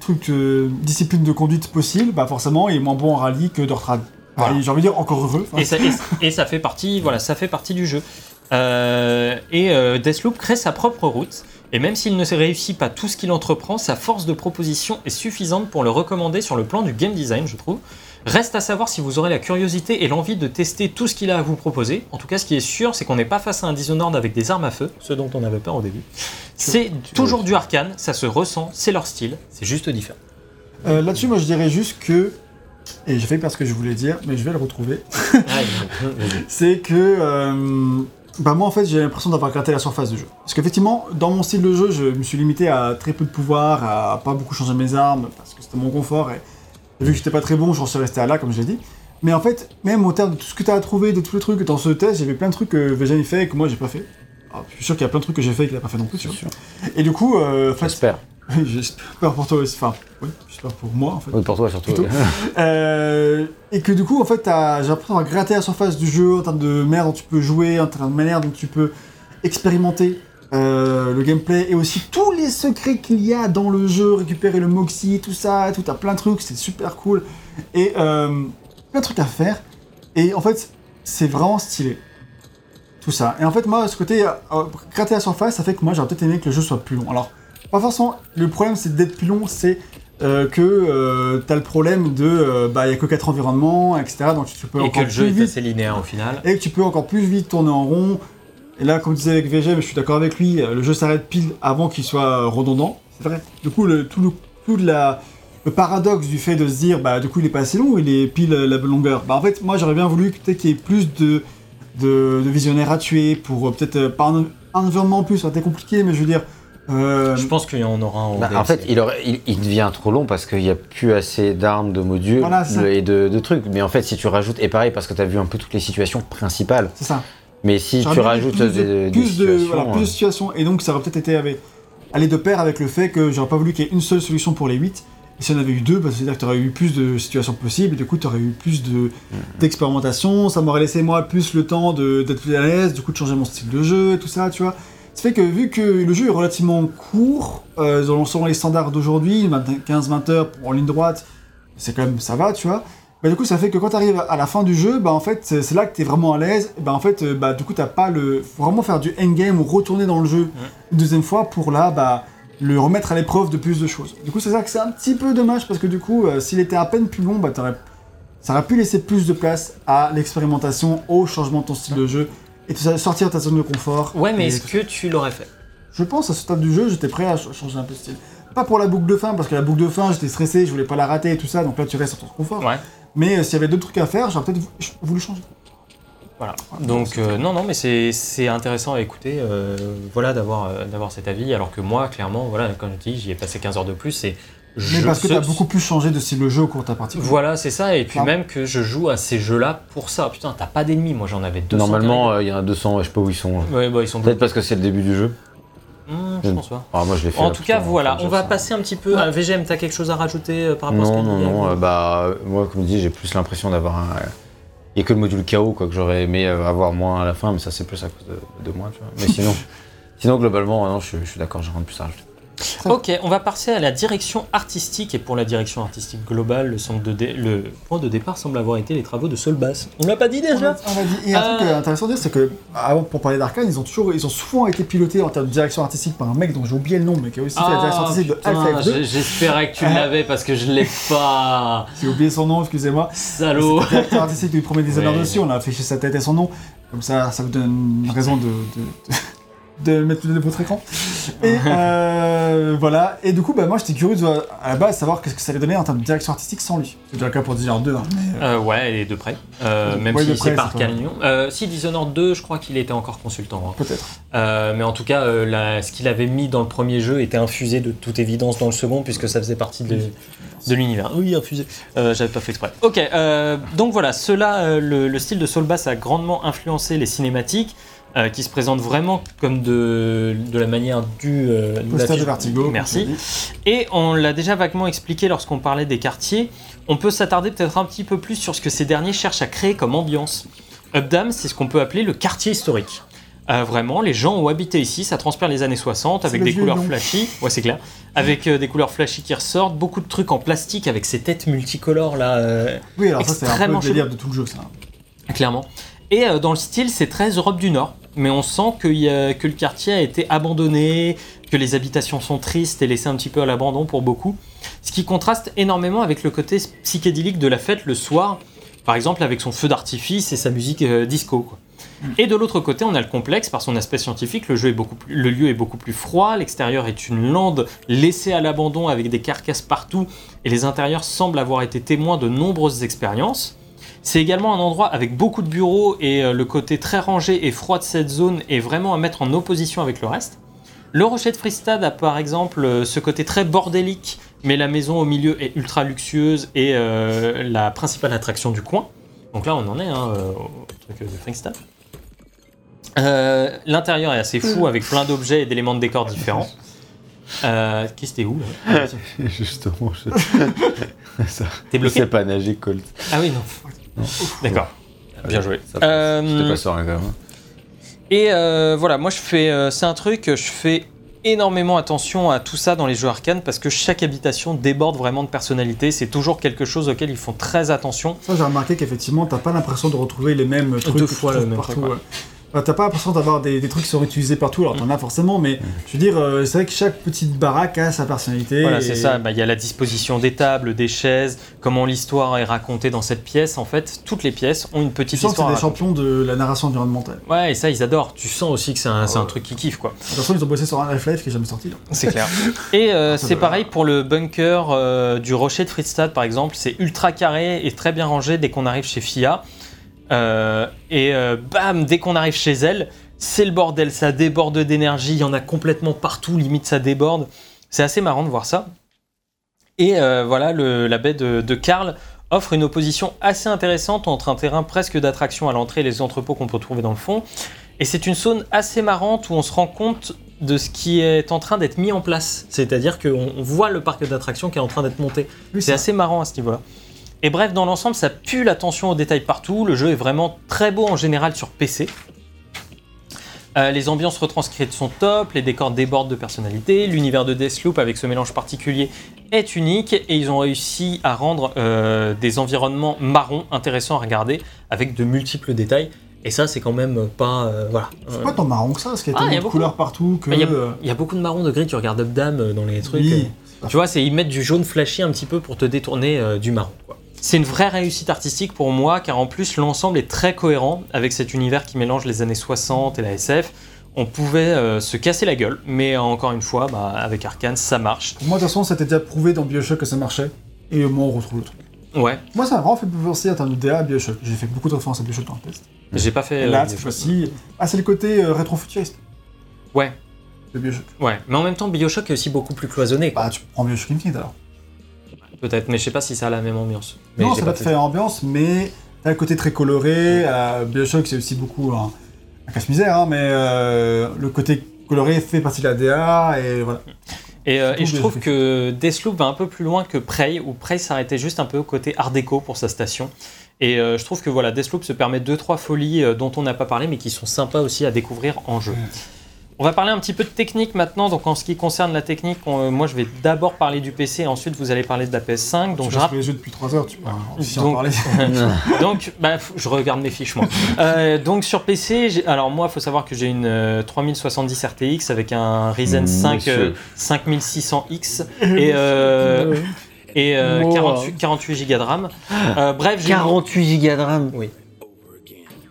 trucs, euh, disciplines de conduite possibles. Bah, forcément, il est moins bon en rallye que Dortrad. Voilà. J'ai envie de dire encore heureux. Et ça, et- et ça fait partie, voilà, ça fait partie du jeu. Euh, et euh, Deathloop crée sa propre route. Et même s'il ne réussit pas tout ce qu'il entreprend, sa force de proposition est suffisante pour le recommander sur le plan du game design, je trouve. Reste à savoir si vous aurez la curiosité et l'envie de tester tout ce qu'il a à vous proposer. En tout cas, ce qui est sûr, c'est qu'on n'est pas face à un Dishonored avec des armes à feu, ce dont on avait peur au début. C'est toujours du arcane, ça se ressent, c'est leur style, c'est juste différent. Euh, Là-dessus, moi je dirais juste que. Et j'ai fait parce que je voulais dire, mais je vais le retrouver. c'est que. euh, bah moi en fait j'ai l'impression d'avoir gratté la surface du jeu. Parce qu'effectivement, dans mon style de jeu, je me suis limité à très peu de pouvoir, à pas beaucoup changer mes armes, parce que c'était mon confort, et vu que j'étais pas très bon, j'en suis resté à là, comme je l'ai dit. Mais en fait, même au terme de tout ce que tu as trouvé, de tous les trucs dans ce test, j'avais plein de trucs que j'ai jamais fait et que moi j'ai pas fait. Alors, je suis sûr qu'il y a plein de trucs que j'ai fait et qu'il a pas fait non plus, tu vois. Et du coup, euh, en fait, J'espère. j'espère pour toi aussi, enfin, oui, j'espère pour moi en fait. Oui, pour toi surtout. Euh, et que du coup, en fait, t'as- j'ai l'impression d'avoir gratté la surface du jeu en termes de manière dont tu peux jouer, en termes de manière dont tu peux expérimenter euh, le gameplay et aussi tous les secrets qu'il y a dans le jeu, récupérer le Moxie, tout ça, tout, t'as plein de trucs, c'est super cool. Et euh, plein de trucs à faire. Et en fait, c'est vraiment stylé. Tout ça. Et en fait, moi, ce côté euh, gratter la surface, ça fait que moi, j'aurais peut-être aimé que le jeu soit plus long. Alors, pas forcément. Le problème, c'est d'être plus long, c'est euh, que euh, t'as le problème de euh, bah il y a que 4 environnements etc donc tu peux Et que le jeu plus est vite assez linéaire au final. et que tu peux encore plus vite tourner en rond et là comme disait avec VG mais je suis d'accord avec lui le jeu s'arrête pile avant qu'il soit redondant. C'est vrai. Du coup le tout le tout de la le paradoxe du fait de se dire bah du coup il est pas assez long il est pile la longueur. Bah en fait moi j'aurais bien voulu peut-être qu'il y ait plus de de, de visionnaires à tuer pour euh, peut-être euh, pas un, un environnement en plus ça aurait été compliqué mais je veux dire euh, Je pense qu'il y en aura en Bah, en fait, il, aurait- il, il devient trop long parce qu'il n'y a plus assez d'armes, de modules Voilà, et de, de trucs. Mais en fait, si tu rajoutes, et pareil, parce que tu as vu un peu toutes les situations principales, c'est ça mais si tu rajoutes plus de, des, des plus de, situations. voilà, plus de euh, situations. Et donc, ça aurait peut-être été avec, aller de pair avec le fait que j'aurais pas voulu qu'il y ait une seule solution pour les 8. Et si on avait eu deux, bah, c'est-à-dire que tu aurais eu plus de situations possibles, et du coup, tu aurais eu plus de, d'expérimentation. Ça m'aurait laissé, moi, plus le temps d'être plus à l'aise, du coup, de changer mon style de jeu et tout ça, tu vois. Ça fait que, vu que le jeu est relativement court, euh, selon les standards d'aujourd'hui, 15-20 heures en ligne droite, c'est quand même, ça va, tu vois. Bah, du coup, ça fait que quand tu arrives à la fin du jeu, bah, en fait, c'est là que tu es vraiment à l'aise. Bah, en fait, euh, bah, du coup, t'as pas le. Faut vraiment faire du endgame ou retourner dans le jeu une deuxième fois pour là, bah, le remettre à l'épreuve de plus de choses. Du coup, c'est ça que c'est un petit peu dommage parce que du coup, euh, s'il était à peine plus long, bah, ça aurait pu laisser plus de place à l'expérimentation, au changement de ton style de jeu et de sortir de ta zone de confort. Ouais, mais est-ce que tu l'aurais fait? Je pense à ce stade du jeu, j'étais prêt à ch- changer un peu de style. Pas pour la boucle de fin, parce que la boucle de fin, j'étais stressé, je voulais pas la rater et tout ça, donc là tu restes dans ton confort. Ouais. Mais euh, s'il y avait d'autres trucs à faire, j'aurais peut-être vou- voulu changer. Voilà. Donc euh, non, non, mais c'est c'est intéressant à écouter, euh, voilà, d'avoir euh, d'avoir cet avis, alors que moi, clairement, voilà, comme je dis, j'y ai passé 15 heures de plus et Mais je- parce que ce- t'as beaucoup plus changé de style de jeu au cours de ta partie. Voilà, c'est ça, et puis même que je joue à ces jeux-là pour ça. Putain, t'as pas d'ennemis, moi j'en avais 200. Normalement, euh, il y en a 200, je sais pas où ils sont. Ouais, bah, ils sont Peut-être parce que c'est le début du jeu. Hmm, je pense pas. Ah, moi, je l'ai fait. En là, tout cas, voilà, on va ça. passer un petit peu à VGM. T'as quelque chose à rajouter euh, par rapport à ce Non, que non, dit non. Euh, bah, moi, comme je dis, j'ai plus l'impression d'avoir un. Il n'y a que le module KO quoi, que j'aurais aimé euh, avoir moins à la fin, mais ça, c'est plus à cause de, de moi, tu vois. Mais sinon, sinon globalement, non, je, je suis d'accord, j'ai rien de plus à rajouter. Ok, on va passer à la direction artistique. Et pour la direction artistique globale, le, centre de dé- le point de départ semble avoir été les travaux de Solbass. On l'a pas dit déjà? On dit- Et un truc Euh. euh, intéressant à dire, c'est que avant, pour parler d'Arkane, ils ont toujours, ils ont souvent été pilotés en termes de direction artistique par un mec dont j'ai oublié le nom, mais qui a aussi fait la direction artistique de Half-Life 2. J'espérais que tu l'avais parce que je l'ai pas. J'ai oublié son nom, excusez-moi. Salaud. Le directeur artistique du premier Dishonored Ouais. dessus, on a affiché sa tête et son nom. Comme ça, ça vous donne une raison de, de, de, mettre de votre écran. Et euh, voilà. Et du coup, bah, moi j'étais curieux de, à la base savoir qu'est-ce que ça allait donner en termes de direction artistique sans lui. C'est déjà le cas pour Dishonored 2. Hein, mais, euh, Euh, ouais, et de près. Euh, même Ouais, si c'est par. Euh, si Dishonored 2, je crois qu'il était encore consultant. hein. Peut-être. Euh, mais en tout cas, euh, la- ce qu'il avait mis dans le premier jeu était infusé de toute évidence dans le second, puisque ça faisait partie de, de l'univers. Oui, infusé. Euh, J'avais pas fait exprès. Ok, euh, donc voilà, cela, euh, le, le style de Soul Bass a grandement influencé les cinématiques, euh, qui se présentent vraiment comme de, de la manière du. euh, de Poster Vertigo. Merci. Et on l'a déjà vaguement expliqué lorsqu'on parlait des quartiers. On peut s'attarder peut-être un petit peu plus sur ce que ces derniers cherchent à créer comme ambiance. Updam, c'est ce qu'on peut appeler le quartier historique. Euh, vraiment, les gens ont habité ici, ça transpire les années 60 avec des couleurs flashy. Ouais, c'est clair. Avec euh, des couleurs flashy qui ressortent, beaucoup de trucs en plastique avec ces têtes multicolores là. euh, Oui, alors ça c'est un peu le délire de tout le jeu, ça. clairement. Et euh, dans le style, c'est très Europe du Nord. mais on sent que le quartier a été abandonné, que les habitations sont tristes et laissées un petit peu à l'abandon pour beaucoup. Ce qui contraste énormément avec le côté psychédélique de la fête le soir, par exemple avec son feu d'artifice et sa musique euh, disco. Et de l'autre côté, on a le complexe par son aspect scientifique. Le lieu est beaucoup plus froid. L'extérieur est une lande laissée à l'abandon avec des carcasses partout. Et les intérieurs semblent avoir été témoins de nombreuses expériences. C'est également un endroit avec beaucoup de bureaux et euh, le côté très rangé et froid de cette zone est vraiment à mettre en opposition avec le reste. Le Rocher de Fristad a par exemple euh, ce côté très bordélique, mais la maison au milieu est ultra luxueuse et euh, la principale attraction du coin. Donc là, on en est hein, au truc de Fristad. Euh, L'intérieur est assez fou avec plein d'objets et d'éléments de décor différents. Euh, Qu'est-ce que t'es où là Justement, je... ça, T'es je bloqué sais pas nager, Colt. Ah oui, non. D'accord. Bien joué. Ça passe. Euh, C'était pas serein quand même. Et euh, voilà, moi je fais, euh, c'est un truc, je fais énormément attention à tout ça dans les jeux arcane parce que chaque habitation déborde vraiment de personnalité. C'est toujours quelque chose auquel ils font très attention. Ça, j'ai remarqué qu'effectivement, t'as pas l'impression de retrouver les mêmes trucs Deux fois partout. ouais. Bah, t'as pas l'impression d'avoir des, des trucs qui sont utilisés partout, alors t'en as forcément, mais je veux dire, euh, c'est vrai que chaque petite baraque a sa personnalité. Voilà, et- c'est ça. Bah, Il y a la disposition des tables, des chaises, comment l'histoire est racontée dans cette pièce. En fait, toutes les pièces ont une Tu petite sens que c'est histoire. des champions de la narration environnementale. Ouais, et ça, ils adorent. Tu sens aussi que c'est un, c'est un Ouais. truc qui kiffe quoi. De toute façon, ils ont bossé sur un Half-Life qui est jamais sorti. C'est clair. Et euh, Ça c'est pareil pour le bunker euh, du rocher de Friedstad, par exemple. C'est ultra carré et très bien rangé dès qu'on arrive chez FIA. Euh, et euh, bam, dès qu'on arrive chez elle, c'est le bordel, ça déborde d'énergie, il y en a complètement partout, limite ça déborde. C'est assez marrant de voir ça. Et euh, voilà, le- la baie de, de Karl offre une opposition assez intéressante entre un terrain presque d'attraction à l'entrée et les entrepôts qu'on peut trouver dans le fond. Et c'est une zone assez marrante où on se rend compte de ce qui est en train d'être mis en place. C'est-à-dire qu'on on voit le parc d'attractions qui est en train d'être monté. Oui, C'est assez marrant à ce niveau-là. Et bref, dans l'ensemble, ça pue l'attention aux détails partout. Le jeu est vraiment très beau en général sur PC. Euh, les ambiances retranscrites sont top, les décors débordent de personnalité, l'univers de Deathloop avec ce mélange particulier est unique et ils ont réussi à rendre euh, des environnements marrons intéressants à regarder avec de multiples détails. Et ça, c'est quand même pas. euh, voilà. C'est pas tant marron que ça, parce qu'il y a Ah, il y a tellement de beaucoup. couleurs partout que. Il y a- Il y a beaucoup de marron de gris, tu regardes Updam euh, dans les trucs. oui. tu vois, c'est ils mettent du jaune flashy un petit peu pour te détourner euh, du marron. Quoi. C'est une vraie réussite artistique pour moi, car en plus l'ensemble est très cohérent avec cet univers qui mélange les années 60 et la SF. On pouvait euh, se casser la gueule, mais encore une fois, bah, avec Arkane, ça marche. Moi, de toute façon, c'était déjà prouvé dans Bioshock que ça marchait. Et au moins, on retrouve le truc. Ouais, Moi, ça m'a vraiment fait penser en termes de DA à Bioshock. J'ai fait beaucoup de références à Bioshock dans le test. j'ai pas fait. Et euh, là, des cette fois-ci. Ah, c'est le côté euh, rétro-futuriste Ouais, de Bioshock. Ouais, mais en même temps, Bioshock est aussi beaucoup plus cloisonné. Quoi. Bah, tu prends Bioshock Infinite alors. Peut-être, mais je sais pas si ça a la même ambiance. Mais non, ça pas te fait. faire ambiance, mais t'as le côté très coloré. euh, Bioshock, c'est aussi beaucoup un, un cache-misère, hein, mais euh, le côté coloré fait partie de la DA, et voilà. Et, euh, et je trouve que Deathloop va un peu plus loin que Prey, où Prey s'arrêtait juste un peu au côté art déco pour sa station. Et euh, je trouve que voilà, Deathloop se permet deux trois folies euh, dont on n'a pas parlé, mais qui sont sympas aussi à découvrir en jeu. On va parler un petit peu de technique maintenant. Donc en ce qui concerne la technique, on- euh, moi je vais d'abord parler du PC, ensuite vous allez parler de la PS5. Donc tu je les jeux depuis 3 heures, tu peux aussi en Donc- parler. Donc, bah, je regarde mes fiches moi. Euh, donc sur PC, alors moi, il faut savoir que j'ai une euh, 3070 RTX avec un Ryzen 5 euh, Monsieur. 5600X et, euh, et euh, Wow. 48, 48 Go de RAM. Euh, bref, j'ai 48 gigas de RAM Oui.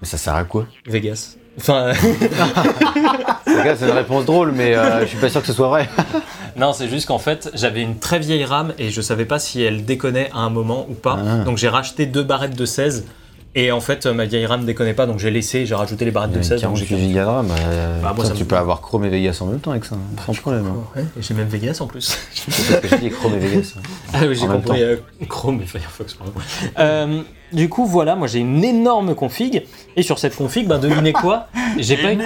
Mais ça sert à quoi? Vegas. Enfin, c'est une réponse drôle, mais euh, je suis pas sûr que ce soit vrai. non, c'est juste qu'en fait, j'avais une très vieille RAM et je savais pas si elle déconnait à un moment ou pas. Ah. Donc j'ai racheté deux barrettes de 16. Et en fait, ma vieille RAM déconnait pas, donc j'ai laissé, j'ai rajouté les barrettes de 16. donc j'ai 48 gigas de RAM, euh, Bah, moi, ça, ça tu me- peux avoir Chrome et Vegas en même temps avec ça, hein, sans problème. hein. Ouais, j'ai même Vegas en plus. C'est parce que j'ai dit Chrome et Vegas. Ah oui, j'ai compris euh, Chrome et Firefox, pardon. Euh, du coup, voilà, moi j'ai une énorme config. Et sur cette config, ben devinez quoi J'ai pas eu...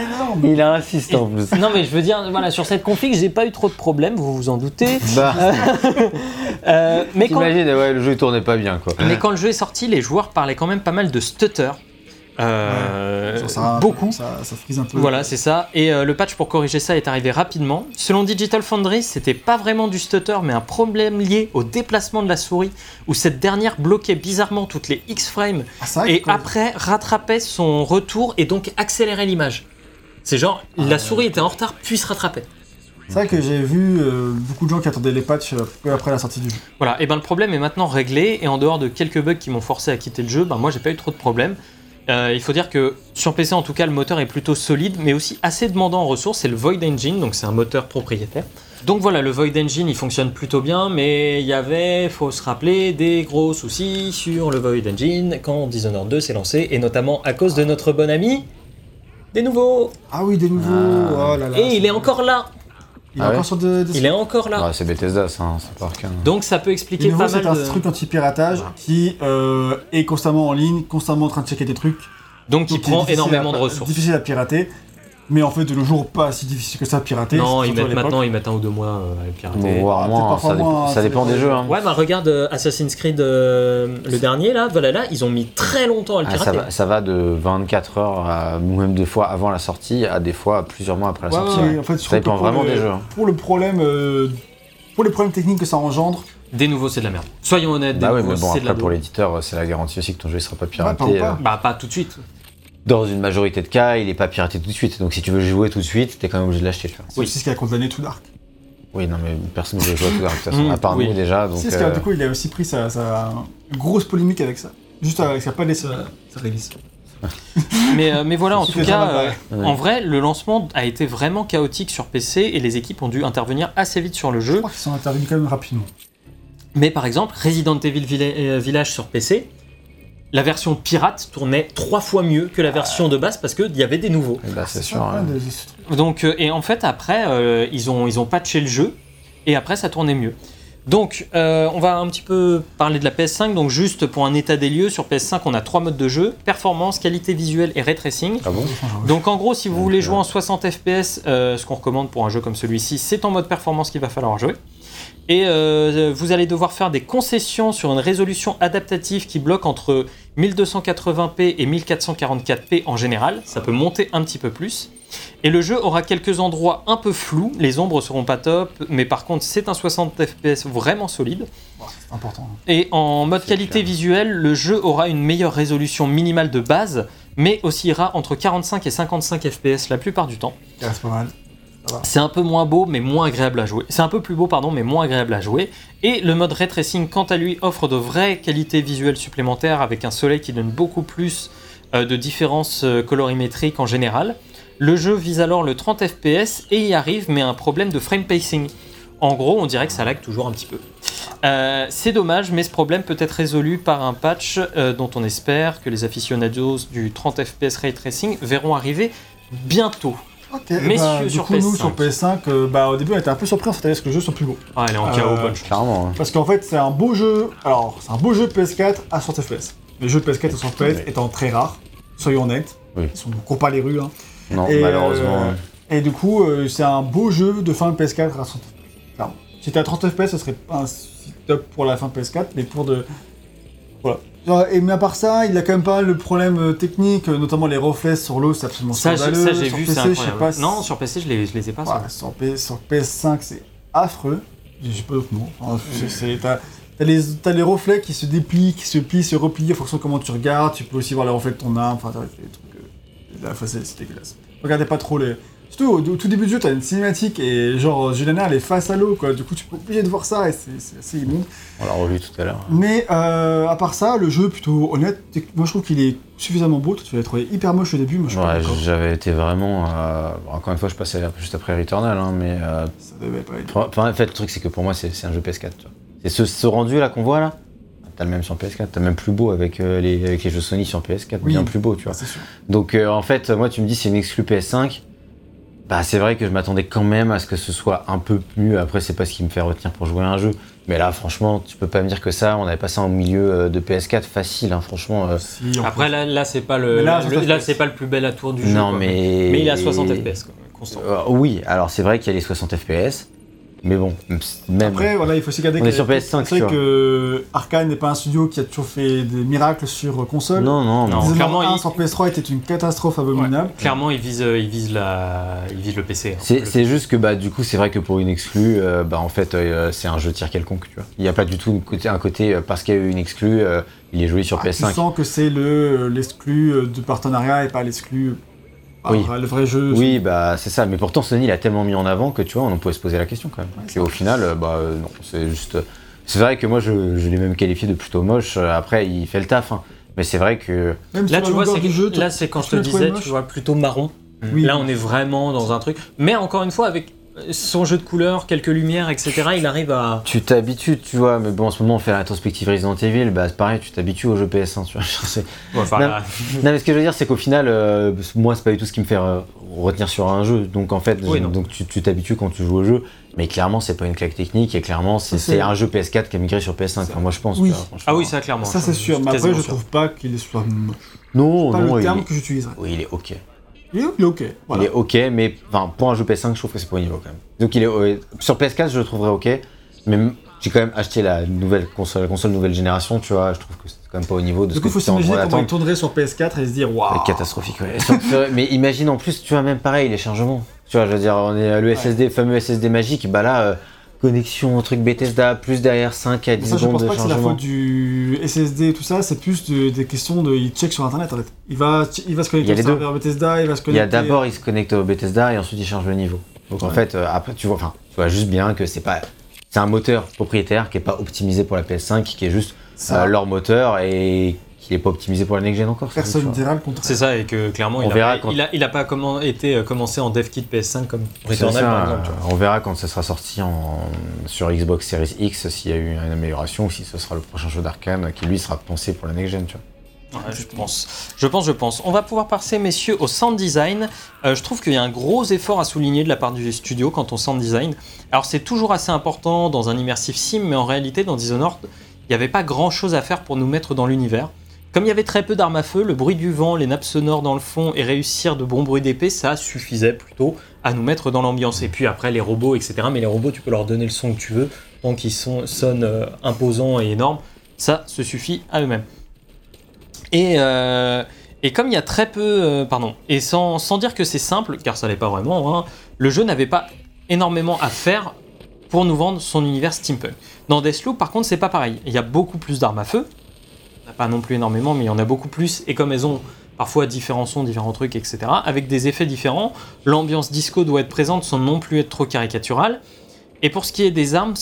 Il a insisté en plus. Non mais je veux dire, voilà, sur cette config, j'ai pas eu trop de problèmes, vous vous en doutez. Bah, Euh, mais, quand, ouais, le jeu tournait pas bien quoi. mais quand le jeu est sorti, les joueurs parlaient quand même pas mal de stutter. Euh, ça- beaucoup. Ça, ça frise un peu. Voilà, c'est ça. Et euh, le patch pour corriger ça est arrivé rapidement. Selon Digital Foundry, c'était pas vraiment du stutter, mais un problème lié au déplacement de la souris, où cette dernière bloquait bizarrement toutes les X frames Ah, et après rattrapait son retour et donc accélérait l'image. C'est genre, la souris était en retard, puis se rattrapait. C'est vrai que j'ai vu euh, beaucoup de gens qui attendaient les patchs peu après la sortie du jeu. Voilà, et ben le problème est maintenant réglé, et en dehors de quelques bugs qui m'ont forcé à quitter le jeu, ben moi j'ai pas eu trop de problèmes. Euh, il faut dire que sur PC en tout cas le moteur est plutôt solide mais aussi assez demandant en ressources, c'est le Void Engine, donc c'est un moteur propriétaire. Donc voilà, le Void Engine il fonctionne plutôt bien, mais il y avait, faut se rappeler, des gros soucis sur le Void Engine quand Dishonored 2 s'est lancé, et notamment à cause de notre bon ami, des nouveaux. Ah oui, des nouveaux. Ah. Oh là là. Et il est encore là Il est Ah ouais encore sur de, des- Il est encore là Ouais, c'est Bethesda, ça, hein, c'est pas Arkane. Donc ça peut expliquer nouveau, pas c'est mal un de... truc anti-piratage qui euh, est constamment en ligne, constamment en train de checker des trucs. Donc Donc, prend énormément à- de ressources. Difficile à pirater. Mais en fait, de nos jours, pas si difficile que ça à pirater. Non, ils mettent, maintenant ils mettent un ou deux mois euh, à le pirater. Bon, voire Ah, moins, ça, dépend, moins, ça ça dépend dépend des des jeux. Hein. Ouais, bah regarde euh, Assassin's Creed, euh, le dernier là, voilà là, ils ont mis très longtemps à le Ah, ça, pirater. va, ça va de 24 heures, à, ou même des fois avant la sortie, à des fois plusieurs mois après la Ouais, sortie. ouais, en fait, Ça dépend vraiment le- des jeux. hein. Pour le problème, euh, pour les problèmes techniques que ça engendre, Des nouveaux, c'est de la merde. Soyons honnêtes, des Bah oui, nouveaux, mais bon, c'est de la après pour l'éditeur, c'est la garantie aussi que ton jeu ne sera pas Ouais, piraté. pas ou pas. euh, Bah pas tout de suite. Dans une majorité de cas, il est pas piraté tout de suite. Donc si tu veux jouer tout de suite, t'es quand même obligé de l'acheter. tu vois. c'est Oui. aussi ce qui a condamné tout Dark. Oui, non, mais personne ne veut jouer à tout de toute façon, Mm, à part oui. nous déjà. Donc, C'est ce qui a- euh, du coup, il a aussi pris sa, sa grosse polémique avec ça. Juste avec ça, pas laissé sa, sa release. Mais, euh, mais voilà, en tout cas, euh, Ouais. en vrai, le lancement a été vraiment chaotique sur PC et les équipes ont dû intervenir assez vite sur le Je jeu. crois qu'ils sont intervenus quand même rapidement. Mais par exemple, Resident Evil Villa- euh, Village sur PC, la version pirate tournait trois fois mieux que la version de base parce qu'il y avait des nouveaux. bah, c'est sûr. ouais, hein. Donc, euh, et en fait, après, euh, ils, ont, ils ont patché le jeu et après, ça tournait mieux. Donc, euh, on va un petit peu parler de la PS5. Donc, juste pour un état des lieux, sur PS5, on a trois modes de jeu performance, qualité visuelle et ray tracing. Ah bon? Donc en gros, si vous voulez jouer en 60 FPS, euh, ce qu'on recommande pour un jeu comme celui-ci, c'est en mode performance qu'il va falloir jouer. Et euh, vous allez devoir faire des concessions sur une résolution adaptative qui bloque entre 1280p et 1444p en général. Ça peut monter un petit peu plus. Et le jeu aura quelques endroits un peu flous. Les ombres seront pas top, mais par contre, c'est un 60 FPS vraiment solide. C'est important. Et en mode C'est qualité clair. visuelle, le jeu aura une meilleure résolution minimale de base, mais oscillera entre 45 et 55 FPS la plupart du temps. Ça reste pas mal. C'est un peu moins beau, mais moins agréable à jouer. C'est un peu plus beau, pardon, mais moins agréable à jouer. Et le mode ray tracing, quant à lui, offre de vraies qualités visuelles supplémentaires avec un soleil qui donne beaucoup plus euh, de différences euh, colorimétriques en général. Le jeu vise alors le 30 FPS et y arrive, mais un problème de frame pacing. En gros, on dirait que ça lag toujours un petit peu. Euh, c'est dommage, mais ce problème peut être résolu par un patch dont on espère que les aficionados du 30 FPS ray tracing verront arriver bientôt. Ok, Messieurs bah, du sur coup, nous PS5. sur PS5, euh, bah, au début on était un peu surpris en fait parce que le jeu soit plus beau. Ah, elle est en Euh, chaos, bonne chance. Clairement. hein. Parce qu'en fait c'est un beau jeu, alors c'est un beau jeu PS4 à 60 FPS. Les jeux PS4 à 60 FPS Ouais. étant très rares, soyons honnêtes. Oui. Ils sont, on court pas les rues. Hein. Non, Et, malheureusement. euh, Et du coup, euh, c'est un beau jeu de fin de PS4 à 60 FPS. Clairement. Si c'était à 30 FPS, ce serait pas un si top pour la fin PS4, mais pour de. Voilà. Et mais à part ça, il a quand même pas le problème euh, technique, euh, notamment les reflets sur l'eau, c'est absolument Ça, scandaleux. ça, j'ai Sur vu, PC, c'est je sais incroyable. pas si- Non, sur PC, je les, je les ai pas. sur, P- sur PS5, c'est affreux. J'ai pas d'autre mot. Enfin, T'as les, reflets qui se déplient, qui se plient, se replient en fonction de comment tu regardes. Tu peux aussi voir les reflets de ton arme. Enfin, t'as des trucs. euh, enfin, c'est c'est dégueulasse. Regardez pas trop les. Surtout au, au tout début du jeu, t'as une cinématique et genre Juliana elle est face à l'eau quoi. Du coup, tu peux obligé de voir ça et c'est assez immonde. On l'a revu tout à l'heure. Mais euh, à part ça, le jeu plutôt honnête. Moi, je trouve qu'il est suffisamment beau. Toi, tu l'as trouvé hyper moche au début. Moi, je Ouais, j'avais été vraiment. euh, encore une fois, je passais juste après Returnal, hein, mais. euh, Ça devait pas être. Enfin, en fait, le truc, c'est que pour moi, c'est un jeu PS4. tu vois. C'est ce, ce rendu là qu'on voit là. T'as le même sur PS4, t'as même plus beau avec, euh, les, avec les jeux Sony sur PS4, Oui. bien plus beau, tu vois. Sûr. Donc euh, en fait, moi, tu me dis c'est une exclu PS5. Bah, c'est vrai que je m'attendais quand même à ce que ce soit un peu mieux. Après, c'est pas ce qui me fait retenir pour jouer à un jeu. Mais là, franchement, tu peux pas me dire que ça. On avait pas ça au milieu euh, de PS4 facile, hein, franchement. euh. Si, Après, là, là c'est pas le, Mais là, le- 60 là, FPS. c'est pas le plus bel atour du jeu. non, mais. Mais il est à 60 FPS, quoi, constant. Euh, oui, alors c'est vrai qu'il y a les 60 FPS. Mais bon, même. Après, voilà, il faut aussi garder On que est sur PS5, C'est tu vrai que Arkane n'est pas un studio qui a toujours fait des miracles sur console. non, non, non. Dishonored clairement, 1 il- sur PS3 était une catastrophe abominable. Clairement, il vise, euh, il vise, la... il vise le PC. hein. C'est Le- c'est juste que bah du coup c'est vrai que pour une exclue euh, bah en fait euh, c'est un jeu tir quelconque tu vois. Il n'y a pas du tout une côté, un côté euh, parce qu'il y a eu une exclue il est joué sur Ah, tu PS5. sens que c'est le l'exclu euh, de partenariat et pas l'exclu. Oui. Alors, le vrai jeu. Oui, bah c'est ça. Mais pourtant, Sony l'a tellement mis en avant que tu vois, on en pouvait se poser la question quand même. Ouais, Et au final, euh, bah euh, non, c'est juste. C'est vrai que moi, je, je l'ai même qualifié de plutôt moche. Euh, Après, il fait le taf. hein. Mais c'est vrai que. Même Là, tu vois, c'est là, c'est quand je te disais, tu vois, plutôt marron. Oui. Là, on est vraiment dans un truc. Mais encore une fois, avec son jeu de couleurs, quelques lumières, etc., il arrive à. Tu t'habitues, tu vois. Mais bon, en ce moment, on fait la rétrospective Resident Evil. Bah c'est pareil, tu t'habitues au jeu PS1. Tu vois. Enfin, Non. là, Non mais ce que je veux dire c'est qu'au final euh, moi c'est pas du tout ce qui me fait euh, retenir sur un jeu donc en fait Oui, je- non. donc tu tu t'habitues quand tu joues au jeu mais clairement c'est pas une claque technique et clairement c'est un jeu PS4 qui a migré sur PS5 Enfin, moi je pense Oui. Ah oui, ça, clairement. Ça, c'est sûr. Mais après, je sûr. trouve pas qu'il soit moche. non Pas non le terme que j'utiliserais. oui, il est ok Il est, il est ok. Voilà. il est ok mais pour un jeu PS5 je trouve que c'est pas au niveau quand même donc il est euh, sur PS4 je le trouverais ok mais j'ai quand même acheté la nouvelle console la console nouvelle génération tu vois je trouve que c'est quand même pas au niveau de Du ce coup, que faut s'imaginer comment il tournerait sur PS4 et se dire waouh. C'est catastrophique, ouais. Mais imagine en plus, tu vois, même pareil, les chargements. Tu vois, je veux dire, on est le SSD, fameux SSD magique, bah là, euh, connexion, truc Bethesda, plus derrière 5 à 10 Ça, je secondes pense de pas que c'est la faute du SSD et tout ça, c'est plus de- des questions de. Il check sur internet en fait. Il va, il va se connecter au serveur Bethesda, il va se Il y connecter. a d'abord, il se connecte au Bethesda et ensuite il change le niveau. Donc en fait, euh, après, tu vois, enfin, tu vois juste bien que c'est pas. C'est un moteur propriétaire qui est pas optimisé pour la PS5, qui est juste euh, leur moteur et qui est pas optimisé pour la next gen encore. personne ne dira le contraire. C'est ça, et que clairement, On il, a, verra pas, quand- il, a, il a pas comment, été euh, commencé en dev kit PS5 comme Returnal, ça, par exemple. tu vois. on verra quand ça sera sorti en, sur Xbox Series X s'il y a eu une amélioration ou si ce sera le prochain jeu d'Arkane qui lui sera pensé pour la next gen. Tu vois. Ouais, je pense. Je pense, je pense. On va pouvoir passer, messieurs, au sound design. Euh, je trouve qu'il y a un gros effort à souligner de la part du studio quant au sound design. Alors, c'est toujours assez important dans un immersive sim, mais en réalité, dans Dishonored, il n'y avait pas grand chose à faire pour nous mettre dans l'univers. Comme il y avait très peu d'armes à feu, le bruit du vent, les nappes sonores dans le fond et réussir de bons bruits d'épée, ça suffisait plutôt à nous mettre dans l'ambiance. Et puis après, les robots, etc. Mais les robots, tu peux leur donner le son que tu veux, tant qu'ils sonnent euh, imposants et énormes. Ça se suffit à eux-mêmes. Et, euh, comme il y a très peu, euh, pardon, et sans, sans dire que c'est simple, car ça l'est pas vraiment, hein, le jeu n'avait pas énormément à faire pour nous vendre son univers steampunk. Dans Deathloop, par contre, c'est pas pareil. Il y a beaucoup plus d'armes à feu. Pas non plus énormément, mais il y en a beaucoup plus. Et comme elles ont parfois différents sons, différents trucs, etc., avec des effets différents, l'ambiance disco doit être présente sans non plus être trop caricaturale. Et pour ce qui est des armes,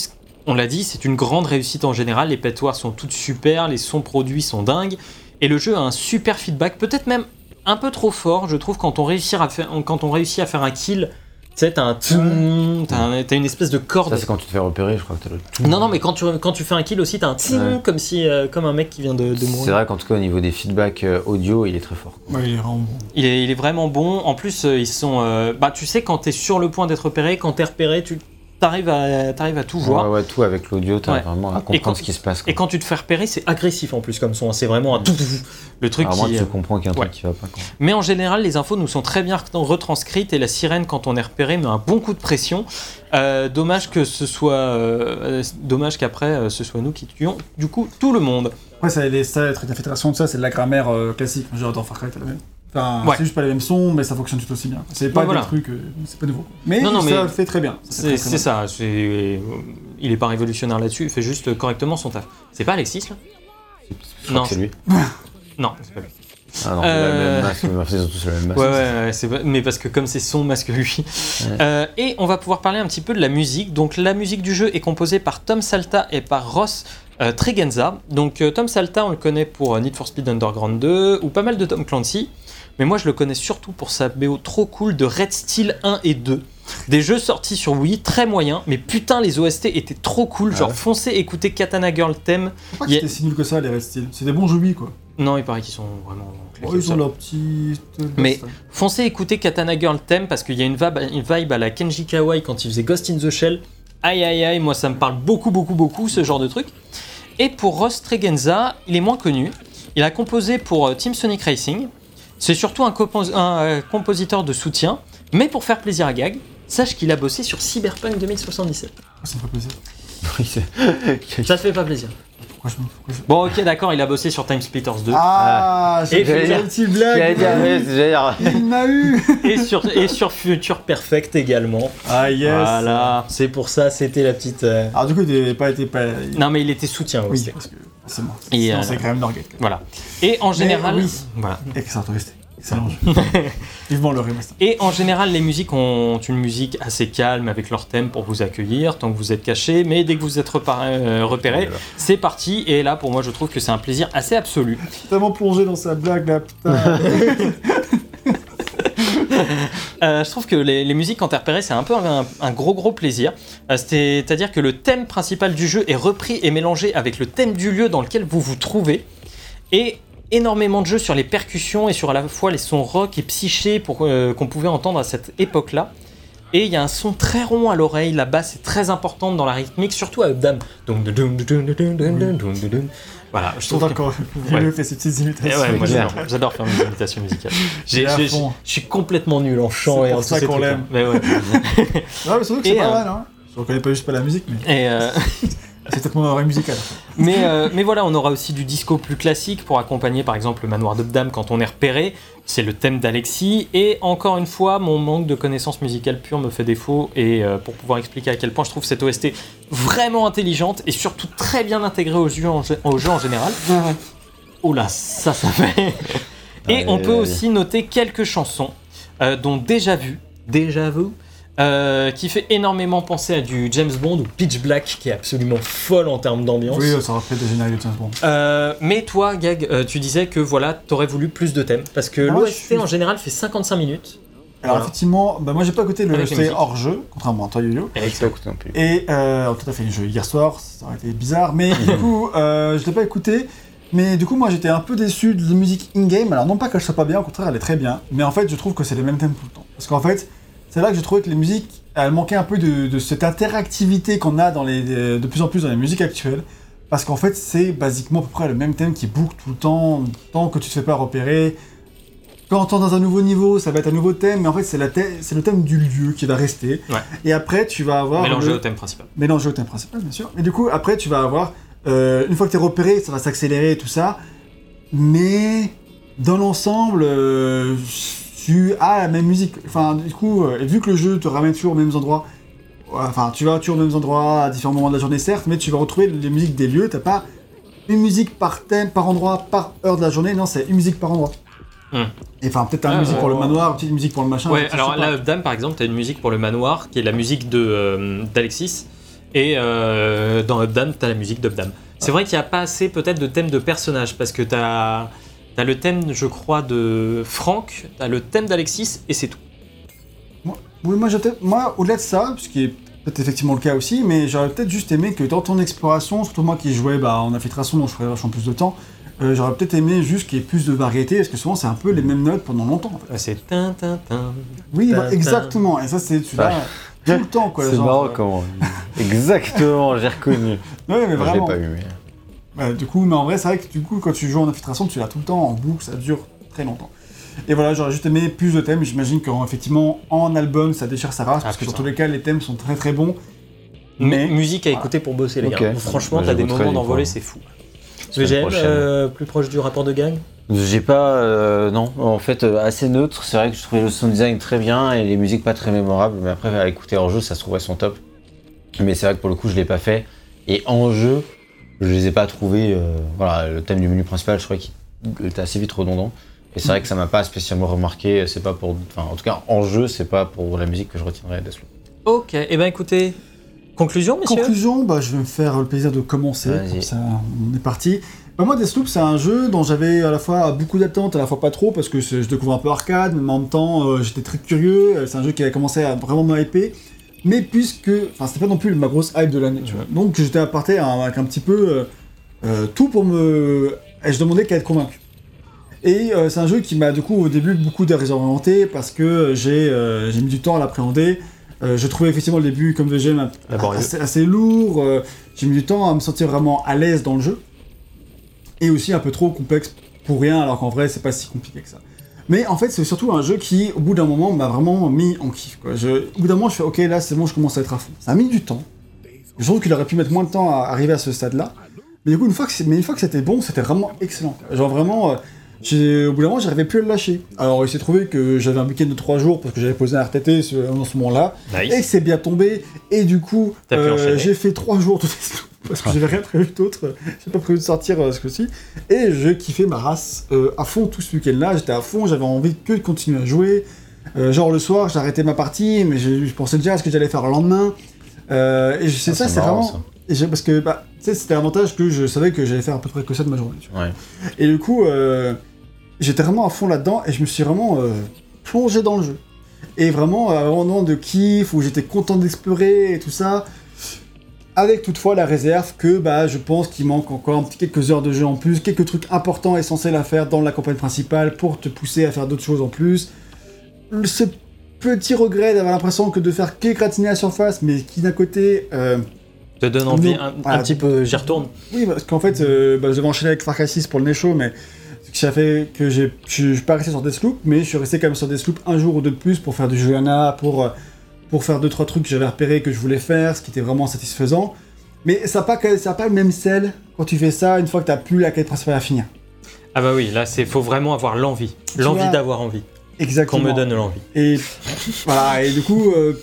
on l'a dit, c'est une grande réussite en général. Les pétoires sont toutes super, les sons produits sont dingues. Et le jeu a un super feedback, peut-être même un peu trop fort, je trouve, quand on réussit à faire un kill. Tu sais, t'as un tchoum, t'as un- t'as une espèce de corde. Ça, c'est quand tu te fais repérer, je crois que t'as le tout. Non, non, mais quand tu, quand tu fais un kill aussi, t'as un Ouais. comme, si, euh, comme un mec qui vient de, de C'est mourir. vrai qu'en tout cas, au niveau des feedbacks euh, audio, il est très fort. Ouais, il est vraiment bon. Il est, il est vraiment bon. En plus, euh, ils sont. euh, bah, tu sais, quand t'es sur le point d'être repéré, quand t'es repéré, tu t'arrives à, t'arrives à tout voir. Ouais, ouais, tout avec l'audio, Ouais. vraiment à comprendre quand- ce qui se passe. quoi. Et quand tu te fais repérer, c'est agressif en plus comme son. C'est vraiment un tout, le truc Alors moi, qui. tu euh, comprends qu'il y a un ouais. truc qui va pas. quoi. Mais en général, les infos nous sont très bien retranscrites et la sirène, quand on est repéré, met un bon coup de pression. Euh, dommage que ce soit, euh, euh, dommage qu'après euh, ce soit nous qui tuions du coup tout le monde. Ouais, ça, les ça, les trucs d'infiltration, tout ça, c'est de la grammaire euh, classique. Genre dans Far Cry, t'as la même. Enfin, Ouais. c'est juste pas les mêmes sons, mais ça fonctionne tout aussi bien. C'est pas Ouais, voilà. des trucs, euh, c'est pas nouveau. Mais, Non, non, ça mais le fait très bien. C'est ça. Il est pas révolutionnaire là-dessus. Il fait juste correctement son taf. C'est pas Alexis là? Je Non. c'est lui. Non, c'est pas lui. Ah non, Euh, le même masque, mais c'est surtout sur le même masque. Ouais, ouais, mais parce que comme c'est son masque lui. Euh, et on va pouvoir parler un petit peu de la musique. Donc la musique du jeu est composée par Tom Salta et par Ross euh, Tregenza. Donc euh, Tom Salta, on le connaît pour euh, Need for Speed Underground 2 ou pas mal de Tom Clancy. Mais moi je le connais surtout pour sa BO trop cool de Red Steel 1 et 2. Des jeux sortis sur Wii, très moyens, mais putain les OST étaient trop cool. Ah Genre ouais foncez écouter Katana Girl Theme. Je crois que a- c'était si nul que ça, les Red Steel? C'est des bons jeux Wii, quoi. Non, il paraît qu'ils sont vraiment... Oh, ils ont leur petite. Mais- Foncez écouter Katana Girl Theme parce qu'il y a une vibe, une vibe à la Kenji Kawai quand il faisait Ghost in the Shell. Aïe aïe aïe, moi ça me parle beaucoup beaucoup beaucoup ce genre de truc. Et pour Ross Tregenza, il est moins connu. Il a composé pour euh, Team Sonic Racing. C'est surtout un, compos- un, euh, compositeur de soutien, mais pour faire plaisir à Gag, sache qu'il a bossé sur Cyberpunk 2077. Ça me fait plaisir. C'est- Ça te fait pas plaisir. Pourquoi je me. pourquoi je- Bon ok d'accord, il a bossé sur Time Splitters 2 Ah, Et j'ai fait j'allais une petite blague. Il m'a eu. Et sur, et sur Future Perfect également. Ah, yes. Voilà, c'est pour ça, c'était la petite. euh, Alors, du coup, il n'avait pas été. Pas... Non mais il était soutien aussi. Oui, parce que forcément. Et, euh, c'est quand même Norgate. Voilà. Et en général, oui. voilà. Excellent jeu. Vivement le remaster. Et en général, les musiques ont une musique assez calme avec leur thème pour vous accueillir tant que vous êtes caché. Mais dès que vous êtes euh, repéré, c'est parti. Et là, pour moi, je trouve que c'est un plaisir assez absolu. Tellement plongé dans sa blague là, putain. Euh, je trouve que les, les musiques quand t'es repéré, c'est un peu un, un gros gros plaisir. Euh, C'est-à-dire que le thème principal du jeu est repris et mélangé avec le thème du lieu dans lequel vous vous trouvez. Et énormément de jeux sur les percussions et sur à la fois les sons rock et psyché euh, qu'on pouvait entendre à cette époque-là. Et il y a un son très rond à l'oreille, la basse est très importante dans la rythmique, surtout à Updam. Voilà, je trouve d'accord. Que... Ouais. faire ces petites imitations. Ouais, moi, j'adore faire mes imitations musicales. Je suis complètement nul en chant et en tout ça qu'on l'aime. Mais ouais. non, mais surtout que c'est pas euh, mal, hein. Je reconnais pas juste pas la musique, mais. Euh, c'est peut-être mon oreille musicale. mais, euh, mais voilà, on aura aussi du disco plus classique pour accompagner par exemple le manoir d'Updam quand on est repéré. C'est le thème d'Alexis. Et encore une fois, mon manque de connaissances musicales pures me fait défaut. Et euh, pour pouvoir expliquer à quel point je trouve cette OST vraiment intelligente et surtout très bien intégrée au jeu en, gé- au jeu en général. Oh là, ça, ça fait. Et on peut aussi noter quelques chansons, euh, dont Déjà Vu, Déjà Vu, euh, qui fait énormément penser à du James Bond ou Pitch Black, qui est absolument folle en termes d'ambiance. Oui, ça aurait fait des génériques de James Bond. Euh, mais toi, Gag, euh, tu disais que voilà, t'aurais voulu plus de thèmes, parce que Moi, l'OST suis- en général fait 55 minutes. Alors Voilà. effectivement, bah, moi j'ai pas écouté le hors jeu, contrairement à toi Yo-Yo. Je l'ai pas écouté non plus. Et euh, tout à fait, joué hier soir, ça aurait été bizarre, mais du coup, euh, je l'ai pas écouté. Mais du coup, moi j'étais un peu déçu de la musique in-game. Alors, non pas qu'elle soit pas bien, au contraire, elle est très bien. Mais en fait, je trouve que c'est les mêmes thèmes tout le temps. Parce qu'en fait, c'est là que j'ai trouvé que les musiques, elles manquaient un peu de, de cette interactivité qu'on a dans les, de plus en plus dans les musiques actuelles. Parce qu'en fait, c'est basiquement à peu près le même thème qui boucle tout le temps, tant que tu te fais pas repérer. Quand tu dans un nouveau niveau, ça va être un nouveau thème, mais en fait, c'est la thè- c'est le thème du lieu qui va rester. Ouais. Et après, tu vas avoir. Mélangé le- au thème principal. mélangé au thème principal, bien sûr. Et du coup, après, tu vas avoir, euh, une fois que tu es repéré, ça va s'accélérer et tout ça. Mais dans l'ensemble, euh, tu as la même musique. Enfin, du coup, euh, vu que le jeu te ramène toujours aux mêmes endroits, enfin, tu vas toujours aux mêmes endroits à différents moments de la journée, certes, mais tu vas retrouver les musiques des lieux. T'as pas une musique par thème, par endroit, par heure de la journée. Non, c'est une musique par endroit. Hmm. Et enfin, peut-être t'as une Ah, musique pour le manoir, une petite musique pour le machin. Ouais, alors là, Updam, par exemple, t'as une musique pour le manoir, qui est la musique de, euh, d'Alexis. Et euh, dans Updam, t'as la musique d'Updam. C'est vrai qu'il n'y a pas assez peut-être de thème de personnage, parce que t'as, t'as le thème, je crois, de Franck, t'as le thème d'Alexis, et c'est tout. Oui, moi, au-delà de ça, ce qui est peut-être effectivement le cas aussi, mais j'aurais peut-être juste aimé que dans ton exploration, surtout moi qui jouais bah, en infiltration, dont je ferais vachement plus de temps, euh, j'aurais peut-être aimé juste qu'il y ait plus de variété, parce que souvent c'est un peu les mêmes notes pendant longtemps. En fait. Ouais, C'est tin, tin, tin. Oui, bah, exactement, et ça c'est celui-là tout le temps quoi. C'est marrant euh, comment. Exactement, j'ai reconnu. Ouais, mais Moi, je l'ai vraiment. pas eu, mais. Ouais, du coup, mais en vrai, c'est vrai que du coup, quand tu joues en infiltration, tu l'as tout le temps en boucle, ça dure très longtemps. Et voilà, j'aurais juste aimé plus de thèmes. J'imagine qu'effectivement, en album, ça déchire sa race, Ah, parce que dans tous les cas, les thèmes sont très très bons. Mais... Musique à écouter pour bosser, les gars. Franchement, Bah, t'as des moments d'envolée, c'est fou. VGM, euh, plus proche du rapport de gang? J'ai pas. euh, non, en fait, euh, assez neutre. C'est vrai que je trouvais le sound design très bien et les musiques pas très mémorables. Mais après, à écouter hors jeu, ça se trouvait son top. Mais c'est vrai que pour le coup, je l'ai pas fait. Et en jeu, je les ai pas trouvés. euh, voilà, le thème du menu principal, je trouvais qu'il était assez vite redondant. Et c'est vrai que ça m'a pas spécialement remarqué. C'est pas pour. Enfin, en tout cas, en jeu, c'est pas pour la musique que je retiendrai Deathloop. Ok, et ben écoutez, conclusion, messieurs? Conclusion, bah, je vais me faire le plaisir de commencer. Comme ça, on est parti. Bah, moi, Deathloop, c'est un jeu dont j'avais à la fois beaucoup d'attentes, à la fois pas trop, parce que je découvre un peu arcade, mais en même temps, euh, j'étais très curieux. Euh, C'est un jeu qui avait commencé à vraiment me hyper. Mais puisque. Enfin, c'était pas non plus ma grosse hype de l'année, tu vois. Donc, j'étais apporté avec un petit peu. euh, euh, tout pour me. Et je demandais qu'à être convaincu. Et euh, c'est un jeu qui m'a du coup au début beaucoup désorienté parce que j'ai euh, mis du temps à l'appréhender. Je trouvais effectivement le début comme VGM assez, assez lourd. j'ai mis du temps à me sentir vraiment à l'aise dans le jeu. Et aussi un peu trop complexe pour rien alors qu'en vrai c'est pas si compliqué que ça. Mais en fait c'est surtout un jeu qui au bout d'un moment m'a vraiment mis en kiff. Quoi. Je, au bout d'un moment je fais ok là c'est bon je commence à être à fond. Ça a mis du temps. Je trouve qu'il aurait pu mettre moins de temps à arriver à ce stade là. Mais du coup, une fois que, c'était bon, c'était vraiment excellent. Genre vraiment, euh, au bout d'un moment, j'arrivais plus à le lâcher. Alors, il s'est trouvé que j'avais un week-end de 3 jours parce que j'avais posé un RTT ce- en ce moment-là, et Nice. c'est bien tombé, et du coup, euh, j'ai fait 3 jours de Deathloop parce que j'avais rien prévu d'autre, j'ai pas prévu de sortir euh, ce coup-ci, et je kiffais ma race euh, à fond tout ce week-end-là, j'étais à fond, j'avais envie que de continuer à jouer. Euh, genre le soir, j'arrêtais ma partie, mais je, je pensais déjà à ce que j'allais faire le lendemain. Et je- c'est Ah, ça, c'est vraiment. ça. et parce que bah, tu sais, c'était l'avantage que je savais que j'allais faire à peu près que ça de ma journée. tu vois. Ouais. Et du coup, euh, j'étais vraiment à fond là-dedans et je me suis vraiment euh, plongé dans le jeu. Et vraiment, à un moment de kiff où j'étais content d'explorer et tout ça. Avec toutefois la réserve que bah, je pense qu'il manque encore un petit quelques heures de jeu en plus, quelques trucs importants essentiels à faire dans la campagne principale pour te pousser à faire d'autres choses en plus. Ce petit regret d'avoir l'impression que de faire que gratiner la surface, mais qui d'un côté euh, Te donne envie Non. un, un petit peu, j'y retourne. oui, parce qu'en fait, euh, bah, j'avais enchaîné avec Far Cry 6 pour le Nécho, mais ça fait que je suis pas resté sur Deathloop, mais je suis resté quand même sur Deathloop un jour ou deux de plus pour faire du Joanna, pour, euh, pour faire deux trois trucs que j'avais repérés que je voulais faire, ce qui était vraiment satisfaisant. Mais ça n'a pas, que- ça a pas le même sel quand tu fais ça une fois que tu plus la quête principale à finir. Ah bah oui, là, c'est faut vraiment avoir l'envie. L'envie d'avoir envie. Qu'on Exactement. me donne l'envie. Et voilà, et du coup, euh,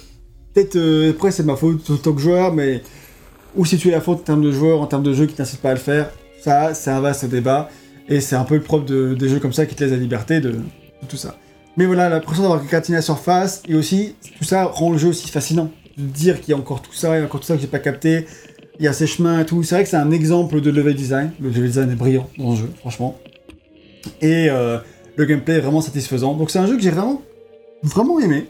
peut-être, euh, après c'est ma faute en tant que joueur, mais ou si tu es la faute en termes de joueur, en termes de jeu qui t'incite pas à le faire, ça c'est un vaste débat, et c'est un peu le propre de- des jeux comme ça qui te laissent la liberté de, tout ça. Mais voilà, l'impression d'avoir gratiné la surface, et aussi, tout ça rend le jeu aussi fascinant. De dire qu'il y a encore tout ça, il y a encore tout ça que j'ai pas capté, il y a ces chemins et tout. C'est vrai que c'est un exemple de level design. Le level design est brillant dans le jeu, franchement. Et euh, le gameplay est vraiment satisfaisant. Donc c'est un jeu que j'ai vraiment, vraiment aimé.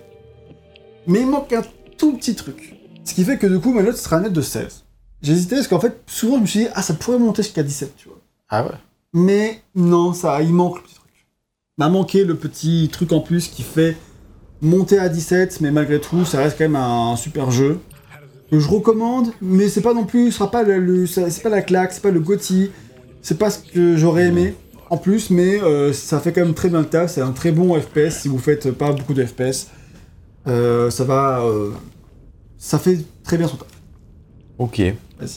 Mais il manque un tout petit truc. Ce qui fait que du coup, ma note sera une note de 16. J'hésitais parce qu'en fait, souvent je me suis dit, ah, ça pourrait monter jusqu'à 17, tu vois. Ah ouais. Mais non, ça, il manque le petit truc. Il m'a manqué le petit truc en plus qui fait monter à 17, mais malgré tout, ça reste quand même un, super jeu. Que je recommande, mais c'est pas non plus, ce sera pas le, c'est pas la claque, c'est pas le GOTY, c'est pas ce que j'aurais aimé en plus, mais euh, ça fait quand même très bien le taf, c'est un très bon FPS si vous faites pas beaucoup de FPS. Euh, ça va. euh, ça fait très bien son taf. Ok.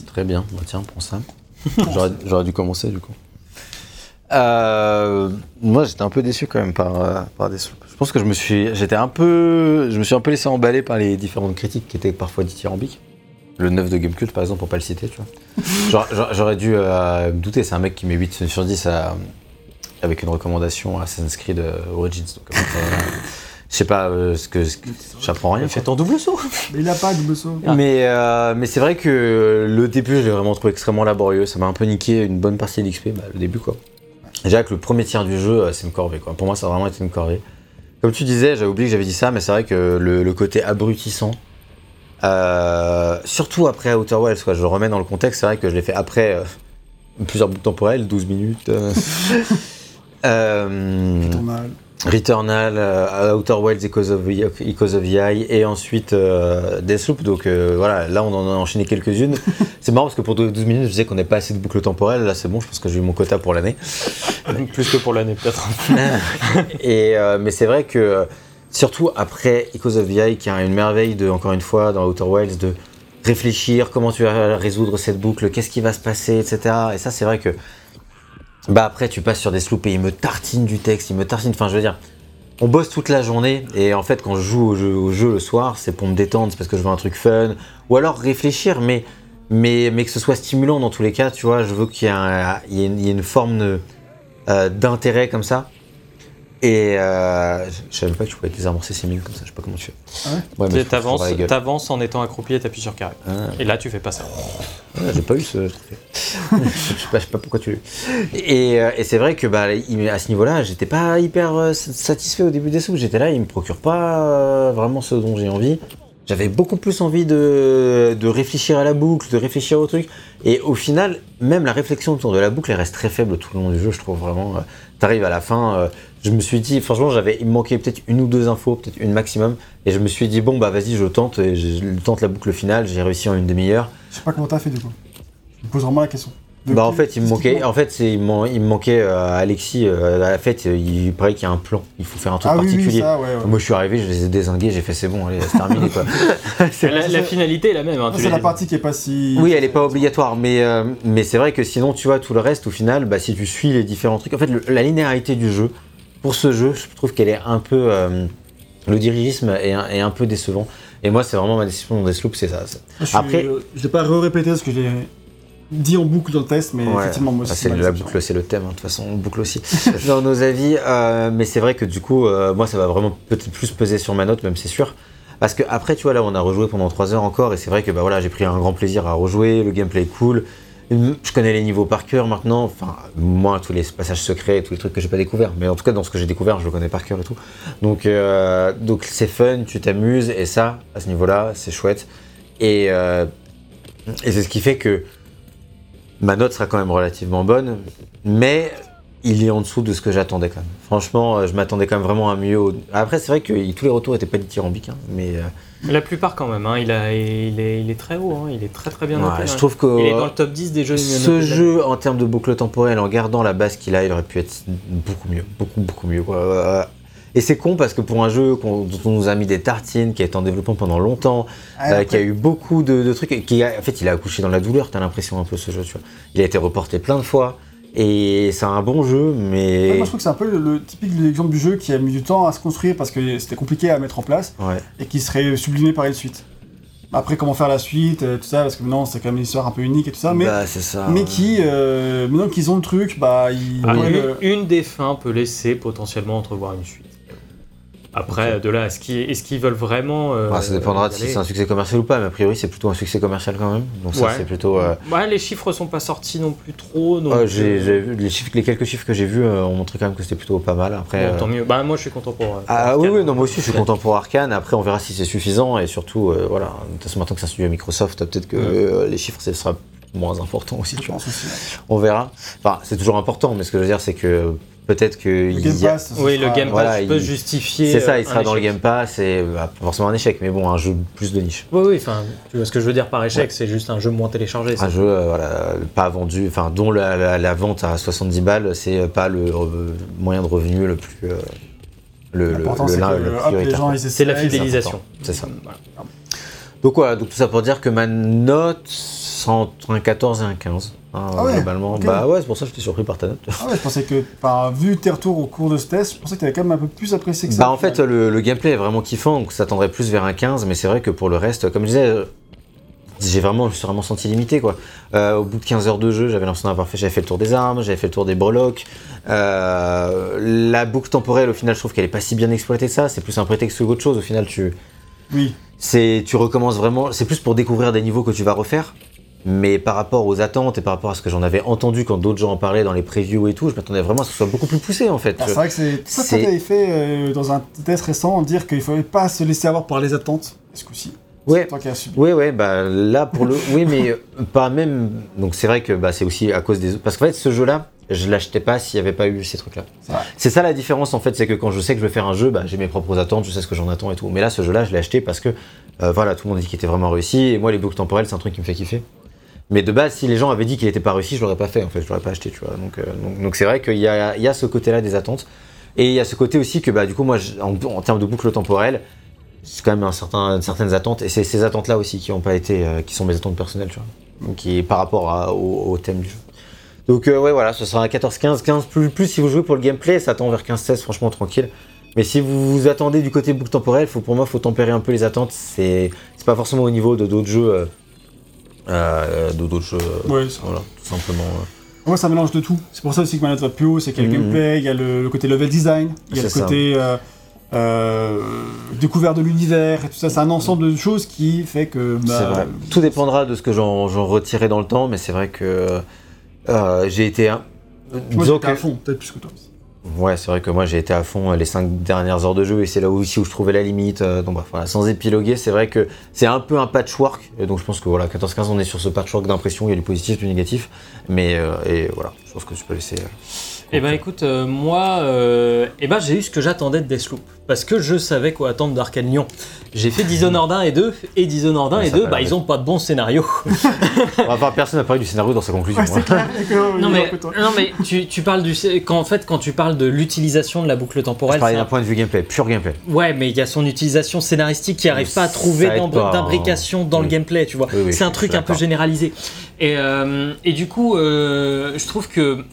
Très bien. Bah, tiens, prends ça. J'aurais dû commencer du coup. Euh, moi, j'étais un peu déçu quand même par, euh, par. Je pense que je me suis, j'étais un peu, je me suis un peu laissé emballer par les différentes critiques qui étaient parfois dithyrambiques. Le 9 de Gamecult, par exemple, pour pas le citer, tu vois. J'aurais- dû euh, me douter, c'est un mec qui met 8 sur 10 à- avec une recommandation à Assassin's Creed euh, Origins. Donc, euh, je sais pas euh, ce que, j'apprends rien. Fais ton double saut. Mais il a pas de double saut. Ah. Mais, euh, mais c'est vrai que le début, je l'ai vraiment trouvé extrêmement laborieux. Ça m'a un peu niqué une bonne partie d'XP, bah, le début quoi. Déjà que le premier tiers du jeu, euh, c'est une corvée quoi. Pour moi, ça a vraiment été une corvée. Comme tu disais, j'avais oublié que j'avais dit ça, mais c'est vrai que le, le côté abrutissant, euh, surtout après Outer Wilds, quoi, je le remets dans le contexte, c'est vrai que je l'ai fait après euh, plusieurs bouts temporels, 12 minutes. euh. Euh, Returnal. Euh, Outer Wilds, Echoes of, Echoes of the Eye, et ensuite euh, Deathloop. Donc euh, voilà, là on en a enchaîné quelques-unes. c'est marrant parce que pour 12 minutes, je disais qu'on n'avait pas assez de boucles temporelles. Là c'est bon, je pense que j'ai eu mon quota pour l'année. Plus que pour l'année, peut-être. et, euh, mais c'est vrai que, surtout après Echoes of the Eye, qui a une merveille de, encore une fois, dans Outer Wilds, de réfléchir comment tu vas résoudre cette boucle, qu'est-ce qui va se passer, etc. Et ça, c'est vrai que, bah après, tu passes sur des sloops et il me tartine du texte, il me tartine, enfin, je veux dire, on bosse toute la journée, et en fait, quand je joue au jeu, le soir, c'est pour me détendre, parce que je veux un truc fun, ou alors réfléchir, mais, mais, mais que ce soit stimulant dans tous les cas, tu vois, je veux qu'il y ait, une, forme euh, d'intérêt comme ça. Et euh, je savais même pas que tu pouvais désamorcer ces mines comme ça, je sais pas comment tu fais. Ah ouais ouais, t'avances, t'avances en étant accroupi et t'appuies sur carré. Ah, Et là, tu fais pas ça. ouais, j'ai pas eu ce trophée. je, sais pas, je sais pas pourquoi tu l'as eu. Et, euh, et c'est vrai que bah, à ce niveau-là, j'étais pas hyper euh, satisfait au début des sous. J'étais là, il me procure pas euh, vraiment ce dont j'ai envie. J'avais beaucoup plus envie de, de réfléchir à la boucle, de réfléchir au truc. Et au final, même la réflexion autour de la boucle, elle reste très faible tout le long du jeu, je trouve vraiment. T'arrives à la fin, euh, je me suis dit, franchement, j'avais, il me manquait peut-être une ou deux infos, peut-être une maximum. Et je me suis dit, bon, bah vas-y, je tente, et je, tente la boucle finale. J'ai réussi en une demi-heure. Je sais pas comment t'as fait du coup. Je me pose vraiment la question. De Bah en fait il me manquait, en fait c'est il, man- il me manquait euh, Alexis euh, à la fête, il paraît qu'il y a un plan, il faut faire un truc Ah oui, oui, particulier. ça, ouais, ouais. Moi je suis arrivé, je les ai désingués, j'ai fait c'est bon, allez c'est terminé quoi. C'est- La, la finalité est la même. hein, c'est la dit. partie qui est pas si. Oui, elle est pas obligatoire, mais, euh, mais c'est vrai que sinon, tu vois, tout le reste, au final, bah, si tu suis les différents trucs, en fait, le- la linéarité du jeu, pour ce jeu, je trouve qu'elle est un peu. euh, le dirigisme est un, est un peu décevant. Et moi, c'est vraiment ma décision dans Deathloop, c'est ça. c'est- Je suis- Après- je vais pas répéter ce que j'ai dit en boucle dans le test, mais Ouais. effectivement, moi Bah, aussi. c'est la boucle, c'est le thème, hein, de toute façon, on boucle aussi dans nos avis. euh, mais c'est vrai que du coup, euh, moi, ça va vraiment peut-être plus peser sur ma note, même c'est sûr. Parce que après, tu vois, là, on a rejoué pendant 3 heures encore, et c'est vrai que bah voilà, j'ai pris un grand plaisir à rejouer. Le gameplay est cool. Je connais les niveaux par cœur maintenant, enfin, moins tous les passages secrets et tous les trucs que j'ai pas découverts, mais en tout cas, dans ce que j'ai découvert, je le connais par cœur et tout. Donc, euh, donc c'est fun, tu t'amuses, et ça, à ce niveau-là, c'est chouette. Et, euh, et c'est ce qui fait que ma note sera quand même relativement bonne, mais il est en dessous de ce que j'attendais quand même. Franchement, euh, je m'attendais quand même vraiment à mieux. Après, c'est vrai que tous les retours étaient pas dithyrambiques, hein, mais La plupart quand même. hein, il, a, il, est, il est très haut. hein, il est très très bien ouais, noté. je hein. trouve que Il est dans le top 10 des jeux ce jeu, en termes de boucle temporelle, en gardant la base qu'il a, il aurait pu être beaucoup mieux, beaucoup beaucoup mieux. quoi. Et c'est con parce que pour un jeu dont on nous a mis des tartines, qui a été en développement pendant longtemps, Ah, Euh, qui a eu beaucoup de, de trucs, et qui a- en fait il a accouché dans la douleur, t'as l'impression un peu ce jeu, tu vois. Il a été reporté plein de fois, et c'est un bon jeu, ouais, mais... moi, je trouve que c'est un peu le, le typique de l'exemple du jeu qui a mis du temps à se construire parce que c'était compliqué à mettre en place Ouais. et qui serait sublimé par une suite. Après, comment faire la suite, euh, tout ça, parce que maintenant c'est quand même une histoire un peu unique et tout ça, mais, Bah, c'est ça. mais ouais. qui, euh, maintenant qu'ils ont le truc, bah ils. Ah, une, le- une des fins peut laisser potentiellement entrevoir une suite. Après, de là, est-ce qu'ils veulent vraiment. euh, Ah, ça dépendra de si c'est un succès commercial ou pas, mais a priori c'est plutôt un succès commercial quand même. Donc ça Ouais. c'est plutôt. euh, Ouais, les chiffres sont pas sortis non plus trop. Donc, ah, euh, vu les, chiffres, les quelques chiffres que j'ai vus euh, ont montré quand même que c'était plutôt pas mal. Après. bon, tant mieux. Bah, moi, je suis content pour. pour Ah oui, non, moi aussi je suis content pour Arkane. Après, on verra si c'est suffisant et surtout, voilà, de toute façon, maintenant que c'est un studio Microsoft, peut-être que les chiffres, ce sera moins important aussi, tu vois. On verra. Enfin, c'est toujours important, mais ce que je veux dire, c'est que peut-être que. Le Game a- Pass. Oui, le sera- Game Pass Voilà, peut il- justifier. C'est ça, euh, il sera un dans le. Game Pass et bah, pas forcément un échec, mais bon, un jeu plus de niche. Oui, oui, enfin, tu vois ce que je veux dire par échec, c'est juste un jeu moins téléchargé. c'est Un jeu, euh, voilà, pas vendu, enfin, dont la, la- la vente à 70 balles, c'est pas le euh, moyen de revenu le plus. euh, le, le, L'important, le- c'est le la fidélisation. C'est ça. Voilà. Donc voilà, donc tout ça pour dire que ma note, c'est entre un 14 et un 15. hein, Ah ouais, globalement. Bah ouais, c'est pour ça que j'étais surpris par ta note. Ah ouais, je pensais que, enfin, vu tes retours au cours de ce test, je pensais que t'avais quand même un peu plus apprécié que ça. Bah en fait, le, le gameplay est vraiment kiffant, donc ça tendrait plus vers un 15, mais c'est vrai que pour le reste, comme je disais, euh, j'ai vraiment, je me suis vraiment senti limité quoi. Euh, au bout de 15 heures de jeu, j'avais l'impression d'avoir fait, j'avais fait le tour des armes, j'avais fait le tour des breloques. Euh, la boucle temporelle, au final, je trouve qu'elle est pas si bien exploitée que ça. C'est plus un prétexte qu'autre chose. Au final, tu, Oui. c'est, tu recommences vraiment. C'est plus pour découvrir des niveaux que tu vas refaire. Mais par rapport aux attentes et par rapport à ce que j'en avais entendu quand d'autres gens en parlaient dans les previews et tout, je m'attendais vraiment à ce que ce soit beaucoup plus poussé en fait. Ah, c'est vrai que c'est ça que C'est- t'avais fait euh, dans un test récent, dire qu'il fallait pas se laisser avoir par les attentes. Ce coup-ci. Ouais. C'est toi qui as subi. Oui, ouais, bah là pour le, oui, mais euh, pas même. Donc c'est vrai que bah, c'est aussi à cause des, parce qu'en fait ce jeu-là, je l'achetais pas s'il y avait pas eu ces trucs-là. C'est ça la différence en fait, c'est que quand je sais que je vais faire un jeu, bah, j'ai mes propres attentes, je sais ce que j'en attends et tout. Mais là, ce jeu-là, je l'ai acheté parce que euh, voilà, tout le monde dit qu'il était vraiment réussi et moi les boucles temporelles, c'est un truc qui me fait kiffer. Mais de base, si les gens avaient dit qu'il était pas réussi, je l'aurais pas fait en fait, je l'aurais pas acheté, tu vois. Donc euh, donc c'est vrai qu'il y a, il y a ce côté-là des attentes et il y a ce côté aussi que bah du coup moi, je- en, en termes de boucle temporelle, c'est quand même un certain, certaines attentes et c'est ces attentes-là aussi qui ont pas été, euh, qui sont mes attentes personnelles, tu vois. Donc qui par rapport à- au, au thème du jeu. Donc euh, ouais voilà, ce sera un 14-15, 15 plus, plus si vous jouez pour le gameplay, ça tend vers 15-16 franchement tranquille. Mais si vous vous attendez du côté boucle temporelle, faut, pour moi faut tempérer un peu les attentes, c'est c'est pas forcément au niveau de d'autres jeux, euh, euh, d'autres jeux, Ouais, ça- voilà, tout simplement. euh. Moi, ça mélange de tout. C'est pour ça aussi que ma note va plus haut. C'est qu'il y a le Mhm. gameplay, il y a le, le côté level design, il y a le C'est ça. côté euh, découverte de l'univers et tout ça. C'est un ensemble de choses qui fait que. bah, C'est vrai. Tout dépendra de ce que j'en j'en retirerai dans le temps, mais c'est vrai que euh, j'ai été un... Moi, à fond, peut-être plus que toi. Ouais, c'est vrai que moi j'ai été à fond euh, les 5 dernières heures de jeu et c'est là aussi où je trouvais la limite. euh, donc bref, voilà, sans épiloguer, c'est vrai que c'est un peu un patchwork. Et donc je pense que voilà, 14-15, on est sur ce patchwork d'impression, il y a du positif, du négatif. Mais euh, et voilà, je pense que tu peux laisser. euh, Eh ben écoute, euh, moi, euh, eh ben, j'ai eu ce que j'attendais de Deathloop. Parce que je savais quoi attendre d'Arcane Lyon. J'ai fait Dishonored 1 et 2, et Dishonored 1 Ouais, et ça 2, va, bah ils ont pas de bon scénario. Enfin, personne n'a parlé du scénario dans sa conclusion. Ouais, hein. clair. non mais, non mais tu, tu parles du... Quand, en fait, quand tu parles de l'utilisation de la boucle Je temporelle, parlais c'est d'un un- point de vue gameplay, pur gameplay. Ouais, mais il y a son utilisation scénaristique qui arrive pas à trouver hein. d'imbrication dans le gameplay, tu vois. Oui, oui, c'est un je truc un peu généralisé. Et, euh, et du coup, euh, je trouve que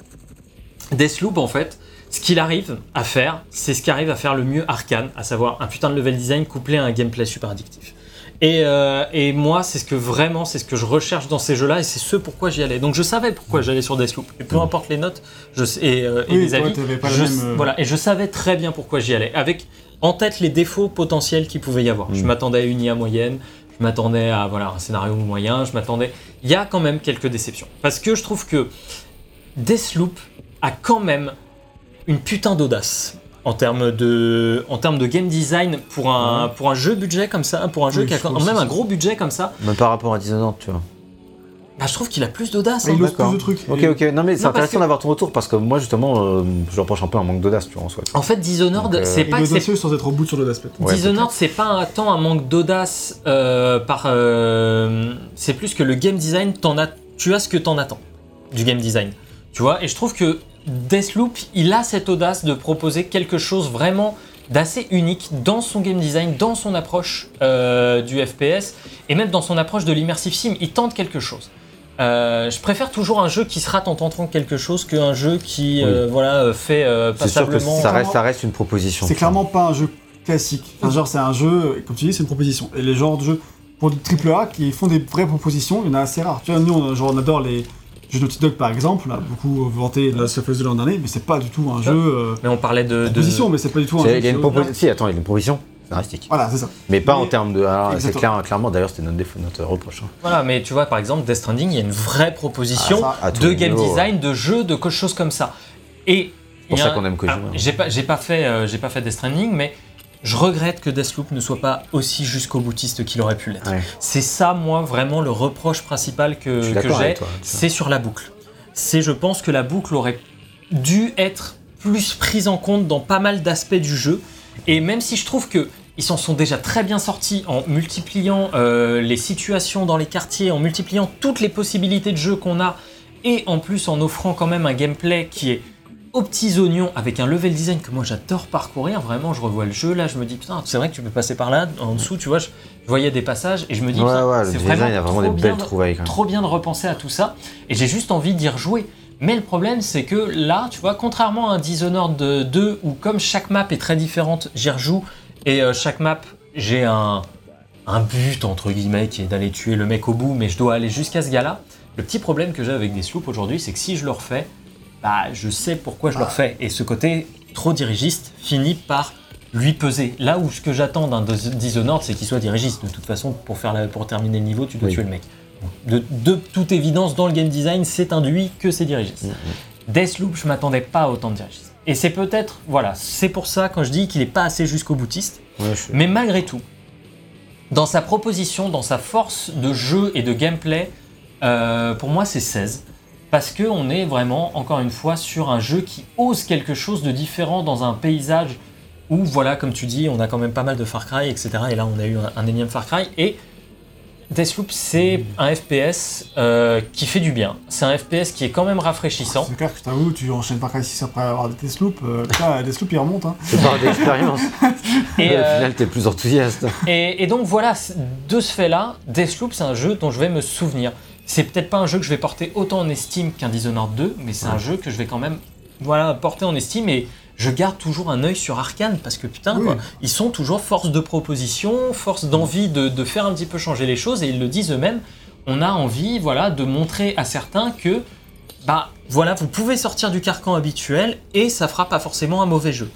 Deathloop, en fait, ce qu'il arrive à faire, c'est ce qu'arrive à faire le mieux Arkane, à savoir un putain de level design couplé à un gameplay super addictif. Et, euh, et moi, c'est ce que vraiment, c'est ce que je recherche dans ces jeux-là, et c'est ce pourquoi j'y allais. Donc je savais pourquoi j'allais sur Deathloop. Et peu importe les notes je, et, euh, et Oui, les avis, pas même, euh, voilà, et je savais très bien pourquoi j'y allais, avec en tête les défauts potentiels qu'il pouvait y avoir. Je Mm. m'attendais à une IA moyenne, je m'attendais à voilà, un scénario moyen, je m'attendais... Il y a quand même quelques déceptions. Parce que je trouve que Deathloop a quand même une putain d'audace en termes de, en termes de game design pour un, pour un jeu budget comme ça, pour un jeu Oui, qui a quand même un gros budget comme ça, Même par rapport à Dishonored, tu vois. bah, je trouve qu'il a plus d'audace. Ah, hein. il ose plus de trucs. Ok, ok. Non, mais c'est intéressant que- d'avoir ton retour parce que moi, justement, euh, je reproche un peu un manque d'audace, tu vois, en soi. En fait, Dishonored, euh, c'est Il pas audacieux sans être au bout sur l'audace, peut-être. Ouais, Dishonored, c'est pas un- tant un manque d'audace euh, par. euh, c'est plus que le game design, t'en as, tu as ce que t'en attends du game design. Tu vois, et je trouve que Deathloop, il a cette audace de proposer quelque chose vraiment d'assez unique dans son game design, dans son approche euh, du FPS et même dans son approche de l'immersive sim. Il tente quelque chose. Euh, je préfère toujours un jeu qui se rate en tentant quelque chose qu'un jeu qui euh, voilà fait euh, C'est sûr que passablement. ça reste, ça reste une proposition. C'est clairement pas un jeu classique. Enfin, genre, c'est un jeu, comme tu dis, c'est une proposition. Et les genres de jeux pour du AAA qui font des vraies propositions, il y en a assez rares. Tu vois, nous, on, genre, on adore les jeux Naughty Dog par exemple, on a beaucoup vanté de la Us de l'an dernier, mais c'est pas du tout un jeu. Euh, Mais on parlait de, de- proposition, mais c'est pas du tout un jeu. Il y a une proposition. Si, attends, il y a une proposition scénaristique. Voilà, c'est ça. Mais pas Mais- en termes de. alors, c'est clair, clairement, d'ailleurs, c'était notre notre reproche. hein. Voilà, mais tu vois, par exemple, Death Stranding, il y a une vraie proposition Ah, de game design, de jeu, de quelque chose comme ça. Et C'est pour ça qu'on aime Kojima. Alors, J'ai pas, j'ai pas fait, euh, j'ai pas fait Death Stranding, mais je regrette que Deathloop ne soit pas aussi jusqu'au boutiste qu'il aurait pu l'être. Ouais. C'est ça, moi, vraiment le reproche principal que, j'ai, c'est sur la boucle. C'est, je pense que la boucle aurait dû être plus prise en compte dans pas mal d'aspects du jeu. Et même si je trouve que ils s'en sont déjà très bien sortis en multipliant euh, les situations dans les quartiers, en multipliant toutes les possibilités de jeu qu'on a, et en plus en offrant quand même un gameplay qui est aux petits oignons avec un level design que moi j'adore parcourir. Vraiment, je revois le jeu là, je me dis putain, c'est vrai que tu peux passer par là, en dessous, tu vois, je, voyais des passages et je me dis Ouais, ouais, c'est vraiment il y a vraiment trop des belles de- trouvailles quand même. trop bien de repenser à tout ça et j'ai juste envie d'y rejouer. Mais le problème, c'est que là, tu vois, contrairement à un Dishonored 2 où comme chaque map est très différente, j'y rejoue et euh, chaque map, j'ai un, un but entre guillemets qui est d'aller tuer le mec au bout, mais je dois aller jusqu'à ce gars-là. Le petit problème que j'ai avec des sloops aujourd'hui, c'est que si je le refais, bah, je sais pourquoi je le refais. Et ce côté trop dirigiste finit par lui peser. Là où ce que j'attends d'un Dis- Dishonored, c'est qu'il soit dirigiste. De toute façon, pour, faire la- pour terminer le niveau, tu dois Oui. tuer le mec. De, de toute évidence, dans le game design, c'est induit que c'est dirigiste. Deathloop, je m'attendais pas à autant de dirigiste. Et c'est peut-être, voilà, c'est pour ça quand je dis qu'il est pas assez jusqu'au boutiste. Ouais, je suis- Mais malgré tout, dans sa proposition, dans sa force de jeu et de gameplay, euh, pour moi c'est 16. Parce qu'on est vraiment, encore une fois, sur un jeu qui ose quelque chose de différent dans un paysage où, voilà, comme tu dis, on a quand même pas mal de Far Cry, etc. Et là, on a eu un, un énième Far Cry. Et Deathloop, c'est un FPS euh, qui fait du bien. C'est un FPS qui est quand même rafraîchissant. C'est clair que je t'avoue, tu enchaînes par 6 après avoir des Deathloop. Euh, putain, Deathloop il remonte. Hein. Tu parles d'expérience. Et, Et au euh, final, t'es plus enthousiaste. Et, et donc voilà, de ce fait-là, Deathloop, c'est un jeu dont je vais me souvenir. C'est peut-être pas un jeu que je vais porter autant en estime qu'un Dishonored 2, mais c'est un jeu que je vais quand même voilà, porter en estime et je garde toujours un œil sur Arkane parce que putain, Oui. quoi, ils sont toujours force de proposition, force d'envie de, de faire un petit peu changer les choses et ils le disent eux-mêmes. On a envie voilà, de montrer à certains que bah voilà, vous pouvez sortir du carcan habituel et ça fera pas forcément un mauvais jeu.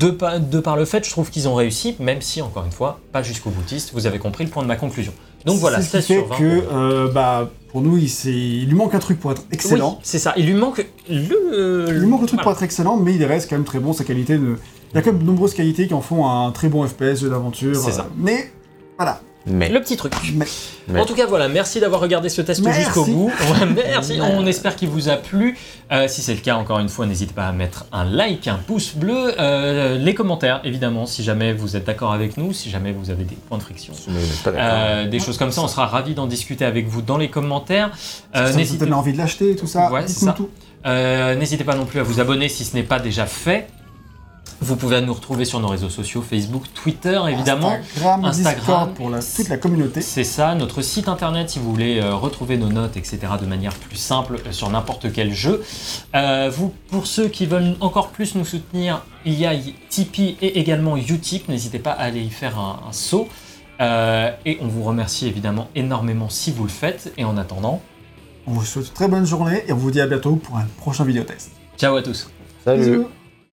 De par le fait, je trouve qu'ils ont réussi, même si, encore une fois, pas jusqu'au boutiste, vous avez compris le point de ma conclusion. Donc voilà, c'est 16 ce qui sur fait 20. que, euh, bah, pour nous, il, lui manque un truc pour être excellent. Oui, c'est ça, il lui manque le. Il lui manque le truc pour être excellent, mais il reste quand même très bon. Sa qualité, de... il y a quand même de nombreuses qualités qui en font un très bon FPS, jeu d'aventure. C'est ça. euh, mais voilà, Mais. Le petit truc. Mais- Mais- En tout cas, voilà, merci d'avoir regardé ce test jusqu'au bout. Ouais, merci, on espère qu'il vous a plu. Euh, si c'est le cas, encore une fois, n'hésitez pas à mettre un like, un pouce bleu, euh, les commentaires, évidemment, si jamais vous êtes d'accord avec nous, si jamais vous avez des points de friction. Pas. Euh, des choses comme ça, on sera ravis d'en discuter avec vous dans les commentaires. Euh, ça vous donne envie de l'acheter, tout ça. Ouais, ça. tout. euh, n'hésitez pas non plus à vous abonner si ce n'est pas déjà fait. Vous pouvez nous retrouver sur nos réseaux sociaux, Facebook, Twitter, évidemment. Instagram, Instagram, Discord pour la- toute la communauté. C'est ça, notre site internet si vous voulez euh, retrouver nos notes, etc. de manière plus simple euh, sur n'importe quel jeu. Euh, vous, pour ceux qui veulent encore plus nous soutenir, il y a Tipeee et également Utip. N'hésitez pas à aller y faire un, un saut. Euh, et on vous remercie évidemment énormément si vous le faites. Et en attendant, On vous souhaite une très bonne journée et on vous dit à bientôt pour un prochain vidéo test. ciao à tous. Salut. Bisous.